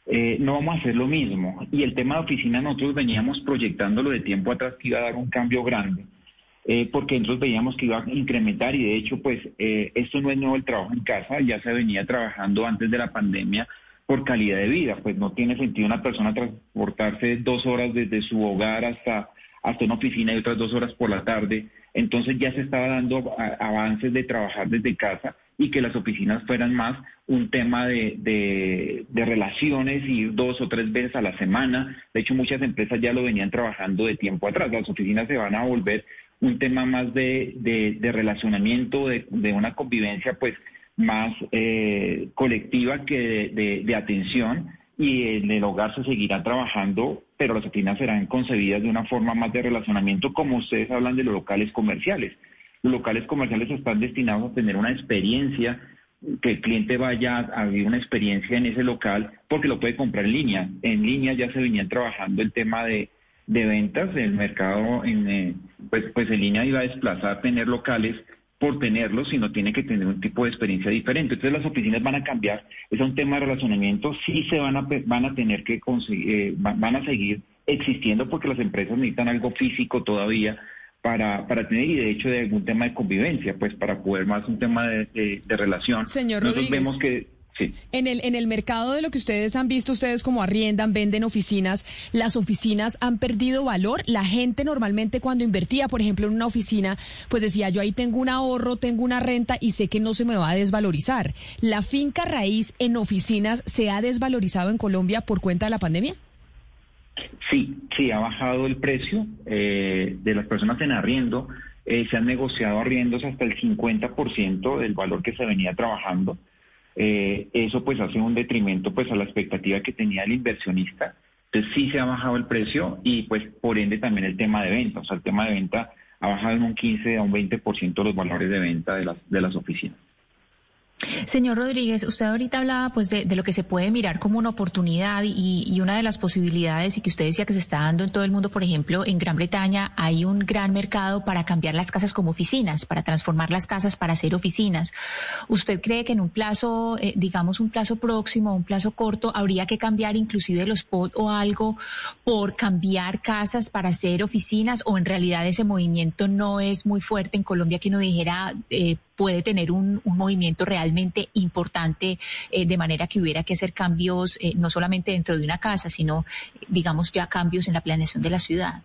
Speaker 123: Eh, no vamos a hacer lo mismo. Y el tema de oficina nosotros veníamos proyectándolo de tiempo atrás que iba a dar un cambio grande, eh, porque nosotros veíamos que iba a incrementar y de hecho pues eh, esto no es nuevo el trabajo en casa, ya se venía trabajando antes de la pandemia por calidad de vida, pues no tiene sentido una persona transportarse dos horas desde su hogar hasta, hasta una oficina y otras dos horas por la tarde. Entonces ya se estaba dando avances de trabajar desde casa y que las oficinas fueran más un tema de, relaciones y dos o tres veces a la semana. De hecho, muchas empresas ya lo venían trabajando de tiempo atrás. Las oficinas se van a volver un tema más de, relacionamiento, de, una convivencia pues más eh, colectiva que de atención y en el hogar se seguirá trabajando, pero las oficinas serán concebidas de una forma más de relacionamiento, como ustedes hablan de los locales comerciales. Los locales comerciales están destinados a tener una experiencia, que el cliente vaya a vivir una experiencia en ese local, porque lo puede comprar en línea. En línea ya se venían trabajando el tema de, de ventas, el mercado en, eh, pues, pues en línea iba a desplazar tener locales por tenerlos, sino tiene que tener un tipo de experiencia diferente. Entonces las oficinas van a cambiar, es un tema de relacionamiento, sí se van a, van a tener que conseguir, eh, va- van a seguir existiendo porque las empresas necesitan algo físico todavía para, para tener, y de hecho de algún tema de convivencia, pues para poder más un tema de, de- de relación.
Speaker 118: Señor
Speaker 123: Nosotros
Speaker 118: Rodríguez.
Speaker 123: vemos que, Sí.
Speaker 118: En el, en el mercado de lo que ustedes han visto, ustedes como arriendan, venden oficinas, las oficinas han perdido valor. La gente normalmente cuando invertía, por ejemplo, en una oficina, pues decía, yo ahí tengo un ahorro, tengo una renta y sé que no se me va a desvalorizar. ¿La finca raíz en oficinas se ha desvalorizado en Colombia por cuenta de la pandemia?
Speaker 123: Sí, sí, ha bajado el precio eh, de las personas en arriendo. Eh, se han negociado arriendos hasta el 50% del valor que se venía trabajando. Eh, eso pues hace un detrimento pues a la expectativa que tenía el inversionista. Entonces sí se ha bajado el precio y pues por ende también el tema de venta. O sea, el tema de venta ha bajado en un 15 a un 20% los valores de venta de las, de las oficinas.
Speaker 120: Señor Rodríguez, usted ahorita hablaba pues de, lo que se puede mirar como una oportunidad y, y una de las posibilidades y que usted decía que se está dando en todo el mundo, por ejemplo, en Gran Bretaña hay un gran mercado para cambiar las casas como oficinas, para transformar las casas para hacer oficinas. ¿Usted cree que en un plazo, eh, digamos un plazo próximo, un plazo corto, habría que cambiar inclusive los POT o algo por cambiar casas para hacer oficinas o en realidad ese movimiento no es muy fuerte en Colombia que uno dijera eh, puede tener un, movimiento realmente importante, eh, de manera que hubiera que hacer cambios eh, no solamente dentro de una casa, sino, digamos, ya cambios en la planeación de la ciudad.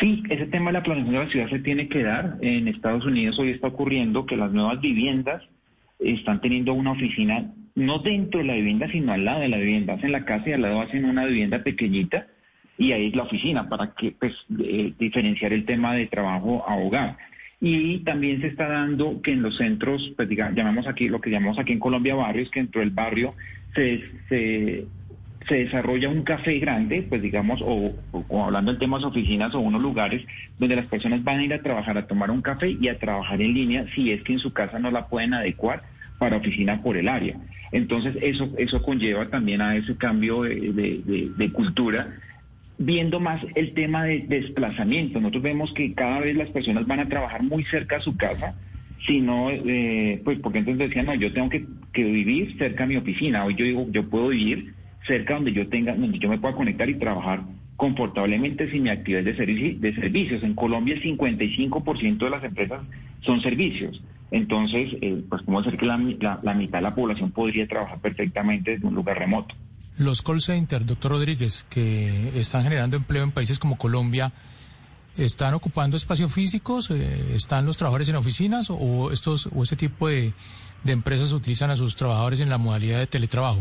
Speaker 123: Sí, ese tema de la planeación de la ciudad se tiene que dar. En Estados Unidos hoy está ocurriendo que las nuevas viviendas están teniendo una oficina no dentro de la vivienda, sino al lado de la vivienda. Hacen la casa y al lado hacen una vivienda pequeñita y ahí es la oficina para que pues eh, diferenciar el tema de trabajo a hogar. Y también se está dando que en los centros, pues diga, llamamos aquí, lo que llamamos aquí en Colombia barrios, que dentro del barrio se, se, se desarrolla un café grande, pues digamos, o, o- o hablando en temas oficinas o unos lugares donde las personas van a ir a trabajar, a tomar un café y a trabajar en línea si es que en su casa no la pueden adecuar para oficina por el área. Entonces eso, eso conlleva también a ese cambio de cultura viendo más el tema de desplazamiento. Nosotros vemos que cada vez las personas van a trabajar muy cerca a su casa, sino, eh, pues porque entonces decían, no, yo tengo que, que vivir cerca a mi oficina. Hoy yo digo, yo puedo vivir cerca donde yo tenga, donde yo me pueda conectar y trabajar confortablemente sin mi actividad de, servici- de servicios. En Colombia el 55% de las empresas son servicios. Entonces, eh, pues cómo hacer que la, la- la mitad de la población podría trabajar perfectamente desde un lugar remoto.
Speaker 122: Los call centers, doctor Rodríguez, que están generando empleo en países como Colombia, ¿están ocupando espacios físicos? ¿Están los trabajadores en oficinas o estos o este tipo de, de empresas utilizan a sus trabajadores en la modalidad de teletrabajo?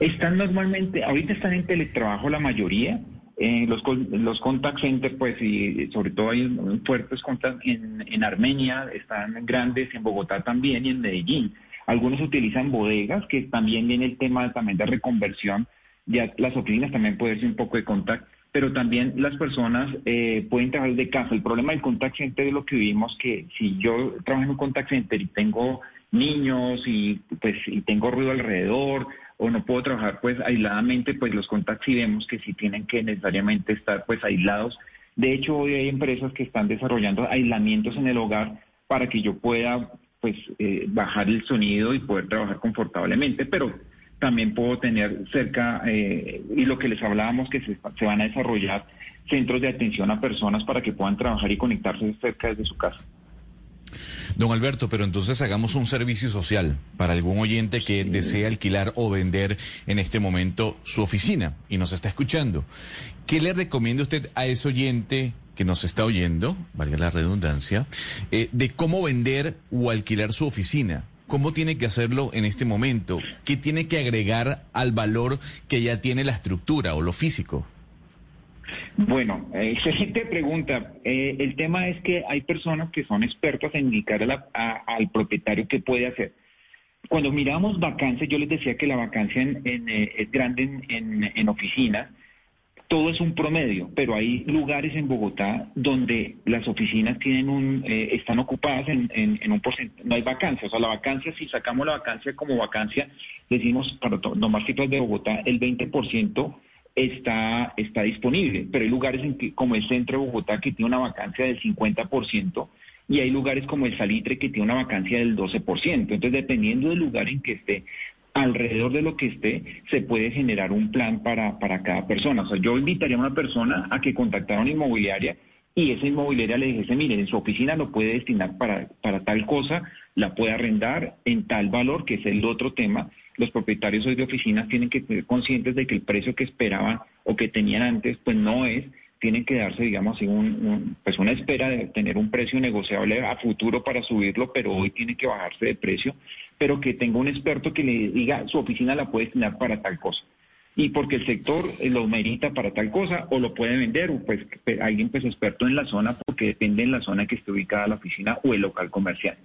Speaker 123: Están normalmente, ahorita están en teletrabajo la mayoría. Eh, los, los contact centers, pues, y sobre todo hay fuertes contact en, en Armenia, están grandes, en Bogotá también y en Medellín. Algunos utilizan bodegas, que también viene el tema también de reconversión. Ya las oficinas también puede ser un poco de contact, pero también las personas eh, pueden trabajar de casa. El problema del contact center es lo que vivimos, que si yo trabajo en un contact center y tengo niños y pues y tengo ruido alrededor o no puedo trabajar pues aisladamente, pues los contacts sí vemos que sí tienen que necesariamente estar pues aislados. De hecho, hoy hay empresas que están desarrollando aislamientos en el hogar para que yo pueda pues eh, bajar el sonido y poder trabajar confortablemente, pero también puedo tener cerca, eh, y lo que les hablábamos, que se, se van a desarrollar centros de atención a personas para que puedan trabajar y conectarse cerca desde su casa.
Speaker 53: Don Alberto, pero entonces hagamos un servicio social para algún oyente que desea alquilar o vender en este momento su oficina y nos está escuchando. ¿Qué le recomienda usted a ese oyente que nos está oyendo, valga la redundancia, eh, de cómo vender o alquilar su oficina? ¿Cómo tiene que hacerlo en este momento? ¿Qué tiene que agregar al valor que ya tiene la estructura o lo físico?
Speaker 123: Bueno, excelente pregunta. Eh, el tema es que hay personas que son expertas en indicar a la- a- al propietario qué puede hacer. Cuando miramos vacancias, yo les decía que la vacancia en- en, eh, es grande en oficinas, todo es un promedio, pero hay lugares en Bogotá donde las oficinas tienen un, eh, están ocupadas en, en- en un porcentaje, no hay vacancia, o sea, la vacancia, si sacamos la vacancia como vacancia, decimos, para to- tomar cifras de Bogotá, el 20% está, está disponible, pero hay lugares en que, como el centro de Bogotá que tiene una vacancia del 50% y hay lugares como el Salitre que tiene una vacancia del 12%. Entonces, dependiendo del lugar en que esté, alrededor de lo que esté, se puede generar un plan para, para cada persona. O sea, yo invitaría a una persona a que contactara una inmobiliaria y esa inmobiliaria le dijese, mire, en su oficina lo puede destinar para, para tal cosa, la puede arrendar en tal valor, que es el otro tema. Los propietarios hoy de oficinas tienen que ser conscientes de que el precio que esperaban o que tenían antes, pues no es, tienen que darse, digamos, así, un- pues una espera de tener un precio negociable a futuro para subirlo, pero hoy tiene que bajarse de precio, pero que tenga un experto que le diga, su oficina la puede destinar para tal cosa y porque el sector eh, lo merita para tal cosa o lo puede vender o pues alguien pues experto en la zona porque depende en la zona que esté ubicada la oficina o el local comercial.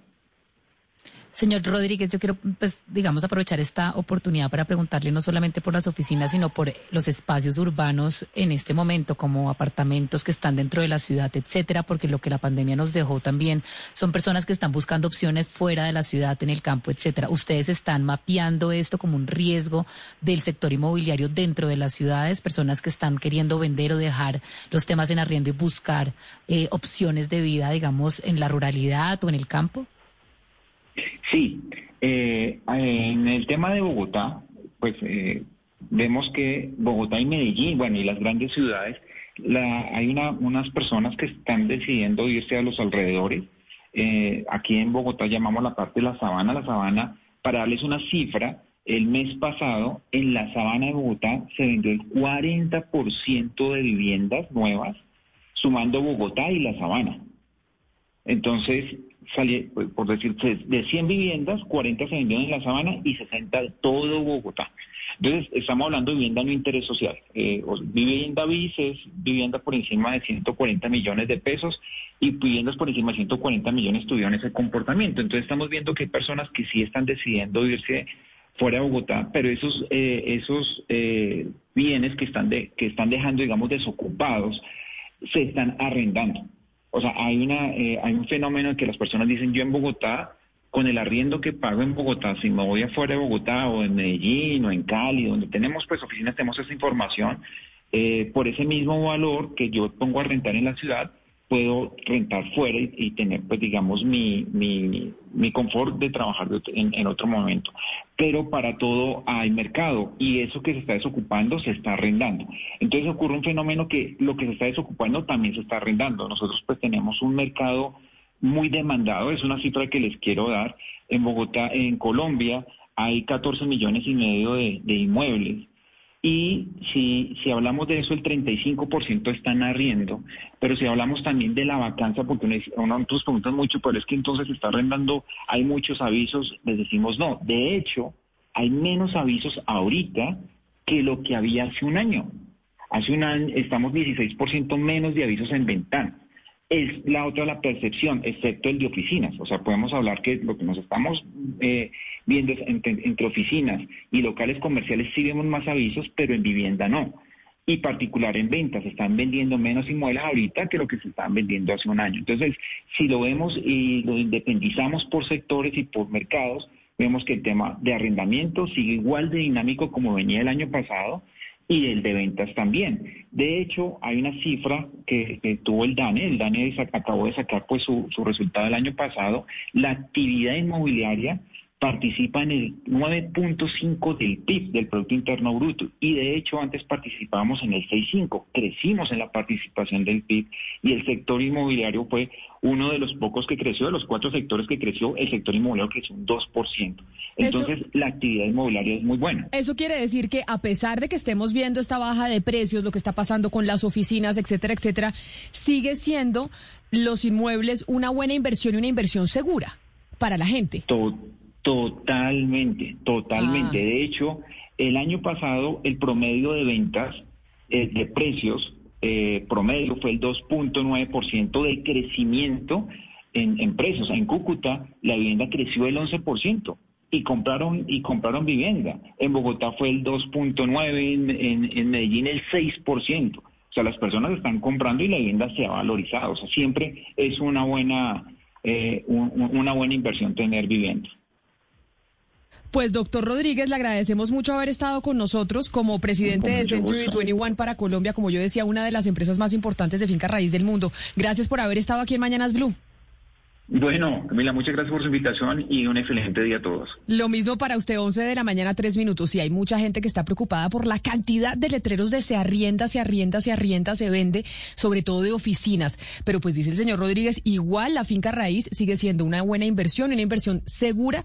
Speaker 119: Señor Rodríguez, yo quiero, pues, digamos, aprovechar esta oportunidad para preguntarle no solamente por las oficinas, sino por los espacios urbanos en este momento, como apartamentos que están dentro de la ciudad, etcétera, porque lo que la pandemia nos dejó también son personas que están buscando opciones fuera de la ciudad, en el campo, etcétera. ¿Ustedes están mapeando esto como un riesgo del sector inmobiliario dentro de las ciudades? Personas que están queriendo vender o dejar los temas en arriendo y buscar eh, opciones de vida, digamos, en la ruralidad o en el campo?
Speaker 123: Sí, eh, en el tema de Bogotá, pues eh, vemos que Bogotá y Medellín, bueno, y las grandes ciudades, hay una, unas personas que están decidiendo irse a los alrededores. Eh, aquí en Bogotá llamamos la parte de la sabana, la sabana, para darles una cifra, el mes pasado en la sabana de Bogotá se vendió el 40% de viviendas nuevas, sumando Bogotá y la sabana. Entonces, salí, pues, por decir, de 100 viviendas, 40 se vendieron en la sabana y 60 de todo Bogotá. Entonces, estamos hablando de vivienda no interés social. Eh, vivienda BIS es vivienda por encima de 140 millones de pesos y viviendas por encima de 140 millones tuvieron ese comportamiento. Entonces, estamos viendo que hay personas que sí están decidiendo irse fuera de Bogotá, pero esos eh, esos eh, bienes que están de, que están dejando, digamos, desocupados, se están arrendando. O sea, hay una eh, hay un fenómeno en que las personas dicen yo en Bogotá con el arriendo que pago en Bogotá, si me voy afuera de Bogotá o en Medellín o en Cali, donde tenemos pues oficinas, tenemos esa información, eh, por ese mismo valor que yo pongo a rentar en la ciudad, puedo rentar fuera y, tener pues digamos mi, mi, mi confort de trabajar en, en otro momento. Pero para todo hay mercado y eso que se está desocupando se está arrendando. Entonces ocurre un fenómeno que lo que se está desocupando también se está arrendando. Nosotros pues tenemos un mercado muy demandado, es una cifra que les quiero dar. En Bogotá, en Colombia, hay 14 millones y medio de inmuebles. Y si, si hablamos de eso, el 35% están arriendo. Pero si hablamos también de la vacancia, porque uno, nos pregunta mucho, pero es que entonces se está arrendando, hay muchos avisos, les decimos no. De hecho, hay menos avisos ahorita que lo que había hace un año. Hace un año estamos 16% menos de avisos en ventana es la otra la percepción, excepto el de oficinas. O sea, podemos hablar que lo que nos estamos eh, viendo entre, oficinas y locales comerciales sí vemos más avisos, pero en vivienda no. Y particular en ventas, están vendiendo menos inmuebles ahorita que lo que se estaban vendiendo hace un año. Entonces, si lo vemos y lo independizamos por sectores y por mercados, vemos que el tema de arrendamiento sigue igual de dinámico como venía el año pasado y el de ventas también. De hecho, hay una cifra que, tuvo el DANE, el DANE acabó de sacar pues su, su resultado del año pasado, la actividad inmobiliaria participa en el 9.5 del PIB, del Producto Interno Bruto, y de hecho antes participábamos en el 6.5, crecimos en la participación del PIB y el sector inmobiliario fue uno de los pocos que creció, de los cuatro sectores que creció, el sector inmobiliario creció un 2%. Entonces, la actividad inmobiliaria es muy buena.
Speaker 118: Eso quiere decir que a pesar de que estemos viendo esta baja de precios, lo que está pasando con las oficinas, etcétera, etcétera, sigue siendo los inmuebles una buena inversión y una inversión segura para la gente.
Speaker 123: To- totalmente, totalmente.
Speaker 118: Ah.
Speaker 123: De hecho, el año pasado el promedio de ventas eh, de precios eh, promedio fue el 2.9% de crecimiento en, en precios. En Cúcuta la vivienda creció el 11% y compraron y compraron vivienda. En Bogotá fue el 2.9, en, en, en Medellín el 6%. O sea, las personas están comprando y la vivienda se ha valorizado. O sea, siempre es una buena eh, un- un- una buena inversión tener vivienda.
Speaker 118: Pues doctor Rodríguez, le agradecemos mucho haber estado con nosotros como presidente de Century
Speaker 123: gusto.
Speaker 118: 21 para Colombia, como yo decía, una de las empresas más importantes de finca raíz del mundo. Gracias por haber estado aquí en Mañanas Blue.
Speaker 123: Bueno, Camila, muchas gracias por su invitación y un excelente día a todos.
Speaker 118: Lo mismo para usted, 11 de la mañana, 3 minutos. Y hay mucha gente que está preocupada por la cantidad de letreros de se arrienda, se arrienda, se arrienda, se vende, sobre todo de oficinas. Pero pues dice el señor Rodríguez, igual la finca raíz sigue siendo una buena inversión, una inversión segura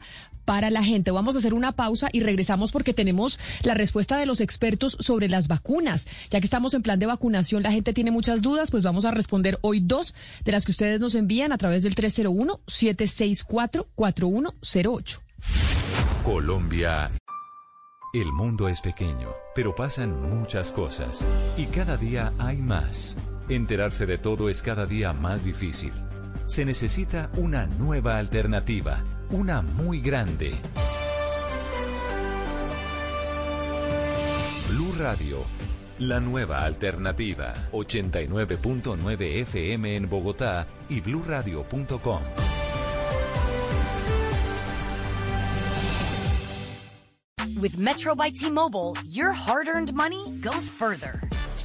Speaker 118: para la gente. Vamos a hacer una pausa y regresamos porque tenemos la respuesta de los expertos sobre las vacunas. Ya que estamos en plan de vacunación, la gente tiene muchas dudas, pues vamos a responder hoy dos de las que ustedes nos envían a través del 301-764-4108.
Speaker 7: Colombia. El mundo es pequeño, pero pasan muchas cosas. Y cada día hay más. Enterarse de todo es cada día más difícil. Se necesita una nueva alternativa, una muy grande. Blue Radio, la nueva alternativa. 89.9 FM en Bogotá y bluradio.com.
Speaker 124: With Metro by T-Mobile, your hard-earned money goes further.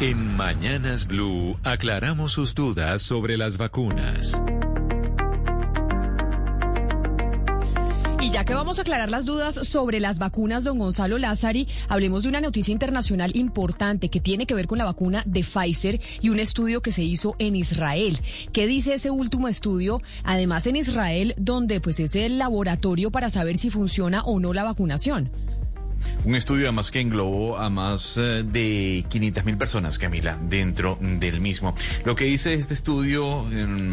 Speaker 7: En Mañanas Blue aclaramos sus dudas sobre las vacunas.
Speaker 118: Y ya que vamos a aclarar las dudas sobre las vacunas, don Gonzalo Lázari, hablemos de una noticia internacional importante que tiene que ver con la vacuna de Pfizer y un estudio que se hizo en Israel. ¿Qué dice ese último estudio? Además en Israel, donde pues es el laboratorio para saber si funciona o no la vacunación.
Speaker 53: Un estudio además que englobó a más eh, de 500 mil personas, Camila, dentro del mismo. Lo que dice este estudio,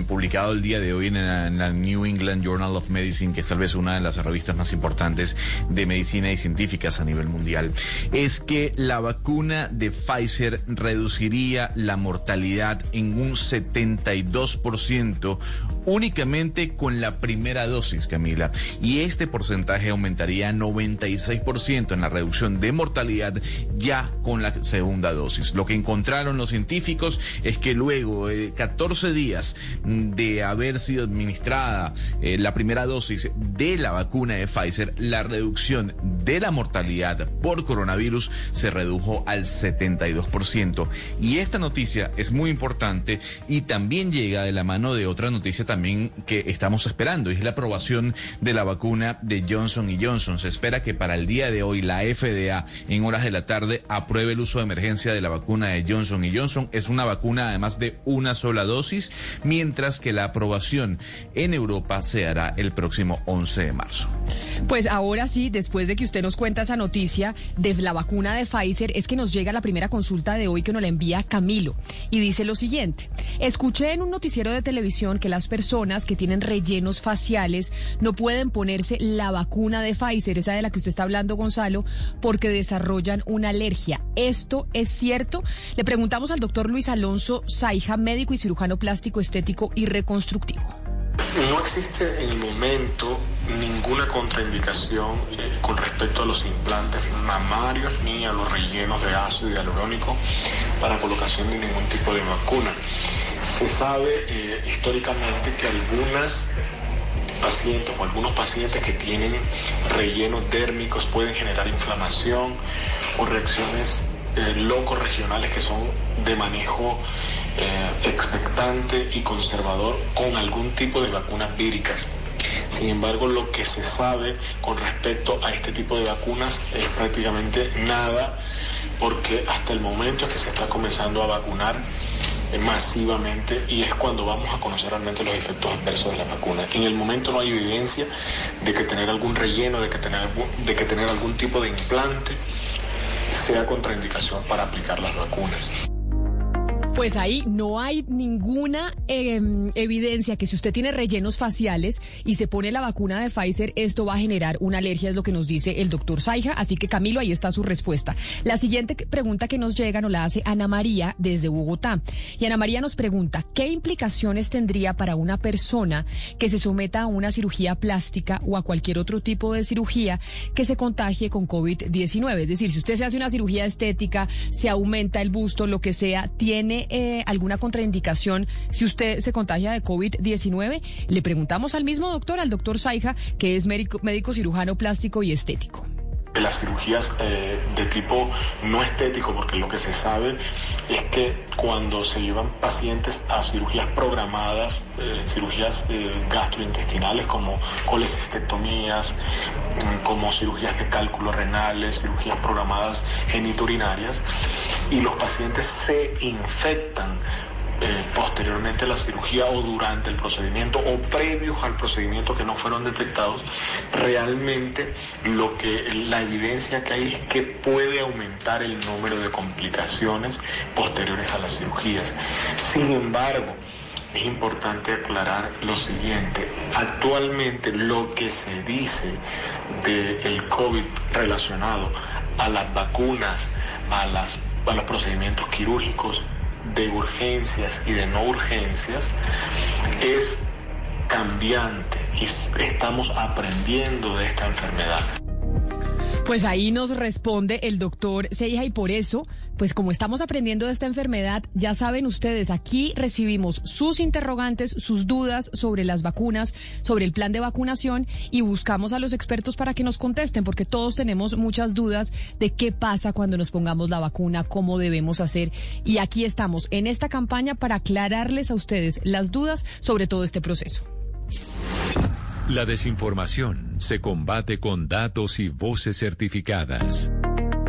Speaker 53: publicado el día de hoy en en la New England Journal of Medicine, que es tal vez una de las revistas más importantes de medicina y científicas a nivel mundial, es que la vacuna de Pfizer reduciría la mortalidad en un 72% únicamente con la primera dosis, Camila. Y este porcentaje aumentaría a 96% en la reducción de mortalidad ya con la segunda dosis. Lo que encontraron los científicos es que luego de 14 días de haber sido administrada eh, la primera dosis de la vacuna de Pfizer, la reducción de la mortalidad por coronavirus se redujo al 72%. Y esta noticia es muy importante y también llega de la mano de otra noticia también que estamos esperando, es la aprobación de la vacuna de Johnson y Johnson. Se espera que para el día de hoy la FDA en horas de la tarde apruebe el uso de emergencia de la vacuna de Johnson y Johnson. Es una vacuna además de una sola dosis, mientras que la aprobación en Europa se hará el próximo 11 de marzo.
Speaker 118: Pues ahora sí, después de que usted nos cuenta esa noticia de la vacuna de Pfizer, es que nos llega la primera consulta de hoy que nos la envía Camilo. Y dice lo siguiente, escuché en un noticiero de televisión que las personas que tienen rellenos faciales no pueden ponerse la vacuna de Pfizer, esa de la que usted está hablando, Gonzalo, porque desarrollan una alergia. ¿Esto es cierto? Le preguntamos al doctor Luis Alonso Saija, médico y cirujano plástico, estético y reconstructivo.
Speaker 125: No existe en el momento ninguna contraindicación eh, con respecto a los implantes mamarios ni a los rellenos de ácido hialurónico para colocación de ningún tipo de vacuna. Se sabe eh, históricamente que algunas pacientes o algunos pacientes que tienen rellenos dérmicos pueden generar inflamación o reacciones eh, locos regionales que son de manejo eh, expectante y conservador con algún tipo de vacunas víricas. Sin embargo, lo que se sabe con respecto a este tipo de vacunas es prácticamente nada, porque hasta el momento es que se está comenzando a vacunar eh, masivamente y es cuando vamos a conocer realmente los efectos adversos de la vacuna. En el momento no hay evidencia de que tener algún relleno, de que tener, de que tener algún tipo de implante sea contraindicación para aplicar las vacunas.
Speaker 118: Pues ahí no hay ninguna eh, evidencia que si usted tiene rellenos faciales y se pone la vacuna de Pfizer, esto va a generar una alergia, es lo que nos dice el doctor Saija. Así que Camilo, ahí está su respuesta. La siguiente pregunta que nos llega nos la hace Ana María desde Bogotá. Y Ana María nos pregunta, ¿qué implicaciones tendría para una persona que se someta a una cirugía plástica o a cualquier otro tipo de cirugía que se contagie con COVID-19? Es decir, si usted se hace una cirugía estética, se aumenta el busto, lo que sea, ¿tiene eh, alguna contraindicación si usted se contagia de COVID-19? Le preguntamos al mismo doctor, al doctor Saija, que es médico, cirujano plástico y estético.
Speaker 125: Las cirugías eh, de tipo no estético, porque lo que se sabe es que cuando se llevan pacientes a cirugías programadas, eh, cirugías gastrointestinales como colecistectomías, mm, como cirugías de cálculos renales, cirugías programadas genitourinarias, y los pacientes se infectan eh, posteriormente a la cirugía o durante el procedimiento o previos al procedimiento que no fueron detectados, realmente lo que la evidencia que hay es que puede aumentar el número de complicaciones posteriores a las cirugías. Sin embargo, es importante aclarar lo siguiente. Actualmente lo que se dice del COVID relacionado a las vacunas, a, las, a los procedimientos quirúrgicos de urgencias y de no urgencias es cambiante y estamos aprendiendo de esta enfermedad.
Speaker 118: Pues ahí nos responde el doctor Seija y por eso, pues como estamos aprendiendo de esta enfermedad, ya saben ustedes, aquí recibimos sus interrogantes, sus dudas sobre las vacunas, sobre el plan de vacunación y buscamos a los expertos para que nos contesten, porque todos tenemos muchas dudas de qué pasa cuando nos pongamos la vacuna, cómo debemos hacer. Y aquí estamos en esta campaña para aclararles a ustedes las dudas sobre todo este proceso.
Speaker 7: La desinformación se combate con datos y voces certificadas.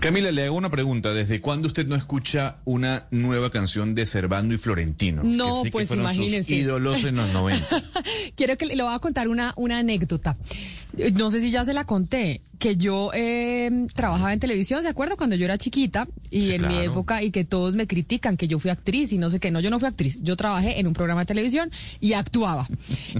Speaker 53: Camila, le hago una pregunta. ¿Desde cuándo usted no escucha una nueva canción de Servando y Florentino?
Speaker 118: No,
Speaker 53: que
Speaker 118: pues
Speaker 53: que fueron sus ídolos en los 90.
Speaker 118: Quiero que le voy a contar una, una anécdota. No sé si ya se la conté, que yo eh, trabajaba en televisión, ¿se acuerda? Cuando yo era chiquita y
Speaker 53: Sí,
Speaker 118: en mi época y que todos me critican que yo fui actriz y no sé qué. No, yo no fui actriz. Yo trabajé en un programa de televisión y actuaba.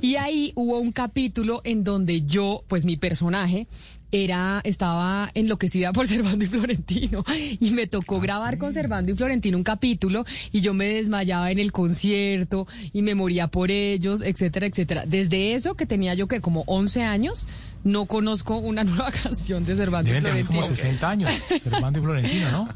Speaker 118: Y ahí hubo un capítulo en donde yo, pues mi personaje, era, estaba enloquecida por Servando y Florentino y me tocó grabar con Servando y Florentino un capítulo y yo me desmayaba en el concierto y me moría por ellos, etcétera, etcétera. Desde eso que tenía yo que como 11 años, no conozco una nueva canción de Servando y
Speaker 122: Deben tener
Speaker 118: Florentino.
Speaker 122: como 60 años, Servando y Florentino, ¿no?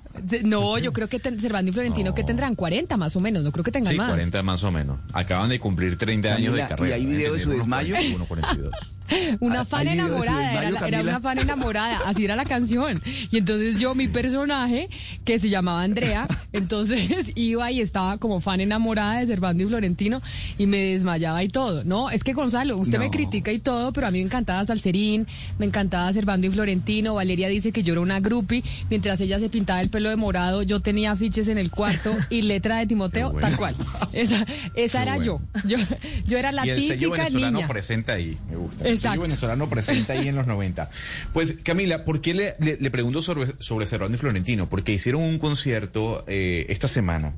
Speaker 118: No, yo creo que ten- Servando y Florentino que tendrán 40 más o menos, no creo que tengan
Speaker 53: Sí,
Speaker 118: más.
Speaker 53: 40 más o menos. Acaban de cumplir 30 años de carrera.
Speaker 117: ¿y hay video de su desmayo?
Speaker 53: unos 41, 42.
Speaker 118: Una
Speaker 117: ¿Hay
Speaker 118: fan enamorada, era, la- una fan enamorada, así era la canción. Y entonces yo, mi personaje, que se llamaba Andrea, entonces iba y estaba como fan enamorada de Servando y Florentino y me desmayaba y todo. No, es que Gonzalo, usted me critica y todo, pero a mí me encantaba Salserín, me encantaba Servando y Florentino. Valeria dice que yo era una groupie, mientras ella se pintaba el pelo de morado, yo tenía afiches en el cuarto y letra de Timoteo,
Speaker 53: bueno.
Speaker 118: tal cual. Esa, esa
Speaker 53: Qué
Speaker 118: era
Speaker 53: bueno.
Speaker 118: yo. yo. Yo era la
Speaker 53: y el sello
Speaker 118: típica
Speaker 53: venezolano
Speaker 118: niña.
Speaker 53: presente ahí, me gusta.
Speaker 118: Exacto.
Speaker 53: venezolano presente ahí en los 90. Pues Camila, ¿por qué le, le- le pregunto sobre, sobre y Florentino? Porque hicieron un concierto eh, esta semana,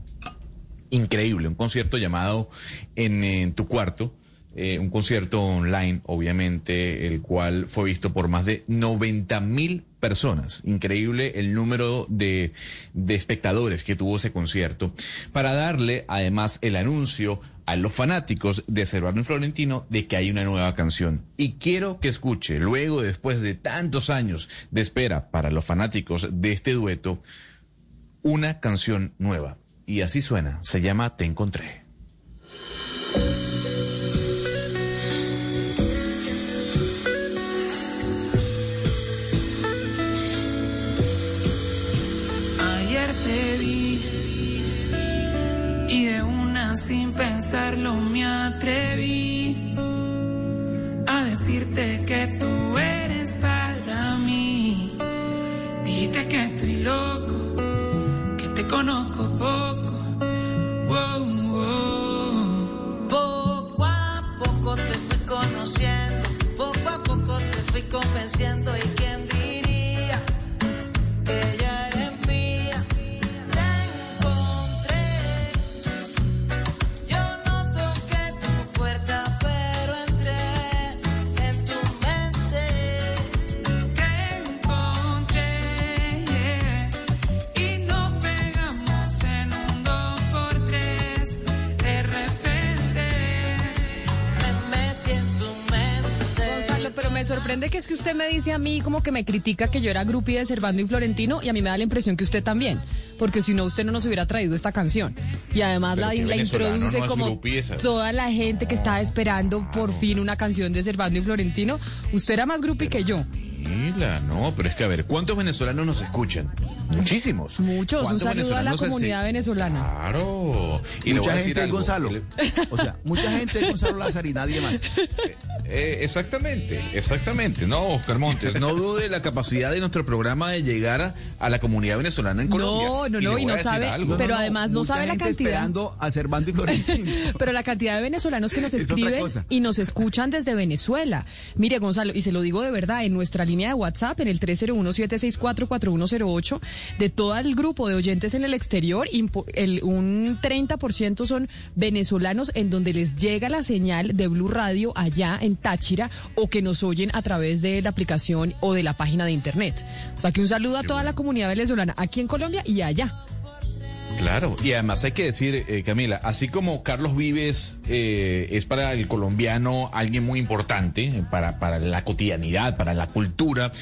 Speaker 53: increíble, un concierto llamado En, en tu cuarto. eh, un concierto online, obviamente, el cual fue visto por más de 90 mil personas. Increíble el número de, de espectadores que tuvo ese concierto. Para darle, además, el anuncio a los fanáticos de Servando y Florentino de que hay una nueva canción. Y quiero que escuche, luego, después de tantos años de espera para los fanáticos de este dueto, una canción nueva. Y así suena, se llama Te encontré.
Speaker 126: Sin pensarlo me atreví decirte que tú eres para mí. Dijiste que estoy loco, que te conozco poco. Wow, wow.
Speaker 121: Poco a poco te fui conociendo, poco a poco te fui convenciendo y quién diría que ya
Speaker 118: sorprende que es que usted me dice a mí como que me critica que yo era groupie de Servando y Florentino y a mí me da la impresión que usted también, porque si no usted no nos hubiera traído esta canción. Y además
Speaker 53: Pero
Speaker 118: la, la introduce
Speaker 53: no es
Speaker 118: como toda la gente que estaba esperando por fin una canción de Servando y Florentino. Usted era más groupie que yo.
Speaker 53: Mira, no, pero es que a ver, ¿cuántos venezolanos nos escuchan? Muchísimos.
Speaker 118: Muchos, un
Speaker 53: ¿Cuántos
Speaker 118: saludo a la
Speaker 53: se-
Speaker 118: comunidad venezolana.
Speaker 53: Claro. Y
Speaker 117: mucha gente. Gonzalo. O sea, mucha gente es Gonzalo Lázaro y nadie más.
Speaker 53: Eh, exactamente, exactamente. No, Oscar Montes, no dude la capacidad de nuestro programa de llegar a, a la comunidad venezolana en Colombia.
Speaker 118: No, no, no, y no sabe,
Speaker 53: algo.
Speaker 118: pero además no
Speaker 117: mucha
Speaker 118: sabe la
Speaker 117: gente
Speaker 118: cantidad.
Speaker 117: esperando a Cervantes y Florentino.
Speaker 118: Pero la cantidad de venezolanos que nos
Speaker 117: Es
Speaker 118: escriben y nos escuchan desde Venezuela. Mire, Gonzalo, y se lo digo de verdad, en nuestra línea de WhatsApp, en el 301-764-4108, de todo el grupo de oyentes en el exterior, el- un 30% son venezolanos en donde les llega la señal de Blue Radio allá en Táchira o que nos oyen a través de la aplicación o de la página de internet. O sea que un saludo a toda la comunidad venezolana aquí en Colombia y allá.
Speaker 53: Claro, y además hay que decir, eh, Camila, así como Carlos Vives eh, es para el colombiano alguien muy importante, eh, para, para la cotidianidad, para la cultura,